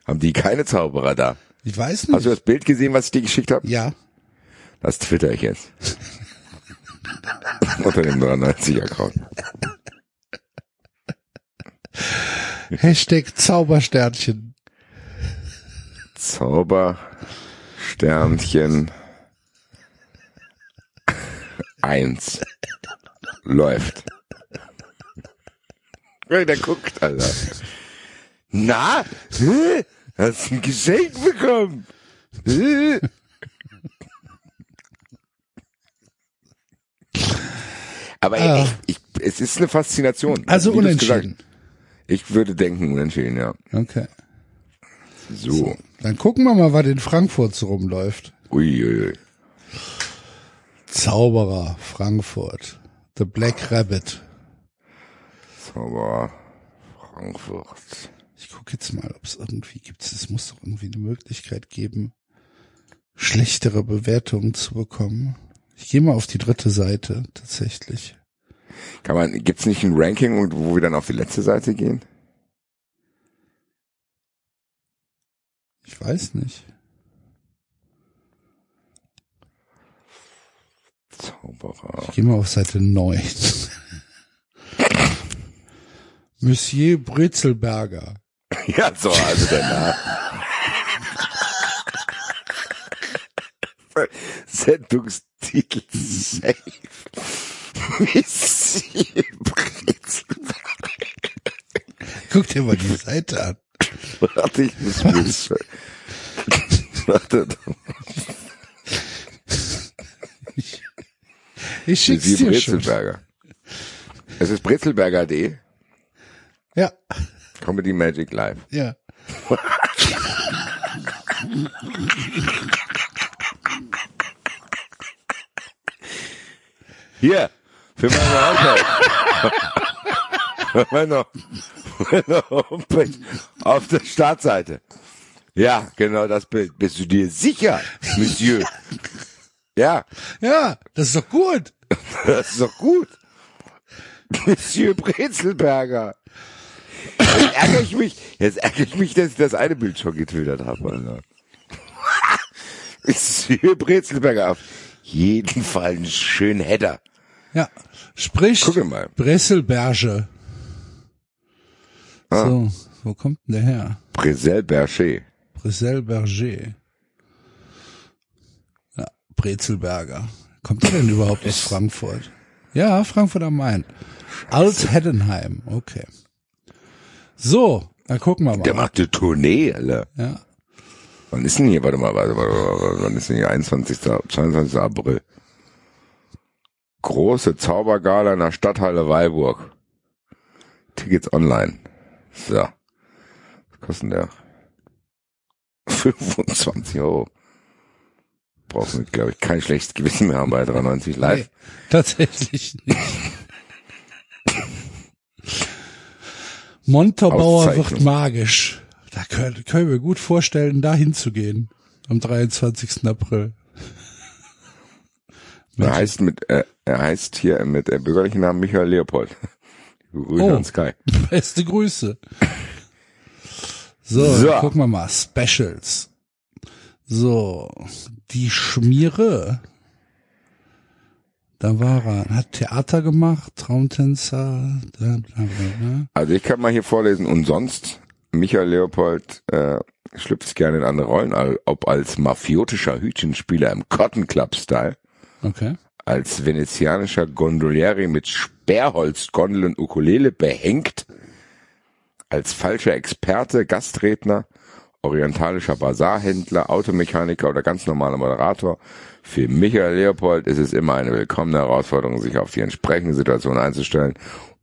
Haben die keine Zauberer da? Ich weiß Hast du nicht. das Bild gesehen, was ich dir geschickt habe? Ja. Das twitter ich jetzt. Unter dem 93-Account. Hashtag Zaubersternchen. Zauber, Sternchen, eins. Läuft. Der guckt, Alter. Na? Hä? Hast ein Geschenk bekommen? Hä? Aber Ah. echt, ich, es ist eine Faszination. Also unentschieden. Ich würde denken unentschieden, ja. Okay. So. Dann gucken wir mal, was in Frankfurt so rumläuft. Uiuiui. Zauberer Frankfurt. The Black Rabbit. Zauber Frankfurt. Ich gucke jetzt mal, ob es irgendwie gibt. Es muss doch irgendwie eine Möglichkeit geben, schlechtere Bewertungen zu bekommen. Ich gehe mal auf die dritte Seite, tatsächlich. Kann man, gibt's nicht ein Ranking, wo wir dann auf die letzte Seite gehen? Ich weiß nicht. Zauberer. Ich gehe mal auf Seite 9. Monsieur Brezelberger. Ja, so, also der Name. Sendungstitel safe. Monsieur Brezelberger. Guck dir mal die Seite an. Warte, ich muss mir Warte, Ich schick's Monsieur dir schon. Es ist brezelberger.de. Ja, Comedy Magic Live. ja. Hier, für meine Homepage. meine, meine Homepage auf der Startseite. Ja, genau das Bild. Bist du dir sicher, Monsieur? Ja, Ja, das ist doch gut. das ist doch gut. Monsieur Brezelberger. Jetzt ärgere ich mich, jetzt ärgere ich mich, dass ich das eine Bild schon getwittert habe. Alter. Monsieur Brezelberger auf jeden Fall einen schönen Header. Ja. Sprich. Bresselberge. Ah. So, wo kommt denn der her? Brezel Berger. Bresselberger. Ja, Brezelberger. Kommt er denn überhaupt aus Frankfurt? Ja, Frankfurt am Main. Alt-Heddenheim, okay. So, dann gucken wir mal. Der macht eine Tournee, Alter. Ja. Wann ist denn hier? Warte mal, warte, warte, warte, wann ist denn hier? 21. 22. April. Große Zaubergala in der Stadthalle Weilburg. Tickets online. So. Was kostet der? 25 Euro. Brauchen wir, glaube ich, kein schlechtes Gewissen mehr haben bei 93 live. Nee, tatsächlich nicht. Montabaur wird magisch. Da können, können wir gut vorstellen, da hinzugehen. Am 23. April. Er heißt mit, äh, er heißt hier mit äh, bürgerlichen Namen Michael Leopold. Grüße Oh. an Sky. Beste Grüße. So, So. gucken wir mal. Specials. So, die Schmiere. Da war er. Hat Theater gemacht, Traumtänzer. Bla, bla, bla. Also ich kann mal hier vorlesen und sonst Michael Leopold äh, schlüpft gerne in andere Rollen, ob als mafiotischer Hütchenspieler im Cotton Club Style, Okay. als venezianischer Gondolieri mit Sperrholzgondel und Ukulele behängt, als falscher Experte, Gastredner, orientalischer Bazarhändler, Automechaniker oder ganz normaler Moderator. Für Michael Leopold ist es immer eine willkommene Herausforderung, sich auf die entsprechende Situation einzustellen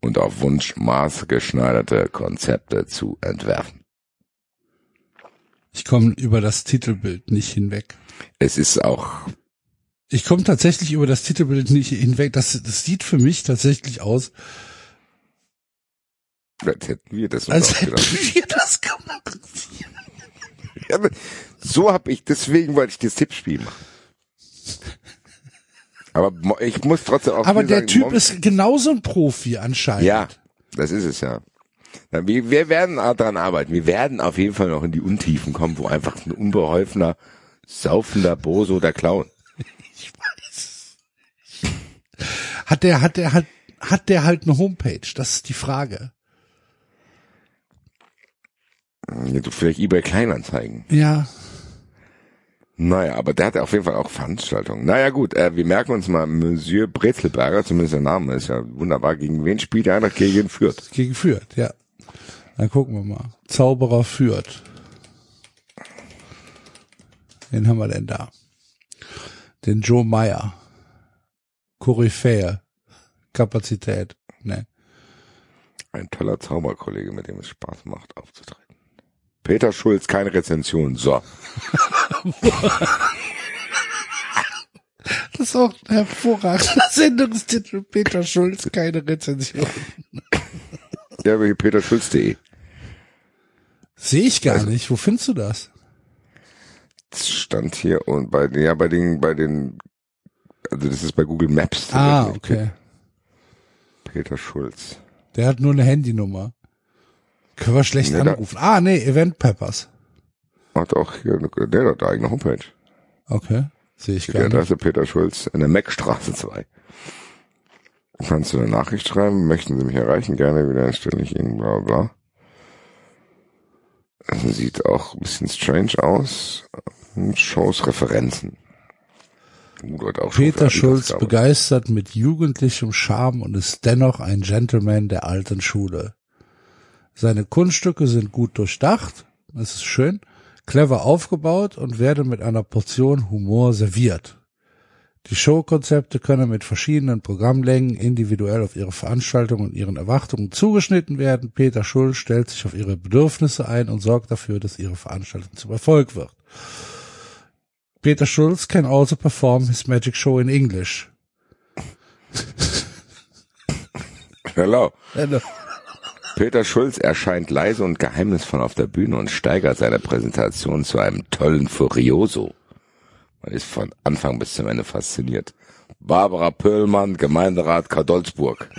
und auf Wunsch maßgeschneiderte Konzepte zu entwerfen. Ich komme über das Titelbild nicht hinweg. Es ist auch, Ich komme tatsächlich über das Titelbild nicht hinweg. Das, das sieht für mich tatsächlich aus, als hätten wir das als hätten wir das gemacht. So habe ich, deswegen wollte ich das Tippspiel machen. Aber ich muss trotzdem auch Aber der sagen, Typ ist genauso ein Profi anscheinend. Ja, das ist es ja. Wir, wir werden daran arbeiten. Wir werden auf jeden Fall noch in die Untiefen kommen, wo einfach ein unbeholfener, saufender Boso der Clown. Hat der, hat der, hat, hat der halt eine Homepage? Das ist die Frage. Vielleicht eBay Kleinanzeigen. Ja. Naja, aber der hat auf jeden Fall auch Veranstaltungen. Naja gut, äh, wir merken uns mal Monsieur Brezelberger, zumindest der Name ist ja wunderbar. Gegen wen spielt der Eintracht gegen Fürth? Gegen Fürth, ja. Dann gucken wir mal. Zauberer Fürth. Wen haben wir denn da? Den Joe Meyer. Koryphäe. Kapazität. Ne. Ein toller Zauberkollege, mit dem es Spaß macht, aufzutreten. Peter Schulz, keine Rezension. So. Das ist auch ein hervorragender Sendungstitel. Peter Schulz, keine Rezension. Ja, aber hier peterschulz.de. Sehe ich Also gar nicht. Wo findest du das? Das stand hier und bei, ja, bei den, bei den, also das ist bei Google Maps. Ah, okay. Peter Schulz. Der hat nur eine Handynummer. Können wir schlecht da- anrufen. Ah, nee, Event Peppers. Hat auch hier, der hat eine eigene Homepage. Okay. Sehe ich Die gar nicht. Adresse Peter Schulz in der Meckstraße 2. Kannst du eine Nachricht schreiben? Möchten Sie mich erreichen? Gerne wieder stelle ich Ihnen bla bla. Also sieht auch ein bisschen strange aus. Shows Referenzen. Peter Schulz begeistert mit jugendlichem Charme und ist dennoch ein Gentleman der alten Schule. Seine Kunststücke sind gut durchdacht, das ist schön, clever aufgebaut und werden mit einer Portion Humor serviert. Die Showkonzepte können mit verschiedenen Programmlängen individuell auf ihre Veranstaltungen und ihren Erwartungen zugeschnitten werden. Peter Schulz stellt sich auf ihre Bedürfnisse ein und sorgt dafür, dass ihre Veranstaltung zum Erfolg wird. Peter Schulz can also perform his magic show in English. Hello. Hello. Peter Schulz erscheint leise und geheimnisvoll auf der Bühne und steigert seine Präsentation zu einem tollen Furioso. Man ist von Anfang bis zum Ende fasziniert. Barbara Pöllmann, Gemeinderat Kadolzburg.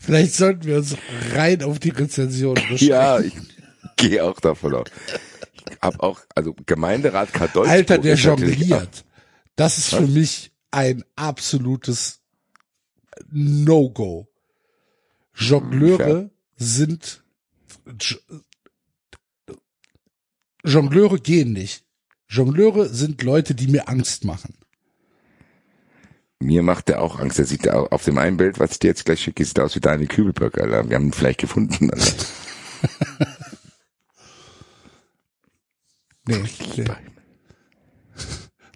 Vielleicht sollten wir uns rein auf die Rezension beschränken. Ja, ich gehe auch davon aus. Ich hab auch, also Gemeinderat Kadolzburg. Alter, der jongliert. Das ist für mich ein absolutes No-Go. Jongleure sind J- Jongleure gehen nicht. Jongleure sind Leute, die mir Angst machen. Mir macht der auch Angst. Der sieht da auf dem einen Bild, was ich dir jetzt gleich schicke, sieht aus wie Daniel Kübelberg, Alter. Wir haben ihn vielleicht gefunden. Alter. Nee, nee.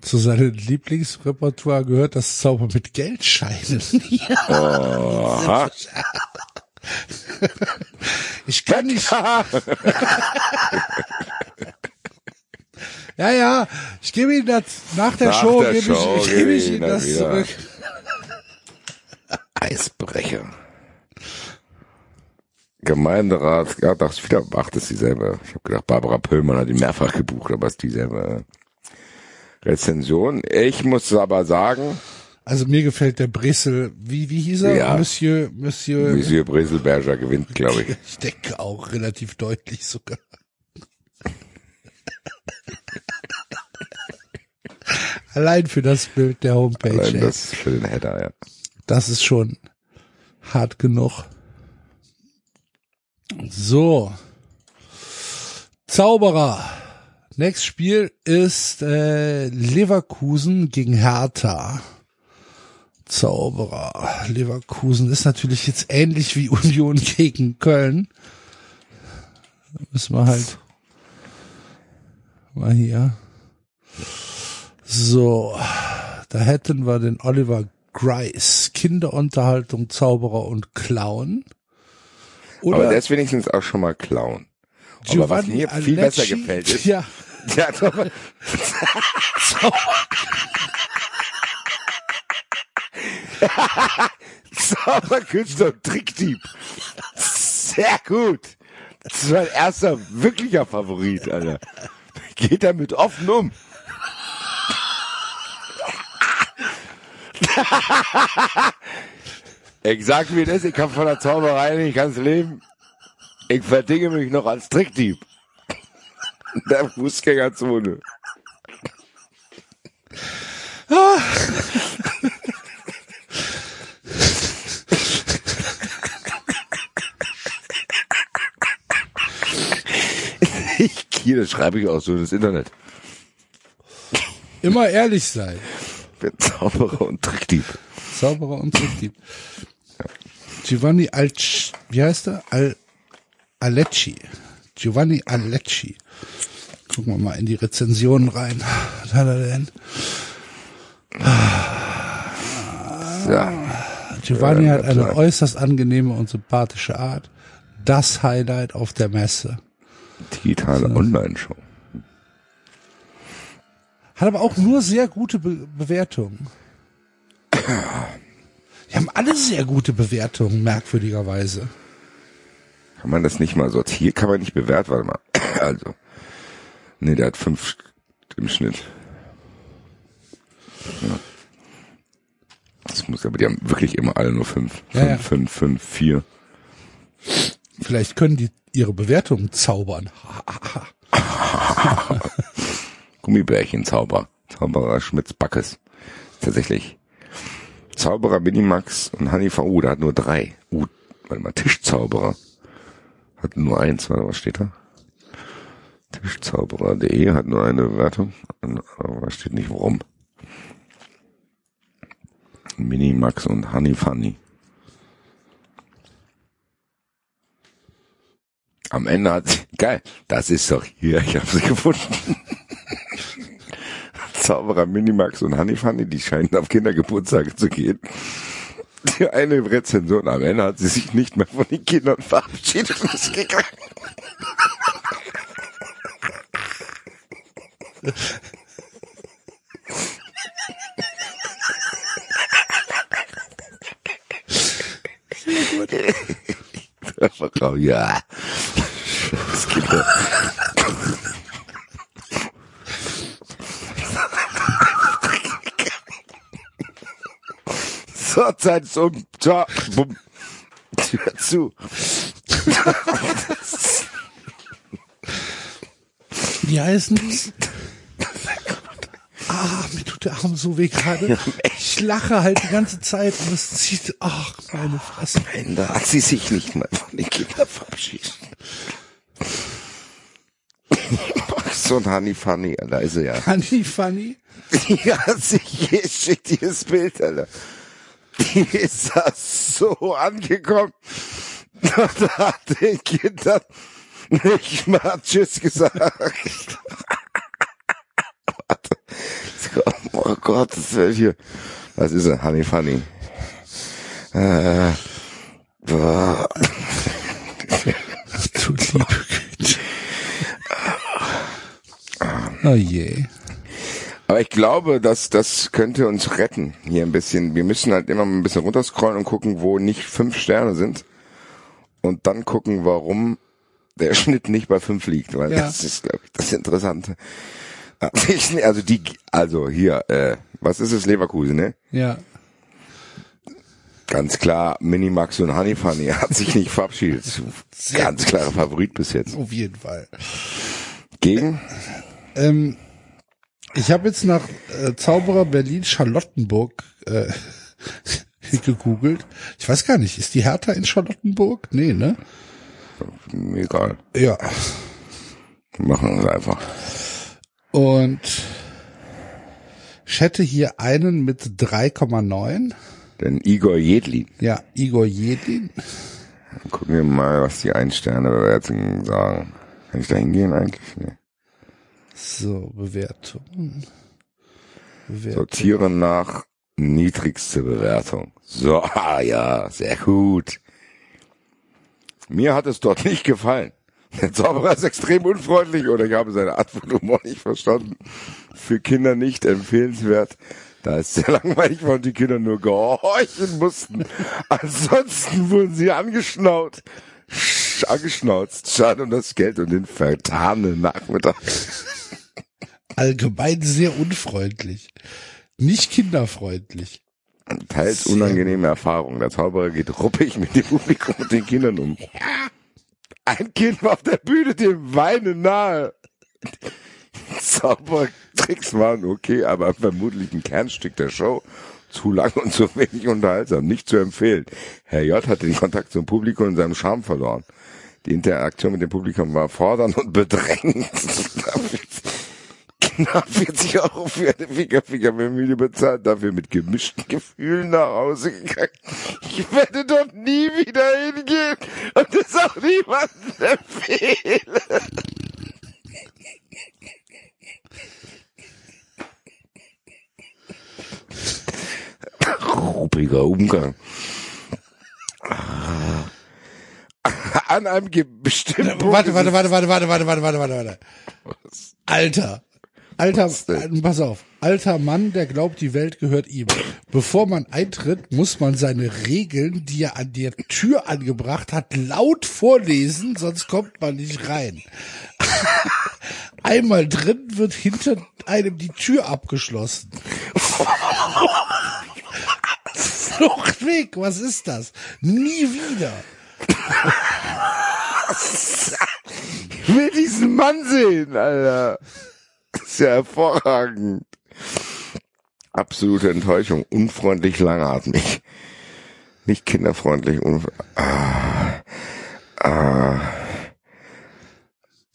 Zu seinem Lieblingsrepertoire gehört das Zauber mit Geldscheinen. ja, Aha. ich kann nicht. ja, ja, ich gebe Ihnen das nach der Nach Show, der gebe Show ich, gebe ich Ihnen das wieder. zurück. Eisbrecher. Gemeinderat, ja, das wieder, ach, das ist dieselbe. Ich habe gedacht, Barbara Pöllmann hat ihn mehrfach gebucht, aber es ist dieselbe Rezension. Ich muss aber sagen, Also mir gefällt der Bressel, wie, wie hieß er? Ja. Monsieur, Monsieur, Monsieur Breselberger gewinnt, glaube ich. ich denke auch relativ deutlich sogar. Allein für das Bild der Homepage. Allein ey. das für den Header, ja. Das ist schon hart genug. So. Zauberer. Nächstes Spiel ist äh, Leverkusen gegen Hertha. Zauberer. Leverkusen ist natürlich jetzt ähnlich wie Union gegen Köln. Da müssen wir halt mal hier. So. Da hätten wir den Oliver Grice, Kinderunterhaltung, Zauberer und Clown. Oder Aber der ist wenigstens auch schon mal Clown. Aber was Giovanni mir viel besser Alecci. gefällt ist, Ja, aber, Zauberkünstler und Trickdieb. Sehr gut. Das ist mein erster wirklicher Favorit, Alter. Geht damit offen um. ich sag mir das, ich kann von der Zauberei nicht ganz leben. Ich verdinge mich noch als Trickdieb. In Der Fußgängerzone. Ich, hier, das schreibe ich auch so ins Internet. immer ehrlich sein. Ich bin Zauberer und Trickdieb. Zauberer und Trickdieb. Giovanni Alc, wie heißt er? Al, Alecci. Giovanni Alecci. Gucken wir mal in die Rezensionen rein. Was hat er denn? Ja. Giovanni Ja, hat eine klar. äußerst angenehme und sympathische Art. Das Highlight auf der Messe. Digitale Online-Show. Hat aber auch nur sehr gute Be Bewertungen. Die haben alle sehr gute Bewertungen, merkwürdigerweise. Kann man das nicht mal sortieren? Kann man nicht bewerten? Warte mal. Also. Nee, der hat fünf im Schnitt. Ja. Das muss aber, die haben wirklich immer alle nur fünf. Ja, Fünf, ja. fünf, fünf, vier. Vielleicht können die ihre Bewertungen zaubern. Gummibärchen Zauber. Zauberer Schmitz Backes. Tatsächlich. Zauberer Minimax und Honey VU, der hat nur drei. Uh, warte mal, Tischzauberer. Hat nur eins, was steht da? Tischzauberer.de hat nur eine Bewertung. Aber steht nicht warum. Minimax und Honey Funny. Am Ende hat sie, geil, das ist doch hier, ich habe sie gefunden. Zauberer Minimax und Honey Funny, die scheinen auf Kindergeburtstage zu gehen. Die eine Rezension, am Ende hat sie sich nicht mehr von den Kindern verabschiedet und ist gegangen. Frau, ja. Das Kinder. So, Zeit ist um. Ciao. Bumm. Tür zu. Wie heißen die? Ah, mir tut der Arm so weh gerade. Ich lache halt die ganze Zeit und es zieht, ach, meine Fresse. Am Ende hat sie sich nicht mal von den Kindern verabschiedet. So ein Honey Funny, da ist sie ja. Honey Funny. Die hat sich hier schickt dieses Bild, Alter. Die ist da so angekommen. Und hat den Kindern nicht mal Tschüss gesagt. Warte. Oh Gott, das ist hier. Was ist er? Honey Funny. Äh, boah. Du liebe Güte. Oh je. Aber ich glaube, dass das könnte uns retten hier ein bisschen. Wir müssen halt immer mal ein bisschen runterscrollen und gucken, wo nicht fünf Sterne sind. Und dann gucken, warum der Schnitt nicht bei fünf liegt. Weil Ja. das ist, glaube ich, das Interessante. Also die, also hier, äh, was ist es, Leverkusen, ne? Ja. Ganz klar, Minimax und Honey Funny hat sich nicht verabschiedet. Ganz klarer Favorit bis jetzt. Auf jeden Fall. Gegen? Ähm, ich habe jetzt nach äh, Zauberer Berlin Charlottenburg äh, gegoogelt. Ich weiß gar nicht, ist die Hertha in Charlottenburg? Nee, ne? Egal. Ja. Machen wir es einfach. Und ich hätte hier einen mit 3,9. Denn Igor Jedlin. Ja, Igor Jedin. Gucken wir mal, was die Ein-Sterne-Bewertungen sagen. Kann ich da hingehen eigentlich? Nee. So, Bewertung. Bewertung. Sortieren nach niedrigste Bewertung. So, ah, ja, sehr gut. Mir hat es dort nicht gefallen. Der Zauberer ist extrem unfreundlich oder ich habe seine Art von Humor nicht verstanden. Für Kinder nicht empfehlenswert. Da es sehr langweilig und die Kinder nur gehorchen mussten. Ansonsten wurden sie angeschnaut. Sch- Angeschnauzt. Schade um das Geld und den vertanen Nachmittag. Allgemein sehr unfreundlich. Nicht kinderfreundlich. Teils Sehr unangenehme Erfahrung. Der Zauberer geht ruppig mit dem Publikum und den Kindern um. Ein Kind war auf der Bühne dem Weinen nahe. Zaubertricks waren okay, aber vermutlich ein Kernstück der Show. Zu lang und zu wenig unterhaltsam. Nicht zu empfehlen. Herr J. hatte den Kontakt zum Publikum und seinem Charme verloren. Die Interaktion mit dem Publikum war fordernd und bedrängend. Knapp 40 Euro für eine Finger-Finger-Familie bezahlt, dafür mit gemischten Gefühlen nach Hause gegangen. Ich werde dort nie wieder hingehen und es auch niemandem empfehlen. Ruppiger Umgang. An einem bestimmten Punkt Warte, warte, warte, warte, warte, warte, warte, warte, warte, warte. Alter. Alter, äh, pass auf. Alter Mann, der glaubt, die Welt gehört ihm. Bevor man eintritt, muss man seine Regeln, die er an der Tür angebracht hat, laut vorlesen, sonst kommt man nicht rein. Einmal drin wird hinter einem die Tür abgeschlossen. Fluchtweg, was ist das? Nie wieder. Ich will diesen Mann sehen, Alter. Das ist ja hervorragend. Absolute Enttäuschung. Unfreundlich, langatmig. Nicht kinderfreundlich. Ah, ah.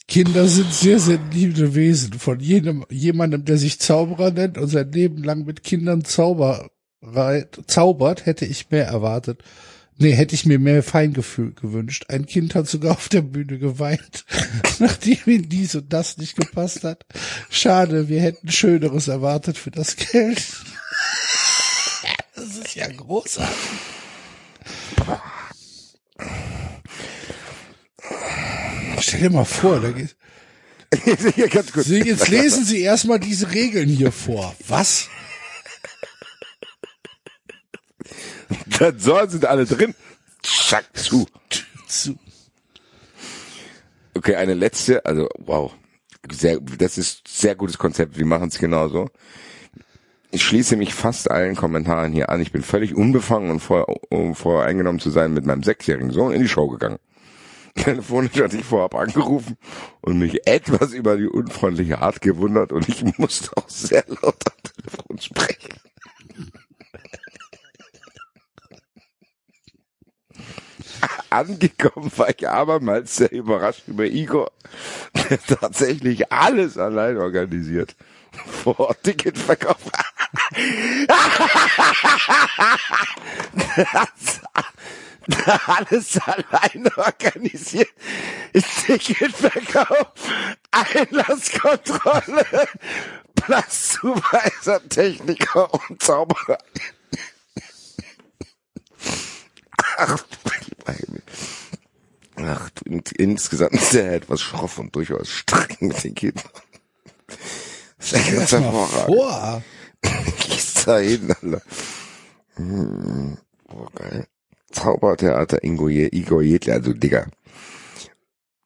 Kinder sind sehr sensible Wesen. Von jedem, jemandem, der sich Zauberer nennt und sein Leben lang mit Kindern Zauberei, zaubert, hätte ich mehr erwartet. Nee, hätte ich mir mehr Feingefühl gewünscht. Ein Kind hat sogar auf der Bühne geweint, nachdem ihm dies und das nicht gepasst hat. Schade, wir hätten Schöneres erwartet für das Geld. Das ist ja großartig. Stell dir mal vor, da geht, Hier, ganz. So, jetzt lesen Sie erstmal diese Regeln hier vor. Was? Dann so sind alle drin. Schack zu. Zu. Okay, eine letzte, also wow. Sehr, das ist sehr gutes Konzept. Wir machen es genauso. Ich schließe mich fast allen Kommentaren hier an. Ich bin völlig unbefangen und vor, um voreingenommen zu sein mit meinem sechsjährigen Sohn in die Show gegangen. Telefonisch hatte ich vorab angerufen und mich etwas über die unfreundliche Art gewundert und ich musste auch sehr laut am Telefon sprechen. Angekommen war ich abermals sehr überrascht über Igor, der tatsächlich alles allein organisiert. Vor Ticketverkauf. Das, alles allein organisiert. Ticketverkauf, Einlasskontrolle, Platzzuweiser, Techniker und Zauberer. Ach, ach, in- insgesamt ist er etwas schroff und durchaus streng mit den Kindern. Das ist ganz hervorragend. vor. Gehst da hin, Alter. Hm, boah, geil. Zaubertheater Ingo Je Igor Jedler, also Digga.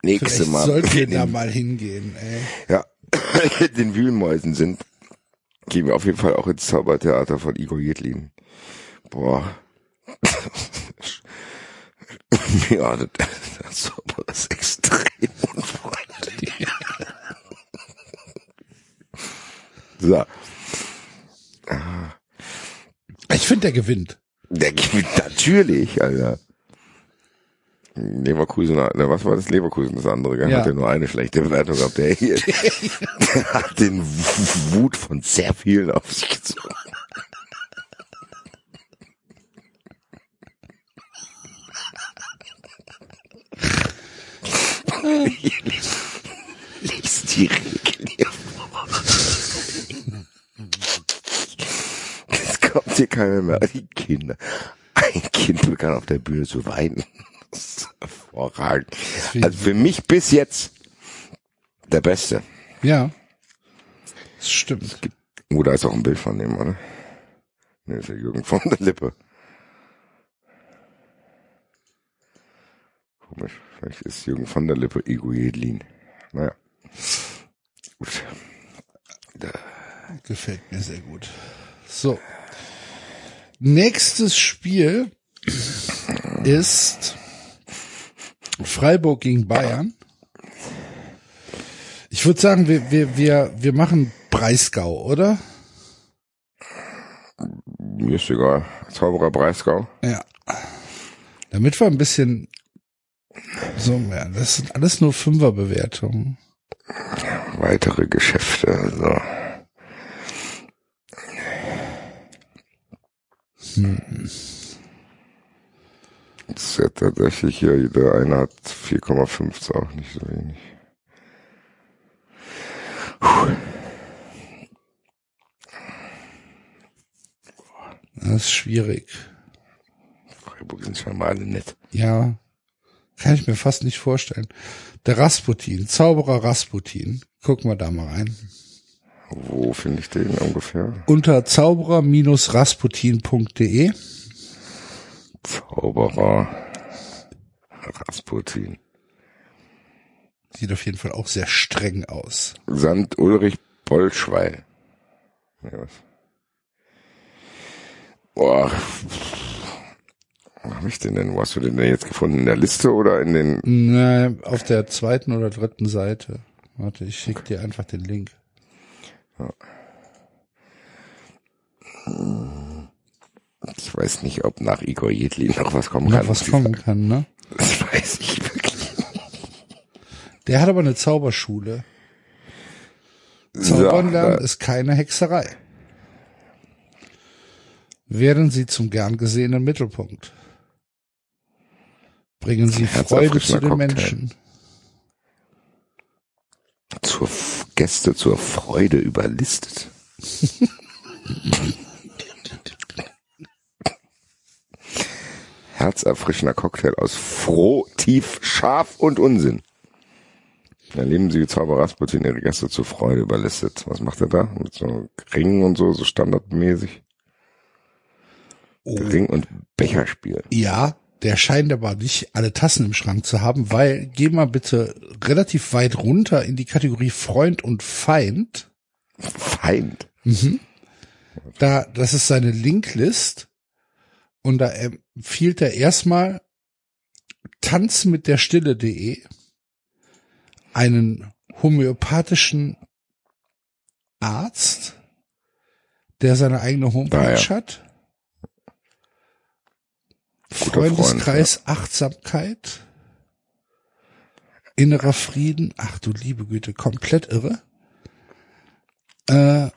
Nächste Vielleicht Mal. sollten wir da mal hingehen, ey. Ja, den Wühlmäusen sind, gehen wir auf jeden Fall auch ins Zaubertheater von Igor Jedlin. Boah. ja, der, der Zauberer ist extrem unfreundlich. so. Ich finde, der gewinnt. Der gewinnt natürlich, Alter. Leverkusen, ne, was war das? Leverkusen, das andere, gell? Ja. Hat ja nur eine schlechte Bewertung gehabt. Der hier, der hat den Wut von sehr vielen auf sich gezogen. Lies die Regeln hier vor. Jetzt kommt hier keiner mehr. Die Kinder. Ein Kind begann auf der Bühne zu weinen. Hervorragend. Also für mich bis jetzt der Beste. Ja. Das stimmt. Oh, da ist auch ein Bild von dem, oder? Ne, ist ja Jürgen von der Lippe. Komisch. Vielleicht ist Jürgen von der Lippe Ego Jedlin. Naja. Gut. Gefällt mir sehr gut. So. Nächstes Spiel ist Freiburg gegen Bayern. Ich würde sagen, wir, wir, wir, wir machen Breisgau, oder? Mir ist egal. Zauberer Breisgau. Ja. Damit wir ein bisschen so werden. Das sind alles nur Fünferbewertungen. Weitere Geschäfte, also. Das ist ja tatsächlich hier, der eine hat 4,5, ist auch nicht so wenig. Das ist schwierig. Freiburg sind scheinbar alle nett. Ja, kann ich mir fast nicht vorstellen. Der Rasputin, Zauberer Rasputin. Gucken wir da mal rein. Wo finde ich den ungefähr? Unter zauberer-rasputin.de. Zauberer Rasputin. Sieht auf jeden Fall auch sehr streng aus. Sand Ulrich Bollschweil. Ja, was? Boah. Wo hab ich den denn? Wo hast du den denn jetzt gefunden? In der Liste oder in den Na, auf der zweiten oder dritten Seite. Warte, ich schicke dir einfach den Link. Ich weiß nicht, ob nach Igor Jedlin noch was kommen Noch kann. was kommen kann, ne? Das weiß ich wirklich. Der hat aber eine Zauberschule. Zaubern So, lernen ist keine Hexerei. Werden Sie zum gern gesehenen Mittelpunkt. Bringen Sie Freude zu den Cocktail. Menschen. zur F Gäste zur Freude überlistet. Herzerfrischender Cocktail aus Froh, Tief, Scharf und Unsinn. Erleben Sie wie Zauber Rasputin Ihre Gäste zur Freude überlistet. Was macht er da? Mit so Ringen und so, so standardmäßig. Oh. Ring- und Becherspiel. Ja, der scheint aber nicht alle Tassen im Schrank zu haben, weil geh mal bitte relativ weit runter in die Kategorie Freund und Feind. Feind. Da, das ist seine Linklist. Und da empfiehlt er erstmal Tanz mit der Stille.de, einen homöopathischen Arzt, der seine eigene Homepage Ah, ja. hat. Guter Freundeskreis Achtsamkeit. Innerer Frieden. Ach du liebe Güte, komplett irre. Äh,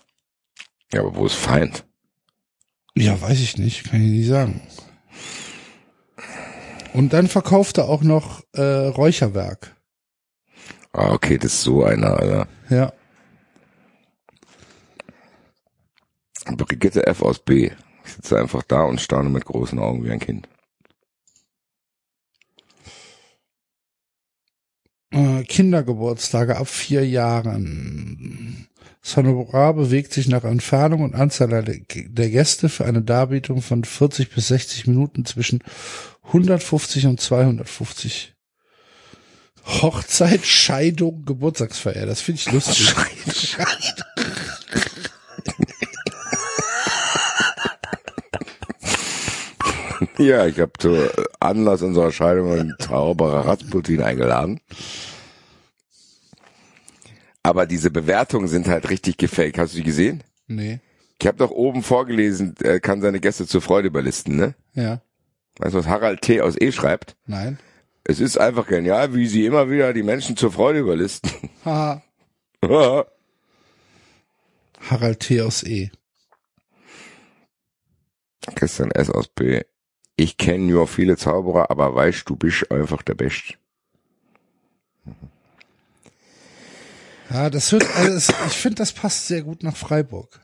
Ja, aber wo ist Feind? ja, weiß ich nicht, kann ich nicht sagen. Und dann verkauft er auch noch äh, Räucherwerk. Ah, okay, das ist so einer, Alter. Ja. Brigitte F aus B. Ich sitze einfach da und staune mit großen Augen wie ein Kind. Kindergeburtstage ab vier Jahren. Das bewegt sich nach Entfernung und Anzahl der, Gäste für eine Darbietung von 40 bis 60 Minuten zwischen 150 und 250. Hochzeit, Scheidung, Geburtstagsfeier. Das finde ich lustig. Ja, ich habe zur Anlass unserer Scheidung einen Zauberer Rasputin eingeladen. Aber diese Bewertungen sind halt richtig gefaked. Hast du die gesehen? nee. Ich habe doch oben vorgelesen, er kann seine Gäste zur Freude überlisten, ne? Ja. Weißt du, was Harald T. aus E schreibt? Nein. Es ist einfach genial, wie sie immer wieder die Menschen zur Freude überlisten. Haha. Harald T. aus E. Christian S. aus B. Ich kenne nur viele Zauberer, aber weißt du bist einfach der Beste. Ja, das hört, also es, ich finde, das passt sehr gut nach Freiburg.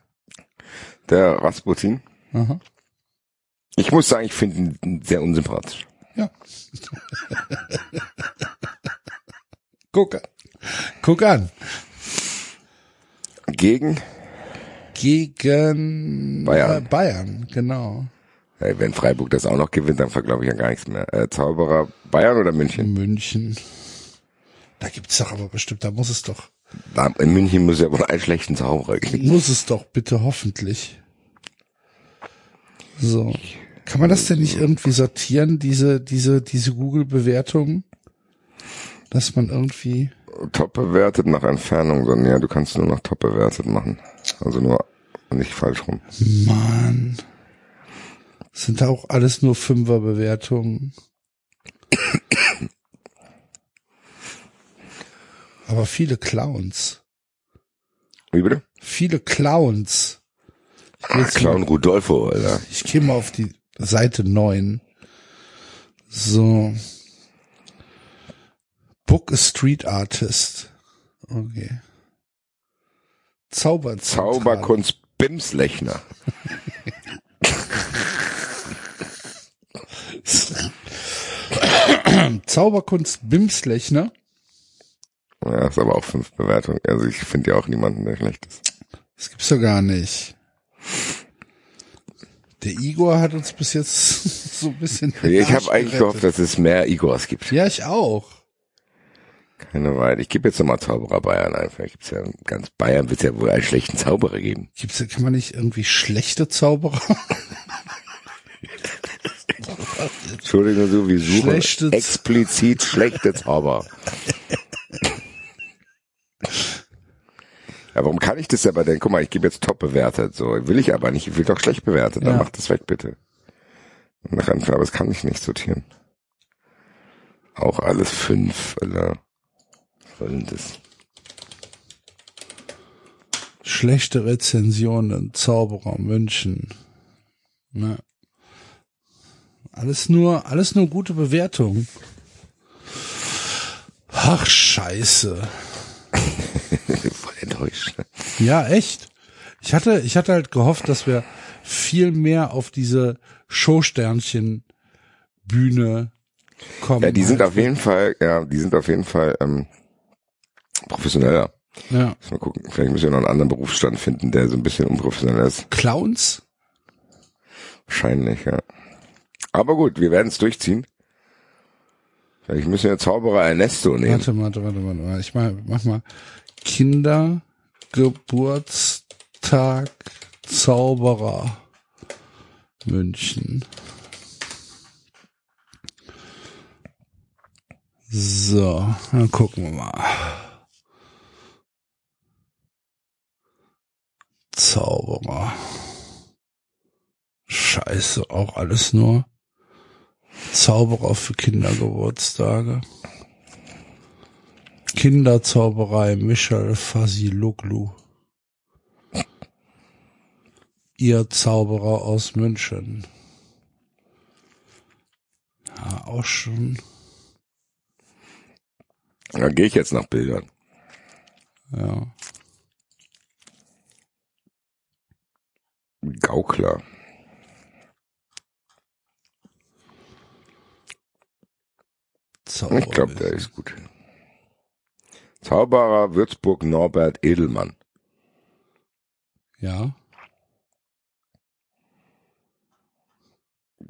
Der Rasputin. Aha. Ich muss sagen, ich finde ihn sehr unsympathisch. Ja. guck, an. guck an. Gegen, Gegen Bayern. Bayern, genau. Wenn Freiburg das auch noch gewinnt, dann glaube ich ja gar nichts mehr. Äh, Zauberer, Bayern oder München? München. Da gibt's doch aber bestimmt, da muss es doch, Da, in München muss ja wohl einen schlechten Zauberer geben. muss es doch bitte hoffentlich. So. Kann man das denn nicht irgendwie sortieren, diese, diese, diese Google-Bewertungen? Dass man irgendwie, Top bewertet nach Entfernung, sondern ja, du kannst nur nach top bewertet machen. Also nur nicht falsch rum. Mann. Sind da auch alles nur Fünfer-Bewertungen? Aber viele Clowns. Wie bitte? Viele Clowns. Ah, Clown mal, Rudolfo, Alter. ich gehe mal auf die Seite 9. So. Book a Street Artist. Okay. Zauber Zauberkunst Bimslechner. Zauberkunst Bimslechner. Ja, ist aber auch fünf Bewertungen. Also ich finde ja auch niemanden, der schlecht ist. Das gibt's doch gar nicht. Der Igor hat uns bis jetzt so ein bisschen. Ich habe eigentlich gehofft, dass es mehr Igors gibt. Ja, ich auch. Keine Weile. Ich gebe jetzt nochmal Zauberer Bayern ein. Vielleicht gibt's ja ganz Bayern wird es ja wohl einen schlechten Zauberer geben. Gibt's, kann man nicht irgendwie schlechte Zauberer? Entschuldigung, so, wir suchen Schlechte Z- explizit schlechte Zauberer. Ja, warum kann ich das aber denn? Guck mal, ich gebe jetzt top bewertet. So, will ich aber nicht. Ich will doch schlecht bewertet. Dann Ja. mach das weg, bitte. Nach Anfang, aber das kann ich nicht sortieren. Auch alles fünf, Alter. Was soll denn das? Schlechte Rezensionen, Zauberer München. Ne. Alles nur, alles nur gute Bewertungen. Ach, scheiße. Voll enttäuscht. Ja, echt. Ich hatte, ich hatte halt gehofft, dass wir viel mehr auf diese Showsternchen Bühne kommen. Ja, die sind halt. auf jeden Fall, ja, die sind auf jeden Fall ähm, professioneller. Ja. Mal gucken, vielleicht müssen wir noch einen anderen Berufsstand finden, der so ein bisschen unprofessioneller ist. Clowns? Wahrscheinlich, ja. Aber gut, wir werden es durchziehen. Vielleicht müssen wir Zauberer Ernesto nehmen. Warte, warte, warte, warte, warte. Ich mach, mach mal Kindergeburtstag Zauberer München. So, dann gucken wir mal. Zauberer. Scheiße, auch alles nur Zauberer für Kindergeburtstage. Kinderzauberei Michel Fasiloglu. Ihr Zauberer aus München. Ja, auch schon. Da gehe ich jetzt nach Bildern. Ja. Gaukler. Zauberer. Ich glaube, der ist gut. Zauberer Würzburg Norbert Edelmann. Ja.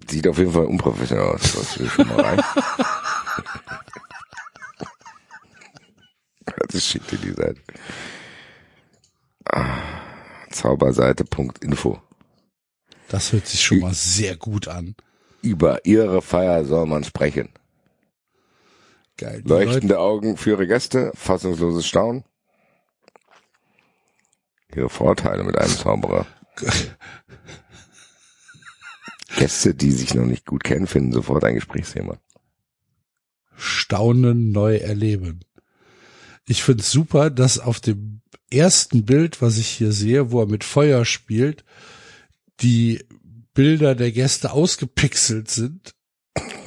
Sieht auf jeden Fall unprofessionell aus. Das will schon mal rein. Das schickt dir die Seite. Ah, Zauberseite.info. Das hört sich schon mal sehr gut an. Über ihre Feier soll man sprechen. Geil. Die Leute, Leuchtende Augen für ihre Gäste, fassungsloses Staunen. Ihre Vorteile mit einem Zauberer. Gäste, die sich noch nicht gut kennen, finden sofort ein Gesprächsthema. Staunen neu erleben. Ich find's super, dass auf dem ersten Bild, was ich hier sehe, wo er mit Feuer spielt, die Bilder der Gäste ausgepixelt sind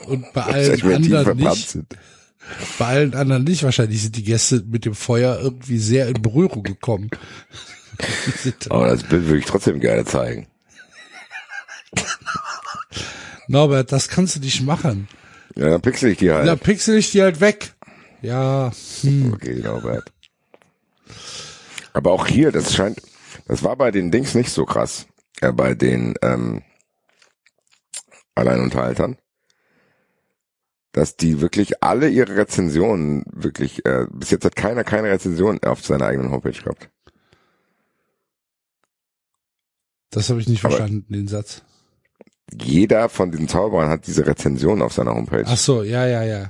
und bei allen anderen nicht. sind. Bei allen anderen nicht. Wahrscheinlich sind die Gäste mit dem Feuer irgendwie sehr in Berührung gekommen. Aber das Bild würde ich trotzdem gerne zeigen. Norbert, das kannst du nicht machen. Ja, dann pixel ich die halt. Da pixel ich die halt weg. Ja, hm. Okay, Norbert. Aber auch hier, das scheint, das war bei den Dings nicht so krass. Äh, bei den ähm, Alleinunterhaltern. Dass die wirklich alle ihre Rezensionen wirklich, äh, bis jetzt hat keiner keine Rezension auf seiner eigenen Homepage gehabt. das habe ich nicht Aber- verstanden, den Satz. Jeder von diesen Zauberern hat diese Rezension auf seiner Homepage. Ach so, ja, ja, ja.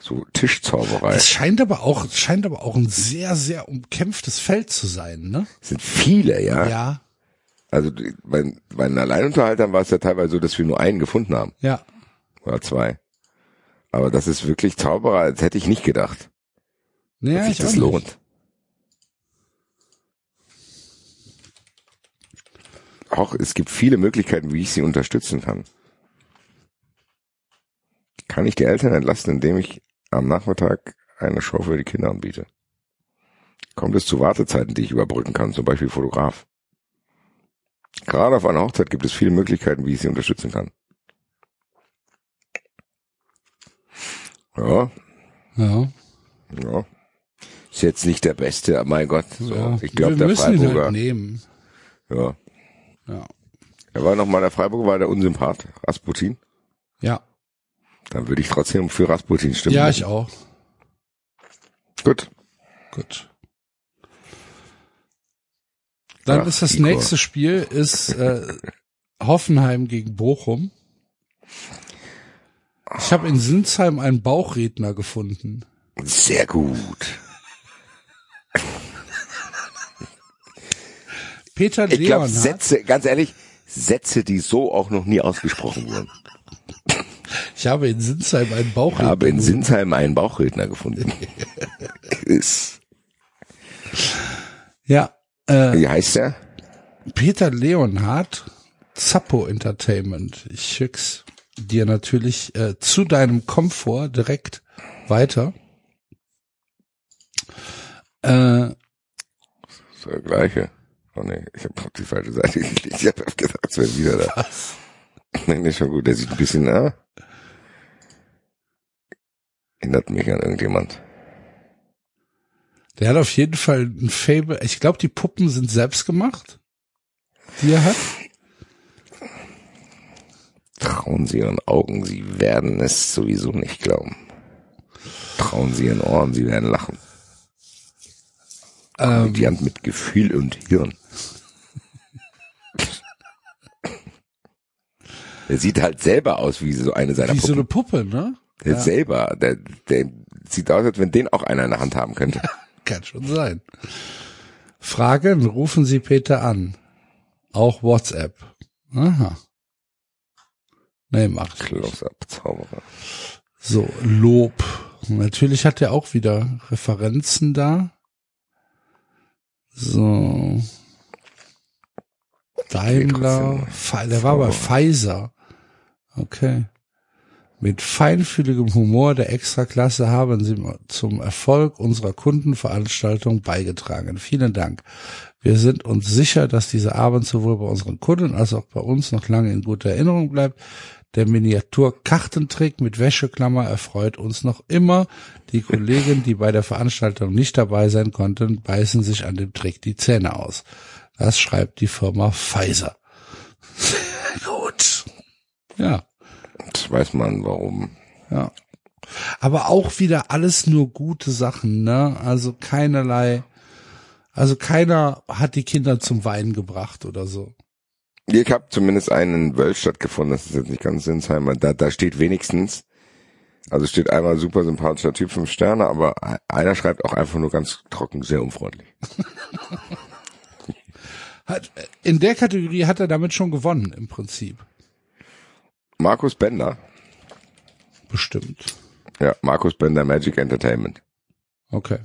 So Tischzauberei. Das scheint aber auch, scheint aber auch ein sehr, sehr umkämpftes Feld zu sein, ne? Das sind viele, ja. Ja, Also bei, bei den Alleinunterhaltern war es ja teilweise so, dass wir nur einen gefunden haben. ja. Oder zwei. Aber das ist wirklich Zauberer, das hätte ich nicht gedacht. Ja, dass sich ich das auch lohnt. Nicht. Auch es gibt viele Möglichkeiten, wie ich sie unterstützen kann. Kann ich die Eltern entlasten, indem ich am Nachmittag eine Show für die Kinder anbiete? Kommt es zu Wartezeiten, die ich überbrücken kann, zum Beispiel Fotograf? Gerade auf einer Hochzeit gibt es viele Möglichkeiten, wie ich sie unterstützen kann. Ja, Ja. ja. Ist jetzt nicht der Beste, aber mein Gott. So, ja. ich glaube, der müssen ihn Freiburger. halt nehmen. ja. Ja. Er war nochmal der Freiburger, war der Unsympath, Rasputin. Ja. Dann würde ich trotzdem für Rasputin stimmen. Ja, ich auch. Gut. Gut. Dann Ach, ist das Igor. nächste Spiel ist äh, Hoffenheim gegen Bochum. Ich habe in Sinsheim einen Bauchredner gefunden. Sehr gut. Peter Ich glaube, Leonhardt. Sätze, ganz ehrlich, Sätze, die so auch noch nie ausgesprochen wurden. Ich habe in Sinsheim einen Ich Bauchredner habe in gefunden. Sinsheim einen Bauchredner gefunden. Ja, äh, wie heißt der? Peter Leonhardt, Zappo Entertainment. Ich schick's dir natürlich äh, zu deinem Komfort direkt weiter. Äh, Das ist der gleiche. Oh nee, ich habe auf die falsche Seite geklickt. Ich habe gedacht, es wäre wieder da. Nee, nee, schon gut. Der sieht ein bisschen, ah, erinnert mich an irgendjemand. der hat auf jeden Fall ein Fable. Ich glaube, die Puppen sind selbst gemacht, die er hat. Trauen Sie Ihren Augen, Sie werden es sowieso nicht glauben. Trauen Sie Ihren Ohren, Sie werden lachen. Ähm, Komödiant mit Gefühl und Hirn. Der sieht halt selber aus wie so eine seiner wie so eine Puppen. Puppe, ne? der ja. selber, der, der sieht aus, als wenn den auch einer in der Hand haben könnte. Kann schon sein. Fragen, rufen Sie Peter an. Auch WhatsApp. Aha. Nee, macht. Close-up, Zauberer. So, Lob. Natürlich hat er auch wieder Referenzen da. So. Daimler, der war bei Pfizer. Okay. Mit feinfühligem Humor der Extraklasse haben Sie zum Erfolg unserer Kundenveranstaltung beigetragen. Vielen Dank. Wir sind uns sicher, dass dieser Abend sowohl bei unseren Kunden als auch bei uns noch lange in guter Erinnerung bleibt. Der Miniatur-Kartentrick mit Wäscheklammer erfreut uns noch immer. Die Kollegen, die bei der Veranstaltung nicht dabei sein konnten, beißen sich an dem Trick die Zähne aus. Das schreibt die Firma Pfizer. Gut. Ja, Das weiß man, warum. ja. Aber auch wieder alles nur gute Sachen, ne? Also keinerlei, also keiner hat die Kinder zum Weinen gebracht oder so. Ich habe zumindest einen in Wölstadt gefunden, das ist jetzt nicht ganz Sinsheim, da, da steht wenigstens, also steht einmal super sympathischer Typ, fünf Sterne, aber einer schreibt auch einfach nur ganz trocken, sehr unfreundlich. Hat, in der Kategorie hat er damit schon gewonnen, im Prinzip. Markus Bender, Bestimmt. ja, Markus Bender Magic Entertainment. Okay.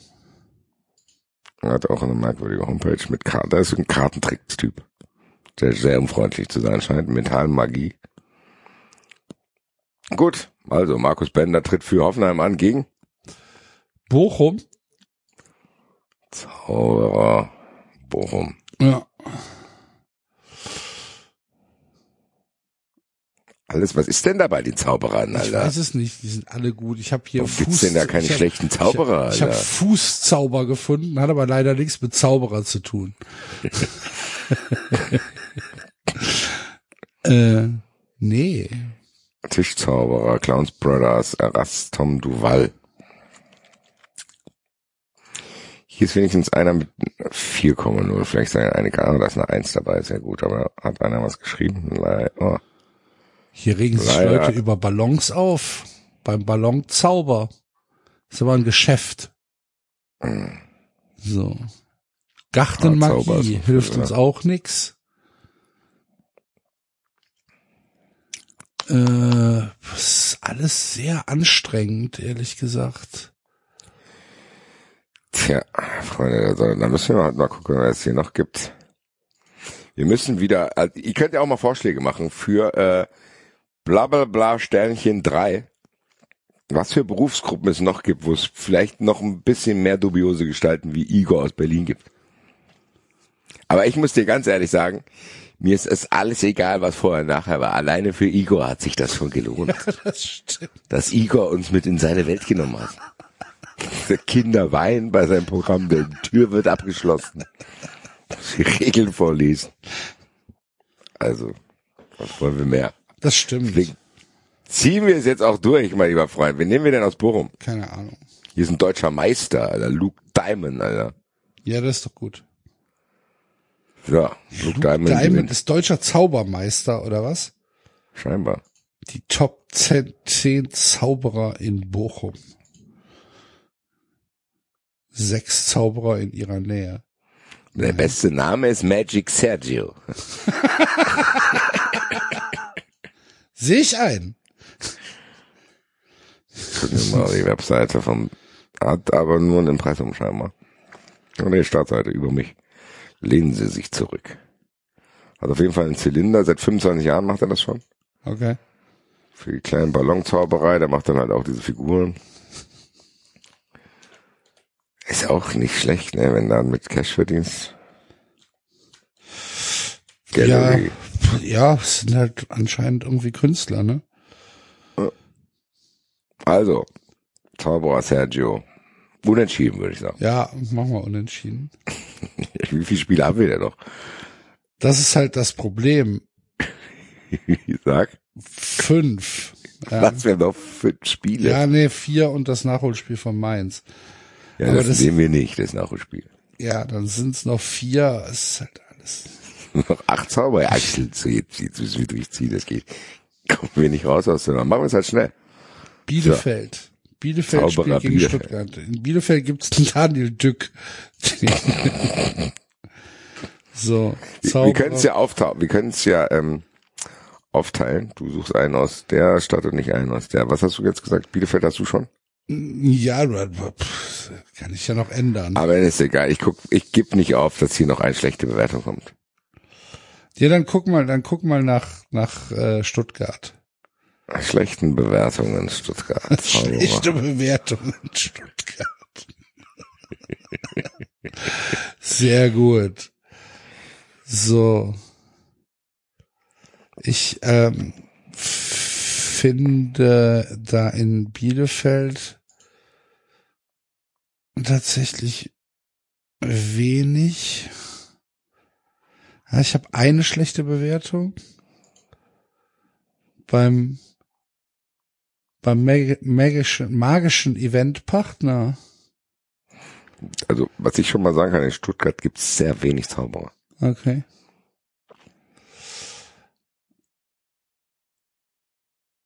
Er hat auch eine merkwürdige Homepage mit Karten, der ist ein Kartentrickstyp, der sehr unfreundlich zu sein scheint, Metallmagie. Gut, also Markus Bender tritt für Hoffenheim an gegen Bochum. Zauberer Bochum. Ja. Alles, was ist denn da bei den Zauberern, Ich Alter? weiß es nicht, die sind alle gut. Ich habe hier Warum gibt's denn da keine ich hab- schlechten Zauberer, Ich, ich habe Alter? Fußzauber gefunden, hat aber leider nichts mit Zauberer zu tun. äh, nee. Tischzauberer, Clowns Brothers, Erast, Tom Duval. Hier ist wenigstens einer mit 4,0. Vielleicht sei eine Ahnung, da ist eine 1 dabei, sehr gut. Aber hat einer was geschrieben? Oh. Hier regen sich Leider. Leute über Ballons auf. Beim Ballonzauber. Ist aber ein Geschäft. So. Ah, Gartenmagie noch hilft uns auch nix. Äh, das ist alles sehr anstrengend, ehrlich gesagt. Tja, Freunde, also, dann müssen wir halt mal gucken, was es hier noch gibt. Wir müssen wieder, also, ihr könnt ja auch mal Vorschläge machen für äh, bla bla bla Sternchen 3. Was für Berufsgruppen es noch gibt, wo es vielleicht noch ein bisschen mehr dubiose Gestalten wie Igor aus Berlin gibt. Aber ich muss dir ganz ehrlich sagen, mir ist es alles egal, was vorher und nachher war. Alleine für Igor hat sich das schon gelohnt, Das stimmt. dass Igor uns mit in seine Welt genommen hat. Der Kinder weinen bei seinem Programm, die Tür wird abgeschlossen. Die Regeln vorlesen. Also, was wollen wir mehr? Das stimmt. Deswegen ziehen wir es jetzt auch durch, mein lieber Freund. Wen nehmen wir denn aus Bochum? Keine Ahnung. Hier ist ein deutscher Meister, Alter. Luke Diamond, Alter. Ja, das ist doch gut. Ja, Luke, Diamond, Diamond gewinnt. ist deutscher Zaubermeister, oder was? Scheinbar. Die Top 10, 10 Zauberer in Bochum. Sechs Zauberer in ihrer Nähe. Der beste Name ist Magic Sergio. Sehe ich ein. Gucken wir mal die Webseite vom, hat aber nur ein Impressum scheinbar. Und die Startseite über mich. Lehnen Sie sich zurück. Hat auf jeden Fall einen Zylinder, seit 25 Jahren macht er das schon. Okay. Für die kleinen Ballonzauberei, der macht dann halt auch diese Figuren. Ist auch nicht schlecht, ne, wenn dann mit Cash verdienst. Ja, Gallery. ja, es sind halt anscheinend irgendwie Künstler, ne? Also, Zauberer Sergio. Unentschieden, würde ich sagen. Ja, machen wir unentschieden. Wie viele Spiele haben wir denn noch? Das ist halt das Problem. Ich sag, Fünf. Was wir noch für Spiele? ja nee, vier und das Nachholspiel von Mainz. Ja, aber das, das- sehen wir nicht, das Nachholspiel. Ja, dann sind es noch vier. Es ist halt alles. Noch acht Zauber. Ja, Axel, so jetzt, jetzt müssen wir durchziehen, das geht. Kommen wir nicht raus aus der Nummer. Machen wir es halt schnell. Bielefeld. Bielefeld Zauberer spielt gegen Bielefeld. Stuttgart. In Bielefeld gibt's Daniel Dück. so, Wir, Zauberer. wir können es ja aufteilen. Wir können es ja ähm, aufteilen. Du suchst einen aus der Stadt und nicht einen aus der. Was hast du jetzt gesagt? Bielefeld hast du schon? Ja, pff, kann ich ja noch ändern. Aber ist egal. Ich guck, ich gebe nicht auf, dass hier noch eine schlechte Bewertung kommt. Ja, dann guck mal, dann guck mal nach nach äh, Stuttgart. Schlechten Bewertungen Stuttgart. Schlechte Bewertung in Stuttgart. Sehr gut. So. Ich ähm, finde da in Bielefeld tatsächlich wenig. Ja, ich habe eine schlechte Bewertung beim beim mag magischen, magischen Eventpartner. Also, was ich schon mal sagen kann, in Stuttgart gibt es sehr wenig Zauberer. Okay.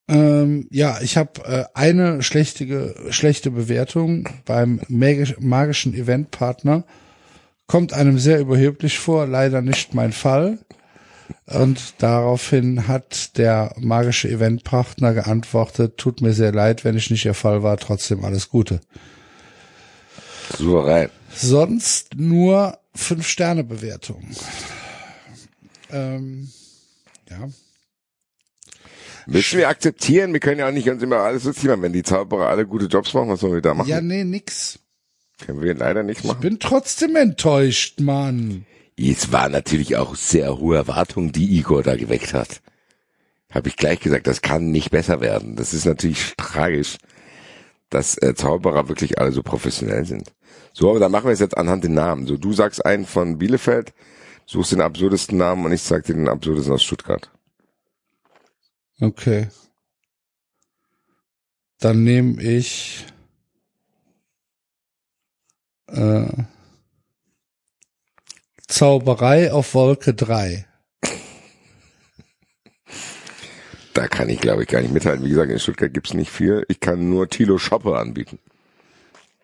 Ähm, ja, ich habe äh, eine schlechte, schlechte Bewertung beim magisch, magischen Eventpartner. Kommt einem sehr überheblich vor, leider nicht mein Fall. Und daraufhin hat der magische Eventpartner geantwortet, tut mir sehr leid, wenn ich nicht Ihr Fall war, trotzdem alles Gute. Souverän. Sonst nur fünf Sterne Bewertung. Ähm, ja. Müssen wir akzeptieren, wir können ja auch nicht uns immer alles lustig machen. Wenn die Zauberer alle gute Jobs machen, was sollen wir da machen? Ja, nee, nix. Können wir leider nicht Ich machen. bin trotzdem enttäuscht, Mann. Es war natürlich auch sehr hohe Erwartungen, die Igor da geweckt hat. habe ich gleich gesagt, das kann nicht besser werden. Das ist natürlich tragisch, dass äh, Zauberer wirklich alle so professionell sind. So, aber dann machen wir es jetzt anhand den Namen. So, du sagst einen von Bielefeld, suchst den absurdesten Namen und ich sag dir den absurdesten aus Stuttgart. Okay. Dann nehme ich äh, Zauberei auf Wolke 3. Da kann ich, glaube ich, gar nicht mithalten. Wie gesagt, in Stuttgart gibt's nicht viel. Ich kann nur Tilo Schoppe anbieten.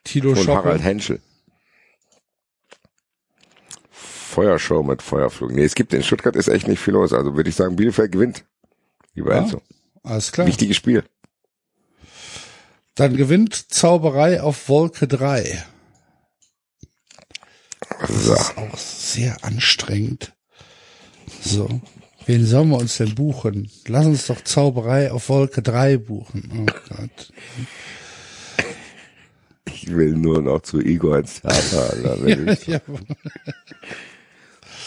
Tilo Und Schoppe. Harald Henschel. Feuershow mit Feuerflug. Nee, es gibt in Stuttgart ist echt nicht viel los. Also würde ich sagen, Bielefeld gewinnt. Lieber Ja. Enzo. Alles klar. Wichtiges Spiel. Dann gewinnt Zauberei auf Wolke 3. Das So. ist auch sehr anstrengend. So. Wen sollen wir uns denn buchen? Lass uns doch Zauberei auf Wolke 3 buchen. Oh Gott. Ich will nur noch zu Igor ins Theater. Wenn ich- Ja,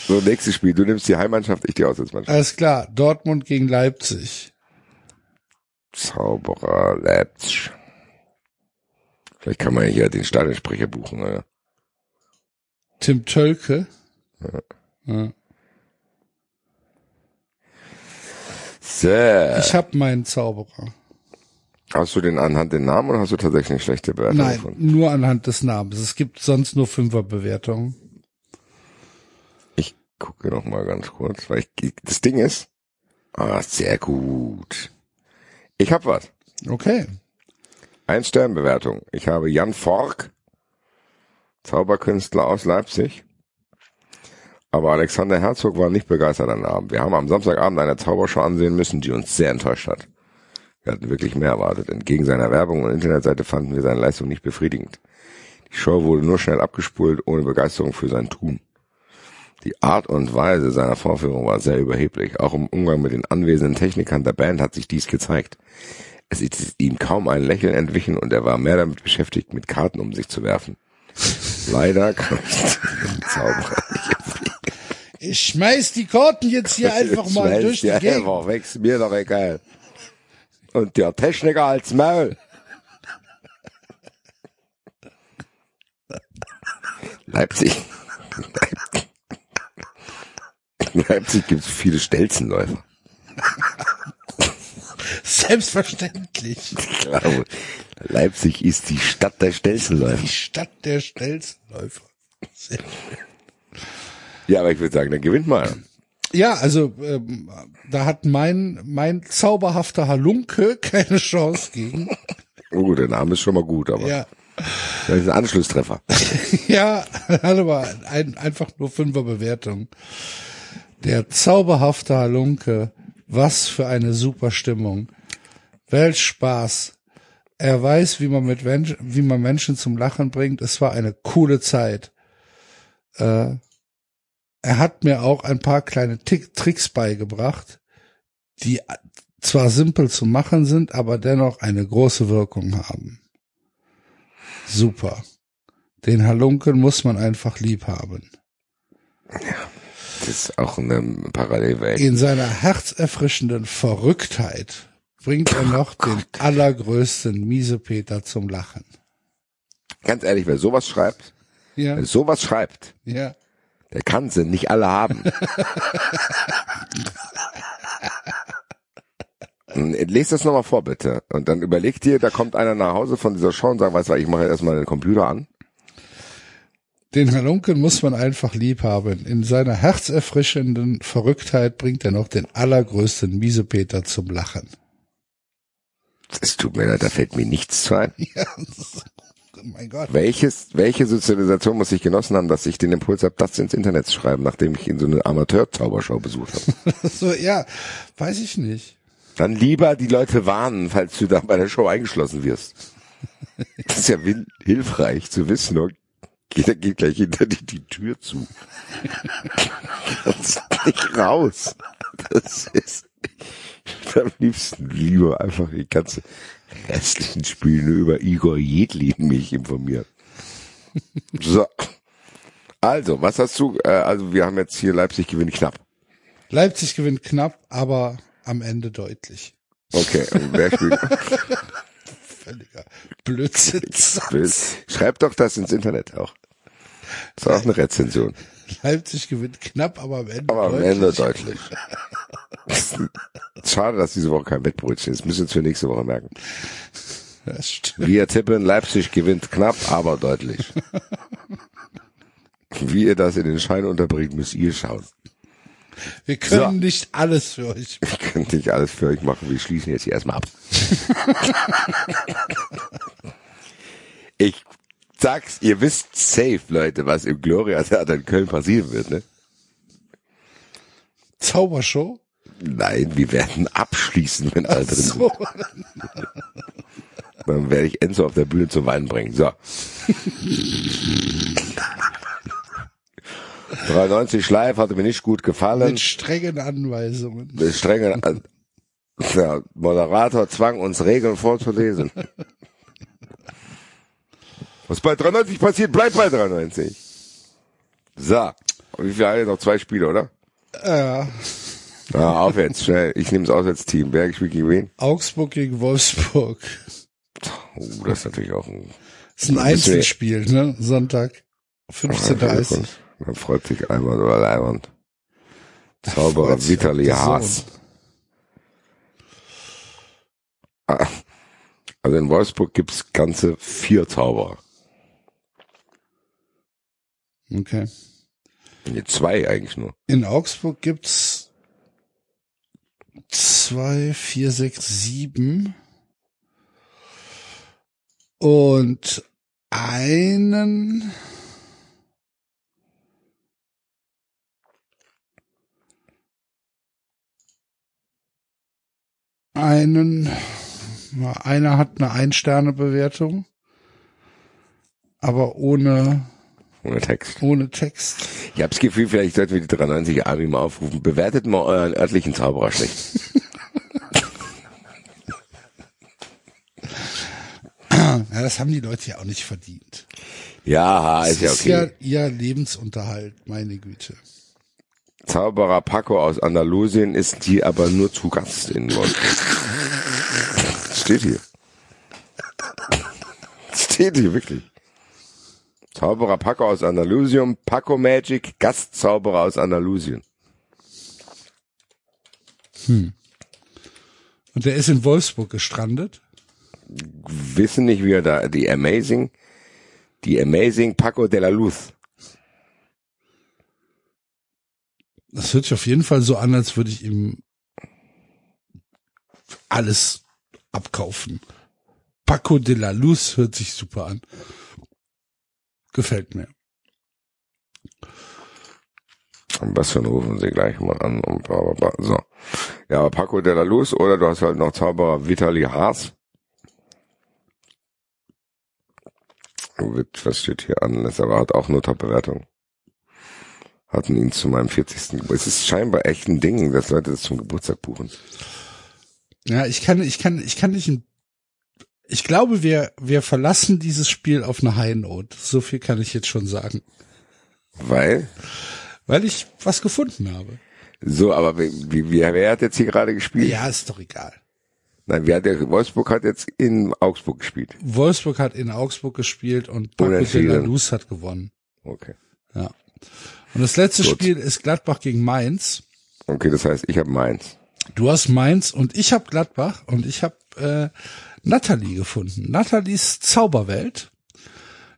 So, nächstes Spiel. Du nimmst die Heimmannschaft, ich die Auswärtsmannschaft. alles klar. Dortmund gegen Leipzig. Zauberer Leipzig. Vielleicht kann man ja hier den Stadionsprecher buchen. Oder? Tim Tölke. Ja. So. Ich habe meinen Zauberer. Hast du den anhand den Namen oder hast du tatsächlich eine schlechte Bewertung Nein, gefunden? nur anhand des Namens. Es gibt sonst nur Fünferbewertungen. Ich gucke noch mal ganz kurz, weil ich, das Ding ist, ah, sehr gut. Ich hab was. Okay. Ein Sternbewertung. Ich habe Jan Fork, Zauberkünstler aus Leipzig. Aber Alexander Herzog war nicht begeistert am Abend. Wir haben am Samstagabend eine Zaubershow ansehen müssen, die uns sehr enttäuscht hat. Wir hatten wirklich mehr erwartet. Entgegen seiner Werbung und Internetseite fanden wir seine Leistung nicht befriedigend. Die Show wurde nur schnell abgespult, ohne Begeisterung für sein Tun. Die Art und Weise seiner Vorführung war sehr überheblich. Auch im Umgang mit den anwesenden Technikern der Band hat sich dies gezeigt. Es ist ihm kaum ein Lächeln entwichen und er war mehr damit beschäftigt, mit Karten um sich zu werfen. Leider kam ich dem Zauberer nicht Ich schmeiß die Karten jetzt hier einfach mal durch die dir Gegend. einfach weg, ist mir doch egal. Und der Techniker als Maul. Leipzig. In Leipzig gibt es viele Stelzenläufer. Selbstverständlich. Ich glaube, Leipzig ist die Stadt der Stelzenläufer. Die Stadt der Stelzenläufer. Ja, aber ich würde sagen, dann gewinnt mal. Ja, also ähm, da hat mein mein zauberhafter Halunke keine Chance gegen. Oh gut, der Name ist schon mal gut, aber Ja, das ist ein Anschlusstreffer. ja, hat aber ein, einfach nur Fünferbewertung. Der zauberhafte Halunke, was für eine super Stimmung. Welch Spaß. Er weiß, wie man mit Menschen, wie man Menschen zum Lachen bringt. Es war eine coole Zeit. Äh, er hat mir auch ein paar kleine Tick Tricks beigebracht, die zwar simpel zu machen sind, aber dennoch eine große Wirkung haben. Super. Den Halunken muss man einfach lieb haben. Das ist auch eine Parallelwelt. In seiner herzerfrischenden Verrücktheit bringt er noch den allergrößten Miesepeter zum Lachen. Ganz ehrlich, wer sowas schreibt, Ja, wer sowas schreibt, ja. der kann sie nicht alle haben. Lest das nochmal vor, bitte. Und dann überleg dir, da kommt einer nach Hause von dieser Show und sagt, weißt du, ich mache erstmal den Computer an. Den Halunken muss man einfach lieb haben. In seiner herzerfrischenden Verrücktheit bringt er noch den allergrößten Miesepeter zum Lachen. Es tut mir leid, da fällt mir nichts zu ein. Ja, oh mein Gott. Welches, welche Sozialisation muss ich genossen haben, dass ich den Impuls habe, das ins Internet zu schreiben, nachdem ich in so eine Amateur-Zaubershow besucht habe? So, ja, weiß ich nicht. Dann lieber die Leute warnen, falls du da bei der Show eingeschlossen wirst. Das ist ja hilfreich zu wissen. Und jeder geht gleich hinter dir die Tür zu. Kannst nicht raus. Das ist am liebsten lieber einfach die ganze restlichen Spiele über Igor Jedlin mich informieren. So. Also, was hast du, äh, also wir haben jetzt hier Leipzig gewinnt knapp. Leipzig gewinnt knapp, aber am Ende deutlich. Okay, wer spielt? Völliger Blödsinn. Schreib doch das ins Internet auch. Das ist auch eine Rezension. Leipzig gewinnt knapp, aber am Ende Aber am deutlich. Ende deutlich. Schade, dass diese Woche kein Wettbrötchen ist. Müssen wir uns für nächste Woche merken. Das stimmt. Wir tippen, Leipzig gewinnt knapp, aber deutlich. Wie ihr das in den Schein unterbringt, müsst ihr schauen. Wir können So. nicht alles für euch. Ich kann nicht alles für euch machen. Wir schließen jetzt hier erstmal ab. ich sag's, ihr wisst safe, Leute, was im Gloria Theater in Köln passieren wird, ne? Zaubershow? Nein, wir werden abschließen, wenn alle drin sind. So. Dann werde ich Enzo auf der Bühne zum Weinen bringen. So. 93 Schleif hatte mir nicht gut gefallen. Mit strengen Anweisungen. Der strenge äh, ja, Moderator zwang uns Regeln vorzulesen. Was bei 93 passiert, bleibt bei 93. So. Wie viel hat jetzt noch zwei Spiele, oder? Ja, auf jetzt, schnell. Ich nehme das Auswärtsteam. Wer spielt gegen wen? Augsburg gegen Wolfsburg. Oh, das ist natürlich auch ein Das ist ein Einzelspiel, ne? Sonntag. 15.30 Dann freut sich Alman oder Leimand. Zauberer Vitali. Haas. Ah, Also in Wolfsburg gibt's ganze vier Zauberer. Okay. Nee, zwei eigentlich nur. In Augsburg gibt's zwei, vier, sechs, sieben und einen einen einer hat eine Ein-Sterne-Bewertung, aber ohne Ohne Text. ohne Text. Ich habe das Gefühl, vielleicht sollten wir die 93 Army mal aufrufen. Bewertet mal euren örtlichen Zauberer schlecht. Ja, das haben die Leute ja auch nicht verdient. Ja, Das ist ja ist okay. ja ihr Lebensunterhalt, meine Güte. Zauberer Paco aus Andalusien ist hier aber nur zu Gast in Wolfsburg. Steht hier. Steht hier wirklich. Zauberer Paco aus Andalusien, Paco Magic, Gastzauberer aus Andalusien. Und der ist in Wolfsburg gestrandet. Wissen nicht, wie er da, die Amazing, die Amazing Paco de la Luz. Das hört sich auf jeden Fall so an, als würde ich ihm alles abkaufen. Paco de la Luz hört sich super an. Gefällt mir. Für einen rufen sie gleich mal an und bla, bla, bla. So. Ja, Paco de la Luz oder du hast halt noch Zauberer Vitali Haas. Wird- Was steht hier an? Das aber hat auch nur Top-Bewertung. Hatten ihn zu meinem 40. Geburtstag. Es ist scheinbar echt ein Ding, dass Leute das zum Geburtstag buchen. Ja, ich kann, ich kann, ich kann nicht. ein- Ich glaube, wir, wir verlassen dieses Spiel auf eine High Note. So viel kann ich jetzt schon sagen. Weil? Weil ich was gefunden habe. So, aber wie, wie, wer hat jetzt hier gerade gespielt? Ja, ist doch egal. Nein, wer hat der, Wolfsburg hat jetzt in Augsburg gespielt. Wolfsburg hat in Augsburg gespielt und Paco de la. Luz hat gewonnen. Okay. Ja. Und das letzte Gut. Spiel ist Gladbach gegen Mainz. Okay, das heißt, ich habe meins. Du hast Mainz und ich habe Gladbach und ich habe äh, Natalie gefunden. Natalies Zauberwelt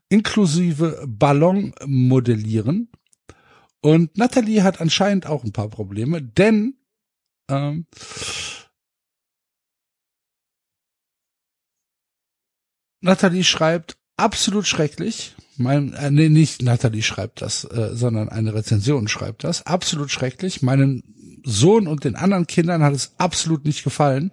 inklusive Ballon modellieren. Und Natalie hat anscheinend auch ein paar Probleme, denn ähm, Natalie schreibt absolut schrecklich. Mein, äh, nee, nicht Natalie schreibt das, äh, sondern eine Rezension schreibt das. Absolut schrecklich. Meinen Sohn und den anderen Kindern hat es absolut nicht gefallen.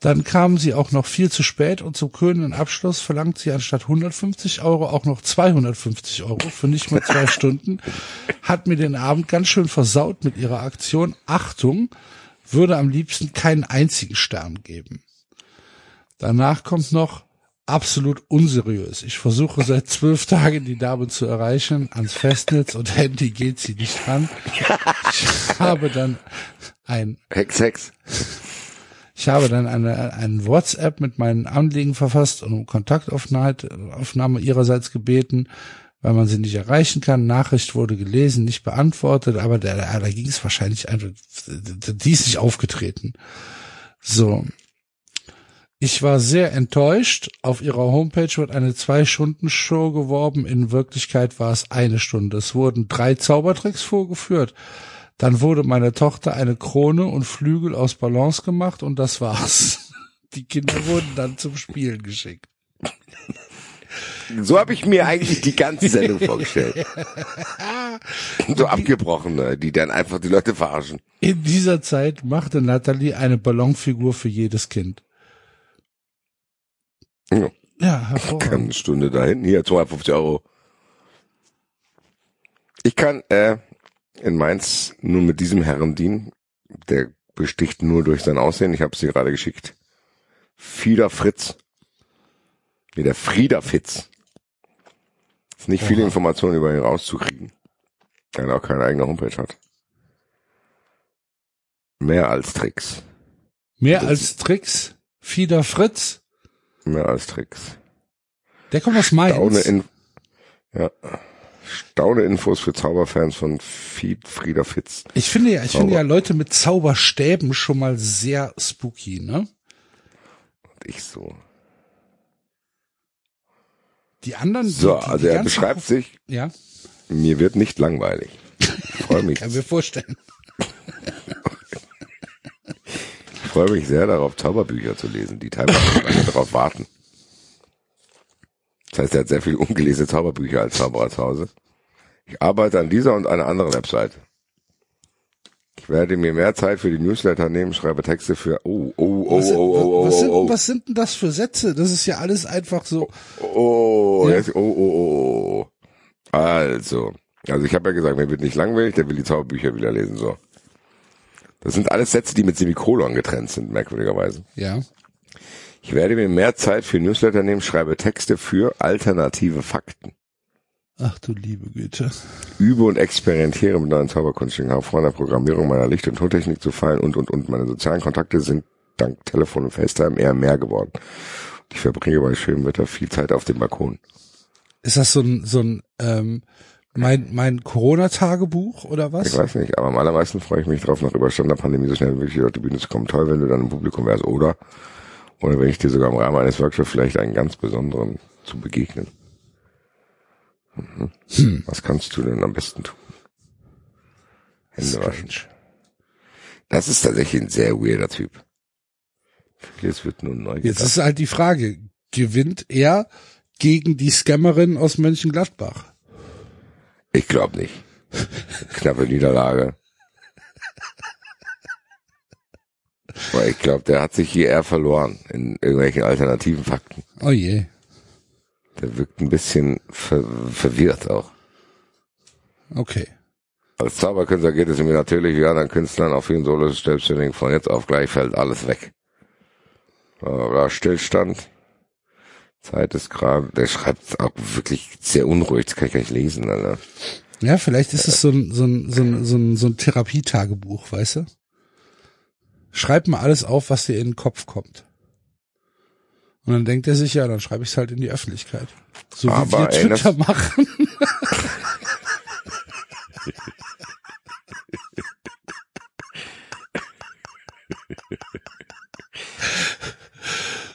Dann kamen sie auch noch viel zu spät und zum krönenden Abschluss verlangt sie anstatt 150 Euro auch noch 250 Euro für nicht mal zwei Stunden. Hat mir den Abend ganz schön versaut mit ihrer Aktion. Achtung, würde am liebsten keinen einzigen Stern geben. Danach kommt noch absolut unseriös. Ich versuche seit zwölf Tagen die Dame zu erreichen ans Festnetz und Handy geht sie nicht ran. Ich habe dann ein Hex, Hex. Ich habe dann eine, ein WhatsApp mit meinen Anliegen verfasst und um Kontaktaufnahme Aufnahme ihrerseits gebeten, weil man sie nicht erreichen kann. Nachricht wurde gelesen, nicht beantwortet, aber da, da ging es wahrscheinlich einfach, die ist nicht aufgetreten. So. Ich war sehr enttäuscht. Auf ihrer Homepage wird eine Zwei-Stunden-Show geworben. In Wirklichkeit war es eine Stunde. Es wurden drei Zaubertricks vorgeführt. Dann wurde meiner Tochter eine Krone und Flügel aus Balance gemacht und das war's. Die Kinder wurden dann zum Spielen geschickt. So habe ich mir eigentlich die ganze Sendung vorgestellt. So abgebrochene, die dann einfach die Leute verarschen. In dieser Zeit machte Natalie eine Ballonfigur für jedes Kind. Ja. Ja, Kann hervorragend. eine Stunde dahin. Hier, 250 Euro. Ich kann äh, in Mainz nur mit diesem Herren dienen. Der besticht nur durch sein Aussehen. Ich habe es dir gerade geschickt. Fieder Fritz. Nee, der Frieder Fitz. Ist nicht viele. Informationen über ihn rauszukriegen. Da er auch keine eigene Homepage hat. Mehr als Tricks. Mehr als Tricks. Fieder Fritz. Mehr als Tricks. Der kommt aus Mainz. in, ja, Staune Infos für Zauberfans von Frieder Fitz. Ich finde ja, ich Zauber. finde ja Leute mit Zauberstäben schon mal sehr spooky, ne? Und ich so. Die anderen, So, die, die, also die er beschreibt Prof- sich, Ja, mir wird nicht langweilig. Ich freue mich, kann mir vorstellen. ich freue mich sehr darauf, Zauberbücher zu lesen, die teilweise darauf warten. Das heißt, er hat sehr viele ungelesene Zauberbücher als Zauberer zu Hause. Ich arbeite an dieser und einer anderen Website. Ich werde mir mehr Zeit für die Newsletter nehmen, schreibe Texte für, oh, oh, oh, Was, oh, oh, oh, was, sind, oh, oh. was sind denn das für Sätze? Das ist ja alles einfach so. Oh, Ja. jetzt, oh, oh, oh, oh. Also, also ich habe ja gesagt, mir wird nicht langweilig, der will die Zauberbücher wieder lesen, so. Das sind alles Sätze, die mit Semikolon getrennt sind, merkwürdigerweise. Ja. Ich werde mir mehr Zeit für Newsletter nehmen, schreibe Texte für alternative Fakten. Ach du liebe Güte. Übe und experimentiere mit neuen Zauberkunststücken, habe vor der Programmierung meiner Licht- und Tontechnik zu fallen und, und, und. Meine sozialen Kontakte sind dank Telefon und FaceTime eher mehr geworden. Ich verbringe bei schönem Wetter viel Zeit auf dem Balkon. Ist das so ein, so ein, ähm, mein, mein Corona-Tagebuch oder Ich was? weiß nicht, aber am allermeisten freue ich mich drauf, nach Überstand der Pandemie so schnell wie möglich auf die Bühne zu kommen. Toll, wenn du dann im Publikum wärst, oder? Oder wenn ich dir sogar im Rahmen eines Workshops vielleicht einen ganz besonderen zu begegnen. Mhm. Was kannst du denn am besten tun? Hände waschen. Das ist tatsächlich ein sehr weirder Typ. Vieles wird nur neu Jetzt gedacht. ist halt die Frage, gewinnt er gegen die Scammerin aus Mönchengladbach? Ich glaube nicht. Knappe Niederlage. Aber ich glaube, der hat sich hier eher verloren in irgendwelchen alternativen Fakten. Oh je. Der wirkt ein bisschen ver verwirrt auch. Okay. Als Zauberkünstler geht es mir natürlich wie anderen Künstlern auf vielen Solos selbstständig von jetzt auf gleich fällt alles weg. Aber Stillstand. Zeit ist gerade, der schreibt auch wirklich sehr unruhig, das kann ich gar nicht lesen, Alter. Ja, vielleicht ist es so ein, so ein, so ein, so ein, so ein Therapietagebuch, weißt du? Schreib mal alles auf, was dir in den Kopf kommt. Und dann denkt er sich, ja, dann schreibe ich es halt in die Öffentlichkeit. So wie Aber wir erinnerst- Twitter machen.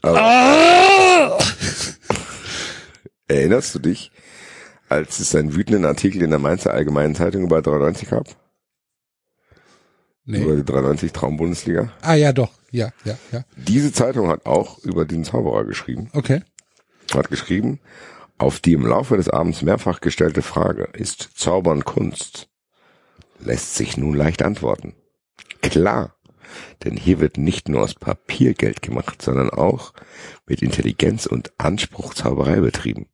Ah! Erinnerst du dich, als es einen wütenden Artikel in der Mainzer Allgemeinen Zeitung über 93 gab? Über Nee. die 93 Traumbundesliga? Ah ja, doch. Ja, ja, ja. Diese Zeitung hat auch über den Zauberer geschrieben. Okay. Hat geschrieben, auf die im Laufe des Abends mehrfach gestellte Frage, ist Zaubern Kunst? Lässt sich nun leicht antworten. Klar, denn hier wird nicht nur aus Papier Geld gemacht, sondern auch mit Intelligenz und Anspruch Zauberei betrieben.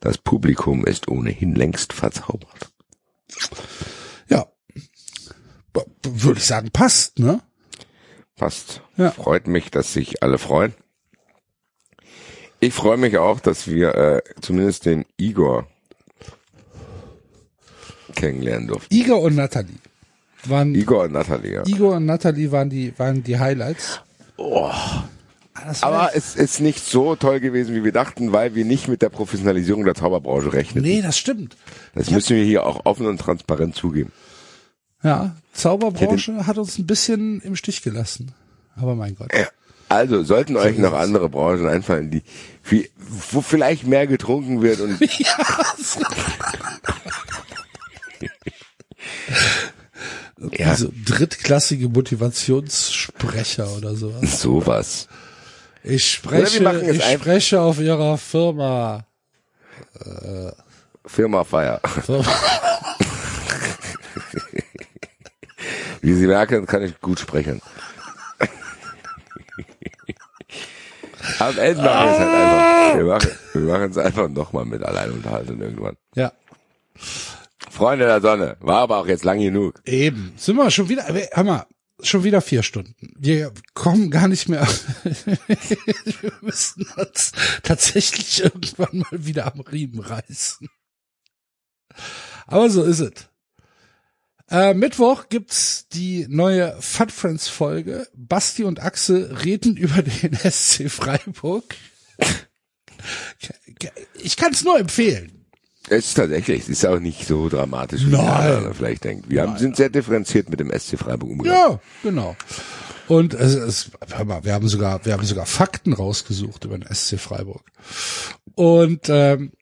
Das Publikum ist ohnehin längst verzaubert. Würde ich sagen, passt, ne? Passt. Ja. Freut mich, dass sich alle freuen. Ich freue mich auch, dass wir äh, zumindest den Igor kennenlernen durften. Igor und Natalie waren Igor und Nathalie, ja. Igor und Natalie waren die waren die Highlights. Das war Aber es ist nicht so toll gewesen, wie wir dachten, weil wir nicht mit der Professionalisierung der Zauberbranche rechnen. nee, das stimmt. Das müssen wir hier auch offen und transparent zugeben. Ja, Zauberbranche hat uns ein bisschen im Stich gelassen. Aber mein Gott. Ja. Also, sollten euch noch andere Branchen einfallen, die, wie, wo vielleicht mehr getrunken wird und ja, So drittklassige Motivationssprecher oder sowas. sowas. Ich spreche, ich spreche auf ihrer Firma. Firma Feier. Firma. Wie Sie merken, kann ich gut sprechen. Am Ende machen wir es halt einfach. Wir machen, wir machen es einfach nochmal mit Alleinunterhaltung irgendwann. Ja, Freunde der Sonne, war aber auch jetzt lang genug. eben. Sind wir schon wieder, hör mal, schon wieder vier Stunden. Wir kommen gar nicht mehr. wir müssen uns tatsächlich irgendwann mal wieder am Riemen reißen. Aber so ist es. Äh, Mittwoch gibt's die neue Fun Friends Folge. Basti und Axel reden über den SC Freiburg. Ich kann es nur empfehlen. Es ist tatsächlich, es ist auch nicht so dramatisch, wie andere vielleicht denkt. Wir haben, sind sehr differenziert mit dem SC Freiburg umgegangen. Ja, genau. Und es, es, hör mal, wir haben sogar, wir haben sogar Fakten rausgesucht über den SC Freiburg. Und ähm,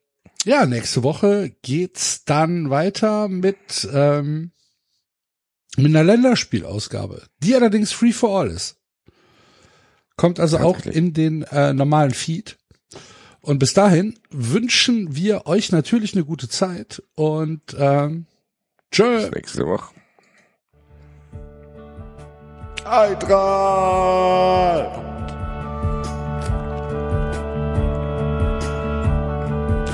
ja, nächste Woche geht's dann weiter mit ähm, mit einer Länderspielausgabe, die allerdings free for all ist. Kommt also auch in den äh, normalen Feed. Und bis dahin wünschen wir euch natürlich eine gute Zeit und ähm, tschö. Bis nächste Woche. Eintracht!